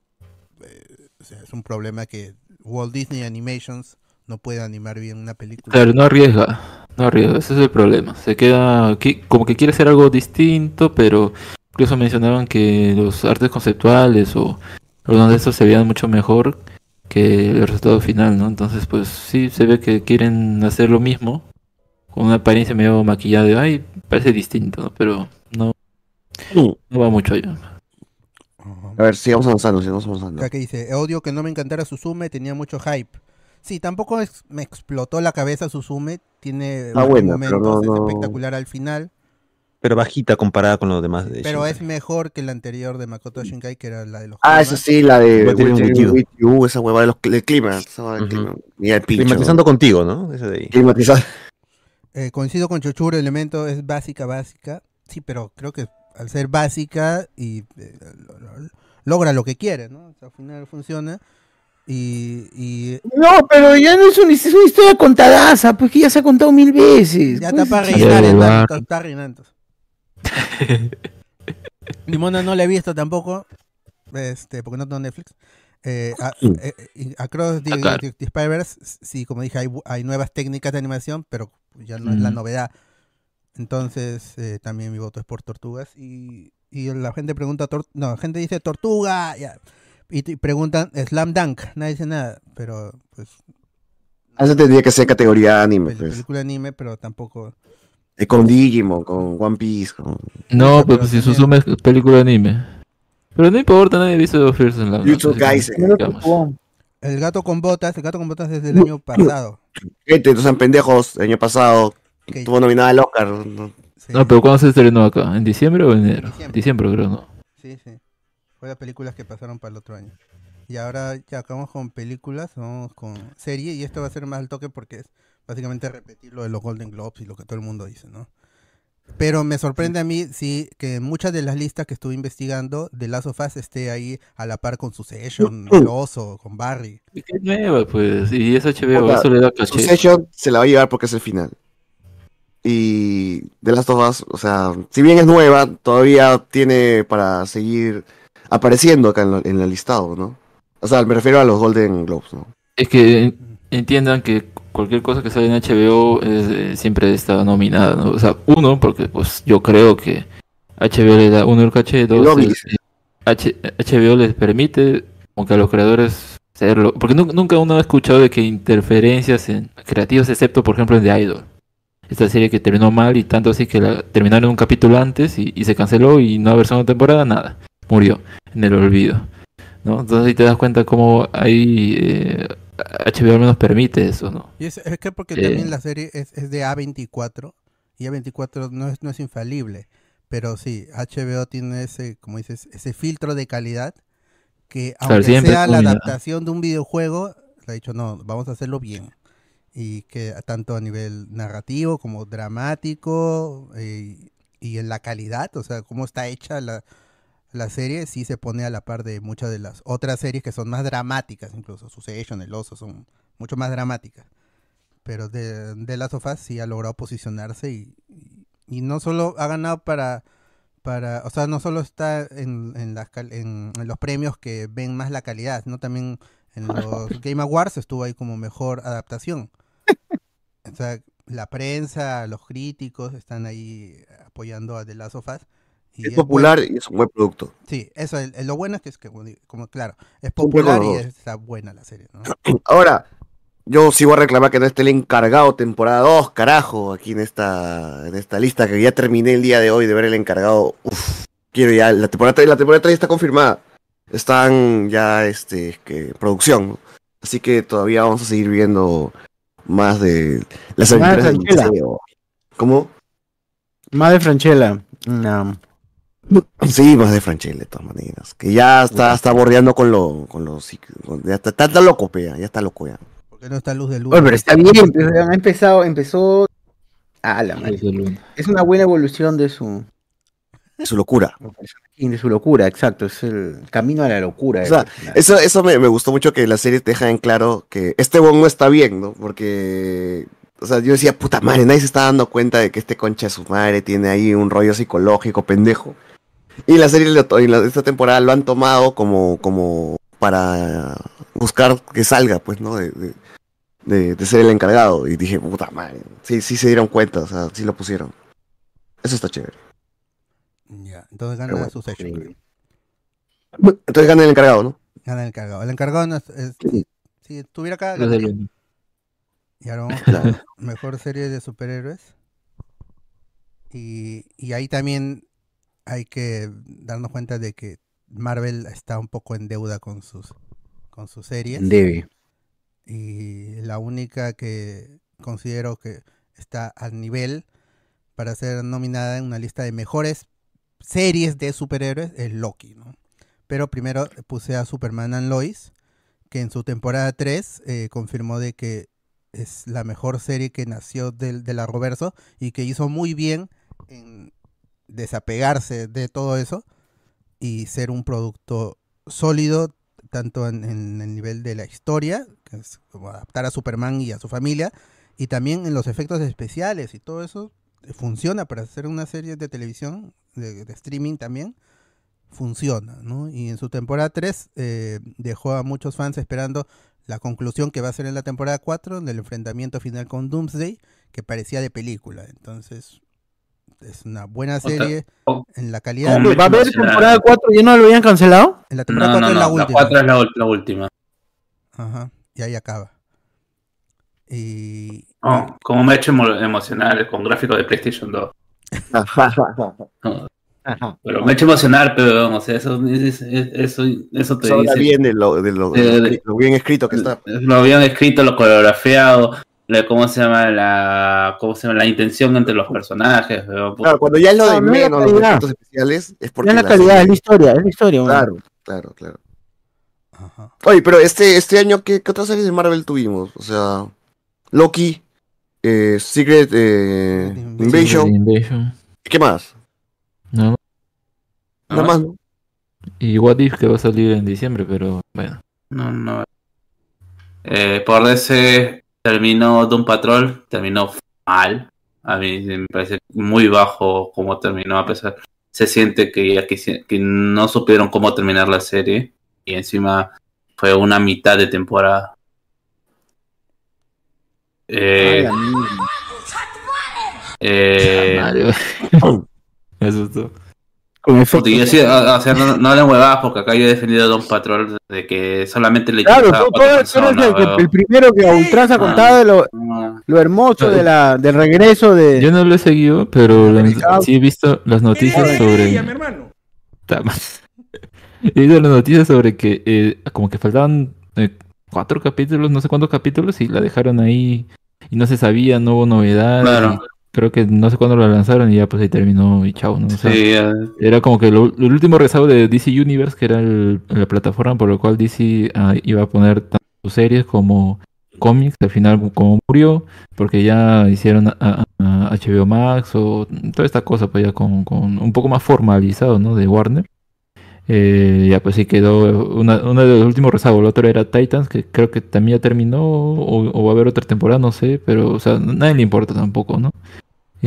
eh, o sea, es un problema que Walt Disney Animations no puede animar bien una película Claro, no arriesga, no arriesga, ese es el problema. Se queda como que quiere hacer algo distinto, pero incluso mencionaban que los artes conceptuales o algunos de estos se veían mucho mejor que el resultado final, ¿no? Entonces, pues sí, se ve que quieren hacer lo mismo con una apariencia medio maquillada de, ay, parece distinto, ¿no? Pero no, no va mucho allá. A ver, sigamos avanzando, sigamos avanzando. Acá que dice, odio que no me encantara Suzume, tenía mucho hype. Sí, tampoco es- me explotó la cabeza Suzume, tiene Ah, buena, momentos pero no- es no- espectacular al final, Pero bajita comparada con los demás de pero Shinkai. es mejor que la anterior de Makoto Shinkai, que era la de los Ah, esa sí, la de esa hueva de los, del clima. Esa del clima. Mira el pincho. Climatizando contigo, ¿no? Ese de ahí. Climatizando. Eh, coincido con Chochuro, el elemento es básica, básica. Sí, pero creo que al ser básica y eh, lo- lo- logra lo que quiere, ¿no? O sea, al final funciona. Y, y No, pero ya no es una, es una historia contadaza, pues que ya se ha contado mil veces. ya está para rellenar, está rellenando. (laughs) Limona no la he visto tampoco, este, porque no tengo Netflix. Eh, a, eh, eh, Across the, the Spider-Verse, sí, como dije, hay, hay nuevas técnicas de animación, pero ya no es la Ujú. novedad. Entonces, eh, también mi voto es por Tortugas. Y, y la gente pregunta, tor- no, la gente dice Tortuga, ya. Y, preguntan Slam Dunk, nadie dice nada, pero pues, Esa tendría que ser categoría anime, pel- pues. película anime, pero tampoco. Eh, Con Digimon, con One Piece, con No, Pero pues si Suzume es película de anime. Pero no importa, nadie ha visto First así que Kaisen. El gato con botas, el gato con botas es del año pasado. Gente, no sean pendejos. El año pasado Ok. tuvo nominada al Oscar. ¿no? Sí, No, pero ¿cuándo se estrenó acá? ¿En diciembre o en enero? Diciembre. Diciembre, creo, ¿no? sí, sí. Fue las películas que pasaron para el otro año. Y ahora ya acabamos con películas, vamos con serie, y esto va a ser más al toque porque es básicamente repetir lo de los Golden Globes y lo que todo el mundo dice, ¿no? Pero me sorprende a mí, sí, que muchas de las listas que estuve investigando, The Last of Us esté ahí a la par con Succession, El Oso, con Barry. Y que es nueva, pues. Y es HBO, eso le da caché. Succession se la va a llevar porque es el final. Y The Last of Us, o sea, si bien es nueva, todavía tiene para seguir apareciendo acá en, lo- en el listado, ¿no? O sea, me refiero a los Golden Globes, ¿no? Es que en- entiendan que cualquier cosa que sale en HBO es, eh, siempre está nominada, ¿no? O sea, uno, porque pues yo creo que HBO le da uno el caché, dos, el- dice. H- HBO les permite, aunque a los creadores hacerlo, porque nu- nunca uno ha escuchado de que interferencias en creativos, excepto por ejemplo en The Idol. Esta serie que terminó mal y tanto así que la terminaron un capítulo antes y, y se canceló y no haber segunda temporada, nada. Murió en el olvido. ¿no? Entonces ahí te das cuenta cómo ahí eh, HBO al menos permite eso, ¿no? Y es, es que porque Eh. también la serie es, es de A24 y A24 no es, no es infalible, pero sí, HBO tiene ese, como dices, ese filtro de calidad que aunque sea la adaptación de un videojuego, le ha dicho no, vamos a hacerlo bien. Y que tanto a nivel narrativo como dramático eh, y en la calidad, o sea, cómo está hecha la, la serie, sí se pone a la par de muchas de las otras series que son más dramáticas, incluso Succession, El Oso, son mucho más dramáticas. Pero de, de Last of Us sí ha logrado posicionarse y, y, y no solo ha ganado para, para o sea, no solo está en, en, las cal- en, en los premios que ven más la calidad, sino también en (laughs) los Game Awards estuvo ahí como mejor adaptación. O sea, la prensa, los críticos están ahí apoyando a The Last of Us. Y Es es popular bueno- y es un buen producto. Sí, eso, el- el- lo bueno es que es que, como, claro, es popular y está buena la serie, ¿no? (clears throat) Ahora, yo sí voy a reclamar que no esté el encargado temporada 2, carajo, aquí en esta, en esta lista que ya terminé el día de hoy de ver el encargado. Uf, quiero ya, la temporada 3, la temporada 3 está confirmada. Están ya este que producción. ¿no? Así que todavía vamos a seguir viendo más de las Más aventuras del Franchella. ¿Cómo? Más de Franchella. No. Sí, más de Franchella, de todas maneras. Que ya está, está bordeando con lo, con los, con- ya está, está, está loco, pea, ya está loco ya. Porque no está luz de luz. Oye, pero está bien, pues, ha empezado, empezó. Ah, la madre. Es una buena evolución de su. De su locura. De su locura, exacto. Es el camino a la locura. O sea, personaje. eso, eso me, me gustó mucho que la serie te deja en claro que este bon no está bien, ¿no? Porque, o sea, yo decía, puta madre, nadie se está dando cuenta de que este concha de su madre tiene ahí un rollo psicológico pendejo. Y la serie, lo to- y la- esta temporada lo han tomado como, como para buscar que salga, pues, ¿no? De, de, de- de ser el encargado. Y dije, puta madre, sí, sí se dieron cuenta, o sea, sí lo pusieron. Eso está chévere. Ya, entonces gana bueno, Succession, creo. Entonces gana el encargado, ¿no? Gana el encargado. El encargado no es, es- si estuviera acá, luego. Y ahora vamos Claro. (laughs) con mejor serie de superhéroes. Y, y ahí también hay que darnos cuenta de que Marvel está un poco en deuda con sus con sus series. Debe. Y la única que considero que está al nivel para ser nominada en una lista de mejores series de superhéroes, es Loki, ¿no? Pero primero puse a Superman and Lois, que en su temporada 3 eh, confirmó de que es la mejor serie que nació del, del Arrowverso y que hizo muy bien en desapegarse de todo eso y ser un producto sólido tanto en, el nivel de la historia, que es como adaptar a Superman y a su familia, y también en los efectos especiales y todo eso eh, funciona para hacer una serie de televisión, de, de streaming también, funciona, ¿no? Y en su temporada 3 eh, dejó a muchos fans esperando la conclusión que va a ser en la temporada 4 del enfrentamiento final con Doomsday, que parecía de película. Entonces, es una buena sea, serie o- en la calidad. ¿Va a haber temporada 4 y no lo habían cancelado? En la No, temporada no, 4 no, es la la última. 4 es la, la última. Ajá, y ahí acaba. Y No, como me ha hecho emo- emocionar con gráficos de PlayStation 2. No, (laughs) pero me ha hecho emocionar, pero o sea, eso, es- es- eso, eso te Eso dice. bien de lo, de lo, de escri- lo bien escrito que está. Lo habían escrito, lo coreografiado, la- ¿cómo se llama? La, ¿cómo se llama? La intención entre los personajes. Claro, cuando ya es lo de No, no menos, los calidad. efectos especiales, es porque Ya es la la calidad, serie- es la historia, es la historia. Claro, claro, claro. Oye, pero este, este año, ¿qué, ¿qué otras series de Marvel tuvimos? O sea, Loki, eh, Secret eh, Invasion, Invasion. ¿y qué más? Nada más. Nada más, ¿no? Y What If que va a salir en diciembre, pero bueno. No, no. Eh, por DC terminó Doom Patrol, terminó mal. A mí me parece muy bajo cómo terminó, a pesar. Se siente que, ya quisi- que no supieron cómo terminar la serie. Y encima fue una mitad de temporada. Eh, eh, Me asustó. (laughs) (laughs) Con Puta, yo sí, o o sea, no, no huevadas porque acá yo he defendido a Don Patrol de que solamente le Claro, tú, tú eres, el, el primero que a Ultras ha contado de lo, lo hermoso de la, del regreso de. Yo no lo he seguido, pero la- sí he visto las noticias sobre. mi hermano. Ta ma- (laughs) He visto las noticias sobre que eh, como que faltaban eh, cuatro capítulos, no sé cuántos capítulos, y la dejaron ahí y no se sabía, no hubo novedad. Claro. y creo que no sé cuándo la lanzaron y ya pues ahí terminó y chao, ¿no? O sea, Sí, era como que lo- el último rezago de DC Universe, que era el- la plataforma por la cual DC ah, iba a poner tanto series como cómics, al final como murió, porque ya hicieron a, a- a HBO Max o toda esta cosa pues ya con, con un poco más formalizado, ¿no? De Warner. Eh, ya pues sí quedó una, uno de los últimos rezagos, el otro era Titans, que creo que también ya terminó o, o va a haber otra temporada, no sé, pero o sea, nadie le importa tampoco, ¿no?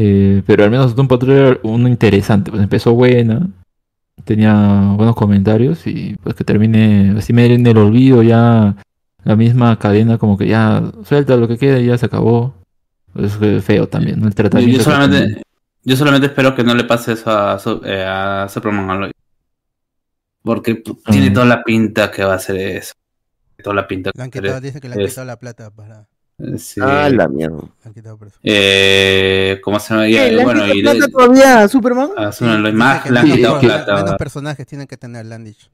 Eh, pero al menos Doom Patrol era uno interesante, pues empezó buena, tenía buenos comentarios y pues que termine así medio en el olvido ya la misma cadena como que ya suelta lo que queda y ya se acabó. Es eh, feo también, ¿no? El tratamiento. yo solamente, yo solamente espero que no le pase eso a, Su- eh, a Superman Alloy. Porque tiene Mm. toda la pinta que va a hacer eso. Toda la pinta Le han que quitado, hacer dice que le han quitado la plata para. Eh, sí. Ah, la mierda. Le eso. Eh, ¿Cómo se llama? Ya, ¿Qué, ¿Le han bueno, y plata de- todavía Superman? a Superman Dice más que le han quitado personajes- plata. Menos personajes tienen que tener, le han dicho.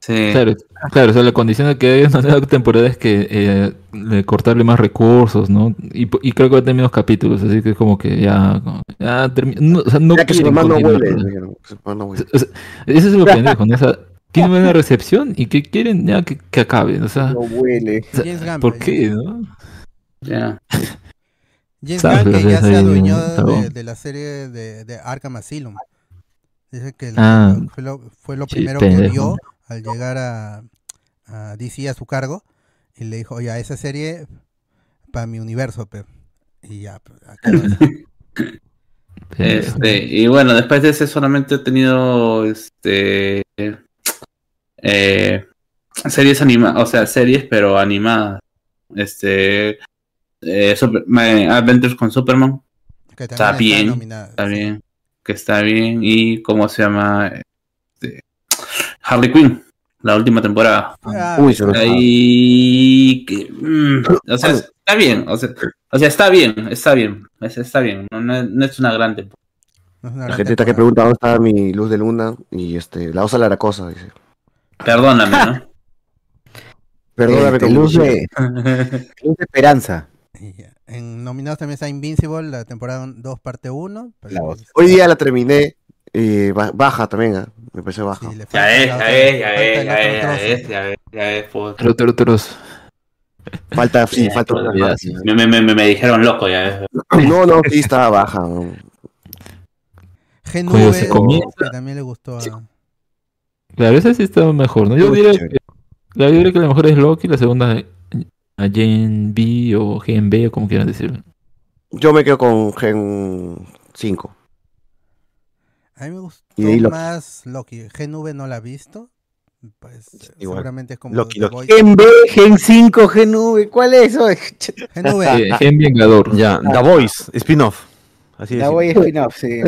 Sí. Claro, claro, o sea, la condición de que haya una nueva temporada es que eh, de cortarle más recursos, ¿no? Y, y creo que va a tener menos capítulos, así que es como que ya, ya termi- no, o sea, no Ya que Superman no huele. eso. que no. O sea, ese es lo pendejo, ¿no? O sea, tiene buena recepción y que quieren ya que, que acabe, o sea, No huele. o sea, ¿por qué, no? Ya. (laughs) James Sabes, Gunn que ya se adueñó de, de la serie de, de Arkham Asylum. Dice que el- Ah, fue, lo, fue lo sí, primero que vio al llegar a, a DC a su cargo y le dijo, oye, esa serie para mi universo, pe". Y ya, pe, acá lo (laughs) deja. Este, y bueno, después de ese solamente he tenido este eh, series animadas, o sea, series pero animadas. Este eh, Super- My Adventures con Superman. Que Está está bien, nominada, está bien, que está bien. Y cómo se llama Este, Harley Quinn, la última temporada. Ah, Uy, se me Ahí que, mm, o sea, está bien, o sea, o sea, está bien, está bien, es- está bien, no, no es- no es una gran temporada. no es una La gran gente está que pregunta dónde está mi luz de luna y este, la osa laracosa, dice. Perdóname, ¿no? (laughs) Perdóname Este, con luz de, (laughs) luz de esperanza. En nominados también está Invincible, la temporada 2, parte 1. Hoy día la terminé. Y ba- baja también, ¿ah? me parece baja. Ya es, ya es, ya es, ya es, ya es, ya es, ya es, Falta, sí, falta una sí. Me, me, me, me dijeron loco ya. eh. (clears throat) No, no, sí estaba baja. ¿no? Se G9, comienza- que también le gustó a... Claro, esa sí está mejor, ¿no? Yo diría, que, yo diría que la mejor es Loki, la segunda a Gen B o Gen B, o como quieran decirlo. Yo me quedo con Gen 5. A mí me gustó Y Loki. más Loki. G9 no la he visto. Pues Igual. seguramente es como Loki, The Loki. Voice. Gen B, Gen 5, Gen V, ¿cuál es eso? (laughs) G9. Eh, Gen Vengador. Ya, The Voice, spin-off. Así La es. voy a spin-off, sí.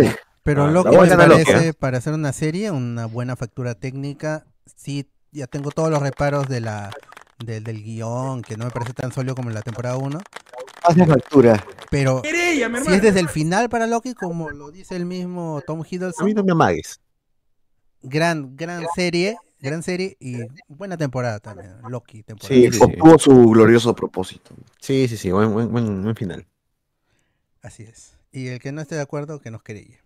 Pero Ah, Loki me Loki, parece, ¿eh? para hacer una serie, una buena factura técnica. Sí, ya tengo todos los reparos de la del, del guion, que no me parece tan sólido como en la temporada 1. Hace factura. Pero Querella, mi si hermano. es desde el final para Loki, como lo dice el mismo Tom A mí Hiddleston, no me amagues. gran, gran serie, gran serie y buena temporada también. Loki, temporada. Sí, obtuvo su glorioso propósito. Sí, sí, sí, buen, buen, buen, buen final. Así es. Y el que no esté de acuerdo, que nos querelle.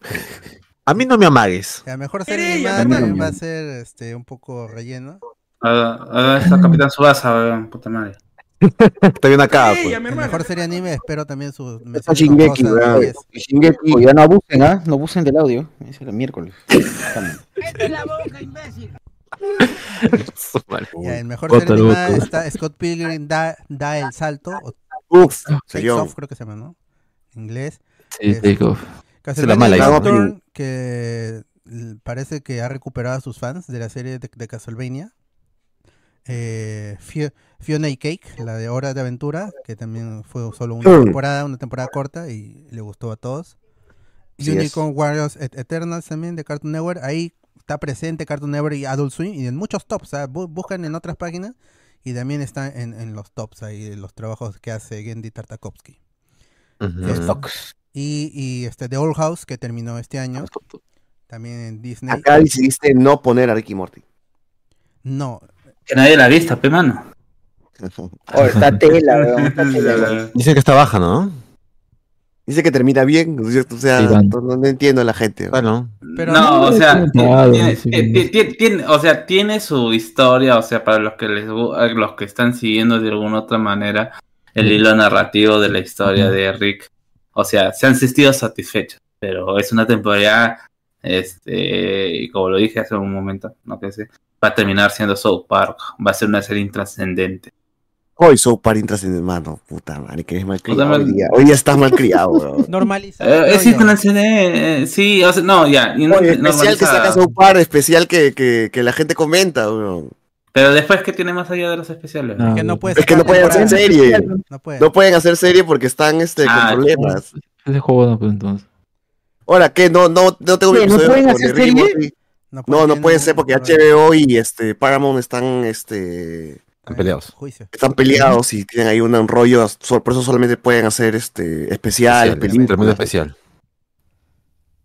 (laughs) A mí no me amagues. La mejor serie Querella, también hermano. va a ser este un poco relleno. Ah, está Capitán Subasa, puta madre. (laughs) Está bien acá, pues. mejor serie anime, espero también su Está Shingeki, weón. Y Shingeki. O ya no abusen, ¿ah? No abusen del audio. Es el miércoles. La boca, imbécil. Ya, en mejor serie animada está Scott Pilgrim da, da el salto, o Uf, serión. Off creo que se llama, ¿no? En inglés. Sí, Es- Take Off. Castlevania mala idea. Nocturne, que parece que ha recuperado a sus fans de la serie de, de Castlevania. Eh, Fio- Fiona y Cake, la de Hora de Aventura, que también fue solo una Mm. temporada, una temporada corta y le gustó a todos. Es. Unicorn Warriors Et- Eternals también de Cartoon Network. Ahí está presente Cartoon Network y Adult Swim y en muchos tops. o sea, bu- buscan en otras páginas y también está en, en los tops ahí, los trabajos que hace Gendy Tartakovsky. Eh, tocs. Y, y este The Old House, que terminó este año, también en Disney. Acá decidiste no poner a Ricky Morty. No, Que nadie la ha visto, pe mano. (laughs) Oh, está tela, weón. Está (laughs) tela, weón. Dicen que está baja, ¿no? Dice que termina bien. O sea, Sí, van. no, no entiendo a la gente. Bueno. pero no, o sea, tiene, o sea, tiene su historia, o sea, para los que les los que están siguiendo de alguna otra manera el hilo narrativo de la historia de Rick, o sea, se han sentido satisfechos, pero es una temporada, este, y como lo dije hace un momento, no que sé, va a terminar siendo South Park, va a ser una serie intrascendente. Hoy soy par intrascendente, mano. Puta madre, que es mal Hoy día, hoy día estás mal criado, (laughs) weón. normalizado. Eh, es intrascendente, eh, sí, o sea, no, ya, especial que normalizada. sacas un par, especial que, que, que la gente comenta, weón. Pero después, ¿qué tiene más allá de los especiales? Ah, que no puede Es que no pueden hacer serie. No puede. No pueden hacer serie porque están este, con Ah, problemas. Ese juego no, pues entonces. Ahora, ¿qué? No, no, no tengo mi ¿Qué, no pueden con hacer serie? No, No, puede ser porque HBO y este Paramount están este Están peleados. Están peleados y tienen ahí un, rollo, por eso solamente pueden hacer este especial, Especial, películas. tremendo especial.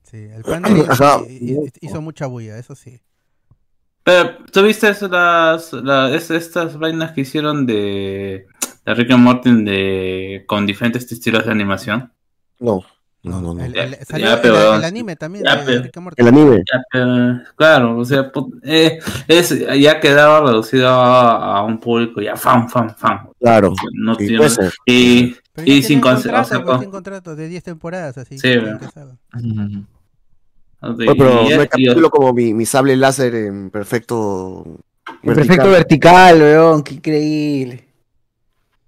Sí, el panel (clears throat) Ajá. hizo mucha bulla, eso sí. Pero, ¿tú viste las, la- es- estas vainas que hicieron de, de Rick and Morty de, con diferentes estilos de animación? No, no, no, no. El, Ya- el- salió ya, el- pero- el anime también ya, de pero-. El anime. Ya, pero, claro, o sea, eh, es, ya quedaba reducido a, a un público ya fan, fan, fan. Claro. No Sí, tiene- y, y sin conce- o contrato, sea, pues, con- contrato de 10 temporadas, así. Sí. Oye, pero y- no hay y- capítulo como mi, mi sable láser en perfecto En perfecto vertical, weón. Qué increíble.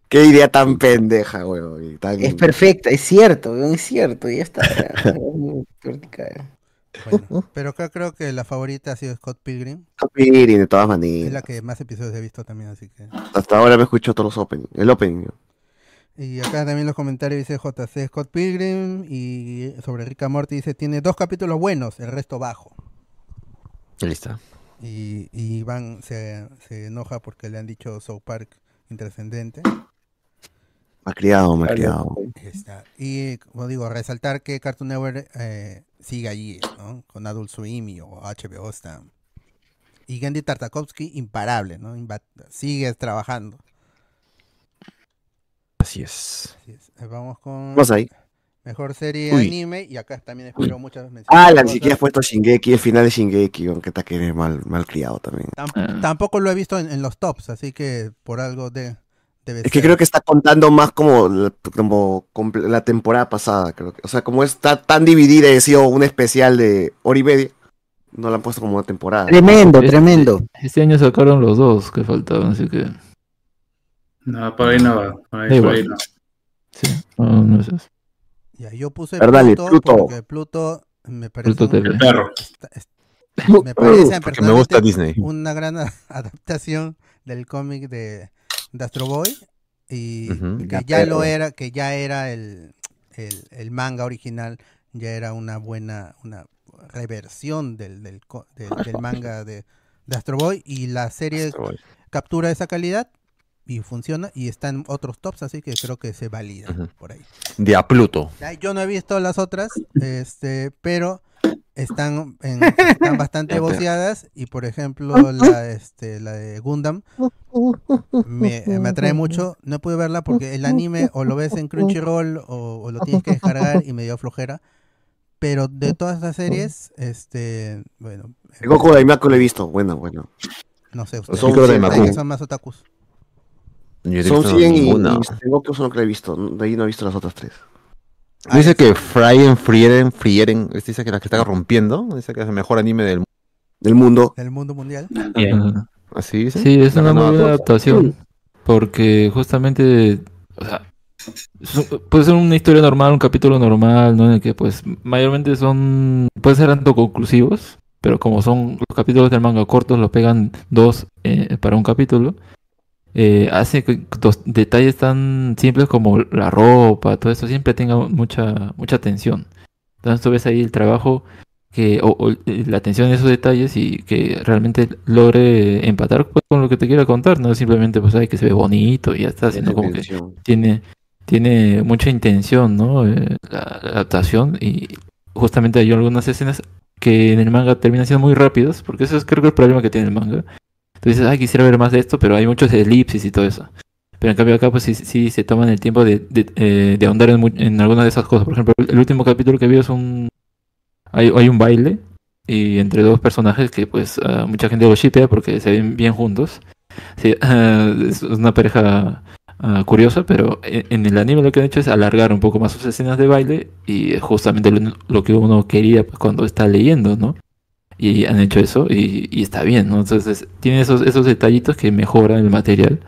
Qué idea tan pendeja, weón. y tan- Es perfecta, es cierto, weón, es cierto. Ya está. ya. (laughs) vertical. Bueno, pero acá creo que la favorita ha sido Scott Pilgrim. Capiri, de todas Es la maneras. que más episodios he visto también, así que. Hasta ahora me escucho todos los opening. El opening. Y acá también los comentarios dice JC Scott Pilgrim y sobre Rick Morty dice tiene dos capítulos buenos, el resto bajo. Está. Y, y Iván se, se enoja porque le han dicho South Park intrascendente. Me ha criado, me ha criado. Ahí está. Y como digo, resaltar que Cartoon Network eh, sigue allí, ¿no? Con Adult Swim y o HBO está. Y Gendy Tartakovsky, imparable, ¿no? Imba- sigue trabajando. Así es. Así es. Eh, Vamos con Vamos ahí. mejor serie Uy. anime y acá también espero muchas menciones. Ah, la ni siquiera has puesto Shingeki, el final de Shingeki, aunque está que eres mal, mal criado también. Tam- Tampoco lo he visto en, en los tops, así que por algo de, debe Es que creo que está contando más como, la- como la temporada pasada, creo que. O sea, como está tan dividida y ha sido un especial de hora y media, no la han puesto como una temporada. Tremendo, Este- tremendo. Este año sacaron los dos que faltaban, así que. No, por ahí no va. Por ahí, por ahí no. Sí, no, no es eso. Ya, yo puse Verdale, Pluto, Pluto. porque Pluto me parece Pluto un- TV. El perro. me parece Porque me gusta Disney. una gran (laughs) adaptación del cómic de, de Astro Boy y que Ya, lo era, que ya era el, el, el manga original, ya era una buena, una reversión del, del, co- del- del (laughs) manga de, de Astro Boy y la serie captura esa calidad y funciona y está en otros tops, así que creo que se valida por ahí. De a Pluto. Yo no he visto las otras, este, pero están, en- (laughs) están bastante voceadas y por ejemplo la, este, la de Gundam me, me atrae mucho. No pude verla porque el anime o lo ves en Crunchyroll o, o lo tienes que descargar y me dio flojera. Pero de todas las series, este, bueno, El Goku de Mako lo he visto, bueno, bueno. no sé, ustedes, Son de Daimaku. son más otakus. Yo Son visto 100 y, y Goku son los que he visto, de ahí no he visto las otras tres. Dice que Fryen, Frieren, Frieren, este dice que la que está rompiendo, dice que es el mejor anime del mundo. Del mundo. Del mundo mundial. Así dice. Sí, es una muy buena adaptación. Porque justamente, o sea, puede ser una historia normal, un capítulo normal, ¿no? En el que pues mayormente son, pueden ser autoconclusivos, pero como son los capítulos del manga cortos, los pegan dos eh, para un capítulo. Eh, hace que dos detalles tan simples como la ropa, todo eso siempre tenga mucha mucha atención. Entonces tú ves ahí el trabajo que o, o, eh, la atención en esos detalles y que realmente logre empatar pues, con lo que te quiera contar, no simplemente pues ay que se ve bonito y ya está, sino como que tiene tiene mucha intención, ¿no? Eh, la, la adaptación y justamente hay algunas escenas que en el manga terminan siendo muy rápidos, porque eso es creo que el problema que tiene el manga. Tú ay, quisiera ver más de esto, pero hay muchos elipsis y todo eso. Pero en cambio acá pues sí, sí se toman el tiempo de, de, eh, de ahondar en, en alguna de esas cosas. Por ejemplo, el último capítulo que vi es un... Hay, hay un baile y entre dos personajes que pues ah, mucha gente los shippea porque se ven bien juntos. (laughs) Es una pareja ah, curiosa, pero en, en el anime lo que han hecho es alargar un poco más sus escenas de baile y justamente lo, lo que uno quería pues, cuando está leyendo, ¿no? Y han hecho eso y, y está bien, ¿no? Entonces tiene esos, esos detallitos que mejoran el material.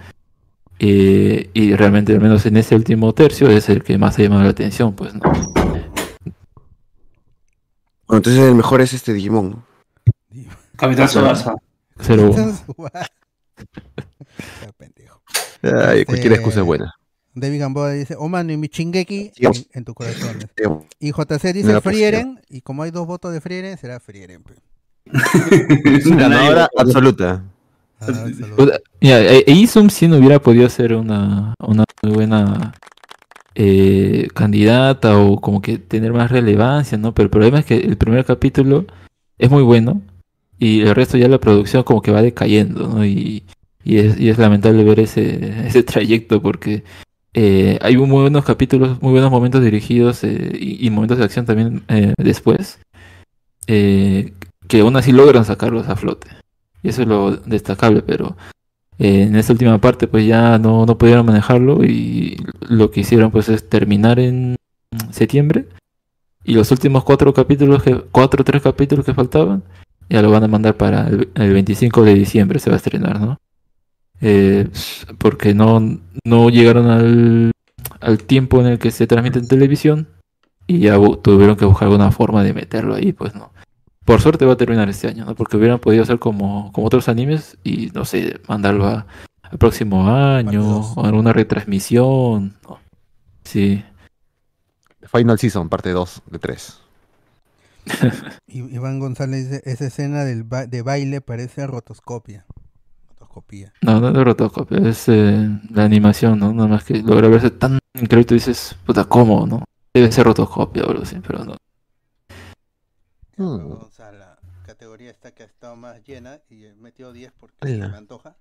eh, y realmente, al menos en ese último tercio, es el que más ha llamado la atención, pues, ¿no? Bueno, entonces el mejor es este Digimon, ¿no? Capitán. Cero (laughs) pendejo. Ay, cualquier Este, excusa es buena. David Gamboa dice, oh mano, y mi chingeki en, en tu corazón. Y JC dice. Frieren, y como hay dos votos de Frieren, será Frieren. pe. Ganadora absoluta. Ah, Izum sí no hubiera podido ser una, una muy buena eh, candidata o como que tener más relevancia, ¿no? Pero el problema es que el primer capítulo es muy bueno y el resto ya la producción como que va decayendo, ¿no? Y, y es, y es lamentable ver ese, (laughs) ese trayecto porque eh, hay muy buenos capítulos, muy buenos momentos dirigidos eh, y, y momentos de acción también eh, después eh, que aún así logran sacarlos a flote. Y eso es lo destacable, pero eh, en esta última parte pues ya no, no pudieron manejarlo y lo que hicieron pues es terminar en septiembre y los últimos cuatro capítulos, que, cuatro o tres capítulos que faltaban, ya lo van a mandar para el, el 25 de diciembre se va a estrenar, ¿no? Eh, porque no, no llegaron al, al tiempo en el que se transmite en televisión y ya tuvieron que buscar alguna forma de meterlo ahí, pues no. Por suerte va a terminar este año, ¿no? Porque hubieran podido hacer como, como otros animes y, no sé, mandarlo a- al próximo año o en una retransmisión. ¿no? Sí. Final Season, parte 2 de 3. Y- (laughs) Iván González dice, esa escena del ba- de baile parece rotoscopia. Rotoscopía. No, no es rotoscopia, es eh, la animación, ¿no? Nada más que logra verse tan increíble, tú dices, puta, ¿cómo, no? Debe ser rotoscopia o algo así, pero no. O sea, la categoría está que ha estado más llena y he metido 10 porque Ala. me antoja.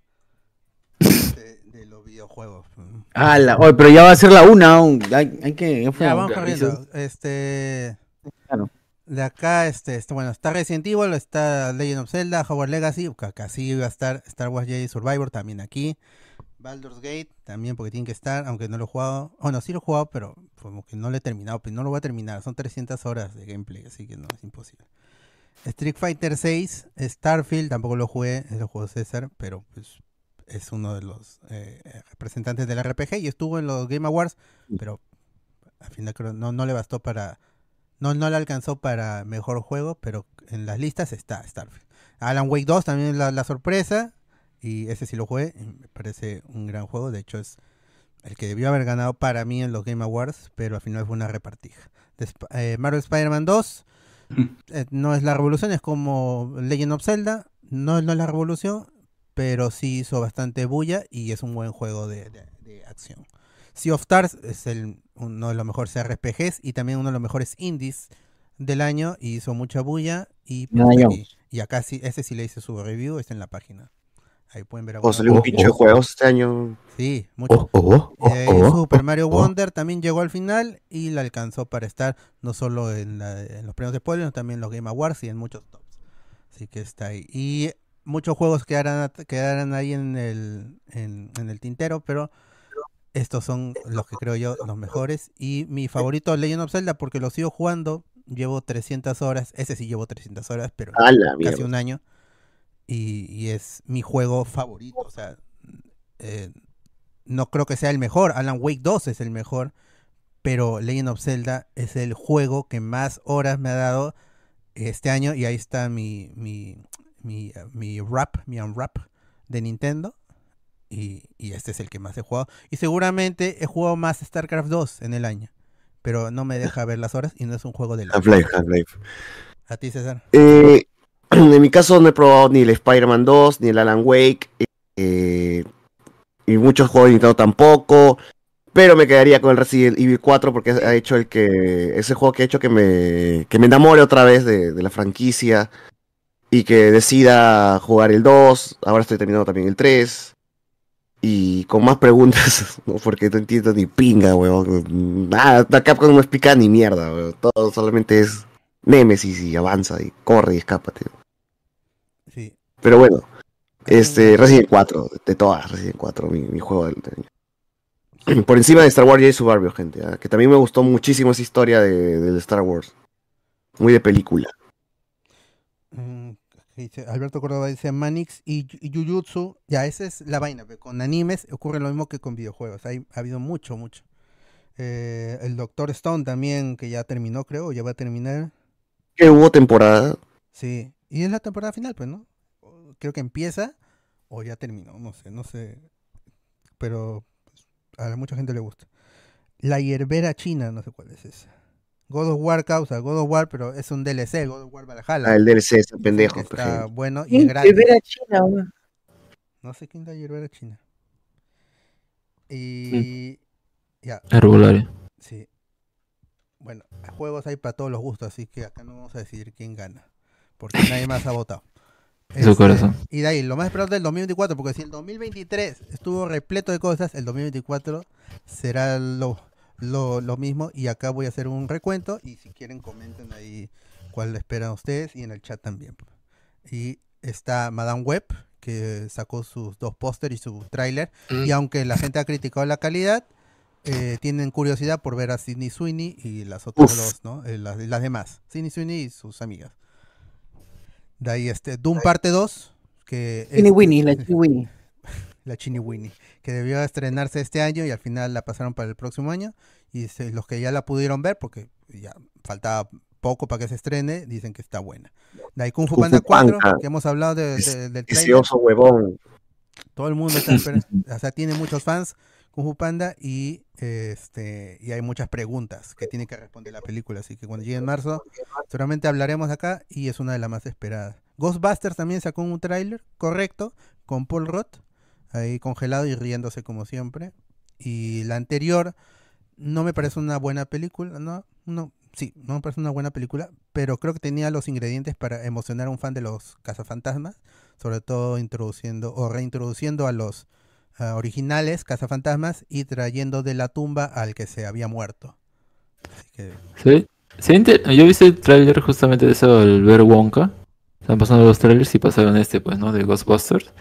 Este, de, de los videojuegos. Ala, oye, pero ya va a ser la una aún. Hay, hay que. ya fue. Ya, vamos corriendo. Este. Claro. De acá, este, este, bueno, está Resident Evil, está Legend of Zelda, Hogwarts Legacy, sí va a estar Star Wars Jedi Survivor también aquí. Baldur's Gate también porque tiene que estar, aunque no lo he jugado. Bueno, sí lo he jugado, pero como que no lo he terminado, pero no lo voy a terminar. Son 300 horas de gameplay, así que no, es imposible. Street Fighter 6, Starfield, tampoco lo jugué, es lo jugó César, pero pues es uno de los eh, representantes del RPG y estuvo en los Game Awards, pero al final creo no, no le bastó para no, no le alcanzó para mejor juego, pero en las listas está Starfield. Alan Wake 2 también la, la sorpresa, y ese sí lo jugué, me parece un gran juego, de hecho es el que debió haber ganado para mí en los Game Awards, pero al final fue una repartija. Desp- eh, Marvel Spider-Man 2 (laughs) eh, no es la revolución, es como Legend of Zelda, no, no es la revolución, pero sí hizo bastante bulla y es un buen juego de, de- de acción. Sea of Stars es el, uno de los mejores RPGs y también uno de los mejores indies del año y hizo mucha bulla y, pues, Jones. y acá sí, ese sí le hice su review, está en la página. Ahí pueden ver O salió un pinche de juegos este año. Sí, mucho. oh, oh, Eh, oh, Super Mario oh. Wonder también llegó al final y la alcanzó para estar no solo en, la- en los premios de spoiler, sino también en los Game Awards y en muchos tops. Así que está ahí. Y muchos juegos quedarán, quedarán ahí en el, en, en el tintero, pero estos son los que creo yo los mejores. Y mi favorito Legend of Zelda porque lo sigo jugando. Llevo 300 horas. Ese sí llevo 300 horas, pero casi mierda. un año. Y, y es mi juego favorito. O sea, eh, no creo que sea el mejor. Alan Wake 2 es el mejor. Pero Legend of Zelda es el juego que más horas me ha dado este año. Y ahí está mi, mi, mi, mi rap, mi unwrap de Nintendo. Y, y este es el que más he jugado. Y seguramente he jugado más StarCraft 2 en el año. Pero no me deja (laughs) ver las horas y no es un juego de la Half-Life, Half-Life. A ti, César. Eh, (clears throat) en mi caso no he probado ni el Spider-Man 2, ni el Alan Wake, eh, y muchos juegos de Nintendo tampoco, pero me quedaría con el Resident Evil 4 porque ha hecho el que, ese juego que ha hecho que me, que me enamore otra vez de, de la franquicia y que decida jugar el 2, ahora estoy terminando también el 3. Y con más preguntas, (laughs) porque no entiendo ni pinga, weón. Nada, Capcom no explica ni mierda, weón. Todo solamente es Nemesis y avanza y corre y escápate. Sí. Pero bueno, este Resident 4, de todas, Resident 4, mi, mi juego del año. (clears throat) Por encima de Star Wars Jedi Survivor, gente, ¿ah? que también me gustó muchísimo esa historia de, Star Wars. Muy de película. Mm, dice- Alberto Córdoba dice Manix y, y Jujutsu. Ya, esa es la vaina. Con animes ocurre lo mismo que con videojuegos. Hay, ha habido mucho, mucho. Eh, el Doctor Stone también, que ya terminó, creo, o ya va a terminar. Que hubo temporada. Sí. Y es la temporada final, pues, ¿no? Creo que empieza o ya terminó. No sé, no sé. Pero pues, a mucha gente le gusta. La hierbera china, no sé cuál es esa. God of War causa, God of War, pero es un DLC, God of War Valhalla. Ah, el DLC, ese Dicen pendejo, Está ejemplo. bueno y ¿Quién es gratis. hierbera china? No sé quién es la hierbera china. Y ya. Herbolaria. Sí. Bueno, juegos hay para todos los gustos, así que acá no vamos a decidir quién gana. Porque nadie más ha votado. Su corazón. Y de ahí, lo más esperado del 2024, porque si el 2023 estuvo repleto de cosas, el 2024 será lo, lo, lo mismo. Y acá voy a hacer un recuento. Y si quieren, comenten ahí cuál esperan ustedes y en el chat también. Y está Madame Web, que sacó sus dos póster y su tráiler. Y aunque la gente ha criticado la calidad, eh, tienen curiosidad por ver a Sidney Sweeney y las otras Uf. dos, ¿no? Eh, las, las demás. Sidney Sweeney y sus amigas. De ahí este Doom parte 2, que es- Chini Winnie, la Chini Winnie. (laughs) la Chini Winnie, que debió estrenarse este año y al final la pasaron para el próximo año. Y los que ya la pudieron ver, porque ya faltaba poco para que se estrene, dicen que está buena. De ahí Kung Fu Kung Panda Fu 4, Panda. que hemos hablado de- de- del huevón. Todo el mundo está esperando, o sea, tiene muchos fans Kung Panda y este y hay muchas preguntas que tiene que responder la película, así que cuando llegue en marzo seguramente hablaremos acá y es una de las más esperadas. Ghostbusters también sacó un tráiler, correcto, con Paul Roth ahí congelado y riéndose como siempre. Y la anterior no me parece una buena película, no, no, sí, no me parece una buena película, pero creo que tenía los ingredientes para emocionar a un fan de los cazafantasmas, sobre todo introduciendo o reintroduciendo a los ah, originales, cazafantasmas, y trayendo de la tumba al que se había muerto. Así que Sí, sí, yo vi el tráiler justamente de eso, el ver Wonka. Están pasando los trailers y pasaron este, pues, ¿no? De Ghostbusters.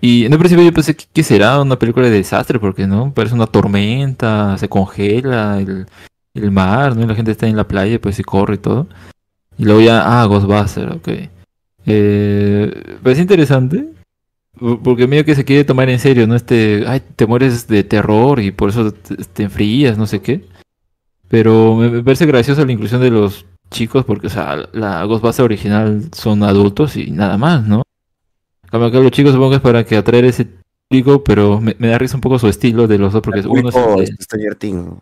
Y en un principio yo pensé que, será una película de desastre, porque, ¿no? Parece una tormenta, se congela el, mar, ¿no? Y la gente está en la playa, pues, y corre y todo. Y luego ya, ah, Ghostbusters, ok. Eh, parece interesante. Por- Porque medio que se quiere tomar en serio, ¿no? Este, ay, te mueres de terror y por eso te, te enfrías, no sé qué. Pero me, parece graciosa la inclusión de los chicos porque, o sea, la Ghostbuster original son adultos y nada más, ¿no? Cambio acá los chicos supongo que es para que atraer ese público, pero me, me da risa un poco su estilo de los dos porque uno es de- Stranger Things.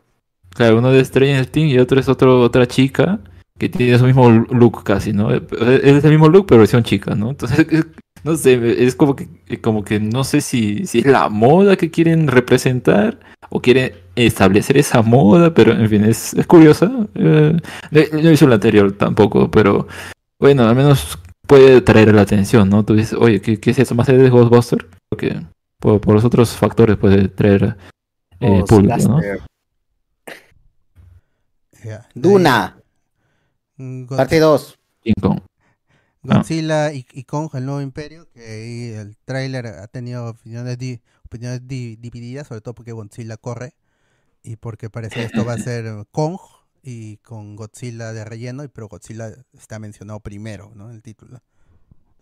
Claro, uno de Stranger Things y otro es otro, otra chica que tiene su mismo look casi, ¿no? Eh, Es el mismo look, pero versión chica, ¿no? Entonces, es- no sé, es como que, como que no sé si, si es la moda que quieren representar o quieren establecer esa moda, pero en fin, es, es curiosa. Eh, no no hizo la anterior tampoco, pero bueno, al menos puede traer la atención, ¿no? Tú dices, oye, ¿qué, qué es eso? ¿Más allá de Ghostbuster? Porque por, por los otros factores puede traer eh, público, ¿no? Duna, Mm, parte 2. King Kong. Ah. Godzilla y, y Kong, el nuevo imperio, que ahí el tráiler ha tenido opiniones, di- opiniones di- divididas, sobre todo porque Godzilla corre y porque parece que esto va a (coughs) ser Kong y con Godzilla de relleno, y pero Godzilla está mencionado primero, ¿no? En el título.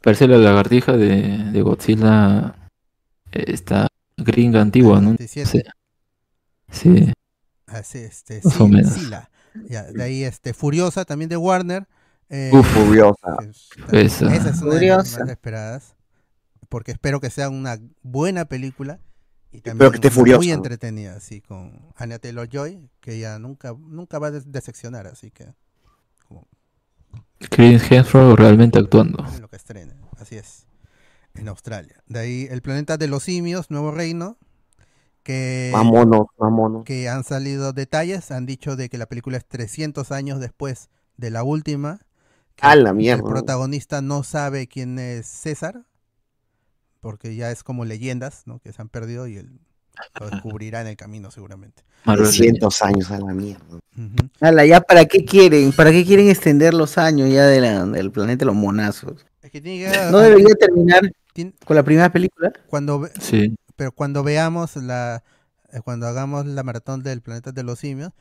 Parece la lagartija de, de Godzilla eh, esta gringa antigua, ¿no? 97. Sí. Sí. Así, este, sí. Sila. Ya, de ahí este Furiosa también de Warner. Eh, Uf, Furiosa. es- Esa. Esa es una de las más esperadas. Porque espero que sea una buena película. Y también que esté muy entretenida, así, con Anya Taylor Joy, que ya nunca, nunca va a des- decepcionar, así que Chris Hemsworth realmente actuando. en lo que estrene, así es, en Australia. De ahí El Planeta de los Simios, Nuevo Reino, que, Vámonos, vámonos. que han salido detalles, han dicho de que la película es 300 años después de la última. Que A la El mierda. protagonista no sabe quién es César, porque ya es como leyendas, ¿no? Que se han perdido y él lo descubrirá en el camino seguramente. Marvel 300 años a la mierda. Ujú. Ala, ya para qué quieren, para qué quieren extender los años ya de la- del planeta de los monazos. Es que tiene que- No debería terminar Tien- con la primera película. cuando ve- Sí. pero cuando veamos la eh, cuando hagamos la maratón del planeta de los simios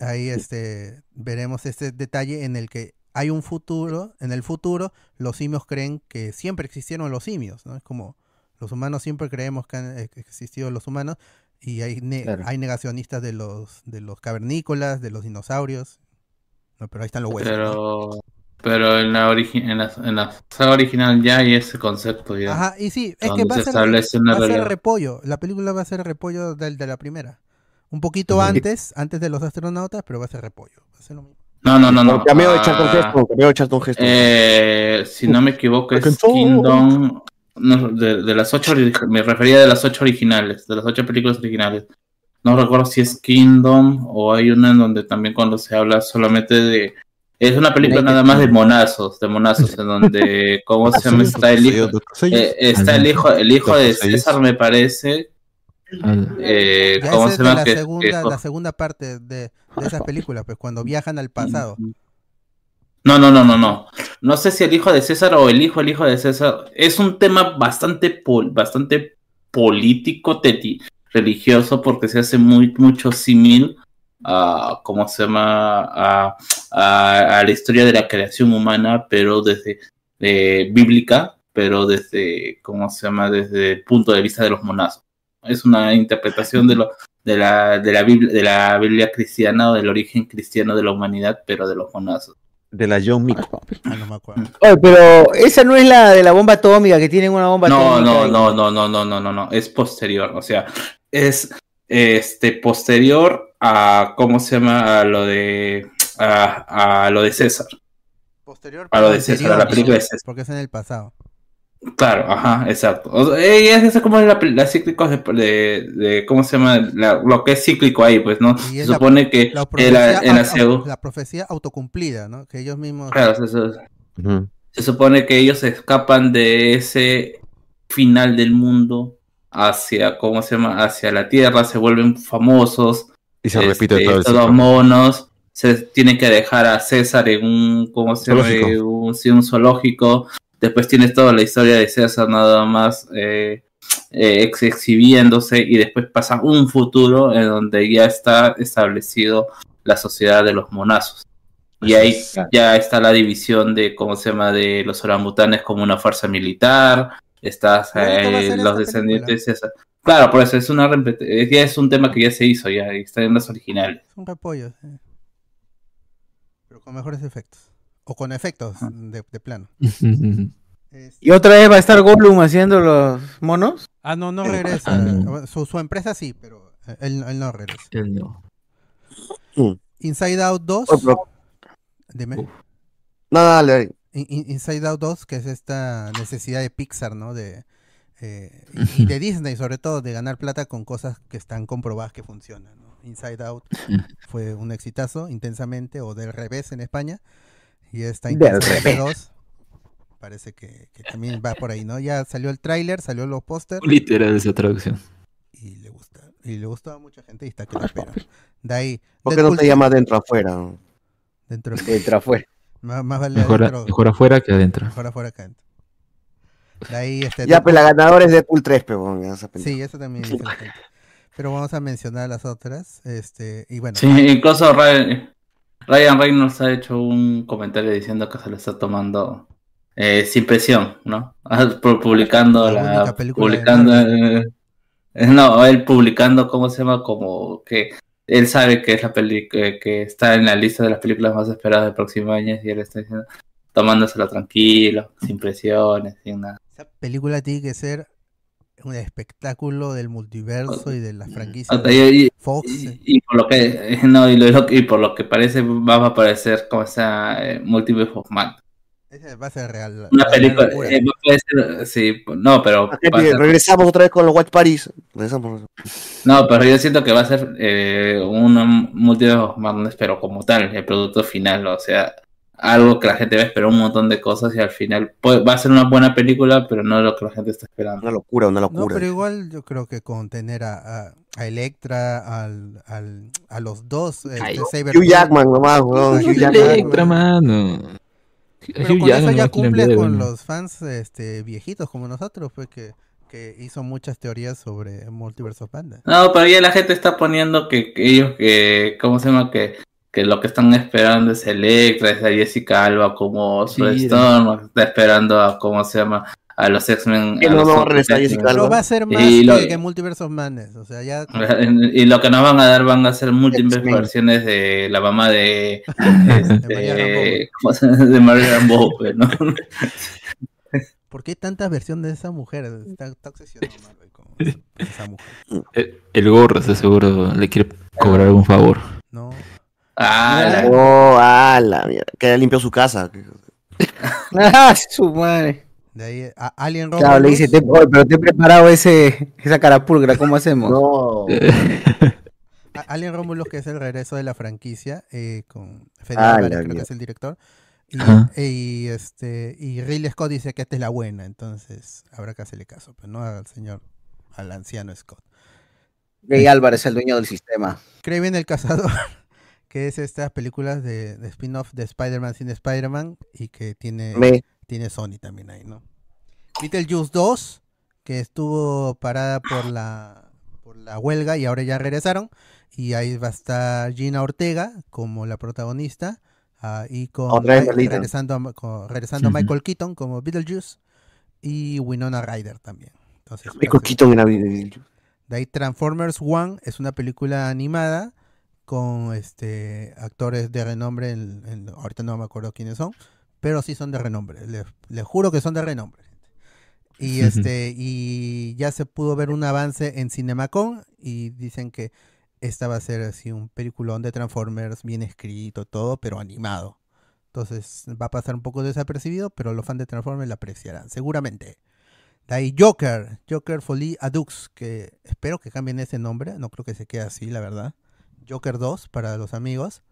ahí este veremos este detalle en el que hay un futuro en el futuro los simios creen que siempre existieron los simios no es como los humanos siempre creemos que han eh, existido los humanos y hay ne- Claro. hay negacionistas de los de los cavernícolas de los dinosaurios no, pero ahí están los huesos ¿no? Pero, pero en la, en, la, en la saga original ya hay ese concepto ya. Ajá, y sí, es que va a se ser, va a ser repollo. La película va a ser repollo del de la primera. Un poquito antes, antes de los astronautas, pero va a ser repollo. Va a ser lo mismo. No, no, no, no. Cameo de Charlton Ah, Heston, cameo de Charlton Heston. Eh, si no me equivoco, es. Kingdom. no, de, de las ocho, me refería de las ocho originales, de las ocho películas originales. No recuerdo si es Kingdom o hay una en donde también cuando se habla solamente de. Es una película nada más de monazos, de monazos, en donde, (laughs) ¿cómo se llama? Está el hijo, eh, está el hijo, el hijo de César, me parece. Eh, ¿Cómo esa se llama? la Que- segunda, que- la segunda parte de, de esas películas, pues cuando viajan al pasado. No, no, no, no, no. No sé si el hijo de César o el hijo, el hijo de César. Es un tema bastante, pol- bastante político, teti- religioso, porque se hace muy, mucho símil a, ¿cómo se llama? A, a- a la historia de la creación humana, pero desde, eh, bíblica, pero desde, ¿cómo se llama? Desde el punto de vista de los monazos. Es una interpretación de lo, de la, de la Biblia, de la Biblia cristiana o del origen cristiano de la humanidad, pero de los monazos. De la John Mico. Ah, no me acuerdo. (laughs) Oye, pero esa no es la de la bomba atómica, que tienen una bomba No, atómica. no, no, no, no, no, no, no, no, es posterior, o sea, es este posterior a cómo se llama a lo de a, a lo de César. Posterior, A lo de César, a la película de César. Porque es en el pasado. Claro, ajá, exacto. O sea, eh, es como la, la cíclico de, de, de- cómo se llama La- lo que es cíclico ahí, pues, ¿no? Se la- supone que la profecía, en la profecía autocumplida, ¿no? Que ellos mismos. Claro, se, se- se supone que ellos escapan de ese final del mundo hacia, ¿cómo se llama? Hacia la Tierra, se vuelven famosos. Y se repite todo el estos ciclo. monos se tienen que dejar a César en un, ¿cómo se llama? Un, sí, un zoológico. Después tienes toda la historia de César nada más eh, eh, ex- exhibiéndose y después pasa un futuro en donde ya está establecido la sociedad de los monazos. Y ahí ya está la división de, ¿cómo se llama?, de los orangutanes como una fuerza militar, estás Bueno, ¿qué va a eh, los descendientes... esa- Claro, por eso es una ya es un tema que ya se hizo, ya está en las originales. Es un repollo, sí. Pero con mejores efectos. O con efectos de, de plano. (laughs) ¿Y otra vez va a estar Gollum haciendo los monos? Ah, no, no regresa. Su, su empresa sí, pero eh, él, él no regresa. Él no. Inside Out 2. Oh, pero- Dime. No, dale, dale. In- In- Inside Out 2, que es esta necesidad de Pixar, ¿no? De, eh, y y de (laughs) Disney, sobre todo, de ganar plata con cosas que están comprobadas que funcionan. ¿no? Inside Out (laughs) fue un exitazo, intensamente, o del revés en España. Y esta revés. 2 parece que, que también va por ahí, ¿no? Ya salió el tráiler, salió los pósters. Literal esa traducción. Y le gustó a mucha gente y está que lo espera. De ahí. ¿Por qué no te llama dentro afuera? Dentro, (laughs) Dentro afuera. Más, más vale Mejor, adentro- mejor afuera que adentro. Mejor afuera que adentro. De ahí este. Ya, pues la ganadora es Deadpool 3, pero esa. Sí, eso también. (laughs) Pero vamos a mencionar las otras. Este, y bueno. Sí, incluso Ryan, Ryan Reynolds ha hecho un comentario diciendo que se lo está tomando eh, sin presión, ¿no? (laughs) Pu- Publicando La la, publicando eh, eh, no, él publicando cómo se llama como que él sabe que es la peli que, que está en la lista de las películas más esperadas del próximo año y él está diciendo tomándoselo tranquilo, sin presiones, sin nada. Esa película tiene que ser un espectáculo del multiverso y de las franquicias Y, y- de Fox. y- y por lo que eh, no y, lo- y por lo que parece va a aparecer como esa eh, Multiverse of Man. Ese va a ser real. Una la- la película, eh, ser- sí, no, pero Ah, Regresamos otra vez con los Watch Paris. Regresamos. no, pero yo siento que va a ser eh, una Multiverse of Madness, pero como tal, el producto final, o sea, algo que la gente va a esperar un montón de cosas y al final puede- va a ser una buena película, pero no lo que la gente está esperando. Una locura, una No, locura. pero igual yo creo que con tener a, a, a Electra, al, al, a los dos, este, Ay, Cyberpunk- Hugh Jackman nomás, weón. a Hugh Jackman. Electra, mano. Pero Hugh con Jackman eso ya no ver, con los fans este, viejitos como nosotros, pues que, que hizo muchas teorías sobre Multiverse of Panda. No, pero ya la gente está poniendo que, que ellos, que, ¿cómo se llama? Que, que lo que están esperando es Electra, es a Jessica Alba como Sí, Storm, está esperando a, ¿cómo se llama? A los X-Men. Que no, va a otros regresar X-Men. Jessica Pero Alba. va a ser más Y lo- que, que Multiverse of Madness, o sea, ya... (laughs) Y lo que nos van a dar van a ser múltiples versiones de la mamá de, (laughs) Rambo. este, (laughs) de Rambo, pues, ¿no? ¿Por qué tantas versiones de esa mujer? Está, está obsesionado Marvel con esa mujer. El, el gorro, ese seguro le quiere cobrar algún favor. No. Ah, la- Oh, a la mierda. Que haya limpiado su casa. (laughs) Ah, su madre. De ahí a Alien Claro, le dice, te- pero te he preparado ese, esa carapulgra, ¿cómo hacemos? No. (laughs) Alien Romulus, que es el regreso de la franquicia, eh, con Fede Ah, Álvarez, creo que es el director. Y, y, este y Ridley Scott dice que esta es la buena, entonces habrá que hacerle caso, pero no al señor, al anciano Scott. Rey Álvarez, el dueño del sistema. Kraven el Cazador, (laughs) que es estas películas de, de spin-off de Spider-Man sin Spider-Man y que tiene, Me. tiene Sony también ahí, ¿no? Beetlejuice 2, que estuvo parada por la, por la huelga y ahora ya regresaron. Y ahí va a estar Gina Ortega como la protagonista. ah, y con, Otra regresando, a, con- regresando a. Michael Keaton como Beetlejuice y Winona Ryder también. Entonces, Michael ser- Keaton era bien- de ahí Transformers One es una película animada con este actores de renombre, en- en- ahorita no me acuerdo quiénes son, pero sí son de renombre, les, les juro que son de renombre. Y este y ya se pudo ver un avance en Cinemacon y dicen que esta va a ser así un peliculón de Transformers bien escrito todo, pero animado. Entonces va a pasar un poco desapercibido, pero los fans de Transformers la apreciarán, seguramente. De ahí Joker, Joker Folie Adux, que espero que cambien ese nombre, no creo que se quede así, la verdad. Joker 2 para los amigos.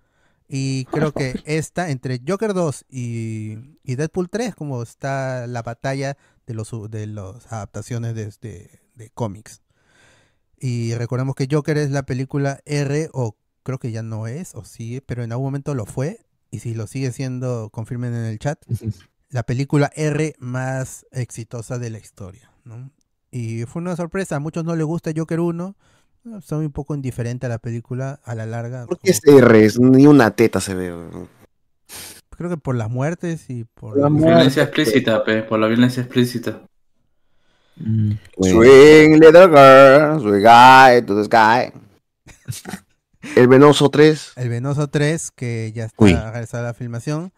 Y creo que (laughs) esta, entre Joker 2 y, y Deadpool 3, como está la batalla de los de las adaptaciones de, de, de cómics. Y recordemos que Joker es la película R, o creo que ya no es, o sigue, pero en algún momento lo fue. Y si lo sigue siendo, confirmen en el chat. La película R más exitosa de la historia. ¿no? Y fue una sorpresa. A muchos no les gusta Joker 1. Eh, Son un poco indiferente a la película a la larga. ¿Por qué es R? Ni una teta se ve. Creo que por las muertes y por... La Violencia explícita, pe, por la violencia explícita. Swing, little girl, swing guy to the sky. El Venoso 3. El Venoso 3, que ya está Uy. realizada la filmación.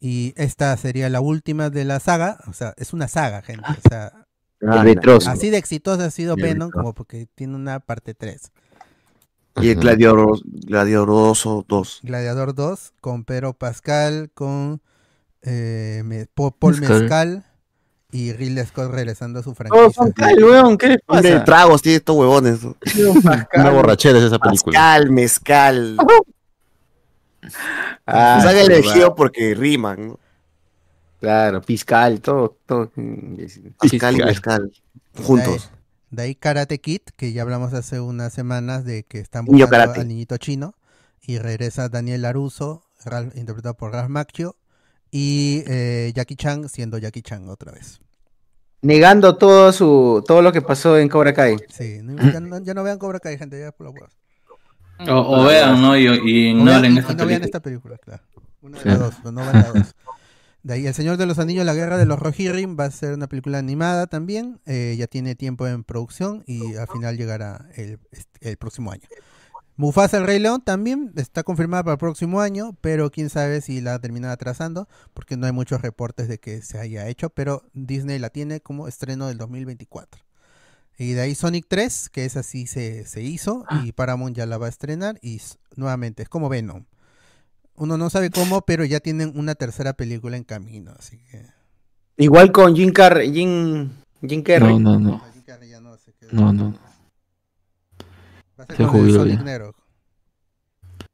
Y esta sería la última de la saga. O sea, es una saga, gente. O sea, Ah, Retroso. así de exitosa ha sido Venom como porque tiene una parte 3. Y el Gladiador, Gladiadoroso 2. Gladiador 2 con Pedro Pascal, con eh, Paul Mezcal. Mezcal y Ridley Scott regresando a su Oh, franquicia. son Cal, weón, ¿qué les pasa? Hombre, tragos, tiene estos huevones. (laughs) Una borrachera es esa película. Pascal, mezcal. Ah, Se han elegido porque riman. ¿no? Claro, fiscal, todo, todo. Pascal y mezcal. Juntos. De ahí Karate Kid, que ya hablamos hace unas semanas de que están buscando al niñito chino. Y regresa Daniel Laruso, interpretado por Ralph Macchio. Y eh, Jackie Chan siendo Jackie Chan otra vez. Negando todo su todo lo que pasó en Cobra Kai. Sí, no- (clears throat) ya, no, ya no vean Cobra Kai, gente, ya por huevos. O, o vean, ¿no? Y, y O ignoren vean- y- esta no vean película. esta película, claro. Una de Sí. las dos, pero no van las dos. De ahí El Señor de los Anillos, La Guerra de los Rohirrim va a ser una película animada también. eh, ya tiene tiempo en producción y al final llegará el, próximo año. Mufasa el Rey León también está confirmada para el próximo año, pero quién sabe si la termina atrasando, porque no hay muchos reportes de que se haya hecho, pero Disney la tiene como estreno del 2024. Y de ahí Sonic 3, que esa sí se, se hizo, y Paramount ya la va a estrenar, y nuevamente es como Venom. Uno no sabe cómo, pero ya tienen una tercera película en camino, así que... Igual con Jim Carrey, Jim, Jim Carrey. No, no, no. No, no. Va a ser Se con el Sonic ya. negro.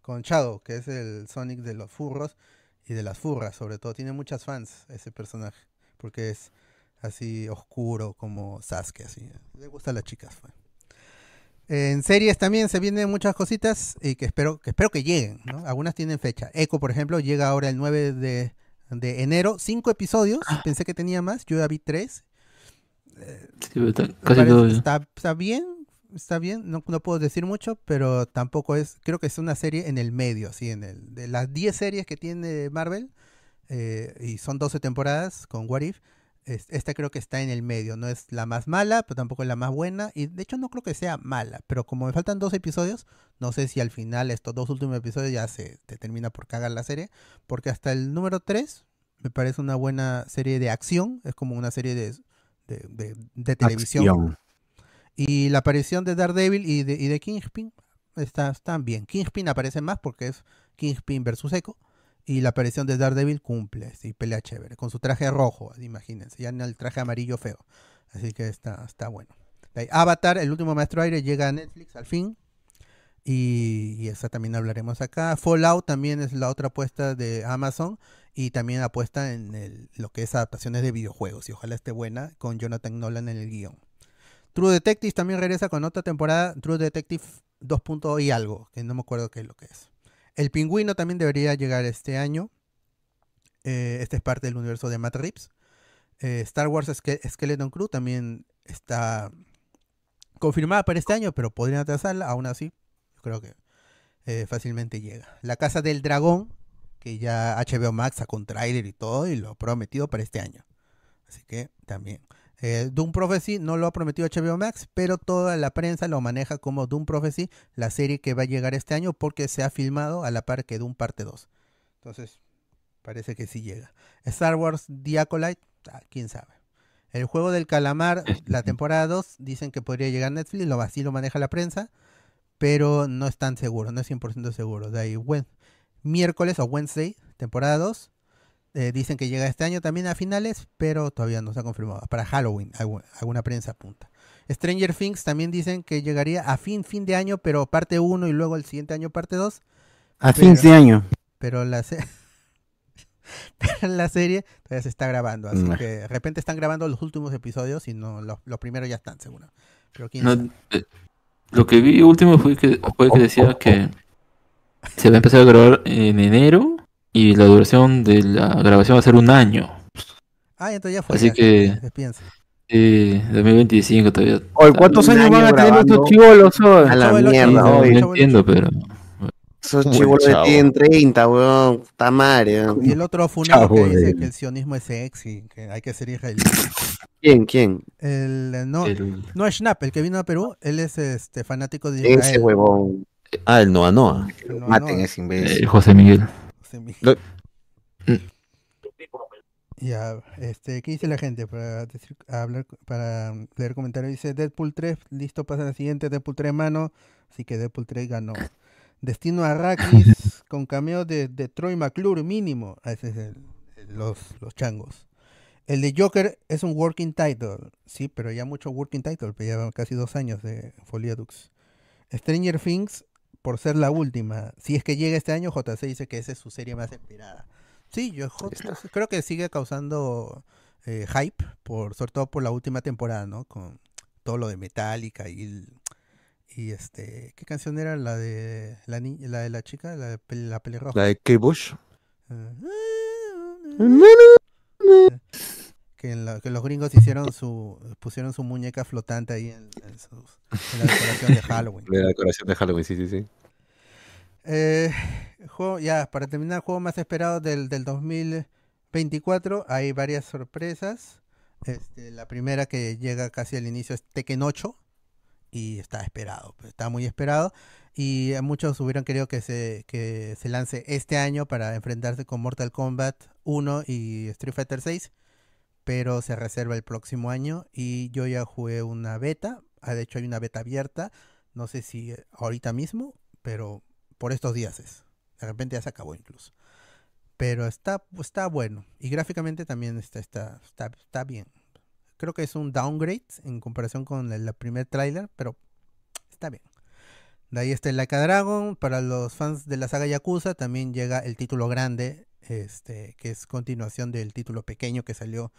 Con Shadow, que es el Sonic de los furros y de las furras, sobre todo. Tiene muchas fans ese personaje, porque es así oscuro como Sasuke, así. Le gusta a las chicas. fue. En series también se vienen muchas cositas y que espero que espero que lleguen, ¿no? Algunas tienen fecha. Echo, por ejemplo, llega ahora el 9 de, de enero, cinco episodios. Pensé que tenía más, yo ya vi tres. Sí, pero está- Me casi parece- todo ya. está, está bien, está bien, no, no puedo decir mucho, pero tampoco es, creo que es una serie en el medio, así en el, de las 10 series que tiene Marvel, eh, y son 12 temporadas con What If, esta creo que está en el medio, no es la más mala, pero tampoco es la más buena, y de hecho no creo que sea mala, pero como me faltan dos episodios, no sé si al final estos dos últimos episodios ya se te termina por cagar la serie, porque hasta el número 3 me parece una buena serie de acción, es como una serie de, de, de- de televisión. Acción. Y la aparición de Daredevil y de, y de Kingpin está, están bien. Kingpin aparece más porque es Kingpin versus Echo. Y la aparición de Daredevil cumple, sí, pelea chévere. Con su traje rojo, imagínense. Ya en el traje amarillo feo. Así que está, está bueno. Avatar, el último maestro aire, llega a Netflix al fin. Y, y esa también hablaremos acá. Fallout también es la otra apuesta de Amazon. Y también apuesta en el- lo que es adaptaciones de videojuegos. Y ojalá esté buena con Jonathan Nolan en el guion. True Detective también regresa con otra temporada, True Detective 2. punto y algo, que no me acuerdo qué es lo que es. El Pingüino también debería llegar este año. Eh, este es parte del universo de Matt Reeves. Eh, Star Wars Ske- Skeleton Crew también está confirmada para este año, pero podrían atrasarla, aún así. Yo creo que eh, fácilmente llega. La Casa del Dragón, que ya HBO Max sacó un y todo, y lo prometido para este año. Así que también. Eh, Doom Prophecy no lo ha prometido HBO Max, pero toda la prensa lo maneja como Doom Prophecy, la serie que va a llegar este año porque se ha filmado a la par que Doom Parte 2. Entonces, parece que sí llega. Star Wars The Acolyte, ah, quién sabe. El juego del calamar, la (laughs) temporada 2, dicen que podría llegar a Netflix, lo, así lo maneja la prensa, pero no es tan seguro, no es 100% seguro. De ahí, miércoles o Wednesday, temporada 2, eh, dicen que llega este año también a finales, pero todavía no se ha confirmado. Para Halloween, algu- alguna prensa apunta. Stranger Things también dicen que llegaría a fin, fin de año, pero parte 1 y luego el siguiente año parte 2. A fin de año. Pero la, se- (laughs) pero la serie todavía se está grabando, así Mm. que de repente están grabando los últimos episodios y no los, los primeros ya están, seguro. Pero quién No, eh, lo que vi último fue que, fue que decía que se va a empezar a grabar en enero y la duración de la grabación va a ser un año. Ah, entonces ya fue. Así ya, que despídense. eh, 2025 todavía. Oye, ¿cuántos años van a tener grabando. estos chivolos? oye? A la mierda, Sí, no, entiendo, pero Esos chivolos tienen 30, weón. Está madre. Y el otro funado que dice que el sionismo es sexy, que hay que ser israelí. ¿Quién? ¿Quién? El, eh, no, el- no es Schnapp, el que vino a Perú, él es este fanático de Ese Israel. huevón. Ah, el Noa Noa. No, no, Maten ese imbécil. José Miguel. Lo- (laughs) Ya, este, ¿qué dice la gente para decir, hablar, para leer comentarios? Dice Deadpool 3, listo para la siguiente, Deadpool 3 mano, así que Deadpool 3 ganó. Destino a Arrakis (laughs) con cameo de, de Troy McClure mínimo. Ah, ese es el- el- los, los changos. El de Joker es un working title, sí, pero ya mucho working title, pero ya casi dos años de Folia Dux. Stranger Things, por ser la última, si es que llega este año, JC dice que esa es su serie más esperada. Sí, yo creo que sigue causando eh, hype, por, sobre todo por la última temporada, ¿no? Con todo lo de Metallica y, el- y este, ¿qué canción era la de la ni- la de la chica, la de la pelirroja? La de Kate Bush. (laughs) Que, en la- que los gringos hicieron su pusieron su muñeca flotante ahí en, en sus- en la decoración de (laughs) Halloween. La decoración de Halloween, sí, sí, sí. Eh, juego, ya, para terminar, juego más esperado del, del 2024. Hay varias sorpresas. Este, la primera que llega casi al inicio es Tekken 8. Y está esperado, pues, está muy esperado. Y muchos hubieran querido que se, que se lance este año para enfrentarse con Mortal Kombat 1 y Street Fighter 6. Pero se reserva el próximo año. Y yo ya jugué una beta. Ah, de hecho, hay una beta abierta. No sé si eh, ahorita mismo, pero por estos días es. De repente ya se acabó incluso. Pero está, está bueno. Y gráficamente también está, está, está, está bien. Creo que es un downgrade en comparación con el, primer tráiler, pero está bien. De ahí está el Like a Dragon. Para los fans de la saga Yakuza también llega el título grande, este, que es continuación del título pequeño que salió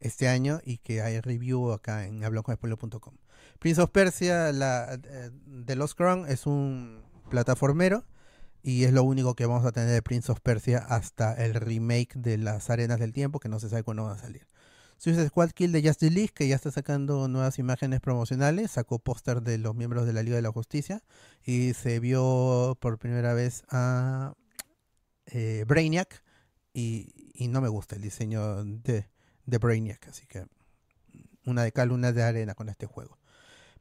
este año y que hay review acá en habloconespolio.com. Prince of Persia, la, eh, The Lost Crown, es un plataformero y es lo único que vamos a tener de Prince of Persia hasta el remake de las Arenas del Tiempo, que no se sabe cuándo va a salir. Suicide Squad Kill de Justice League, que ya está sacando nuevas imágenes promocionales, sacó póster de los miembros de la Liga de la Justicia y se vio por primera vez a eh, Brainiac y, no me gusta el diseño de, de Brainiac, así que una de cal, una de arena con este juego.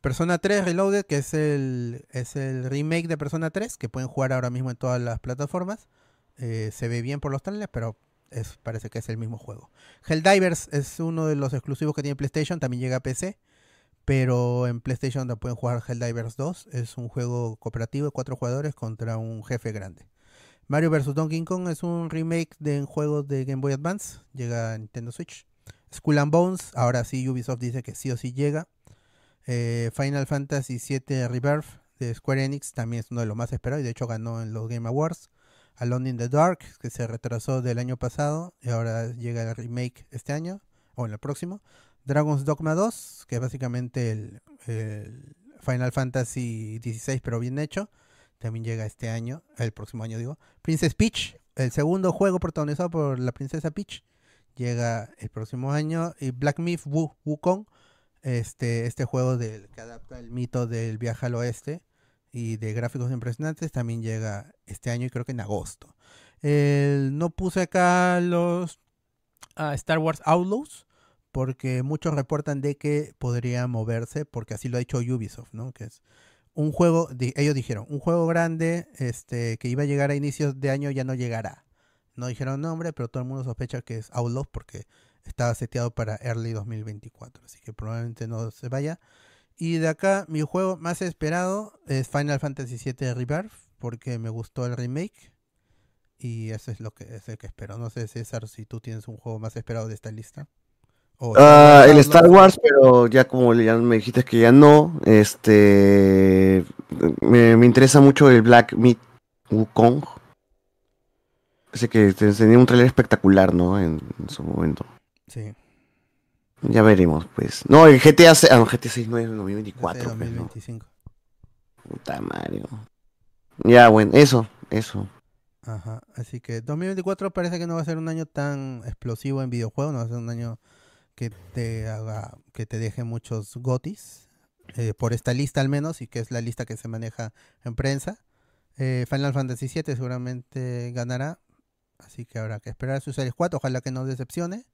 Persona 3 Reloaded, que es el, es el remake de Persona 3, que pueden jugar ahora mismo en todas las plataformas. Eh, se ve bien por los trailers, pero es, parece que es el mismo juego. Helldivers es uno de los exclusivos que tiene PlayStation, también llega a PC, pero en PlayStation también pueden jugar Helldivers 2. Es un juego cooperativo de cuatro jugadores contra un jefe grande. Mario vs. Donkey Kong es un remake de un juego de Game Boy Advance, llega a Nintendo Switch. Skull and Bones, ahora sí Ubisoft dice que sí o sí llega. Eh, Final Fantasy VII Rebirth de Square Enix también es uno de los más esperados y de hecho ganó en los Game Awards. Alone in the Dark, que se retrasó del año pasado y ahora llega el remake este año o en el próximo. Dragon's Dogma 2, que es básicamente el, el Final Fantasy XVI pero bien hecho, también llega este año, el próximo año digo. Princess Peach, el segundo juego protagonizado por la princesa Peach, llega el próximo año. Y Black Myth Wu- Wukong, este, este juego del, que adapta el mito del viaje al oeste y de gráficos impresionantes, también llega este año y creo que en agosto. No puse acá los ah, Star Wars Outlaws porque muchos reportan de que podría moverse porque así lo ha dicho Ubisoft, ¿no? Que es un juego, ellos dijeron, un juego grande este, que iba a llegar a inicios de año ya no llegará. No dijeron nombre, pero todo el mundo sospecha que es Outlaws porque estaba seteado para Early 2024, así que probablemente no se vaya. Y de acá, mi juego más esperado es Final Fantasy VII Rebirth, porque me gustó el remake. Y eso es lo que es el que espero. No sé, César, si tú tienes un juego más esperado de esta lista. Ah, el. Star Wars, pero ya como ya me dijiste que ya no, este, me, me interesa mucho el Black Myth Wukong. Así que te- tenía un trailer espectacular, ¿no? En, en su momento. Sí. Ya veremos, pues. No, el GTA 6, ah, no, GTA 6 no es en 2024. pues, no. 2025. Puta Mario. Ya, bueno, eso, eso. Ajá, así que 2024 parece que no va a ser un año tan explosivo en videojuegos, no va a ser un año que te haga, que te deje muchos gotis, eh, por esta lista al menos, y que es la lista que se maneja en prensa. Eh, Final Fantasy VII seguramente ganará, así que habrá que esperar a Suicide Squad, ojalá que no decepcione.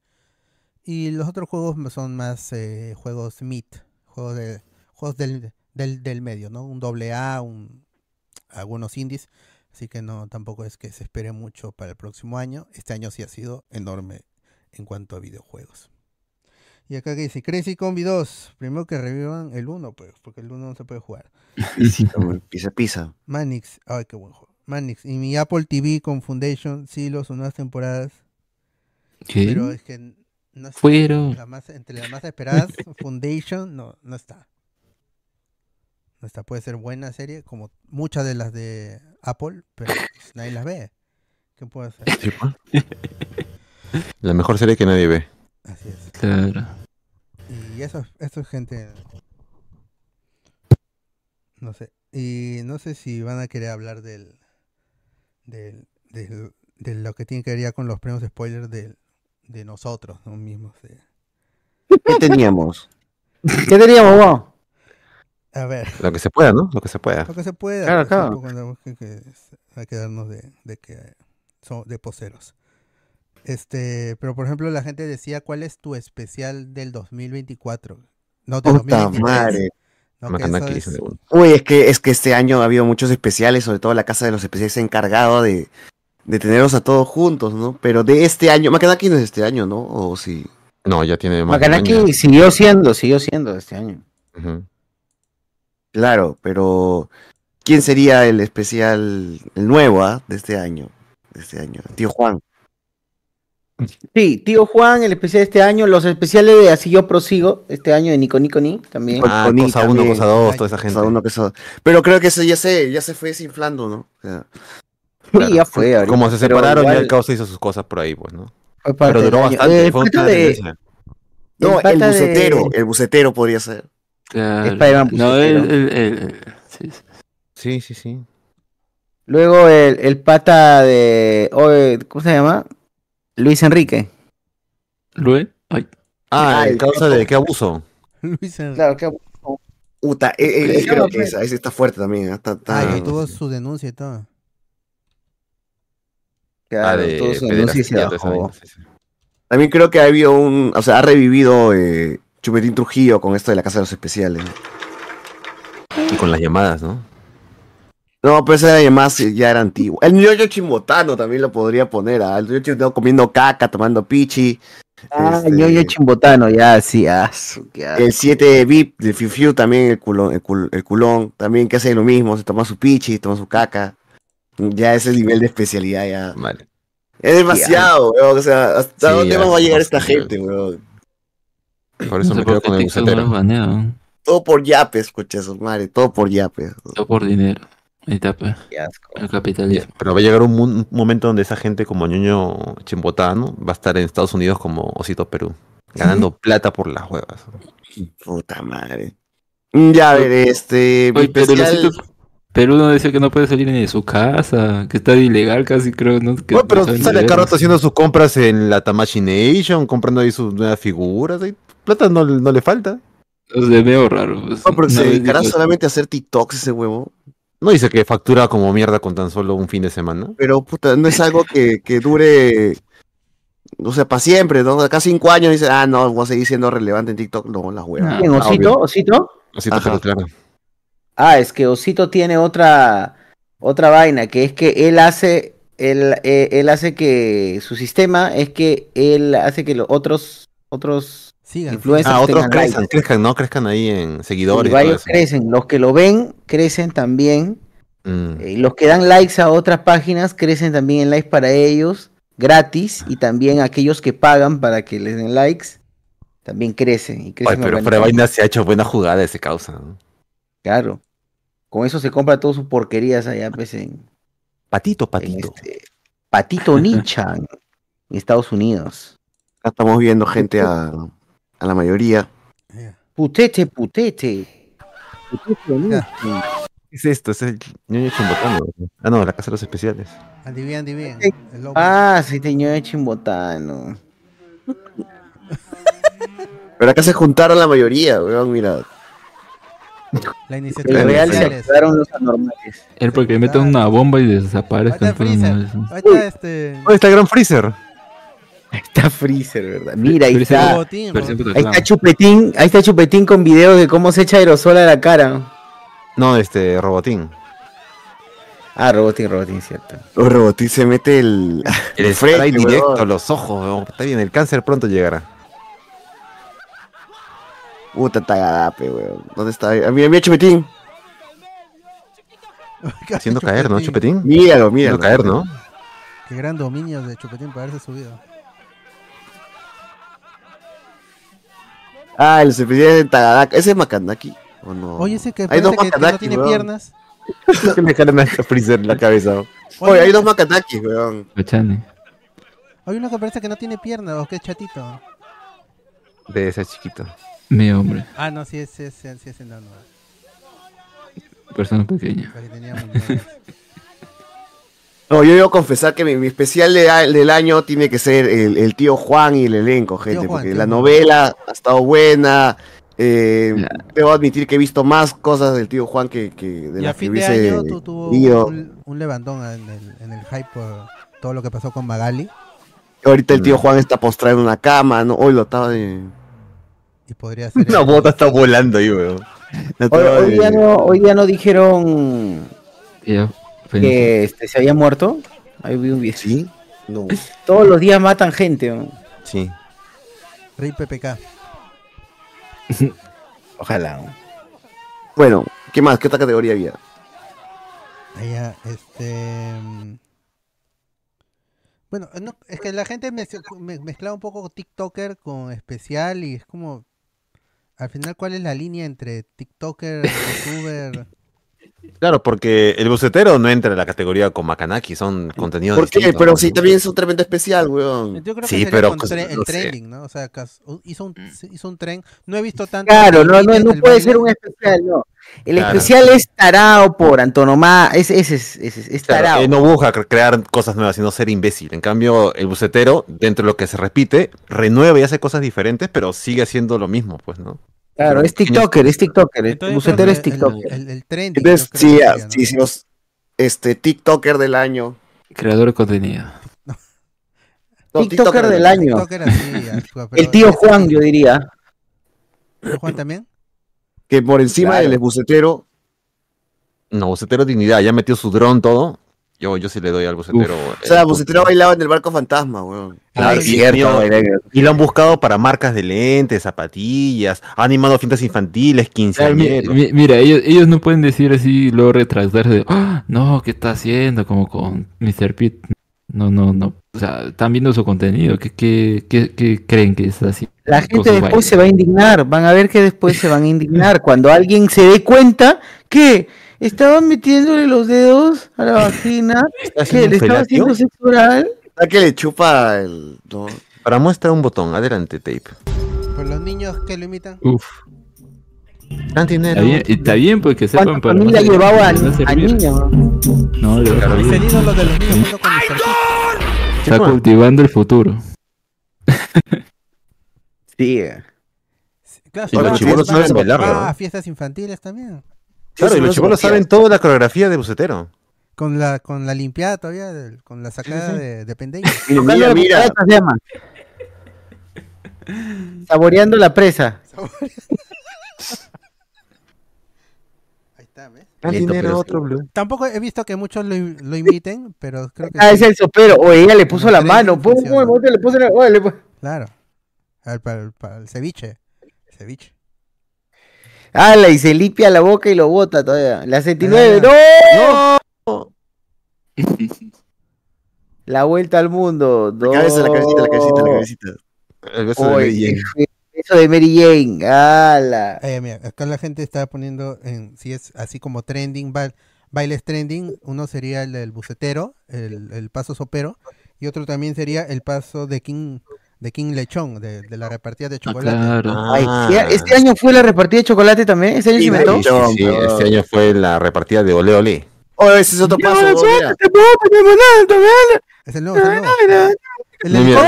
Y los otros juegos son más eh, juegos mid, juegos, de, juegos del, del, del medio, ¿no? Un doble A, un, algunos indies. Así que no, tampoco es que se espere mucho para el próximo año. Este año sí ha sido enorme en cuanto a videojuegos. Y acá que dice, Crazy Combi 2, primero que revivan el 1, pues, porque el 1 no se puede jugar. (laughs) Pisa, pisa. Manix, ay, qué buen juego. Manix, y mi Apple TV con Foundation, sí, los nuevas temporadas. ¿Qué? Pero es que no está. Fueron. La más- entre las más esperadas, (laughs) Foundation no, no está. No está, puede ser buena serie, como muchas de las de Apple, pero pues, nadie las ve. ¿Qué puede hacer? Sí. (laughs) La mejor serie que nadie ve. Así es. Claro. Y eso, eso es gente. No sé. Y no sé si van a querer hablar del. del, del- de lo que tiene que ver ya con los premios spoilers del- de nosotros, ¿no? mismos. de- ¿Qué teníamos? ¿Qué teníamos, vos? A ver. Lo que se pueda, ¿no? Lo que se pueda. Lo que se pueda. Claro, claro. tampoco tenemos que, que- hay que darnos de, de que son de poseros. Este, pero por ejemplo, la gente decía, ¿cuál es tu especial del 2024? No, del Puta 2023. madre. No, que Macanaki eso es- de. Uy, es que, es que este año ha habido muchos especiales, sobre todo la Casa de los Especiales se ha encargado de, de tenerlos a todos juntos, ¿no? Pero de este año, Macanaki no es de este año, ¿no? O sí. No, ya tiene más de. Macanaki siguió siendo, siguió siendo este año. Claro, pero ¿quién sería el especial, el nuevo, ah, de este año? De este año, tío Juan. Sí, tío Juan, el especial de este año, los especiales de Así yo prosigo, este año de Nico Nico Ni también. Ah, Con cosa Ita uno, también. cosa dos, Ay, toda esa gente. cosa uno, cosa dos. Pero creo que eso ya se, ya se fue desinflando, ¿no? O sea, Sí, ya fue. ahorita, Como se separaron, ya igual el caos hizo sus cosas por ahí, pues, ¿no? Pero duró bastante, Eh, fue de- no, el, de- bucetero, el bucetero podría ser. Claro. Spider-Man No, el, el- el- sí, sí. Sí. Luego el, el pata de. oye, ¿Cómo se llama? Luis Enrique. ¿Lue? Ay. Ah, Ah, el causa de qué abuso. (laughs) Luis Enrique. Claro, que. Puta, eh, eh, Sí, creo que pues. esa, esa está fuerte también. ¿eh? Está, está- Ah, y tuvo su denuncia y todo. Claro, Ah, todo su denuncia y se esa bajó. También creo que ha habido un, o sea, ha revivido eh, Chupetín Trujillo con esto de la Casa de los Especiales. ¿no? Y con las llamadas, ¿no? No, pero ese además ya era antiguo. El ñoño chimbotano también lo podría poner. ¿ah? El ñoño chimbotano comiendo caca, tomando pichi. Ah, Este, ñoño chimbotano, ya, sí, ah. El 7 VIP de Fiu Fiu también, el culón, el, cul- el culón, también que hace lo mismo, se toma su pichi, toma su caca. Ya ese nivel de especialidad ya. Vale. Es demasiado, weón. O sea, ¿hasta Sí, dónde ya, más va a llegar esta gente, weón? Por eso No sé me quedo con el bucetero. Todo por yapes, coche, su madre, todo por yapes. Todo por dinero. Qué asco. El capitalismo. Pero va a llegar un, momento donde esa gente como ñoño chimbotano va a estar en Estados Unidos como Osito Perú, ganando plata por las huevas. Puta madre. Ya, a ver, este. mi Oye, pero especial- Perú no decía que no puede salir ni de su casa, que está ilegal casi, creo, ¿no? Que Bueno, pero no sale cada rato haciendo sus compras en la Tamashi Nation, comprando ahí sus nuevas figuras. ahí plata no, no le falta. O sea, veo raro. pues. No, pero se dedicará solamente a hacer TikToks ese huevo. No dice que factura como mierda con tan solo un fin de semana. Pero, puta, no es algo que, que dure. O sea, para siempre, ¿no? Acá cinco años dice, ah, no, voy a seguir siendo relevante en TikTok. No, la hueva. ¿Quién, Osito? ¿Osito? Osito Ajá. Perú, claro. Ah, es que Osito tiene otra otra vaina, que es que él hace él, eh, él hace que su sistema es que él hace que los otros otros Sigan. influencers Ah, otros crezcan, likes. crezcan, ¿no? Crezcan ahí en seguidores. y varios crecen, los que lo ven crecen también, Mm. eh, y los que dan likes a otras páginas crecen también en likes para ellos, gratis, y también aquellos que pagan para que les den likes, también crecen. Y crecen Ay, pero fuera de organicamente. vaina se ha hecho buena jugada ese causa. ¿no? Claro. Con eso se compra todas sus porquerías allá, pues, en, Patito, en patito. este Patito Nichan, en Estados Unidos. Acá estamos viendo gente a, a la mayoría. Putete, putete. Putete. ¿Qué es esto? Es el ñoño chimbotano. Ah, no, la casa de los especiales. El lobo. Ah, sí, teñó de chimbotano. Pero acá se juntaron la mayoría, weón, mira. La iniciativa El real se activaron los anormales. Él porque mete una bomba y desaparece. entonces no es- Ahí está este. ¿Dónde está el gran Freezer? Está Freezer, ¿verdad? Mira, ahí Freezer está. Ahí está Chupetín, ahí está Chupetín con videos de cómo se echa aerosol a la cara. No, este, Robotín. Ah, Robotín, Robotín, cierto. Los robotín se mete el. El spray directo a los ojos. weón. Está bien, el cáncer pronto llegará. Puta tagadape, weón. ¿Dónde está? Ah, Mira, mira, Chupetín. (laughs) Haciendo caer, ¿no, Chupetín? Míralo, míralo. Haciendo caer, ¿no? Qué gran dominio de Chupetín para haberse subido. Ah, el especial de Tagadaca. ¿Ese es Makanaki? ¿O no? Oye, ese que Hay dos parece que, que no tiene weón. piernas. (laughs) que le jalan a Freezer la cabeza. Oye, hay dos Makanaki, weón. Pachane. Hay uno que parece que no tiene piernas o que es chatito. De ese chiquito. Mi hombre. Ah, no, sí es, sí es, sí sí es enano. Persona pequeña. Porque tenía. No, yo debo confesar que mi, mi especial de- del año tiene que ser el, el tío Juan y el elenco, gente, Juan, porque la Juan. novela ha estado buena. eh, debo admitir que he visto más cosas del tío Juan que, que de y a las que fin de hubiese año tu- tuvo un, un levantón en el, en el hype por todo lo que pasó con Magali. Ahorita el tío Juan está postrado en una cama, ¿no? Hoy lo estaba de... Y podría ser. Una bota está volando ahí, weón. Hoy, hoy día no, hoy día no dijeron Ya, que este, se había muerto. Ahí vi un video. Sí, no. Todos los días matan gente. ¿no? Sí. Rey PPK. (laughs) Ojalá. ¿no? Bueno, ¿qué más? ¿Qué otra categoría había? Allá, este. mm, Bueno, no, es que la gente me, me- mezclaba un poco TikToker con especial y es como. Al final, ¿cuál es la línea entre TikToker, (laughs) YouTuber? Claro, porque el bucetero no entra en la categoría con Makanaki, son contenidos ¿Por qué? distintos, Pero ¿no? sí, también es un tremendo especial, weón. Yo creo que Sí, sería pero con pues, tre- el no trending, ¿no? O sea, hizo un, hizo un tren. No he visto tanto. Claro, que no, puede baile. ser un especial, no. El Claro. especial es tarao por antonomá. Ese es, es, es, es Claro, él no busca cre- crear cosas nuevas, sino ser imbécil. En cambio, el bucetero, dentro de lo que se repite, renueva y hace cosas diferentes, pero sigue haciendo lo mismo, pues, ¿no? Claro, es TikToker, es TikToker. El Entonces, bucetero es el- el- TikToker. El, el trending. Entonces, yo creo sí, ah, sería, ¿no? sí, hicimos este TikToker del año. Creador de contenido. No, (laughs) TikToker del año. TikToker así, (laughs) ya, pero El tío Juan, yo diría. ¿Tío Juan también? Que por encima Claro. del bucetero, No, bucetero dignidad, ya metió su dron, todo. Yo, yo sí le doy al bucetero. o sea, el bucetero bailaba en el barco fantasma, weón. Claro, es y, cierto, y- lo han buscado para marcas de lentes, zapatillas, ha animado fiestas infantiles, quinceañeros. mi- mira, ellos, ellos no pueden decir así, luego retractarse de, "Ah, no, ¿qué está haciendo? Como con Mr. Pete. No, no, no. O sea, están viendo su contenido. ¿Qué, qué, qué, qué creen que está haciendo? La gente después bailes? se va a indignar. Van a ver que después se van a indignar. Cuando alguien se dé cuenta que estaban metiéndole los dedos a la vagina, (laughs) que haciendo le estaba haciendo oral. ¿Sabes que le chupa el. no? Para muestra un botón, adelante, tape. Por los niños que lo imitan. Uf. Tan dinero. Está bien, está bien, pues que sepan ¿Cuánta para familia llevaba al, a niño? No, le a Claro, Es el ídolo de los niños junto con. Está cultivando el futuro. Sí. Claro, Y los chibolos saben bailar, Ah, fiestas infantiles también. Claro, y los chibolos saben toda la coreografía de bucetero. Con la, con la limpiada todavía, con la sacada de, de (laughs) pendejo. Mira, mira, se llama. Saboreando la presa. Ahí está, ¿ves? Dinero, otro blue. Tampoco he visto que muchos lo, lo imiten, pero creo que Ah, sí. es el sopero. O ella le puso la mano. Pum, le puso la- oye, le pu- Claro. Al- Para, el- para el ceviche. Ceviche. Ala, y se limpia la boca y lo bota todavía. La 69, Ah. ¡no! (laughs) La vuelta al mundo. La cabeza, la cabecita, la cabecita, la cabecita. El beso de Mary Jane. qué Eso de Mary Jane. ¡Hala! Eh, mira, acá la gente está poniendo, en, si es así como trending, ba- bailes trending, uno sería el del bucetero, el, el paso sopero, y otro también sería el paso de King de King Lechón, de, de la repartida de Ah, chocolate. claro. Ay, Ah. ¿qué- ¿Este año fue la repartida de chocolate también? ¿Este año se Sí, inventó? de Sí, sí, sí, este año fue la repartida de Ole Ole. Oh, ese es otro paso. Es el nuevo, es el nuevo.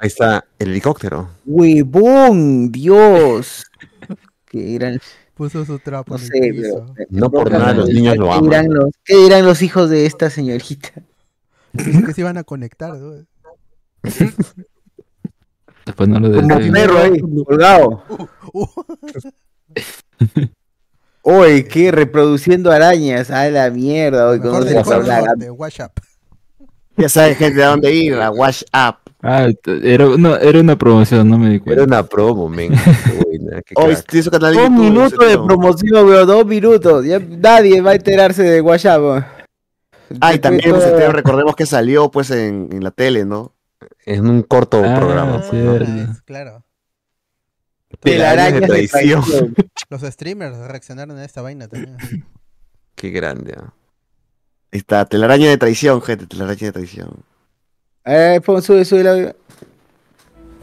Ahí, está el helicóptero. Huevón, Dios. (laughs) Qué gran... Puso su trapo No sé, piso. pero... No por nada los niños lo ¿Qué dirán aman. los, ¿Qué dirán los hijos de esta señorita? Que se iban a conectar. ¿no? (laughs) Después no lo Como un perro ahí, colgado. (laughs) Uh, Oye, ¿qué? Reproduciendo arañas. A la mierda. Hoy del vamos a hablar. Norte, WhatsApp. Ya sabes, gente, a dónde ir, a Wash Up. Ah, era, no, era una promoción, no me di cuenta. Era una promo, men. Hoy su canal de de promoción, weón. Dos minutos. Ya nadie va a enterarse de WhatsApp. Ah, y también pues, este, recordemos que salió pues en, en la tele, ¿no? En un corto Ah, programa. pues, ¿no? Claro. Telarañas de traición. (laughs) Los streamers reaccionaron a esta vaina también. Qué grande. Ahí está, telaraña de traición, gente, telaraña de traición. Eh, pon, sube, sube la...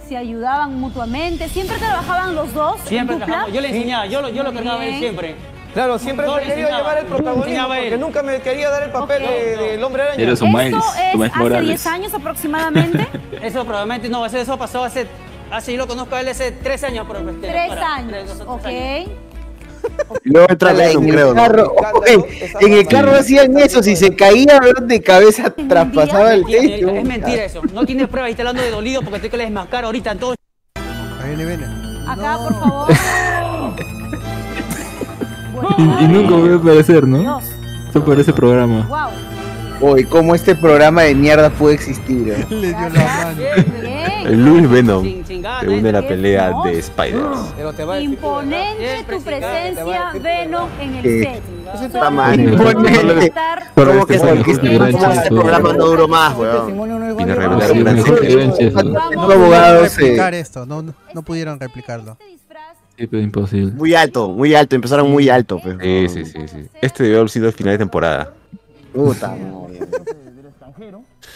Se ayudaban mutuamente, siempre trabajaban los dos. Siempre trabajamos. Yo le enseñaba, yo lo, yo lo cargaba él siempre. Claro, siempre No he querido llevar el protagonismo porque nunca me quería dar el papel de- del hombre araña. Eres Miles, es Miles hace Morales. 10 años aproximadamente. (laughs) Eso probablemente no, eso, eso pasó hace, hace, yo lo conozco a él hace tres años. Pero, Tres años, tres, dos o ok. años. Luego entra en creo, el ¿no? carro, oye, en el carro hacían eso, si se caía de cabeza traspasaba el techo. Es mentira eso. No tienes pruebas y está hablando de dolido porque te que le desmascar ahorita en todo. Ahí viene, viene. Acá, por favor. Y, y nunca voy a aparecer, ¿no? Eso parece programa. Wow. Oye, cómo este programa de mierda puede existir. eh? (laughs) Le dio la mano. Luis Venom se une a la pelea de Spiders. Pero te va a decir que- Imponente tu presencia, Venom, en el set. Está mal. Imponente. Pero ¿Cómo este que, fue ¿cómo el que que gran este programa no duró más, weón? Viene a revelar sí, un gran mejor que secreto. Benches, ¿no? Los No abogados pudieron replicar esto, no, no pudieron replicarlo. Sí, pero imposible. Muy alto, muy alto, empezaron muy alto, pues. Sí, sí, sí, sí. Este debió haber sido el final de temporada. Puta. (laughs)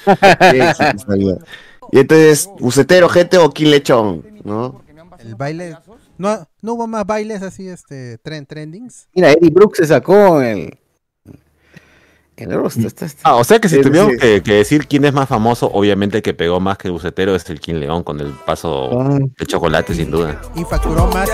(laughs) Y entonces, bucetero, gente o King Lechón, ¿no? El baile. No, no hubo más bailes así, este, trend, trendings. Mira, Eddie Brooks se sacó el. El rostro. Está, está- Ah, o sea que si Sí, sí. que, que decir quién es más famoso, obviamente el que pegó más que el bucetero es el King León con el paso Ah. de chocolate, sin duda. Y facturó más.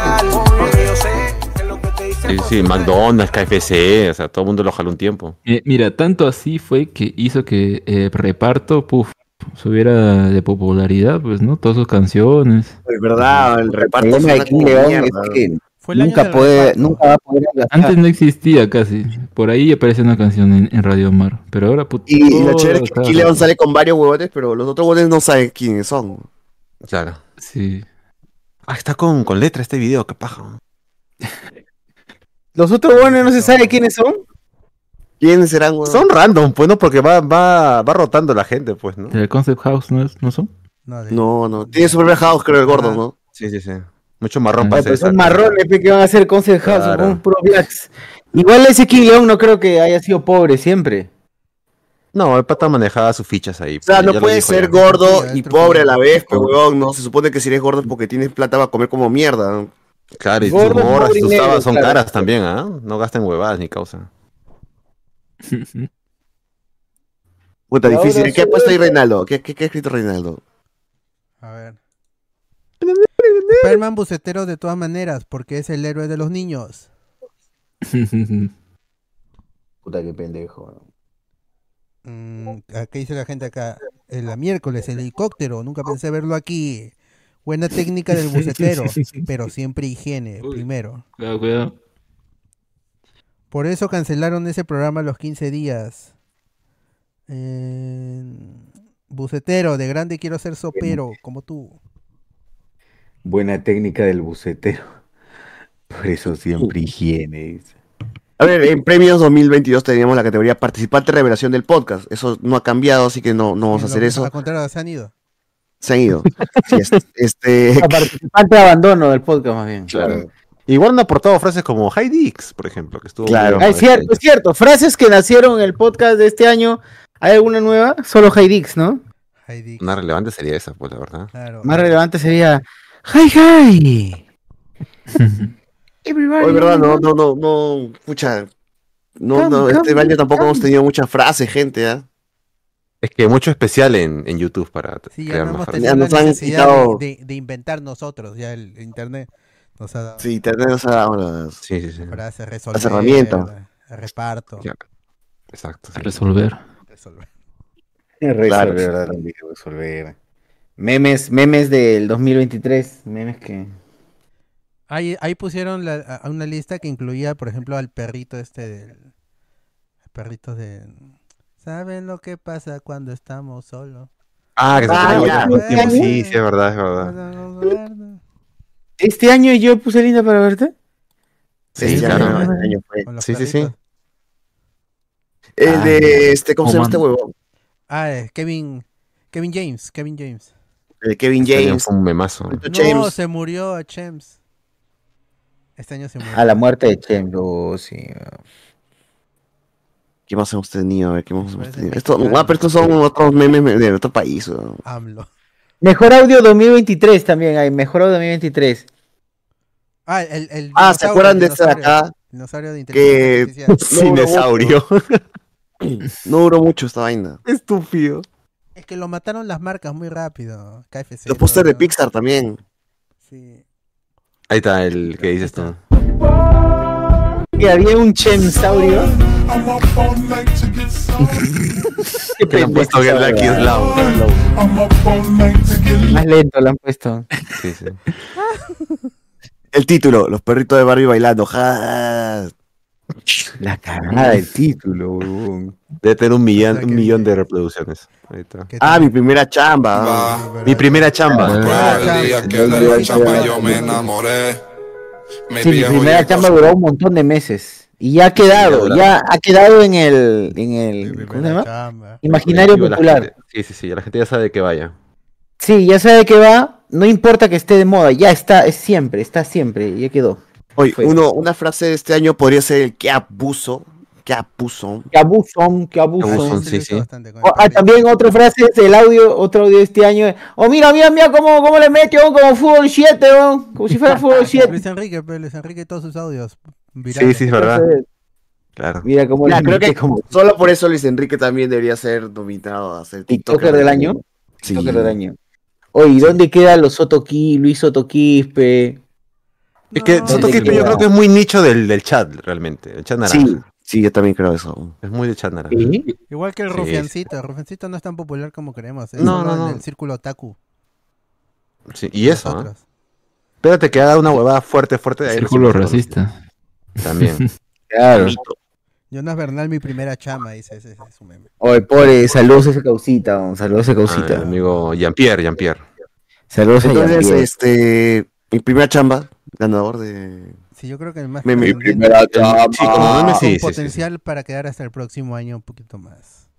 Sí, sí, McDonald's, KFC, o sea, todo el mundo lo jaló un tiempo. Eh, mira, tanto así fue que hizo que eh, reparto, puf, subiera de popularidad, pues, ¿no? Todas sus canciones. Es verdad, el El reparto problema de King León es que Fue el año nunca, del puede, nunca va a poder gastar. Antes no existía casi. Por ahí aparece una canción en, en Radio Mar. Pero ahora, puta. Y, y lo todo chévere es que King León sale con varios huevones, pero los otros huevones no saben quiénes son. Claro. Sí. Ah, está con, con letra este video, qué paja. (laughs) Los otros buenos no se sabe quiénes son. ¿Quiénes serán, huevón? Son random, pues, ¿no? Porque va, va, va rotando la gente, pues, ¿no? ¿El Concept House no, es, no son? No, de- No, no. Tiene su propio house, creo, el gordo, ¿no? Sí, sí, sí. Mucho marrón Ah, para hacer son marrones que van a hacer Concert House, Claro. son puro blacks. Igual ese King León no creo que haya sido pobre siempre. No, el pata manejaba sus fichas ahí. O sea, no puede ser ya. gordo y pobre a la vez, pero huevón, no. Se supone que si eres gordo es porque tienes plata para comer como mierda. Claro, y gorras, pobre y negro, tabas son claro. caras también, ¿ah? No gasten huevadas ni causa. (laughs) Puta, difícil. ¿Qué ha puesto ahí Reinaldo? ¿Qué, qué, qué ha escrito Reinaldo? A ver. Superman bucetero de todas maneras, porque es el héroe de los niños. (laughs) Puta que pendejo. Mm, ¿Qué dice la gente acá? El la miércoles, el helicóptero. Nunca pensé verlo aquí. Buena técnica del bucetero, (laughs) pero siempre higiene, Uy. primero. Cuidado, cuidado. Por eso cancelaron ese programa los 15 días. Eh, bucetero, de grande quiero ser sopero, como tú. Buena técnica del bucetero. (laughs) Por eso siempre higiene. dice. A ver, en premios 2022 teníamos la categoría participante revelación del podcast. Eso no ha cambiado, así que no, no vamos a hacer eso. Al contrario, se han ido. Se han ido. (laughs) Sí, es- este, A participante de abandono del podcast, más bien. claro. Igual han aportado frases como Hi Dix, por ejemplo, que estuvo Claro. es cierto, este es cierto. Frases que nacieron en el podcast de este año. ¿Hay alguna nueva? Solo Haydix, ¿no? Heidi. Una relevante sería esa, pues, la verdad. Claro. Más relevante sería. ¡Hi, hi! (laughs) Oye, verdad, no, no, no, no, pucha. No, Come, no, este come, año tampoco hemos come. tenido muchas frases, gente, ¿ah? Es que mucho especial en, en YouTube para Sí, ya crear no más hemos frases. Ya la nos han necesidad quitado- de, de- inventar nosotros. Ya el internet nos ha dado Sí, tenemos ahora las, Sí, sí, sí. frases, resolver, las herramientas. reparto. Ya. Exacto. sí. Resolver. resolver. Resolver, Claro. ¿verdad? También, resolver. Memes, memes del 2023. Memes que. Ahí, ahí pusieron la- a- una lista que incluía, por ejemplo, al perrito este del... El perrito de... ¿Saben lo que pasa cuando estamos solos? Ah, que se Ah. Sí, sí, es verdad, es verdad. Este año yo puse linda para verte. Sí, Sí, ya, claro. este año fue. Sí, sí, sí. perritos. El Ah, de este, ¿cómo se llama este huevón? Ah, eh, Kevin... Kevin James, Kevin James. El de Kevin Este James. fue un memazo. No, James. se murió a Chems. Este año se murió. A la muerte de Chen, oh, sí. ¿Qué más hemos tenido? ¿qué más hemos Parece tenido? Esto, ah, pero estos son otros memes de otro país. weón. AMLO. Mejor audio 2023 también hay. Mejor audio 2023. Ah, el, el Ah, ¿se acuerdan de este de dinosaurio. acá? Dinosaurio de Que Cinesaurio. (laughs) mucho. (laughs) No duró mucho esta vaina. Estúpido. Es que lo mataron las marcas muy rápido. KFC. Los pósteres de. Pixar también. Sí. Ahí está el que dices tú. Que había un chensaurio. (laughs) Que le han puesto Get Lucky Slow. Más lento lo han puesto. Sí, sí. El título, Los perritos de Barbie bailando. ja. La cagada del título, huevón. Debe tener un millón, O sea un millón de reproducciones. Ahí está. ¿Qué Ah, mi primera chamba. Mi primera chamba. Ah, El día que de la chamba yo me enamoré. Mi Sí, mi viejo primera chamba duró un montón de meses. Y ya ha quedado, ya ha quedado en el, en el, ¿cómo se llama? Chamba. Imaginario Digo, popular. gente- Sí, sí, sí. La gente ya sabe que vaya. Sí, ya sabe que va, no importa que esté de moda, ya está, es siempre, está siempre, ya quedó. Oye, Fue. uno, una frase de este año podría ser el que abuso. Que abuso. Sí, sí. bastante con el Oh, ah, también otra frase es el audio, otro audio de este año. Oh, mira, mira, mira cómo, cómo le mete, oh, como fútbol 7, oh, como si fuera fútbol (laughs) 7. Luis Enrique, pero Luis Enrique y todos sus audios. Sí, virales. sí, es verdad. Claro. Mira cómo le creo que como solo por eso Luis Enrique también debería ser nominado a ser TikToker del año. Sí. TikToker del año. Oye, ¿y dónde quedan los Soto Ki- Luis Soto Quispe? Es que No, Soto Quispe yo creo que es muy nicho del, del chat, realmente. El chat naranja. Sí, sí, yo también creo eso. Es muy de chat naranja. ¿Sí? Igual que el Sí, Rufiancito. El Rufiancito no es tan popular como creemos. Es No, no, no. en el círculo otaku. Sí, Y eso, ¿ah? Nosotros. Espérate que haga una huevada fuerte, fuerte. de ahí Círculo racista. También. (laughs) Claro. Jonas Bernal, mi primera chama, dice ese, ese es su meme. Oye, pobre, saludos a esa causita, saludos a esa Ah, causita. amigo Jean-Pierre, Jean-Pierre. Saludos a Entonces, Jean-Pierre. este, mi primera chamba, ganador de... Sí, yo creo que el más Mi- mi primera chamba. Sí, como con sí, sí, sí. potencial para quedar hasta el próximo año un poquito más.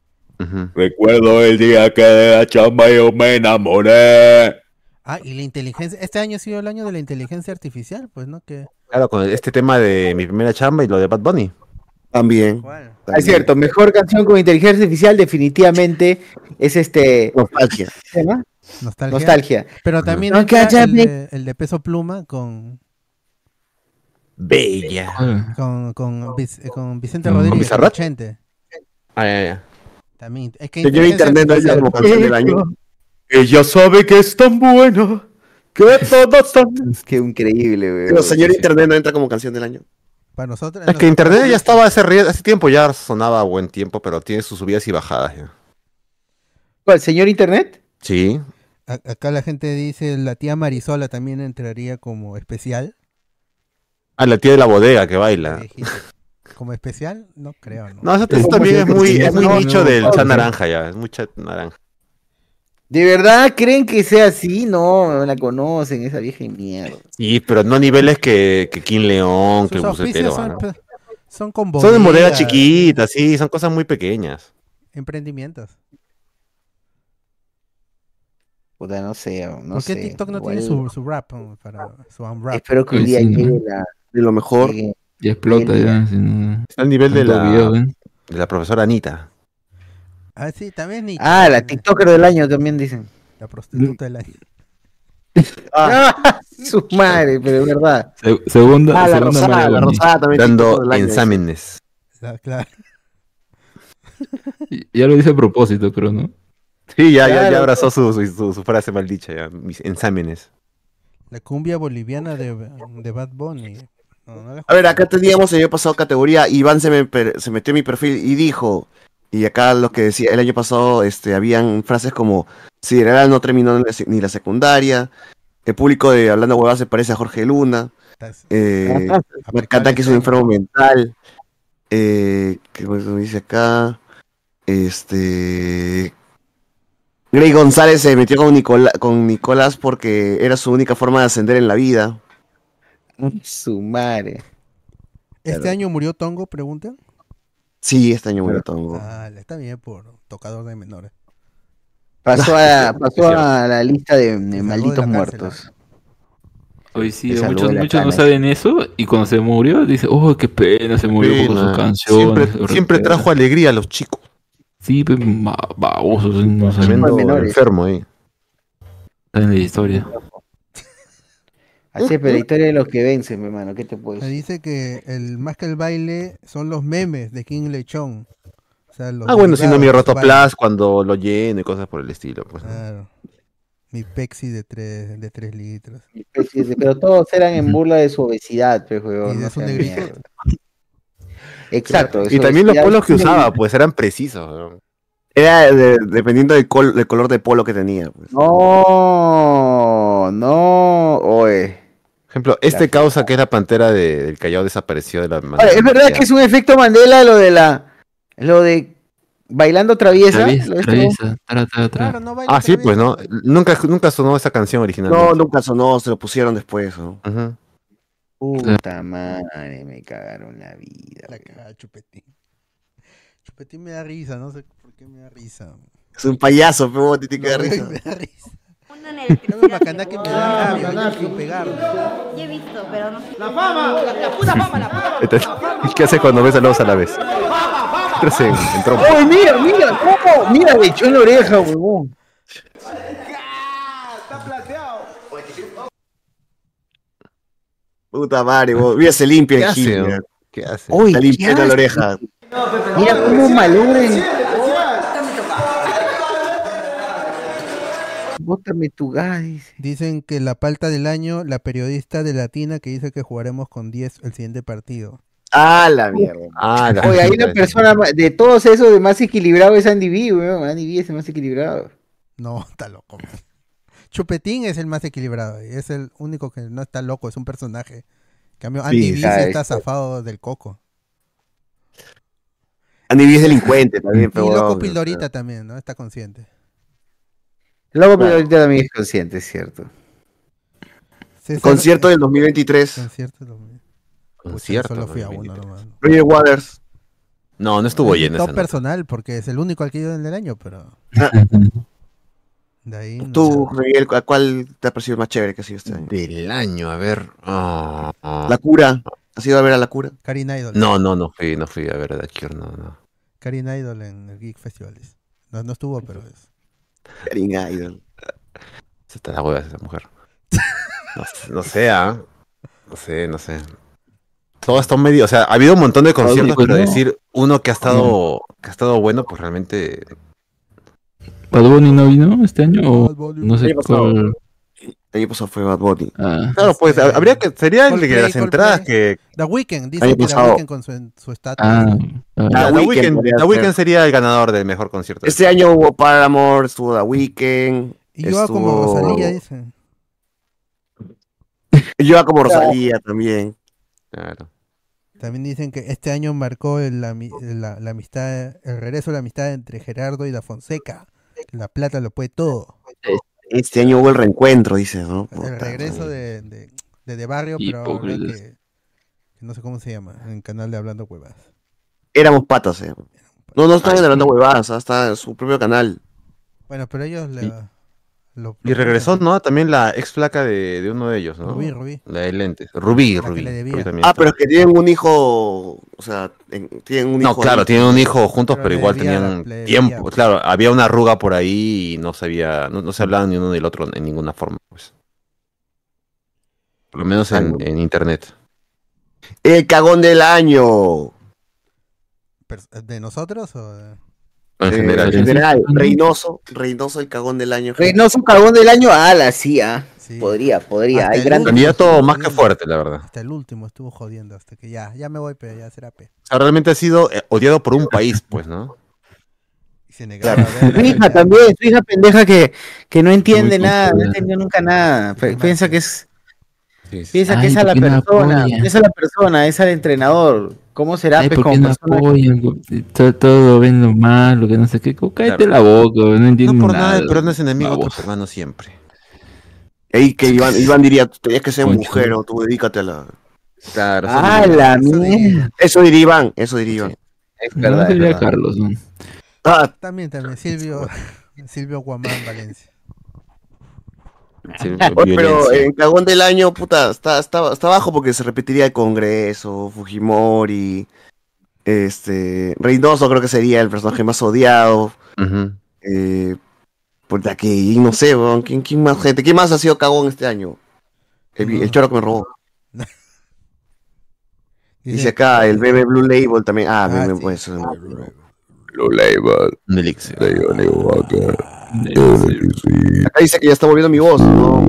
Recuerdo el día que de la chamba yo me enamoré. Ah, y la inteligencia, este año ha sido el año de la inteligencia artificial, pues, ¿no? Que Claro, con este tema de mi primera chamba y lo de Bad Bunny. También. Es cierto, mejor canción con inteligencia artificial definitivamente es este... Nostalgia. Nostalgia. Nostalgia. Pero también No, el, de, el de peso pluma con Bella. ¿Cuál? con, con, Vic- eh, con Vicente ¿Con Rodríguez? Chente. Ah, ya, ya. También. Es que Señor Internet no es artificial- como canción del año. Ella sabe que es tan buena que todos son. Qué increíble, güey. Pero señor Internet no entra como canción del año. Para nosotros. Es que internet ya estaba hace, hace tiempo, ya sonaba a buen tiempo, pero tiene sus subidas y bajadas ya. ¿Cuál, señor Internet? Sí. A- Acá la gente dice la tía Marisola también entraría como especial. Ah, la tía de la bodega que baila. ¿Como especial? No creo, ¿no? No, eso, eso también es muy, es muy nicho del chat naranja ya, es muy chat naranja. ¿De verdad creen que sea así? No, no la conocen, esa vieja mierda. Sí, pero no a niveles que, que King León, que bucetero. son, ¿no? son con Son de bodega bodegas, chiquita, sí, son cosas muy pequeñas. Emprendimientos. Puta, no sé, no ¿Por qué sé. TikTok no Igual- tiene su, su rap? Para, su unwrap? Espero que un día sí, ¿no? llegue la... De lo mejor. llegue- Ya explota ya. Está al nivel de la, video, ¿eh? de la profesora Anita. Ah, sí, también. Ah, la TikToker del año también dicen. La prostituta del año. (laughs) Ah, (laughs) su madre, pero es verdad. Se- segunda, Ah, la segunda rosada, María la rosada también. Dando exámenes. La- claro. Y- Ya lo dice a propósito, creo, ¿no? Sí, ya, ya, ya abrazó su, su, su- su frase maldicha, ya, mis exámenes. La cumbia boliviana de, de Bad Bunny. No, no la A ver, acá teníamos el año pasado categoría, Iván se, me se metió en mi perfil y dijo, y acá lo que decía, el año pasado este, habían frases como, Sideral no terminó ni la secundaria, el público de Hablando Huevadas se parece a Jorge Luna, eh, me encanta que es un enfermo mental, eh, ¿qué nos dice acá? Este... Grey González se metió con, Nicola- con Nicolás porque era su única forma de ascender en la vida. (laughs) Su madre. ¿Este Claro. año murió Tongo? Preguntan. Sí, este año murió Tongo. Ah, está bien por tocador de menores. Pasó (laughs) a, pasó a la lista de, malditos muertos. Hoy sí, Se salvó muchos, muchos no saben eso y cuando se murió dice, oh, qué pena, se murió por Pena. sus canciones. Siempre, sobre siempre todo". trajo alegría a los chicos. Sí, pues, ba- babosos, no saben enfermo ahí. saben la historia. Así es, pero la historia de los que vencen, mi hermano, ¿qué te puedo Me decir? dice que el más que el baile son los memes de King Lechón. O sea, los Ah, bueno, si no mi rotoplas cuando lo lleno y cosas por el estilo. Pues, ¿no? Claro. Mi Pepsi de 3 de tres litros. Pero todos eran en burla de su obesidad, pues, huevón. Y de no su negrito. Exacto. Y también los polos que usaba, pues eran precisos. ¿no? Era de- dependiendo del, col- del color de polo que tenía. pues. No, no, oye. Por ejemplo, este causa que es la pantera de- del Callao desapareció de la Ahora, es verdad que es un efecto Mandela lo de la. Lo de bailando traviesa. Traviesa, lo traviesa, tra, tra, tra. Claro, no baila Ah, sí, pues. ¿no? Nunca, nunca sonó esa canción original. No, nunca sonó, se lo pusieron después. ¿no? Puta madre, me cagaron la vida. La cagada, Chupetín. Chupetín me da risa, no sé por qué me da risa. Es un payaso, pero te tiene que dar No, risa. me da risa. Es un bacana que me da rabia, sin pegar. Yo he visto, pero no sé. La fama, la, la puta fama, la puta Entonces, ¿Y qué hace cuando ves a los a la vez? Entras en, en trompo. ¡Oye, mira, mira! ¿Cómo? Mira, le echó en la oreja, huevón. Puta madre, vos. Mira, se limpia ¿Qué el gil. ¿Qué hace? Está. Mira cómo malogren. Bótame tu gas, dice. Dicen que la palta del año, la periodista de Latina que dice que jugaremos con 10 el siguiente partido. Ah, la mierda. Ah, la Oye, ahí la persona de todos esos de más equilibrado es Andy B, weón. Andy B es el más equilibrado. No, (laughs) está loco. man. Chupetín es el más equilibrado, y es el único que no está loco, es un personaje. En cambio, Sí, Andy B sí sabes. está zafado del coco. Andy B es delincuente también, Y pero. loco weón, Pildorita también, ¿no? Está consciente. Luego, pero ahorita también es consciente, es cierto. César- Concierto del 2023. Concierto del 2023. Concierto. Solo fui a uno 2023. nomás. Roger Waters. No, no estuvo lleno top noche. personal, porque es el único al que he ido en el año, pero. (laughs) De ahí. no Tú, sé. Miguel, ¿a cuál te ha parecido más chévere que ha sido este año? Del año, a ver. ah, ah. La cura. ¿Has ido a ver a la cura? Karin Idol. No, no, no fui, no fui a ver a Cure, no, no. Karin Idol en el Geek Festivales. No, no estuvo, pero es. Karin Idol. Se está la hueva esa mujer. No, sé- no sé, ¿ah? No sé, no sé. Todo está medio, o sea, ha habido un montón de conciertos, pero no. decir uno que ha estado, que ha estado bueno, pues realmente. ¿Bad Bunny no vino este año? O no sé cuál. El año pasado fue Bad Bunny. Ah, Claro, pues Este, habría que, sería el de Coldplay, las entradas que. The Weeknd, dice que The. Weeknd con su su estatus. ah, La, ah, The The Weeknd Weeknd, podría The ser. Weeknd sería el ganador del mejor concierto. Este año hubo Paramore, estuvo The Weeknd. y yo como estuvo- Rosalía, dice. (laughs) Yo como Rosalía también. Claro. También dicen que este año marcó el- la, la- la amistad, el regreso de la amistad entre Gerardo y Da Fonseca. La plata lo puede todo. Este año hubo el reencuentro, dice, ¿no? El regreso de, de, de, De Barrio, pero ahora que, que no sé cómo se llama, en el canal de Hablando Huevas. Éramos patas, eh. No, no están hablando huevadas, hasta en su propio canal. Bueno, pero ellos le, lo, Y regresó, ¿no? También la ex flaca de, de uno de ellos, ¿no? Rubí, Rubí. La de lentes. Rubí, La Rubí. también Ah, está. pero es que tienen un hijo O sea, en- tienen un No, hijo. claro, ahí. tienen un hijo juntos, pero, igual la- tenían debía, tiempo. pues. Claro, había una arruga por ahí y no sabía, no, no se hablaban ni uno del otro en ninguna forma, pues. Por lo menos en, en internet. El cagón del año. ¿De nosotros o de- En Eh, general. en general, Reynoso, Reynoso el cagón del año. Reynoso cagón del año, ala, sí, ah. Podría, podría. Hasta Hay grandes. Candidato más que fuerte, la verdad. Hasta el último estuvo jodiendo, hasta que ya, ya me voy, pero ya será P. O sea, realmente ha sido eh, odiado por un país, pues, ¿no? Y se negaba Claro. Su la hija también, su hija pendeja que, que no entiende Muy nada, no entendió nunca nada. Piensa que es. Piensa Ay, que es a ¿por la no persona, apoya? es a la persona, es al entrenador. ¿Cómo será Ay, ¿por qué no apoyan? Todo, todo ven lo malo, que no sé qué. Cállate Claro. la boca, no entiendo No por nada. nada, el peruano es enemigo de tu peruano siempre. Ey, que Iván, Iván diría, tú tenías que ser Concha. mujer o tú dedícate a la. Claro, Ah, la mierda. Eso diría Iván, eso diría Iván. Es No verdad, es sería verdad. Carlos, ¿no? Ah, También, también, Silvio, Silvio Guamán Valencia. Sí, pero el cagón del año, puta, está, está, está bajo porque se repetiría el Congreso, Fujimori, este, Reynoso creo que sería el personaje más odiado. Eh, puta, que no sé, weón, ¿quién, quién más gente? ¿Quién más ha sido cagón este año? El, el choro que me robó. (laughs) Dice acá, el bebé Blue Label también. Ah, Ah, bebé, sí. pues. Blue Label. Un elixir. Acá dice que ya está volviendo mi voz. No,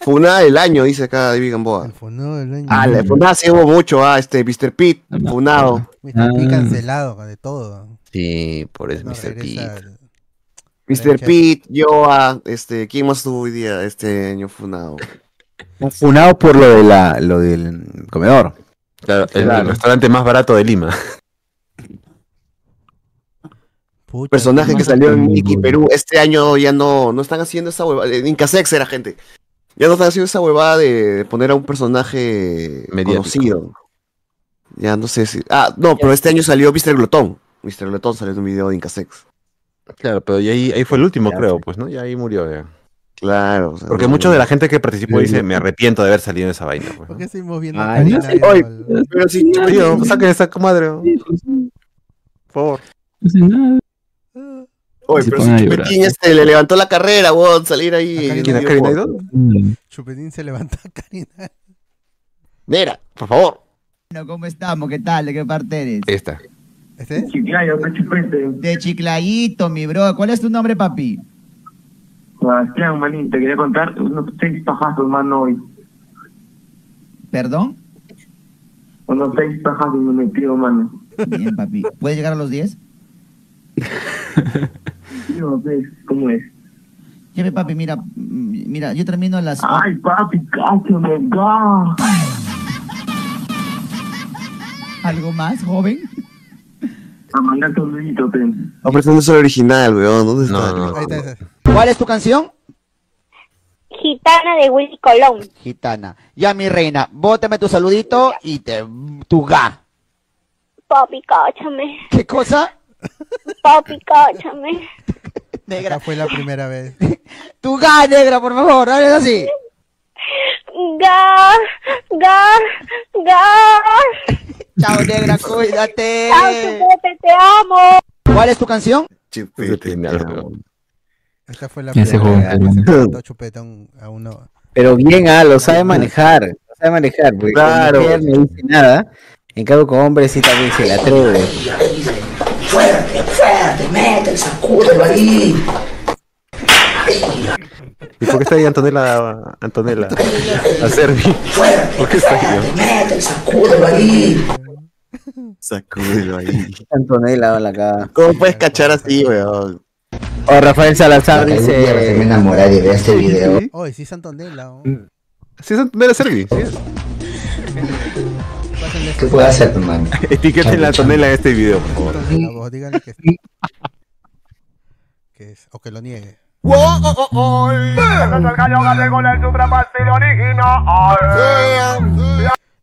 Funada del año, dice acá David Gamboa. Funado del año. Ah, la funada se hubo mucho, ah, este, Mr. Pete, funado. Mr. P Ah. cancelado de todo. Sí, por eso No Mr. Pete. Mr. Pete, Joa, este, ¿quién más estuvo hoy día este año funado? Funado por lo, de la, lo del comedor. Claro, el, Claro. restaurante más barato de Lima. Pucha, Personaje que salió en Mickey Perú, este año ya no, no están haciendo esa huevada, en Incasex era gente. Ya no están haciendo esa huevada de, de poner a un personaje Mediático. conocido. Ya no sé si. Ah, no, pero este año salió Mr. Glotón. Mr. Glotón salió en un video de Incasex. Claro, pero y ahí, ahí fue el último, creo, pues, ¿no? Y ahí murió, ya. Claro. o sea, Porque no- mucha de la gente que participó dice, me arrepiento de haber salido en esa vaina. Pues, ¿Por qué seguimos viendo Ay, no sé, al- Pero si. Tío, saquen esa comadre. ¿no? Por favor. No sé nada. Oye, se pero si. Chupetín este, le levantó la carrera, weón, salir ahí. A Karina. el ¿Quién es video Karina porno. Idol? Chupetín se levantó a Karina. Mira, por favor. Bueno, ¿cómo estamos? ¿Qué tal? ¿De qué parte eres? Esta. ¿Este? Chiclayo, chupete. De Chiclayito, mi bro. ¿Cuál es tu nombre, papi? Sebastián, manín, te quería contar unos seis pajazos, mano, hoy. ¿Perdón? Unos seis pajazos me metió, mano. Bien, papi. ¿Puedes llegar a los 10? (laughs) (laughs) Pues, ¿cómo es? Lleve, papi, mira, mm, mira, yo termino a las... Ay, papi, cállame, ga. ¿Algo más, joven? A mandarte un dedito, ten. Hombre, este no es el original, weón. ¿Dónde está? No, no. Ahí está, ahí está. ¿Cuál es tu canción? Gitana de Willy Colón. Gitana. Ya, mi reina, bótame tu saludito y te, tu ga. Papi, cáchame. ¿Qué cosa? Papi, cáchame. Esta fue la primera vez. (laughs) Tu ga, negra, por favor, dale así. Ga, ga, ga. Chao, negra, cuídate. Chao, chupete, te amo. ¿Cuál es tu canción? Chupete, mi amor. Esta fue la primera vez Chupeta a un- a uno. Pero bien, ah, lo sabe manejar. Lo sabe manejar. Porque Claro. no dice nada. En cambio, con hombres sí también se la atreve. Fuerte, fuerte, mételo, sacúdelo ahí. ¿Y por qué está ahí Antonella? Antonella. A Servi. ¿Por qué está ahí? no? Mételo, sacúdelo ahí. Sacúdelo ahí. Antonella, la acá. ¿Cómo puedes cachar así, weón? O Rafael Salazar Algún día me dice. enamoré de ver este video. Oye, sí, Santonela. ¿no? Sí, es Antonella Servi. Sí. ¿Qué puedo hacer, hermano? (laughs) Etiqueten la Antonella en este video, por favor. díganle que, que es, o que lo niegue.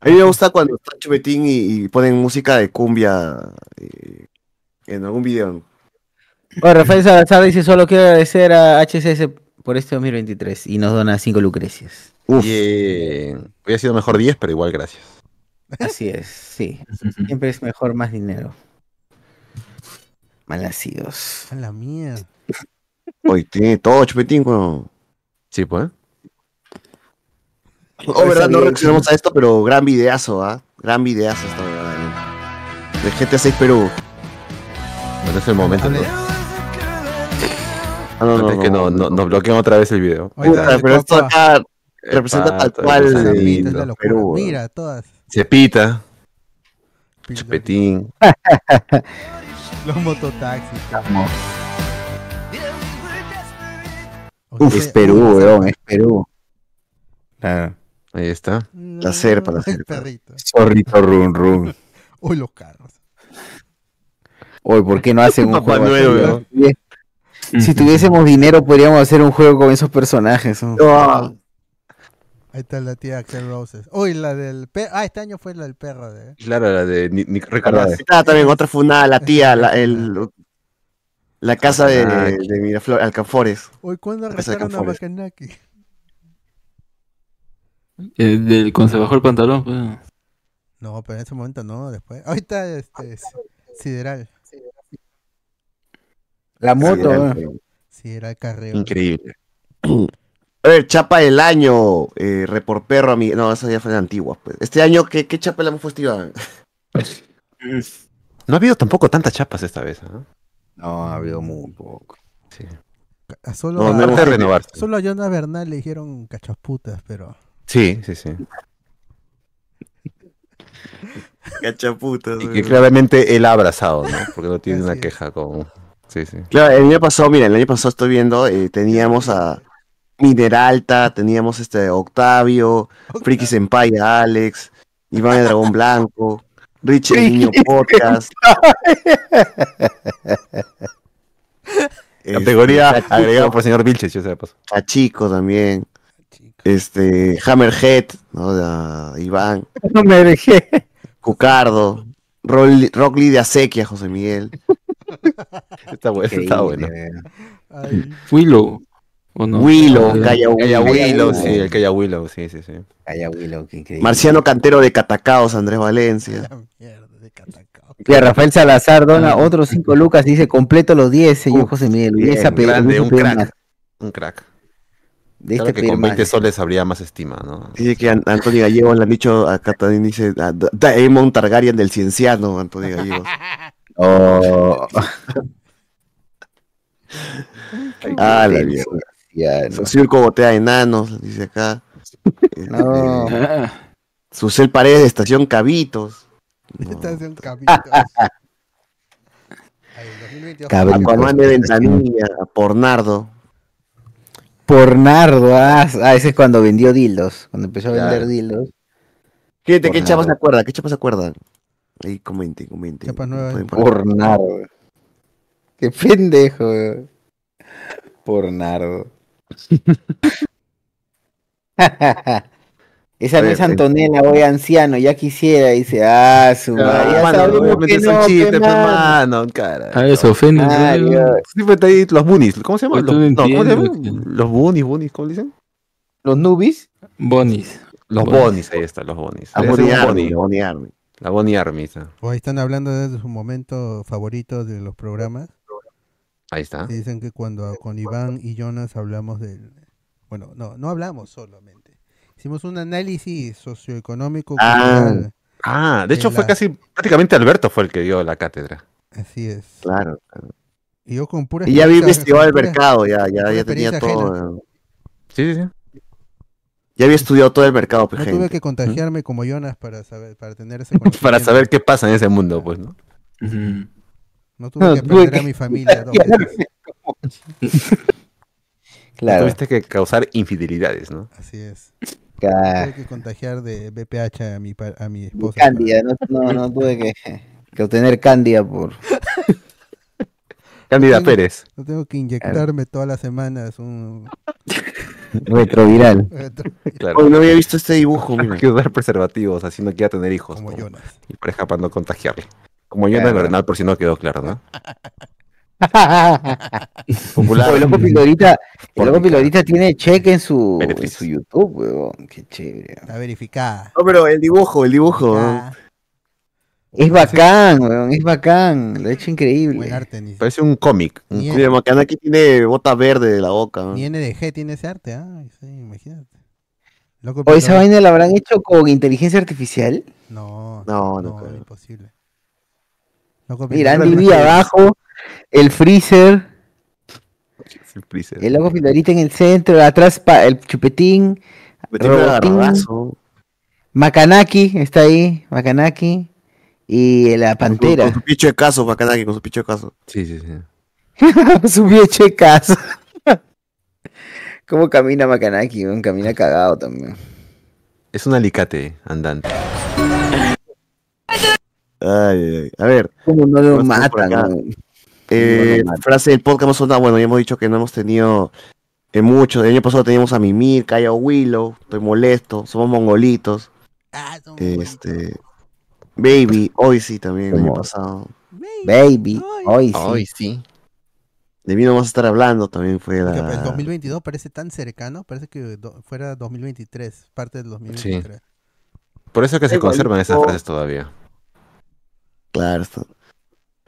A mí me gusta cuando está Chupetín y, y ponen música de cumbia eh, en algún video. O Rafael Salazar dice: Solo quiero agradecer a HCS por este 2023 y nos dona 5 lucrecias. Bien. Hubiera sido mejor 10, pero igual gracias. Así es, sí. Siempre es mejor más dinero. Malacidos. A la mierda. Hoy tiene todo chupetín, weón. Sí, pues. Oh, verdad, no reaccionamos a esto, pero gran videazo, ¿ah? Gran videazo esto, ¿verdad? De GTA 6 Perú. Bueno, es el momento. ¿no? Ah, no, no, Antes que no, no, no- nos bloqueen otra vez el video. Puta, pero esto acá representa tal cual. Es. Perú. weón. Mira, todas. Cepita. Chupetín. (laughs) Los mototaxis. Uf, es Perú, weón, es Perú. Claro. Ahí está. La serpa, la serpa. Zorrito run run. (laughs) Uy, los carros. Hoy, ¿por qué no hacen un Papá juego? weón? Si tuviésemos dinero, podríamos hacer un juego con esos personajes. ¿no? Ahí está la tía Axel Roses. Uy, la del perro. Ah, este año fue la del perro. De... Claro, la de Ni- Ni- recordar. Ah, también otra funada, la tía, la, (laughs) el, la casa de, Ah, de Miraflores, Alcanfores. Uy, ¿cuándo arrestaron a. Macanaki? Eh, del cuando se bajó el pantalón, pues. No, pero en ese momento no, después. Ahorita, este, si- Sideral. La moto, Sideral, weón. Sideral Carreo. Increíble. (clears throat) A ver, chapa del año, eh, Report Perro, a mí. No, esa ya fue la antigua. Pues. Este año, ¿qué, qué chapa le hemos festival? (laughs) No ha habido tampoco tantas chapas esta vez. ¿no? No, ha habido muy poco. Sí. A solo, No, a, no solo a Jonas Bernal le dijeron cachasputas, pero. Sí, sí, sí. Cachaputas. Y que claramente él ha abrazado, ¿no? Porque no tiene una queja con. Sí, sí. Claro, el año pasado, mira, el año pasado estoy viendo, eh, teníamos a Mineralta, teníamos este Octavio, Friki Senpai, Alex, Iván el Dragón Blanco, Rich el Niño Podcast. (laughs) Categoría Este, agregada por el señor Vilches, yo se la paso. A Chico también. Este, Hammerhead, ¿no? De, Iván. No me dejé. Cucardo. Rol- Rock Lee de Acequia, José Miguel. (laughs) Está bueno, está bueno. ¿o no? Willow, Ah, Calla Willow. Willow, sí, el Calla Willow, sí, sí, sí. Calla Willow, qué increíble. Marciano Cantero de Catacaos, Andrés Valencia. Mira, Rafael Salazar dona otros 5 lucas y dice completo los 10, señor José Miguel. Bien, pe- grande, un crack. más. Un crack. De Claro este que con más. 20 soles habría más estima, ¿no? Dice que An- Antonio Gallegos le han dicho, acá también dice, a Da- Daemon Targaryen del Cienciano, Antonio Gallegos. (laughs) Oh. ah, la mierda. Su circo botea de enanos, dice acá. No. Este, Susel Paredes de Estación Cabitos. (laughs) Estación Cabitos. Aquaman de Ventanilla, Pornardo. Pornardo, ah, ah, ese es cuando vendió dildos, cuando empezó a vender Claro. dildos. ¿qué chapas se acuerdan? ¿Qué chapas se acuerdan? Ahí comenten, comenten. Chapas nuevas. Pornardo. Qué pendejo. weón. Pornardo. (laughs) Esa no es Antonella, voy anciano, ya quisiera, dice, ah, su madre, ya mano, que no, pues, mano. mano, cara. Ah, se ofende. Ah. Siempre está ahí los bunnies. ¿Cómo se llaman? Pues Los, no, ¿cómo se llaman? Los bunnies, bunnies, ¿cómo le dicen? ¿Los nubis? Bonis. Los Bonis. ahí está, los bonis. A Debe ser Bonnie Army. La Bonnie Army. está. O ahí están hablando de su momento favorito de los programas. Ahí está. Dicen que cuando con Iván y Jonas hablamos del... Bueno, no, no hablamos solamente. Hicimos un análisis socioeconómico. Ah. Ah, de hecho fue la- casi, prácticamente Alberto fue el que dio la cátedra. Así es. Claro. claro. Y yo con pura Y ya había investigado el mercado, ya, ya, ya tenía todo. ajena. Sí, sí, sí. Ya había estudiado todo el mercado, pues, No gente. tuve que contagiarme como Jonas para saber, para tener ese (laughs) Para saber qué pasa en ese mundo, pues, ¿no? No tuve (laughs) No, que tuve perder a mi familia. (laughs) Claro. Tuviste que causar infidelidades, ¿no? Así es. Tuve que contagiar de BPH a mi, a mi esposa. Cándida, no, no, no tuve que, que obtener cándida por... Cándida Pérez. No tengo que inyectarme todas las semanas un... (laughs) Retroviral. Claro. Hoy no había visto este dibujo. Hay que usar preservativos, así no quiera tener hijos. Como ¿no? Jonas. Y pareja para no contagiarle. Como Jonas Claro. Bernal, por si no quedó claro, ¿no? (laughs) Popular. El loco Pilorita, el loco Pilorita tiene cheque en su, en su YouTube, weón. Qué chévere. Está verificada. No, pero el dibujo, el dibujo. ¿no? Es bacán, weón, es bacán. Lo ha hecho increíble. Buen arte, ni, Parece un cómic. un Ni cómic. Mira, Macanaki tiene bota verde de la boca. ¿no? ni NDG tiene ese arte, ah, sí, imagínate. Loco, ¿O esa vaina la habrán hecho con inteligencia artificial? No, No, no, no, creo. imposible. Loco, Mira, Andy Lee abajo, el freezer, (laughs) El freezer. el loco Pilorita en el centro, atrás pa- el chupetín, Robotín. Makanaki, está ahí, Makanaki, y la Con, pantera. con su picho de caso, Macanaki, con su picho de caso. Sí, sí, sí. (laughs) su viejo casa. (laughs) ¿Cómo camina Makanaki? Camina cagado también. Es un alicate andante. Ay, ay, A ver. ¿Cómo no lo matan? Eh, No frase del podcast más sonada. Bueno, ya hemos dicho que no hemos tenido eh, mucho. El año pasado teníamos a Mimir, Kaya Willow. Estoy molesto. Somos mongolitos. este. Baby, hoy sí también, el año pasado. Baby, hoy sí. Hoy sí. De mí no vamos a estar hablando, también fue Porque El la. 2022 parece tan cercano, parece que do- fuera 2023, parte del 2023. Por eso es que se conservan esas frases todavía. Claro, está.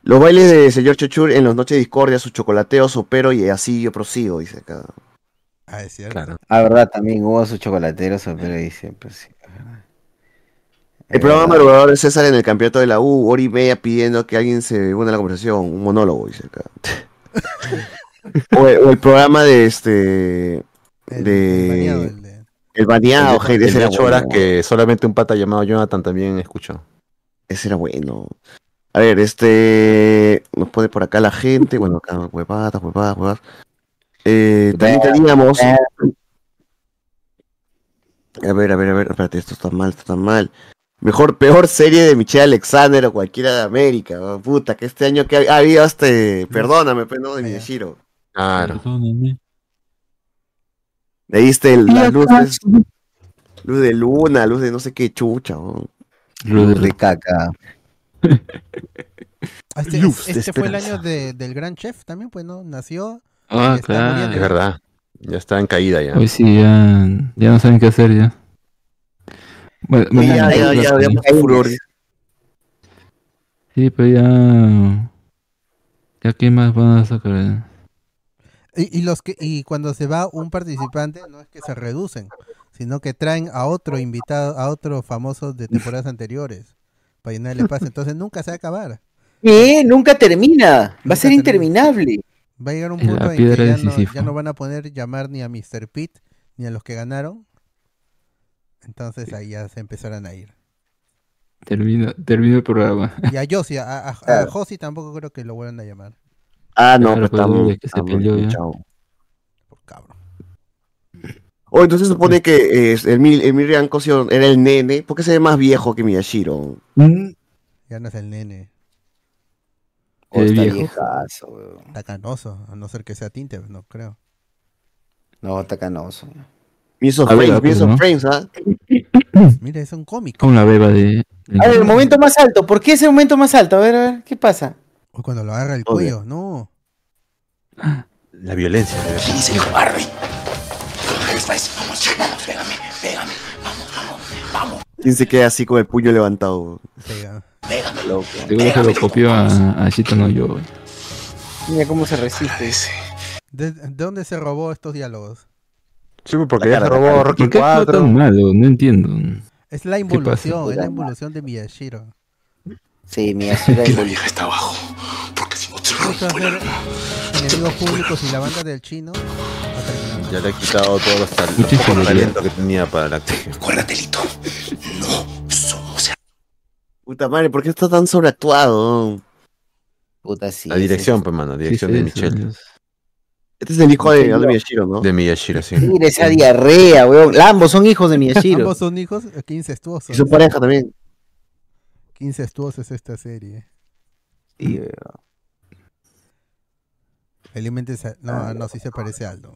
Los bailes de señor Chochur en los noches de discordia, su chocolateo, sopero y así yo prosigo, dice acá. Ah, es cierto. Claro. Ah, verdad, también hubo su chocolatero, pero ahí siempre sí. El programa madrugador de César en el campeonato de la U, hora y media pidiendo que alguien se una a la conversación, un monólogo, dice acá. (laughs) o, el, o el programa de este. de. El baneado, El de- gente, de ese era ocho horas bueno. que solamente un pata llamado Jonathan también escuchó. Ese era bueno. A ver, este. Nos pone por acá la gente. Bueno, acá huevadas, huevadas, huevadas. Eh, también teníamos. A ver, a ver, a ver. Espérate, esto está mal, esto está mal. Mejor, peor serie de Michelle Alexander o cualquiera de América. Puta, que este año que ha, ha habido este. Perdóname, pues, no, de Miyashiro. Claro. Le diste el- las luces. Luz de luna, luz de no sé qué chucha. oh. Luz de caca. (laughs) Este, Luz de este fue el año de- del gran chef también, pues, ¿no? Nació. Ah, y está claro. muriendo. Es verdad. Ya está en caída ya. Hoy sí, ya, ya no saben qué hacer ya. Bueno, Sí, ya, ya, pues, ya, ya furor. Sí, pero ya. ¿Ya qué más van a sacar? Y, y los que y cuando se va un participante no es que se reducen, sino que traen a otro invitado, a otro famoso de temporadas anteriores para llenar el espacio. Entonces nunca se va a acabar. ¿Qué? Nunca termina. Va a ser termina. interminable. Va a llegar un punto en que ya no, ya no van a poder llamar ni a Mr. Pete ni a los que ganaron. Entonces ahí ya se empezarán a ir. Termina, termina el programa. Y a Josie, a, a. Josie tampoco creo que lo vuelvan a llamar. Ah, no, Claro, pues estamos. pues, que se estamos peleó ya. chao. Oh, entonces se supone que eh, el, el Miriam Cosio era el nene. ¿Por qué se ve más viejo que Miyashiro? Ya no es el nene. Oh, El está viejo. viejazo, weón. Está canoso, a no ser que sea tinte, no creo. No, está canoso. Miss of A ver, Frames, ¿no? Frames, ¿ah? (clears throat) Mira, es un cómic. Con la beba de. A ver, el momento más alto. ¿Por qué ese momento más alto? A ver, a ver, ¿qué pasa? O cuando lo agarra el cuello, no. La violencia. de verdad. Sí, cobarde. Vamos, vamos, pégame, pégame. Vamos, vamos, vamos. ¿Quién se queda así con el puño levantado? Pega. Pégame, Loco. Seguro que lo copió a, a Shito no yo. Mira cómo se resiste. ¿De, de dónde se robó estos diálogos? Sí, porque ya se robó. Rocky ¿Por qué actúa 4. tan malo? No entiendo. Es la involución, es la involución de Miyashiro. Sí, mi Ashira Que la vieja está abajo. Porque si no te rompo el alma. enemigos públicos y la banda del chino. Ya le he quitado todos los tal- Mucha poco inseguridad. talento que tenía para la actriz. Acuérdate, Lito. No somos Puta madre, ¿por qué está tan sobreactuado? Puta, sí. La dirección, pues, mano. Dirección Sí, de Michelle. sí. Este es el hijo de, de Miyashiro, ¿no? De Miyashiro, sí. Mira esa diarrea, weón. Ambos son hijos de Miyashiro. Ambos son hijos, eh, qué incestuosos. Y su pareja también. Qué incestuosa es esta serie. Sí, weón. Felizmente se- no, no, sí se parece a Aldo.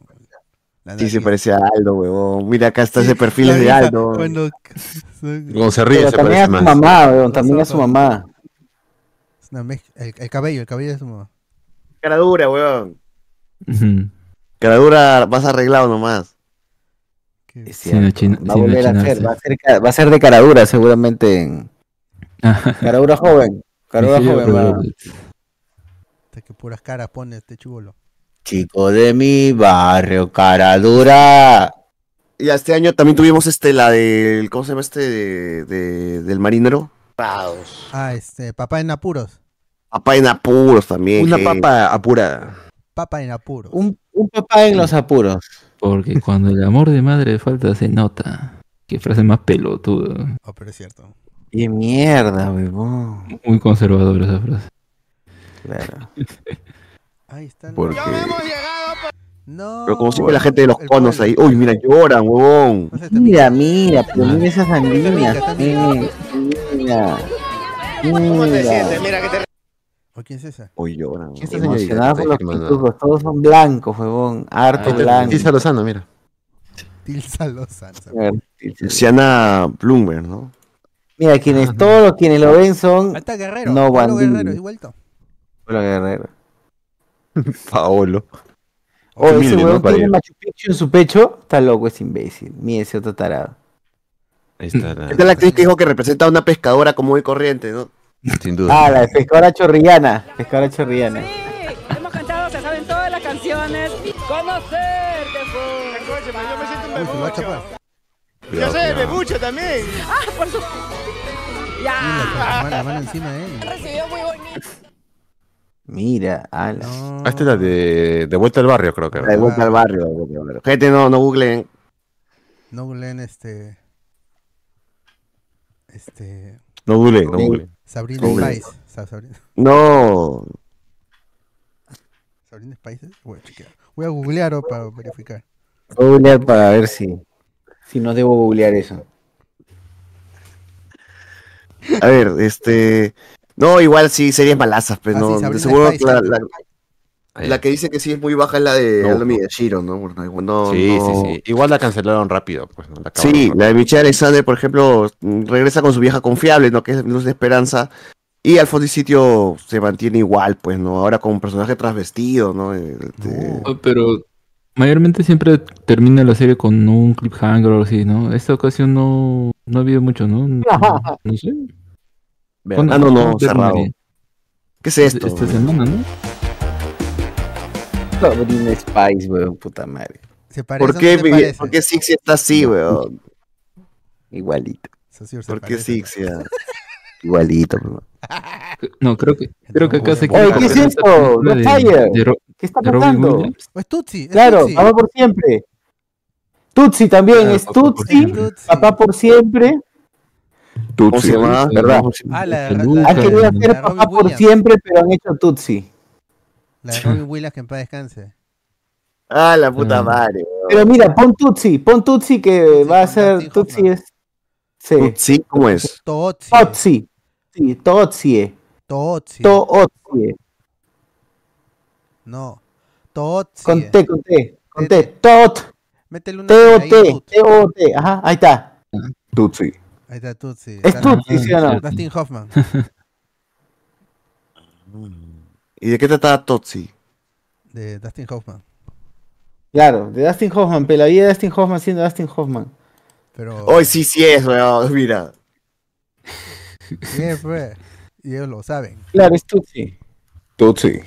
Sí, se parece a Aldo, huevón. Mira, acá está ese perfil de Aldo. Cuando... (laughs) Cuando se ríe, Pero se también a parece su más. mamá, weón. También a su mamá. Es una mezcla- el, el cabello, el cabello de su mamá. Cara dura, weón. Ujú. Cara dura, vas arreglado nomás. Es Sí, no, cierto. chino- va a sí, no volver a ser, va a ser, ca- va a ser de caradura seguramente en caradura joven. Caradura Sí, joven pero- va. Hasta que puras caras pone este chivolo. Chico de mi barrio, caradura. Y este año también tuvimos este, la del, ¿cómo se llama este? De, de- del marinero. Ah, este, papá en apuros. Papá en apuros también. Una que- papa apurada. Papa en apuros. Un, un papá en los apuros. Porque cuando el amor de madre falta se nota. Qué frase más pelotuda. Oh, pero es cierto. Qué mierda, huevón. Muy conservadora esa frase. Claro. (laughs) Ahí está. Porque... No. Pero como siempre la gente de los El conos pueblo. ahí. Uy, mira, lloran, huevón. Mira, mira, pero mira esas andinas. eh, Mira. Mira. ¿O quién es esa? Uy, lloran. ¿Quién es esta señorita? Emocionados por los Está pitufos, todos son blancos, huevón. Harto Ahí está, blanco. Tilsa Lozano, mira. Tilsa Lozano. Luciana Bloomberg, ¿no? Mira, quienes, todos quienes lo ven son está Guerrero. no. Guerrero, igualito. Pablo Guerrero. (laughs) Paolo. Oh, ese tiene ir. Machu Picchu en su pecho. Está loco, es imbécil. Mira ese otro tarado. Ahí está. la- (laughs) Esta es la actriz que dijo que representa a una pescadora común y corriente, ¿no? Sin duda. Ah, la de pescadora chorrillana. Pescadora chorrillana. Hemos cantado, se saben todas las canciones. Conocerte fue. Yo me siento a chapar. Yo soy el bebucha también. Ah, por su. La Ya. mano, la mano encima de él. Recibió muy bonito. Mira, ala. Ah, esta es la de, de vuelta al barrio, creo que. La de vuelta al barrio. Gente, no, no googleen. No googleen este. Este. No google, no google. Sabrina Google. Spice. Sabrina, No. Sabrina Spice. Voy a chequear. Voy a googlear para verificar. Voy a googlear para ver si, si no debo googlear eso. A ver, este. No, igual sí, series malazas, pero Ah, no. sí, de seguro la, la, la que dice que sí es muy baja es la de No. Aldo Shiro, ¿no? No, no- Sí, no- sí, sí. Igual la cancelaron rápido, pues. ¿no? La Sí, rápido. la de Michelle Alexander, por ejemplo, regresa con su vieja confiable, ¿no? Que es Luz de Esperanza. Y Alfonso y Sitio se mantiene igual, pues, ¿no? Ahora con un personaje transvestido, ¿no? Este, Oh, Pero mayormente siempre termina la serie con un cliffhanger o así, ¿no? Esta ocasión no, no ha habido mucho, ¿no? (laughs) No, no sé. ¿Cuándo- Ah, no, no, cerrado. terminaría? ¿Qué es esto? Esta semana, ¿no? Sabrina Spice, weón, puta madre. ¿Se parece ¿Por qué, no parece? ¿Por qué Sixia está así, weón? Igualito. ¿Por qué. Sixia? Igualito, weón. No, creo que, (laughs) creo que acá se Oye, ¿qué es esto? La No de- Fire. de Ro- ¿Qué está pasando? Es Tutsi. es Claro, Tutsi. papá por siempre. Tutsi también, Claro, es papá por Tutsi, siempre. papá por siempre. ¿Cómo se llama? ¿Verdad? Ah, la, Lucas. la- Han querido la hacer papá por Williams. siempre, pero han hecho Tutsi. La de Robin Williams que en paz descanse. Ah, la puta Ah. madre. Pero mira, pon Tutsi, pon Tutsi que va a ser Tutsi es. Sí. Sí, ¿cómo es? Totsi. Totsi. Sí, Totsi. Totsi. Totsi. No. Totsi. Con T, con T. Con T. Tot. Métele una T-O-T. T-O-T. Ajá, ahí está. Tutsi. Ahí está Tutsi. Es Tutsi, ¿sí o no? Dustin Hoffman. ¿Y de qué trata Totsi? De Dustin Hoffman. Claro, de Dustin Hoffman, pero la vida de Dustin Hoffman siendo Dustin Hoffman. Pero. Hoy sí, sí es, weón. Mira. Bien, pues. Y ellos lo saben. Claro, es Tutsi. Tutsi.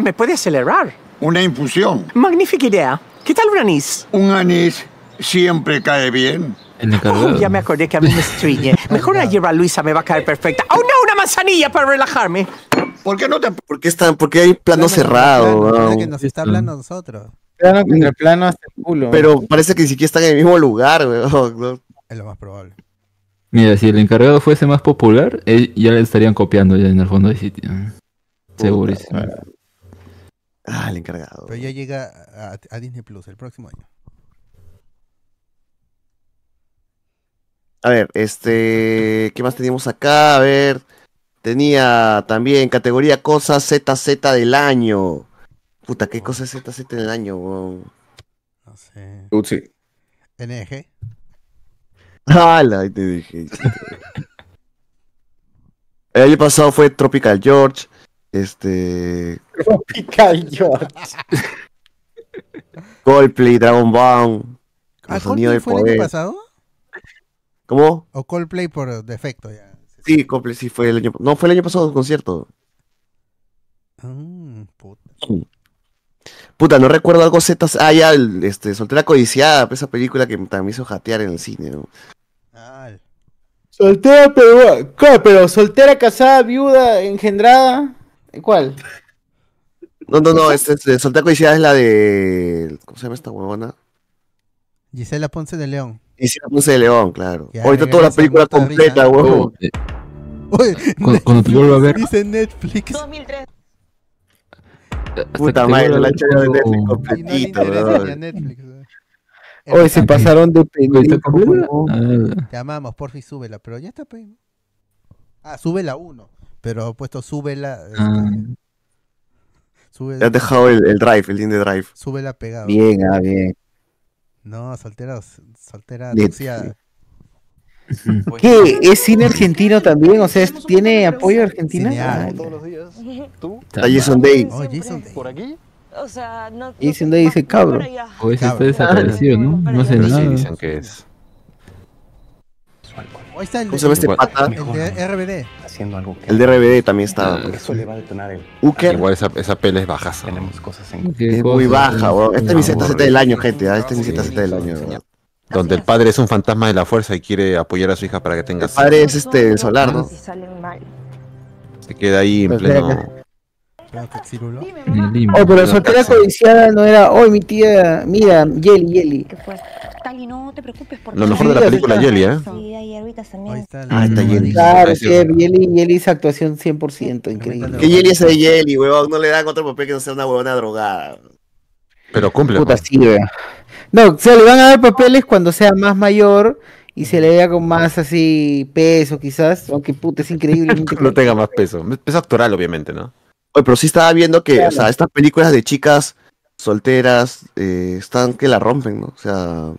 ¿Me puede acelerar? Una infusión. Magnífica idea. ¿Qué tal un anís? Un anís siempre cae bien. El Oh, encargado. ya me acordé que a mí me estriñe. (laughs) Mejor una hierba Luisa me va a caer perfecta. ¡Oh, no! ¡Una manzanilla para relajarme! ¿Por qué no te ¿Por qué, están, por qué hay plano Plano cerrado, plano, parece weón? que nos está hablando nosotros. Plano contra plano hasta el culo. Pero parece que ni siquiera están en el mismo lugar, weón. Es lo más probable. Mira, si el encargado fuese más popular, eh, ya le estarían copiando ya en el fondo de sitio. Segurísimo. Ah, el encargado. Pero ya llega a, a Disney Plus el próximo año. A ver, este. ¿Qué más teníamos acá? A ver. Tenía también categoría cosas ZZ del año. Puta, ¿qué cosa es ZZ del año, weón? No sé. Tutsi. NG. ¡Hala! Ahí te dije. El año pasado fue Tropical George. Este. Tropical George. Coldplay, Dragon Ball. ¿Ah, Coldplay fue el año poder. pasado? ¿Cómo? ¿O Coldplay por defecto ya? Sí, Coldplay sí fue el año. No, fue el año pasado el concierto. Mm, puta. Puta, no recuerdo algo Z. Ah, ya, el, este, Soltera Codiciada, esa película que también me hizo jatear en el cine, ¿no? Soltera, pero, ¿cuál? pero soltera, casada, viuda, engendrada. ¿Cuál? No, no, no, este, este, Soltera Codiciada es la de. ¿Cómo se llama esta huevona? Gisela Ponce de León. Y si la puse de León, claro. Ya Ahorita toda la película completa, huevón. Oye, Cuando, cuando te vuelvo a ver. Dice Netflix. Puta te madre, la ver hecha de Netflix completito, interesa weón. ni a Netflix. Hoy se pasaron de pendejo. Ah, Te amamos, porfi, súbela, pero ya está pues. Ah, súbela uno. Pero ha puesto súbela. este, Ah. súbela- Le has dejado el, el drive, el link de drive. Súbela pegado. Bien, ah, bien. No, soltera, soltera toxiada. ¿Qué? ¿Es cine argentino también? O sea, ¿es- ¿tiene apoyo de Argentina? Cinear. Ah, ¿Tú? Está Jason Day. Oh, Jason Day. ¿Por aquí? O sea, no. Jason Day dice cabro. O ese está Cabro. desaparecido, ¿no? No hace Pero sí nada. dicen que es. Ahí está el ¿Cómo se llama este pata? El de RBD. Haciendo algo que El de RBD también está. eso le va a detonar el... Uker Igual esa, esa pela es bajaza. Tenemos cosas en... ¿Qué es muy baja, weón. Esta es mi ZZ del año, gente. ah, Esta es mi ZZ del año. Donde el padre es un fantasma de la fuerza y quiere apoyar a su hija para que tenga El padre es este, el solar, ¿no? Se queda ahí en Pues, pleno. que. Oh, pero Una soltera codiciada no era. Oh, mi tía. Mira, Yeli, Yeli. ¿Qué fue? Tali, no te preocupes por Lo mejor de la película Yeli, ¿eh? Ah, está Yeli. Claro, bueno. Yeli, Yeli hizo actuación 100%, increíble. Que Jelly es de Jelly, weón. No le dan otro papel que no sea una huevona drogada. Pero cumple. Puta, pues. sí. No, o sea, le van a dar papeles cuando sea más mayor y se le vea con más así peso, quizás. Aunque puta, es increíblemente. (laughs) No tenga más peso. Peso actoral, obviamente, ¿no? Oye, pero sí estaba viendo que, Claro. o sea, estas películas de chicas solteras eh, están que la rompen, ¿no? O sea,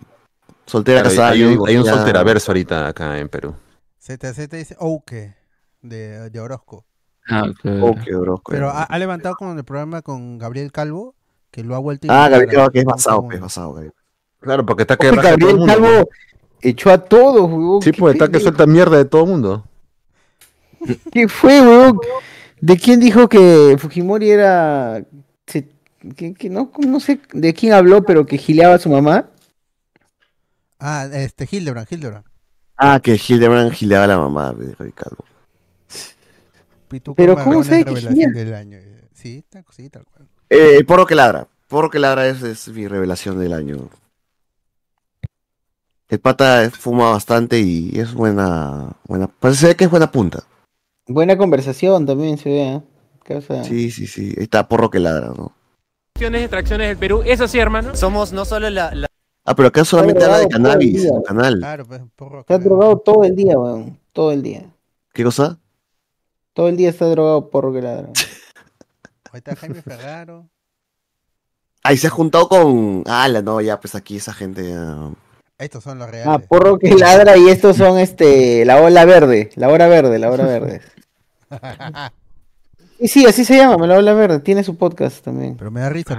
soltera, Claro, casada. hay, yo un, digo, hay un ya- solteraverso ahorita acá en Perú. ZZ dice Ouke de, de Orozco. Ah. Oh, qué brosco, Pero ha, ha levantado con el programa con Gabriel Calvo, que lo ha vuelto Ah, Gabriel, a- que es basado, que es basado, Gabriel. Claro, porque está que Gabriel mundo. Calvo echó a todos, weón. Sí, ¿Qué pues está que suelta mierda de todo el mundo. ¿Qué fue, weón? ¿De quién dijo que Fujimori era. se- que, que no, no sé de quién habló, pero que gileaba a su mamá? Ah, este, Hildebrand, Hildebrand. Ah, que Hildebrand gileaba a la mamá Calvo. Pituco Pero ¿cómo sabe que del año. Sí, tal, sí, tal cual. Eh, porro que ladra. Porro que ladra es, es mi revelación del año. El pata fuma bastante y es buena. buena parece que es buena punta. Buena conversación también se ve. ¿eh? Causa- Sí, sí, sí. Ahí está porro que ladra, ¿no? de del Perú. Eso sí, hermano. Somos no solo la, la- Ah, pero acá solamente habla de cannabis el canal. Claro, pues, porro. Está drogado todo el día, weón. Todo el día. ¿Qué cosa? Todo el día está drogado por que ladra. Ahí está Jaime Ferraro. Ahí se ha juntado con. Ah, la no, ya, pues aquí esa gente. ya- Estos son los Ah, reales. porro que ladra y estos son este la ola verde, la hora verde, la hora verde. (laughs) Y sí, así se llama, la ola verde, tiene su podcast también. Pero me da risa.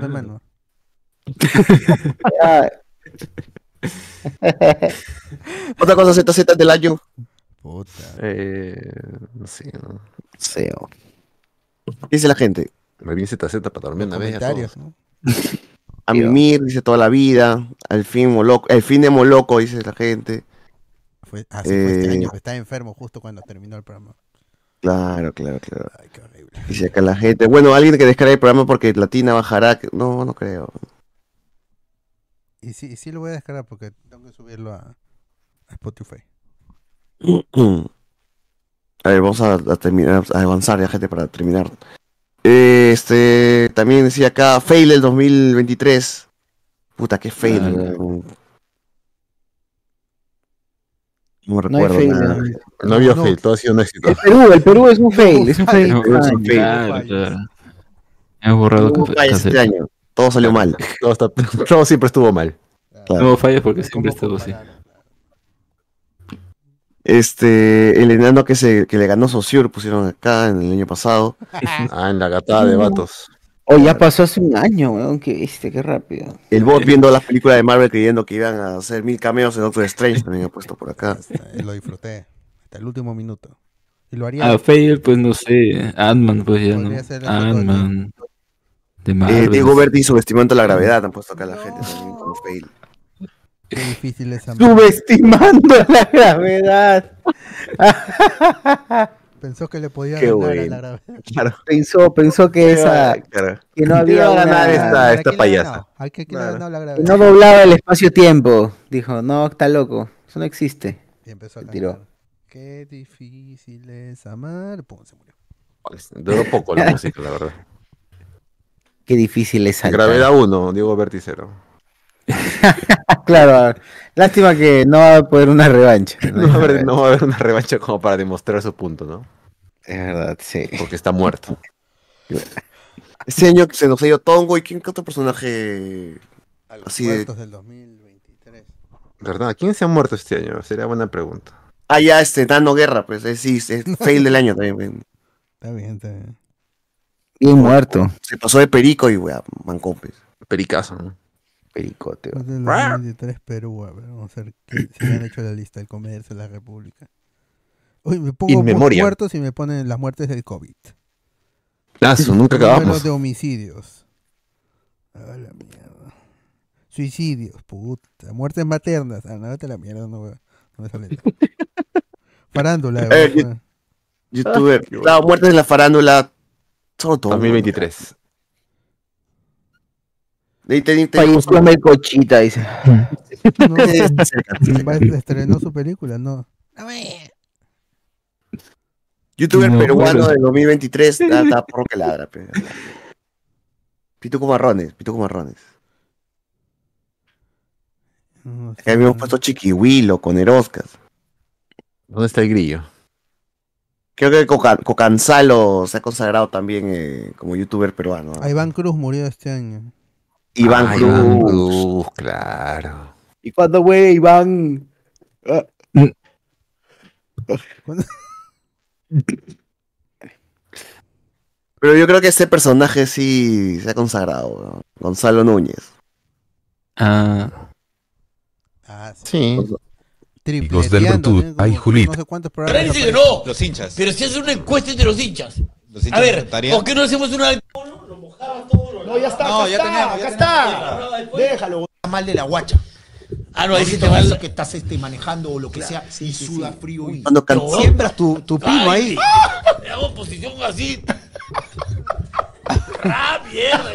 Ah, (laughs) Otra cosa ZZ del año. Puta. Eh, no sé, ¿no? Seo. ¿Qué dice la gente? Me vi ZZ para dormir una vez. Comentarios. ¿no? (laughs) A mimir, dice toda la vida. Al fin, moloco, el fin de Moloco, dice la gente. Fue, ah, sí, fue este Eh, año. Estaba enfermo justo cuando terminó el programa. Claro, claro, claro. Ay, qué horrible. Dice acá la gente. Bueno, alguien que descargue el programa porque Latina bajará. No, no creo. Y sí, y sí lo voy a descargar porque tengo que subirlo a, a Spotify. (clears throat) A ver, vamos a, a terminar, a avanzar ya, gente, para terminar. Este, también decía acá, fail el 2023. Puta, qué fail. Ah. No No recuerdo fail, nada. no. No había No. fail, todo ha sido un éxito. El Perú, el Perú es un fail, es un fail. Es un fail. Claro, claro. He borrado fallas este año. Todo salió (laughs) mal. Todo, está- (laughs) todo siempre estuvo mal. Claro. No falles porque siempre estuvo así. Este, el enano que se que le ganó Saussure pusieron acá en el año pasado. (laughs) Ah, en la gatada de vatos. Oh, ya pasó hace un año, weón. Viste, qué rápido. El bot viendo las películas de Marvel creyendo que iban a hacer mil cameos en Doctor Strange también ha puesto por acá. (laughs) Lo disfruté. Hasta el último minuto. Y lo haría. Ah, Fail, pues no sé. Ant-Man, pues ya no. De- Ant-Man. De Eh, Marvel. Diego Berti subestimando la gravedad, han puesto acá la gente también como fail. Qué difícil es amar. Subestimando (laughs) la gravedad. Pensó que le podía Qué ganar a la gravedad. Claro. Pensó, pensó que esa. Claro. Que no había una- ganar esta, esta ¿A quién le ha payasa. no doblaba el espacio-tiempo. Dijo, no, está loco. Eso no existe. Y empezó a Se cantar. tiró. Qué difícil es amar. Pum, se murió. Duró poco la (laughs) música, la verdad. Qué difícil es saltar. Gravedad 1, Diego Berti 0. (laughs) Claro, lástima que no va a poder una revancha. (laughs) No va, a haber, no va a haber una revancha como para demostrar su punto, ¿no? Es verdad, sí. Porque está muerto. Este año se nos ha ido Tongo y quién qué otro personaje así de. Muertos del 2023. ¿Verdad? ¿Quién se ha muerto este año? Sería buena pregunta. Ah, ya, este Nano Guerra, pues es, sí, es (laughs) fail del año también. Está bien, está bien. Bien muerto. Se pasó de perico y wea, mancopes. Pericazo, ¿no? Pericote. Muertos del 2023 Perú. A ver, vamos a ver qué- si han hecho la lista del comercio de la República. Uy, me pongo muertos y me ponen las muertes del COVID. Lazo, nunca acabamos. de homicidios. A la mierda. Suicidios, puta. Muertes maternas. Ah, no, vete la mierda, no, no me sale. (laughs) Farándula. Eh, Youtuber. Claro, muertes en la farándula. Solo Tongo. 2023. De ahí te- te- Falleció Melcochita, dice. (laughs) No, estrenó su película, no. Youtuber No, peruano del 2023 está, porro que ladra. Pituco Marrones, Pituco Marrones. No Acá habíamos puesto Chiquihuilo con Eroscas. ¿Dónde está el grillo? Creo que Coca- Cocanzalo se ha consagrado también eh, como youtuber peruano. Iván Cruz murió este año. Iván Ah, Cruz. Iván Cruz, claro. ¿Y cuándo fue Iván? Ah, ¿Cuándo? Pero yo creo que ese personaje sí se ha consagrado. ¿no? Gonzalo Núñez. Ah, Ah, sí. Sí. Amigos del tiene como hay Julita. No sé cuántos programas. Dice que no. Los hinchas. Pero si hace una encuesta entre los hinchas. A ver, ¿por qué no hacemos una No, ya está, No, acá ya está, tenemos, acá ya está. Déjalo, mal de la guacha. Ah, no, Ahí sí te te va que estás este, manejando o lo que sea y suda frío y Cuando can- No, siembras tu, tu pino ahí. (laughs) Le hago posición así. (laughs) ¡Ah, mierda!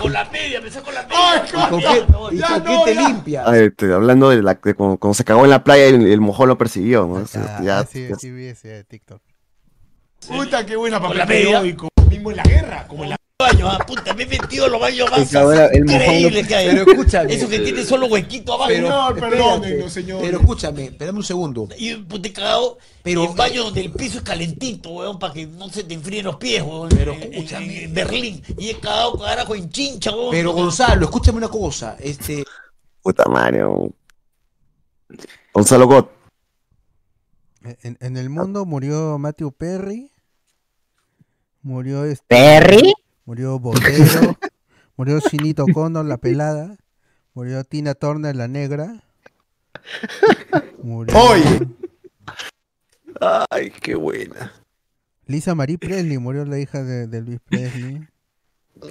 Con la media, me saco la media. ¿Y con qué, y con qué te limpia? Ah, este, hablando de, la, de cuando, cuando se cagó en la playa el, el mojón lo persiguió. ¿no? O sea, Ah, ya- sí, ya- sí vi ese TikTok. Puta, qué buena papel. Mismo en la guerra, como en la baño, ah, puta, me he metido los baños más el increíbles que hay. Pero escúchame. Eso que tiene solo huequito abajo. Señor, perdónenos, señor. Pero escúchame, espérame un segundo. Y he cagado Pero- en baño donde el piso es calentito, weón, para que no se te enfríen los pies, weón. Pero en- escúchame. En Berlín. Y he cagado, carajo, en chincha, weón. Pero Gonzalo, escúchame una cosa. Este, Puta madre. ¿no? Gonzalo Gott. En, en el mundo murió Matthew Perry. Murió este. ¿Perry? Murió (laughs) Botero. murió Shinito Kono, la pelada. Murió Tina Turner, la negra. Murió Oye. Ay, qué buena. Lisa Marie Presley, murió la hija de, de Luis Presley.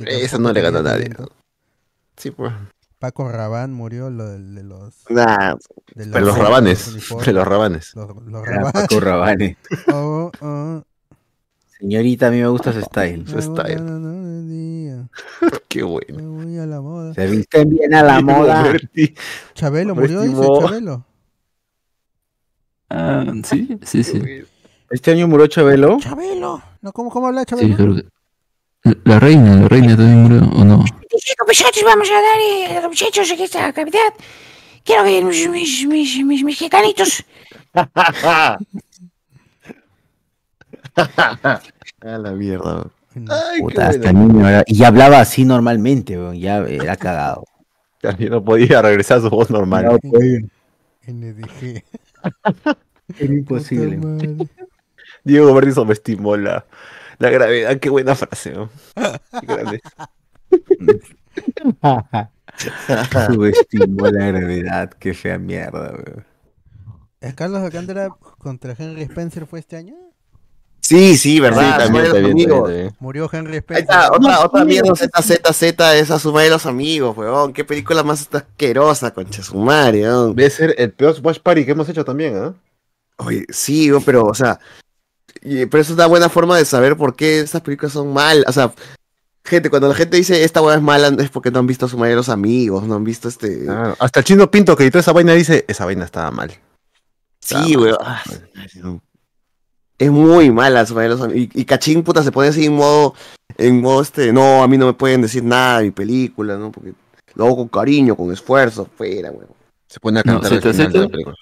Esa no le gana a nadie. talento. Sí, pues. Paco Rabanne murió, lo de, los. Nah, de De los rabanes. De los rabanes. Los, los Era rabanes. Paco Rabanne. Oh, oh. Señorita, a mí me gusta su style. Su style. No, no, no, no, día. Qué bueno. Me voy a la moda. Se visten bien a la moda. Chabelo murió, dice. Chabelo. ah, sí, sí, sí. Este año murió Chabelo. Chabelo. No, ¿cómo, cómo habla Sí, Chabelo? creo que. La reina, la reina también murió, ¿o no? Chicos, muchachos, vamos a dar eh, a los muchachos aquí esta cavidad. Quiero ver mis, mis, mis, mis mexicanitos. (laughs) (laughs) a la mierda. Ay, Puta, qué hasta niño era- Y hablaba así normalmente, ya era cagado. (laughs) También no podía regresar a su voz normal. No, pues. (laughs) NDG. Era imposible. Diego Verdi subestimó la, la gravedad. Qué buena frase, ¿no? Qué grande. Subestimó la gravedad, qué fea mierda, weón. ¿El Carlos Alcántara contra Henry Spencer fue este año? Sí, sí, verdad. Sí, también, también, amigos. también, también. Murió Henry Ahí Spencer. está, otra, otra mierda ZZZ es a sumar de los amigos, weón. Qué película más asquerosa, concha sumare, weón. Debe ser el peor watch party que hemos hecho también, ¿ah? Oye, sí, weón, pero, o sea, y- pero eso es una buena forma de saber por qué estas películas son malas. O sea, gente, cuando la gente dice esta weá es mala, es porque no han visto a sumar de los amigos, no han visto este. Hasta el chino Pinto que editó esa vaina dice, esa vaina estaba mal. Sí, weón. Es muy mala los amigos. Y, y Cachín, puta, se pone así en modo, en modo este, no, a mí no me pueden decir nada de mi película, ¿no? Porque lo hago con cariño, con esfuerzo, fuera, weón. Se pone a No, cantar al ZZ. final de la película.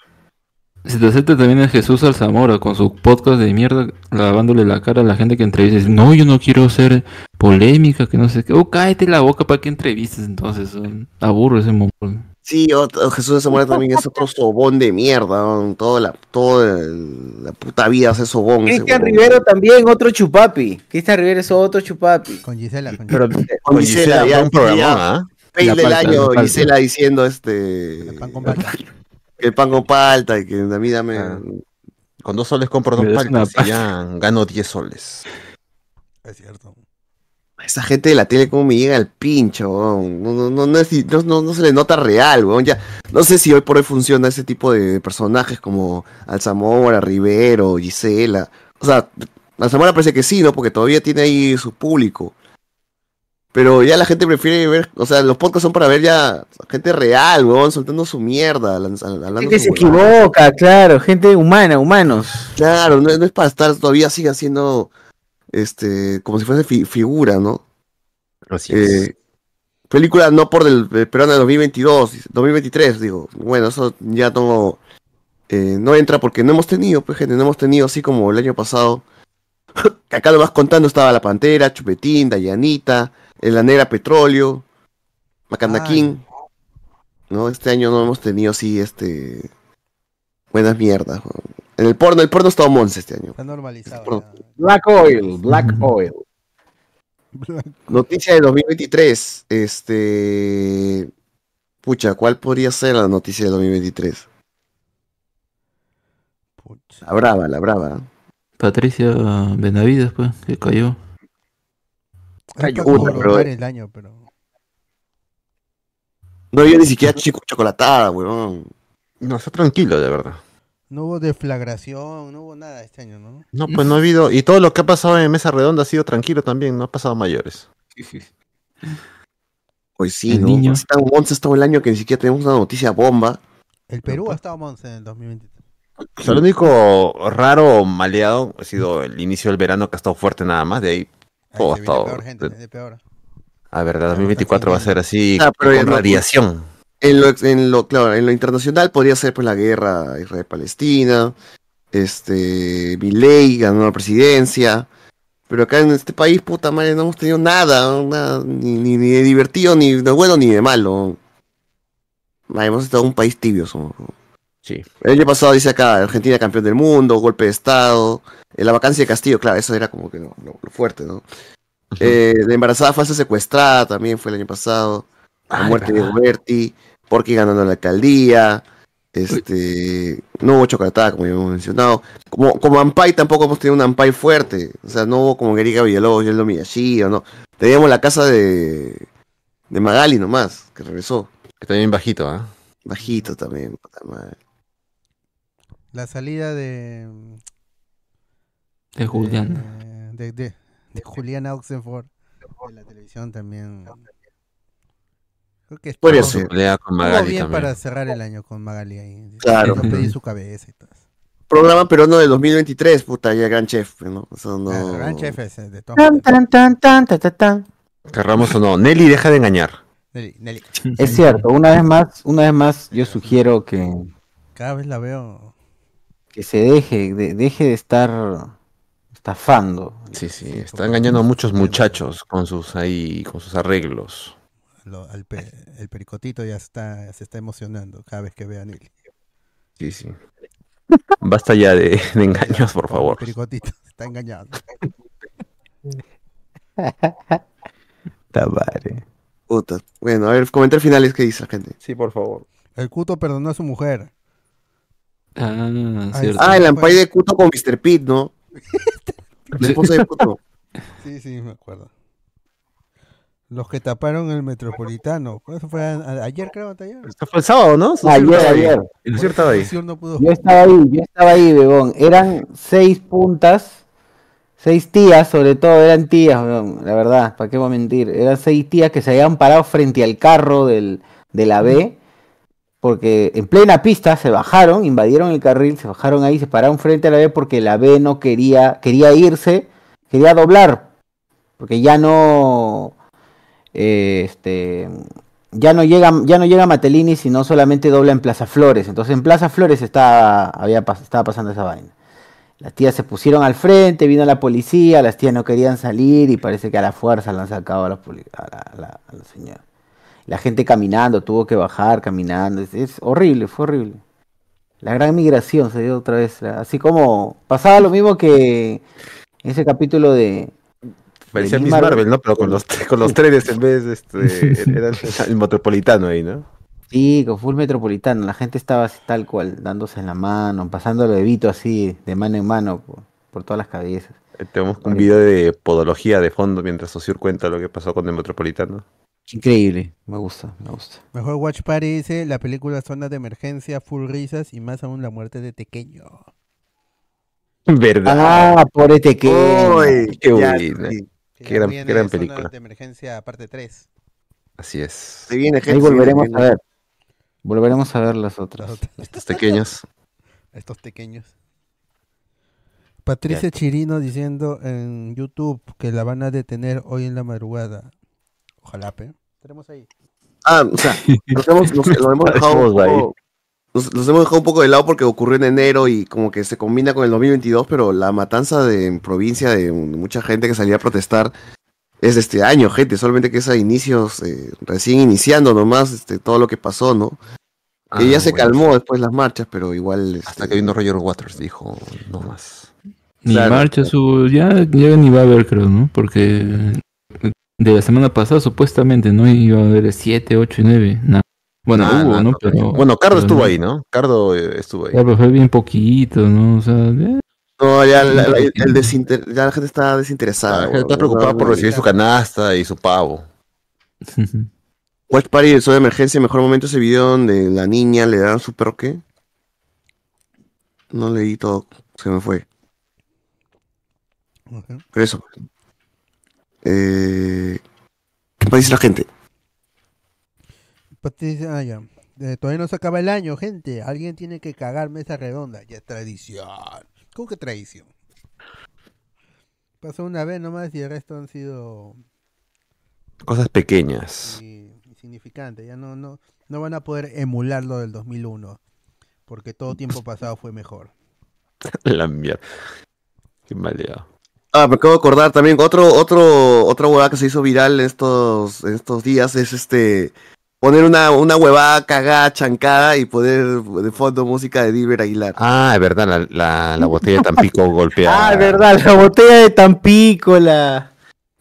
Si te acepta también es Jesús Alzamora con su podcast de mierda, lavándole la cara a la gente que entrevista. Dice, no, yo no quiero ser polémica, que no sé qué. Oh, cállate la boca para que entrevistes entonces. Aburro ese mongol. Sí, otro- Jesús de Zamora también es otro sobón de mierda, ¿no? toda la, toda el- la puta vida hace sobón. Cristian. Rivero también, otro chupapi. Cristian Rivero es otro chupapi. Con Gisela, con Pero, Gisela. Con Gisela, ya, un programa, ¿ah? La del año. Gisela diciendo este. pan con palta. Que el pan con palta y que a mí dame. Ah. Con dos soles compro dos paltas y ya gano 10 soles. Es cierto. Esa gente de la tele, como me llega al pincho, weón. no, no, no, no, es- no, se le nota real, weón. Ya, no sé si hoy por hoy funciona ese tipo de personajes como Alzamora, Rivero, Gisela. O sea, Alzamora parece que sí, ¿no? Porque todavía tiene ahí su público. Pero ya la gente prefiere ver, o sea, los podcasts son para ver ya gente real, weón, soltando su mierda, hablando Gente se equivoca, claro, gente humana, humanos. Claro, no, no es para estar todavía sigue haciendo este como si fuese fi- figura, ¿no? Así es. Eh, película no por del eh, peruano de 2022, 2023, digo. Bueno, eso ya no eh, no entra porque no hemos tenido, pues gente, no hemos tenido así como el año pasado. (laughs) acá lo vas contando estaba La Pantera, Chupetín, Dayanita, La Negra Petróleo. King. No, este año no hemos tenido así este buenas mierdas. En el porno, el porno está Monse este año. Está normalizado. Black Oil, Black Oil. Noticia de 2023. Este. Pucha, ¿cuál podría ser la noticia de 2023? La brava, la brava. Patricia Benavides, pues, que cayó. Cayó, por pero- el año, pero. No había ni siquiera chico chocolatada, weón. No, está tranquilo, de verdad. No hubo deflagración, no hubo nada este año, ¿no? No, pues no ha habido. Y todo lo que ha pasado en Mesa Redonda ha sido tranquilo también, no ha pasado a mayores. (laughs) Pues sí, El ¿no? niño. Así tan once todo el año que ni siquiera tenemos una noticia bomba. El Perú ha estado Monse en el 2023. O sea, lo único raro o maleado ha sido el inicio del verano que ha estado fuerte nada más. De ahí todo ha Se viene estado. peor, gente, viene peor. A ver, 2024 va a ser así Ah, pero con no- radiación. En lo, en lo, claro, en lo internacional podría ser pues la guerra Israel-Palestina. Este. Milei ganó la presidencia. Pero acá en este país, puta madre, no hemos tenido nada, nada ni, ni, ni de divertido, ni de bueno, ni de malo. Ah, hemos estado un país tibio. somos. Sí. El año pasado dice acá, Argentina campeón del mundo, golpe de estado, eh, la vacancia de Castillo, claro, eso era como que lo, lo- lo fuerte, ¿no? Eh, la embarazada falsa secuestrada también fue el año pasado, la Ay, muerte de verdad. Porky ganando la alcaldía, este, no hubo chocolatada, como ya hemos mencionado, como, como Ampay tampoco hemos tenido un Ampay fuerte, o sea, no hubo como Gueriga Villalobos, Yeldo Miyashi, o no, teníamos la casa de, de Magali nomás, que regresó, Que también bajito, ¿ah? bajito también, puta madre. La salida de. De Julián. De, de, de Julián Oxenford de la televisión también. Creo que Podría estuvo- ser. Pelea con estuvo Magali bien también. para cerrar el año con Magali ahí. Claro. Yo pedí su cabeza y todo. programa peruano de 2023, puta, ya Gran Chef, ¿no? Eso no... Claro, Gran Chef es de todas Tan, tan, tan, tan, tan, tan, tan. Querramos o no. Nelly deja de engañar. Nelly, Nelly. (laughs) Es cierto, una vez más, una vez más, yo sugiero que, Cada vez la veo. que se deje, de- deje de estar estafando. Sí, sí, está engañando a muchos muchachos con sus ahí, con sus arreglos. Lo- al pe- el pericotito ya está, se está emocionando cada vez que ve a Nelly. Sí, sí. Basta ya de, de engaños, por favor. Pericotito, está engañado. Ta madre. Puta. Bueno, a ver, comentarios finales que dice la gente. Sí, por favor. El Cuto perdonó a su mujer. Ah, cierto. Ah, el Ampay de Cuto con Mr. Pete, ¿no? (laughs) La esposa de Cuto. Sí, sí, me acuerdo. Los que taparon el metropolitano. Eso fue a- a- ayer, creo, ayer. Esto fue el sábado, ¿no? Ayer, ahí. ayer. El estaba ahí. Socio no pudo Yo estaba ahí, yo estaba ahí, bebón. Eran seis puntas, seis tías, sobre todo eran tías, bebón, la verdad, ¿para qué voy a mentir? Eran seis tías que se habían parado frente al carro del, de la B, porque en plena pista se bajaron, invadieron el carril, se bajaron ahí, se pararon frente a la B porque la B no quería, quería irse, quería doblar, porque ya no, eh, este, ya no llega, ya no llega Matelini, sino solamente dobla en Plaza Flores. Entonces en Plaza Flores estaba, había, estaba pasando esa vaina. Las tías se pusieron al frente, vino la policía, las tías no querían salir y parece que a la fuerza la han sacado a la, a la, señora. La gente caminando, tuvo que bajar caminando. Es, es horrible, fue horrible. La gran migración se dio otra vez. Así como pasaba lo mismo que ese capítulo de, Parecía Miss Marvel, ¿no? Pero con los, (laughs) con los trenes en vez de este, (laughs) era el, metropolitano ahí, ¿no? Sí, con full metropolitano. La gente estaba así tal cual, dándose en la mano, pasando el bebito así, de mano en mano, por, por todas las cabezas. Eh, Tenemos un video de podología de fondo mientras Sociur cuenta lo que pasó con el metropolitano. Increíble, me gusta, me gusta. Mejor Watch Party dice la película Zona de Emergencia, full risas y más aún la muerte de Tequeño. (laughs) ¿Verdad? Ah, pobre Tequeño. Uy, qué Ya, sí. Qué gran, Viene qué gran película. de Emergencia parte 3. Así es. Se viene Ahí volveremos viene, a ver. Volveremos a ver las otras. Estos pequeños. (laughs) Estos pequeños. Patricia Chirino diciendo en YouTube que la van a detener hoy en la madrugada. Ojalá, pe. Tenemos ahí. Ah, o sea, nos hemos, nos- lo hemos (laughs) dejado los hemos dejado un poco de lado porque ocurrió en enero y como que se combina con el 2022, pero la matanza de en provincia de mucha gente que salía a protestar es de este año, gente, solamente que es a inicios, eh, recién iniciando nomás este, todo lo que pasó, ¿no? Ah, que ya se calmó después las marchas, pero igual... este, Hasta que vino Roger Waters, dijo, no más. Ni Claro. marcha su. Ya, ya ni va a haber, creo, ¿no? Porque de la semana pasada supuestamente no iba a haber 7, 8 y 9. Nada. Bueno, Ah, hubo, no, ¿no? Pero. Bueno, Cardo pero estuvo ahí, ¿no? Cardo eh, estuvo ahí. Ya, pero fue bien poquito, ¿no? O sea, eh, No, ya la, la- el desinter- ya la gente está desinteresada. La gente está preocupada por recibir su canasta y su pavo. (laughs) Watch Party, el show de emergencia, mejor momento ese video donde la niña le dan su perro, ¿qué? No leí todo, se me fue. Pero eso. Eh, ¿Qué más dice la gente? Patricia, ah, ya. Eh, todavía no se acaba el año, gente. Alguien tiene que cagar mesa redonda. Ya es tradición. ¿Cómo que tradición? Pasó una vez nomás y el resto han sido Cosas pequeñas. insignificantes. Ya no, no, no van a poder emular lo del 2001. Porque todo (laughs) tiempo pasado fue mejor. La mierda. Qué maleado. Ah, me acabo de acordar también, otro, otro, otra huevada que se hizo viral en estos, en estos días es este poner una, una huevada cagada, chancada y poner de fondo música de Dilber Aguilar. Ah, es verdad, la, la, la botella de Tampico (laughs) golpeada. Ah, es verdad, la botella de Tampico, la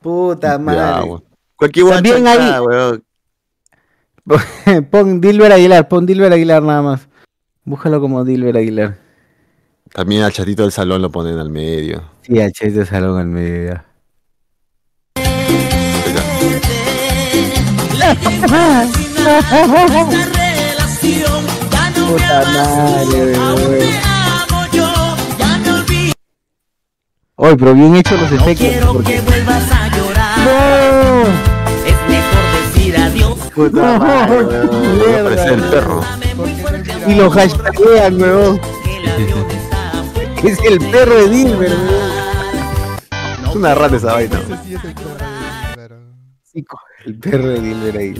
puta madre. Cualquier También ahí. chancada, weón. (laughs) pon Dilber Aguilar, pon Dilber Aguilar nada más. Búscalo como Dilber Aguilar. También al chatito del salón lo ponen al medio. Sí, a Che de Salón al medio. Puta madre, weón. Oye, pero bien hechos los efectos. porque- Es mejor decir adiós. Puta madre, weón. Me parece el perro. Y lo hashtaguean, weón. Es el perro de Dilber, weón. Es una rata esa vaina. El perro de Dilber ahí.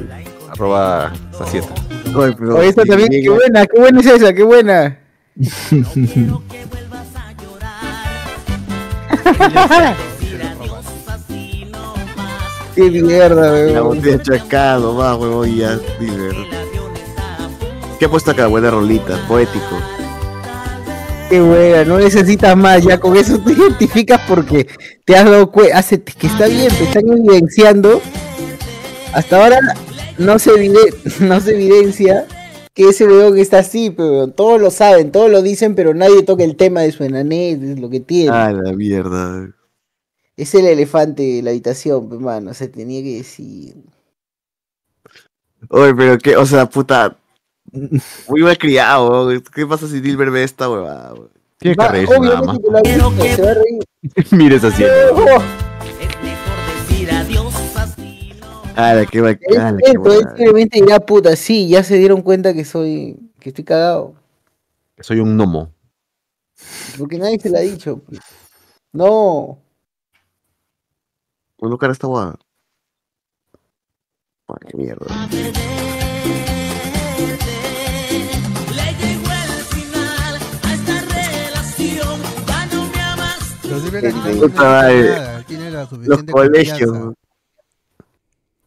Arroba Sacieta. Oye, esta también, qué buena, qué buena es esa, qué buena. (laughs) Qué mierda, La weón. botella chancada nomás, huevón, y ya, Dilber. ¿Qué ha puesto acá? Buena rolita, poético. qué buena, no necesitas más, ya con eso te identificas porque te has dado cuenta, hace que está bien, te están evidenciando. Hasta ahora no se, evide- (laughs) no se evidencia que ese weón está así, pero todos lo saben, todos lo dicen, pero nadie toca el tema de su enanés, es lo que tiene. Ah, la mierda. Es el elefante de la habitación, pe, mano, se tenía que decir. Oye, pero qué, o sea, puta. Muy mal criado. ¿Qué pasa si Dilber ve esta huevada? Tiene que Va, reírse nada más. obviamente que cierto, él va. simplemente dirá, puta, sí, ya se dieron cuenta que soy, que estoy cagado. Soy un gnomo. Porque nadie se lo ha dicho. pues. No. Bueno, cara esta guada. Ah, qué mierda. Los Qué colegios.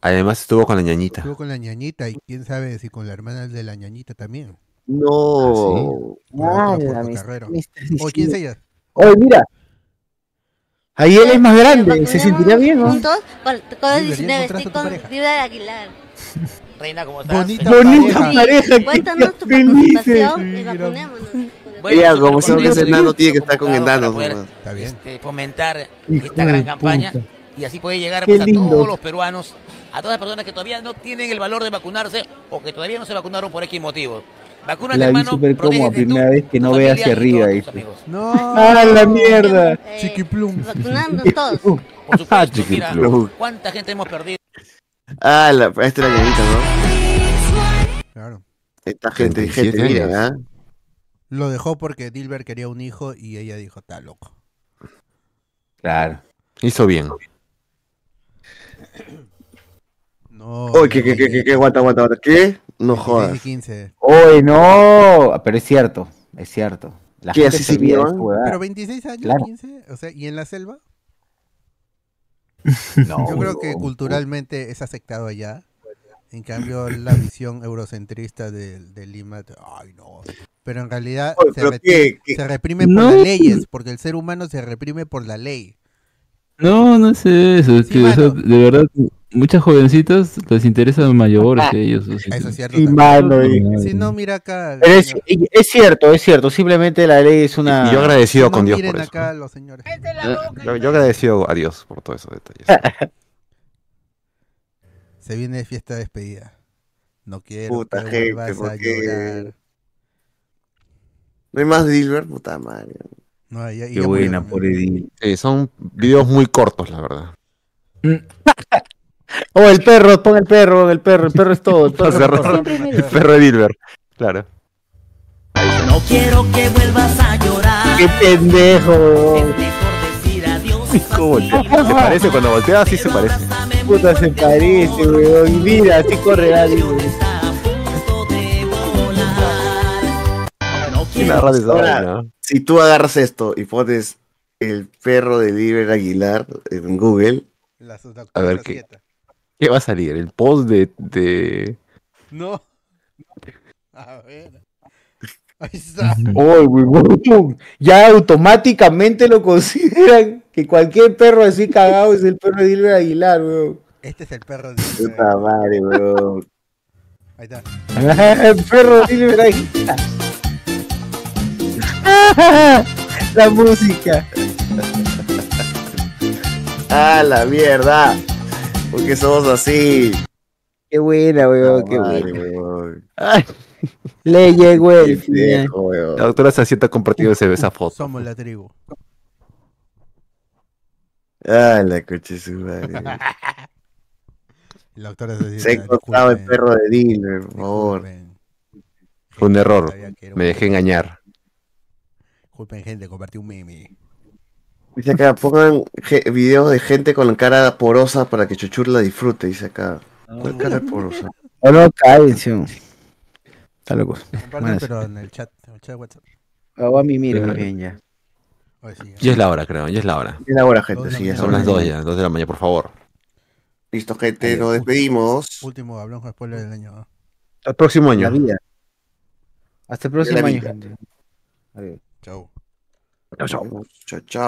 Además estuvo con la ñañita. Estuvo con la ñañita y quién sabe si con la hermana de la ñañita también. No. Ah, carrero. estás Oye, ¿quién es diciendo. ella? Oye, mira. Ahí él es más grande, se sentiría bien, ¿no? Juntos, con, con el Dilber, ya 19, encontraste estoy con pareja. Dilber Aguilar. (laughs) Reina, ¿cómo estás? Bonita Bonita pareja. pareja. Cuéntanos tu participación y vacunémonos. Ella, sí, como son que es enano, tiene que estar con enanos. Está bien. este, fomentar Hijo esta gran de campaña y así puede llegar pues, a todos los peruanos, a todas las personas que todavía no tienen el valor de vacunarse o que todavía no se vacunaron por X motivos. Vacúnate, La vi hermano, súper cómoda, tú, primera vez que no ve hacia arriba. No. ¡Ah, la mierda! Eh, Chiquiplum. Vacunándonos (laughs) todos. Por supuesto, mira, Chiquiplum. cuánta gente hemos perdido. Ah, la, esta es la ñañita, ¿no? Claro. Esta gente, 37 gente, ¿ah? años. Lo dejó porque Dilber quería un hijo y ella dijo, está loco. Claro. Hizo bien. No. Oye, ¿qué, qué, qué, qué, qué, aguanta, aguanta, aguanta. ¿Qué? No jodas. 15. Oye, no. Pero es cierto, es cierto. La ¿Qué, gente así se olvida de su. Pero 26 años, Claro. 15, o sea, ¿y en la selva? (laughs) No, Yo creo que culturalmente es aceptado allá. En cambio, la visión eurocentrista de, de Lima, te- ay no. Pero en realidad Oye, se, pero qué- qué- se reprime por No. las leyes, porque el ser humano se reprime por la ley. No, no es eso, es Sí, que o sea, mano. de verdad muchas jovencitas les interesan mayores que ellos. Eso es cierto. Y- Si no, mira acá. Pero es, cierto, es cierto. Simplemente la ley es una. Y yo agradecido Si no, con Dios miren por eso. acá los señores. Yo, yo agradecido a Dios por todos esos detalles. (laughs) Se viene fiesta de despedida. No quiero Puta que gente, vuelvas a ¿por qué? llorar. No hay más Dilber, puta madre. No, ya- y Qué ya buena, por Edil. Son videos muy cortos, la verdad. Oh, el perro, pon el perro, el perro, el perro es todo. El perro, el perro de Dilber. Claro. No quiero que vuelvas a llorar. Qué pendejo. ¿Cómo? Se parece, cuando voltea sí se parece. Puta se parece, weón. Y mira, así corre alguien, weón. ¿Quién narra de esa Ahora, vaina? si tú agarras esto y pones el perro de Dilber Aguilar en Google, A ver, ¿qué? Acieta. ¿Qué va a salir? ¿El post de, de... No. A ver. Ahí está. Ya automáticamente lo consideran que cualquier perro así cagado es el perro de Dilber Aguilar, weón. Este es el perro de puta madre, weón. Ahí está. el perro de Dilber Aguilar. (laughs) La música. ¡Ah, la mierda! Porque somos así. Qué buena, weón, qué Madre, buena. weón. Ay, le llegó el viejo. La doctora Sacieta ha compartido ese- esa foto. Somos la tribu. Ah, la coche su madre. La doctora Acieta, Se ha encontrado el perro de Dilber, por favor. Fue un error. Me dejé engañar. Disculpen, gente, compartí un meme. Dice acá, pongan videos de gente con la cara porosa para que Chuchur la disfrute, dice acá. ¿Cuál cara porosa? (laughs) O no, cállense. Está loco. Pero en el chat, en el chat de WhatsApp. a mí mire más bien ya. Sí, Ya es la hora, creo. Ya es la hora. Es la hora, gente, de sí, ya. Son las dos ya, dos de la mañana, por favor. Listo, gente, nos despedimos. Último hablamos con spoiler del año. ¿no? Hasta el próximo año. Hasta el próximo año, gente. Adiós. Chau. Chao, chao.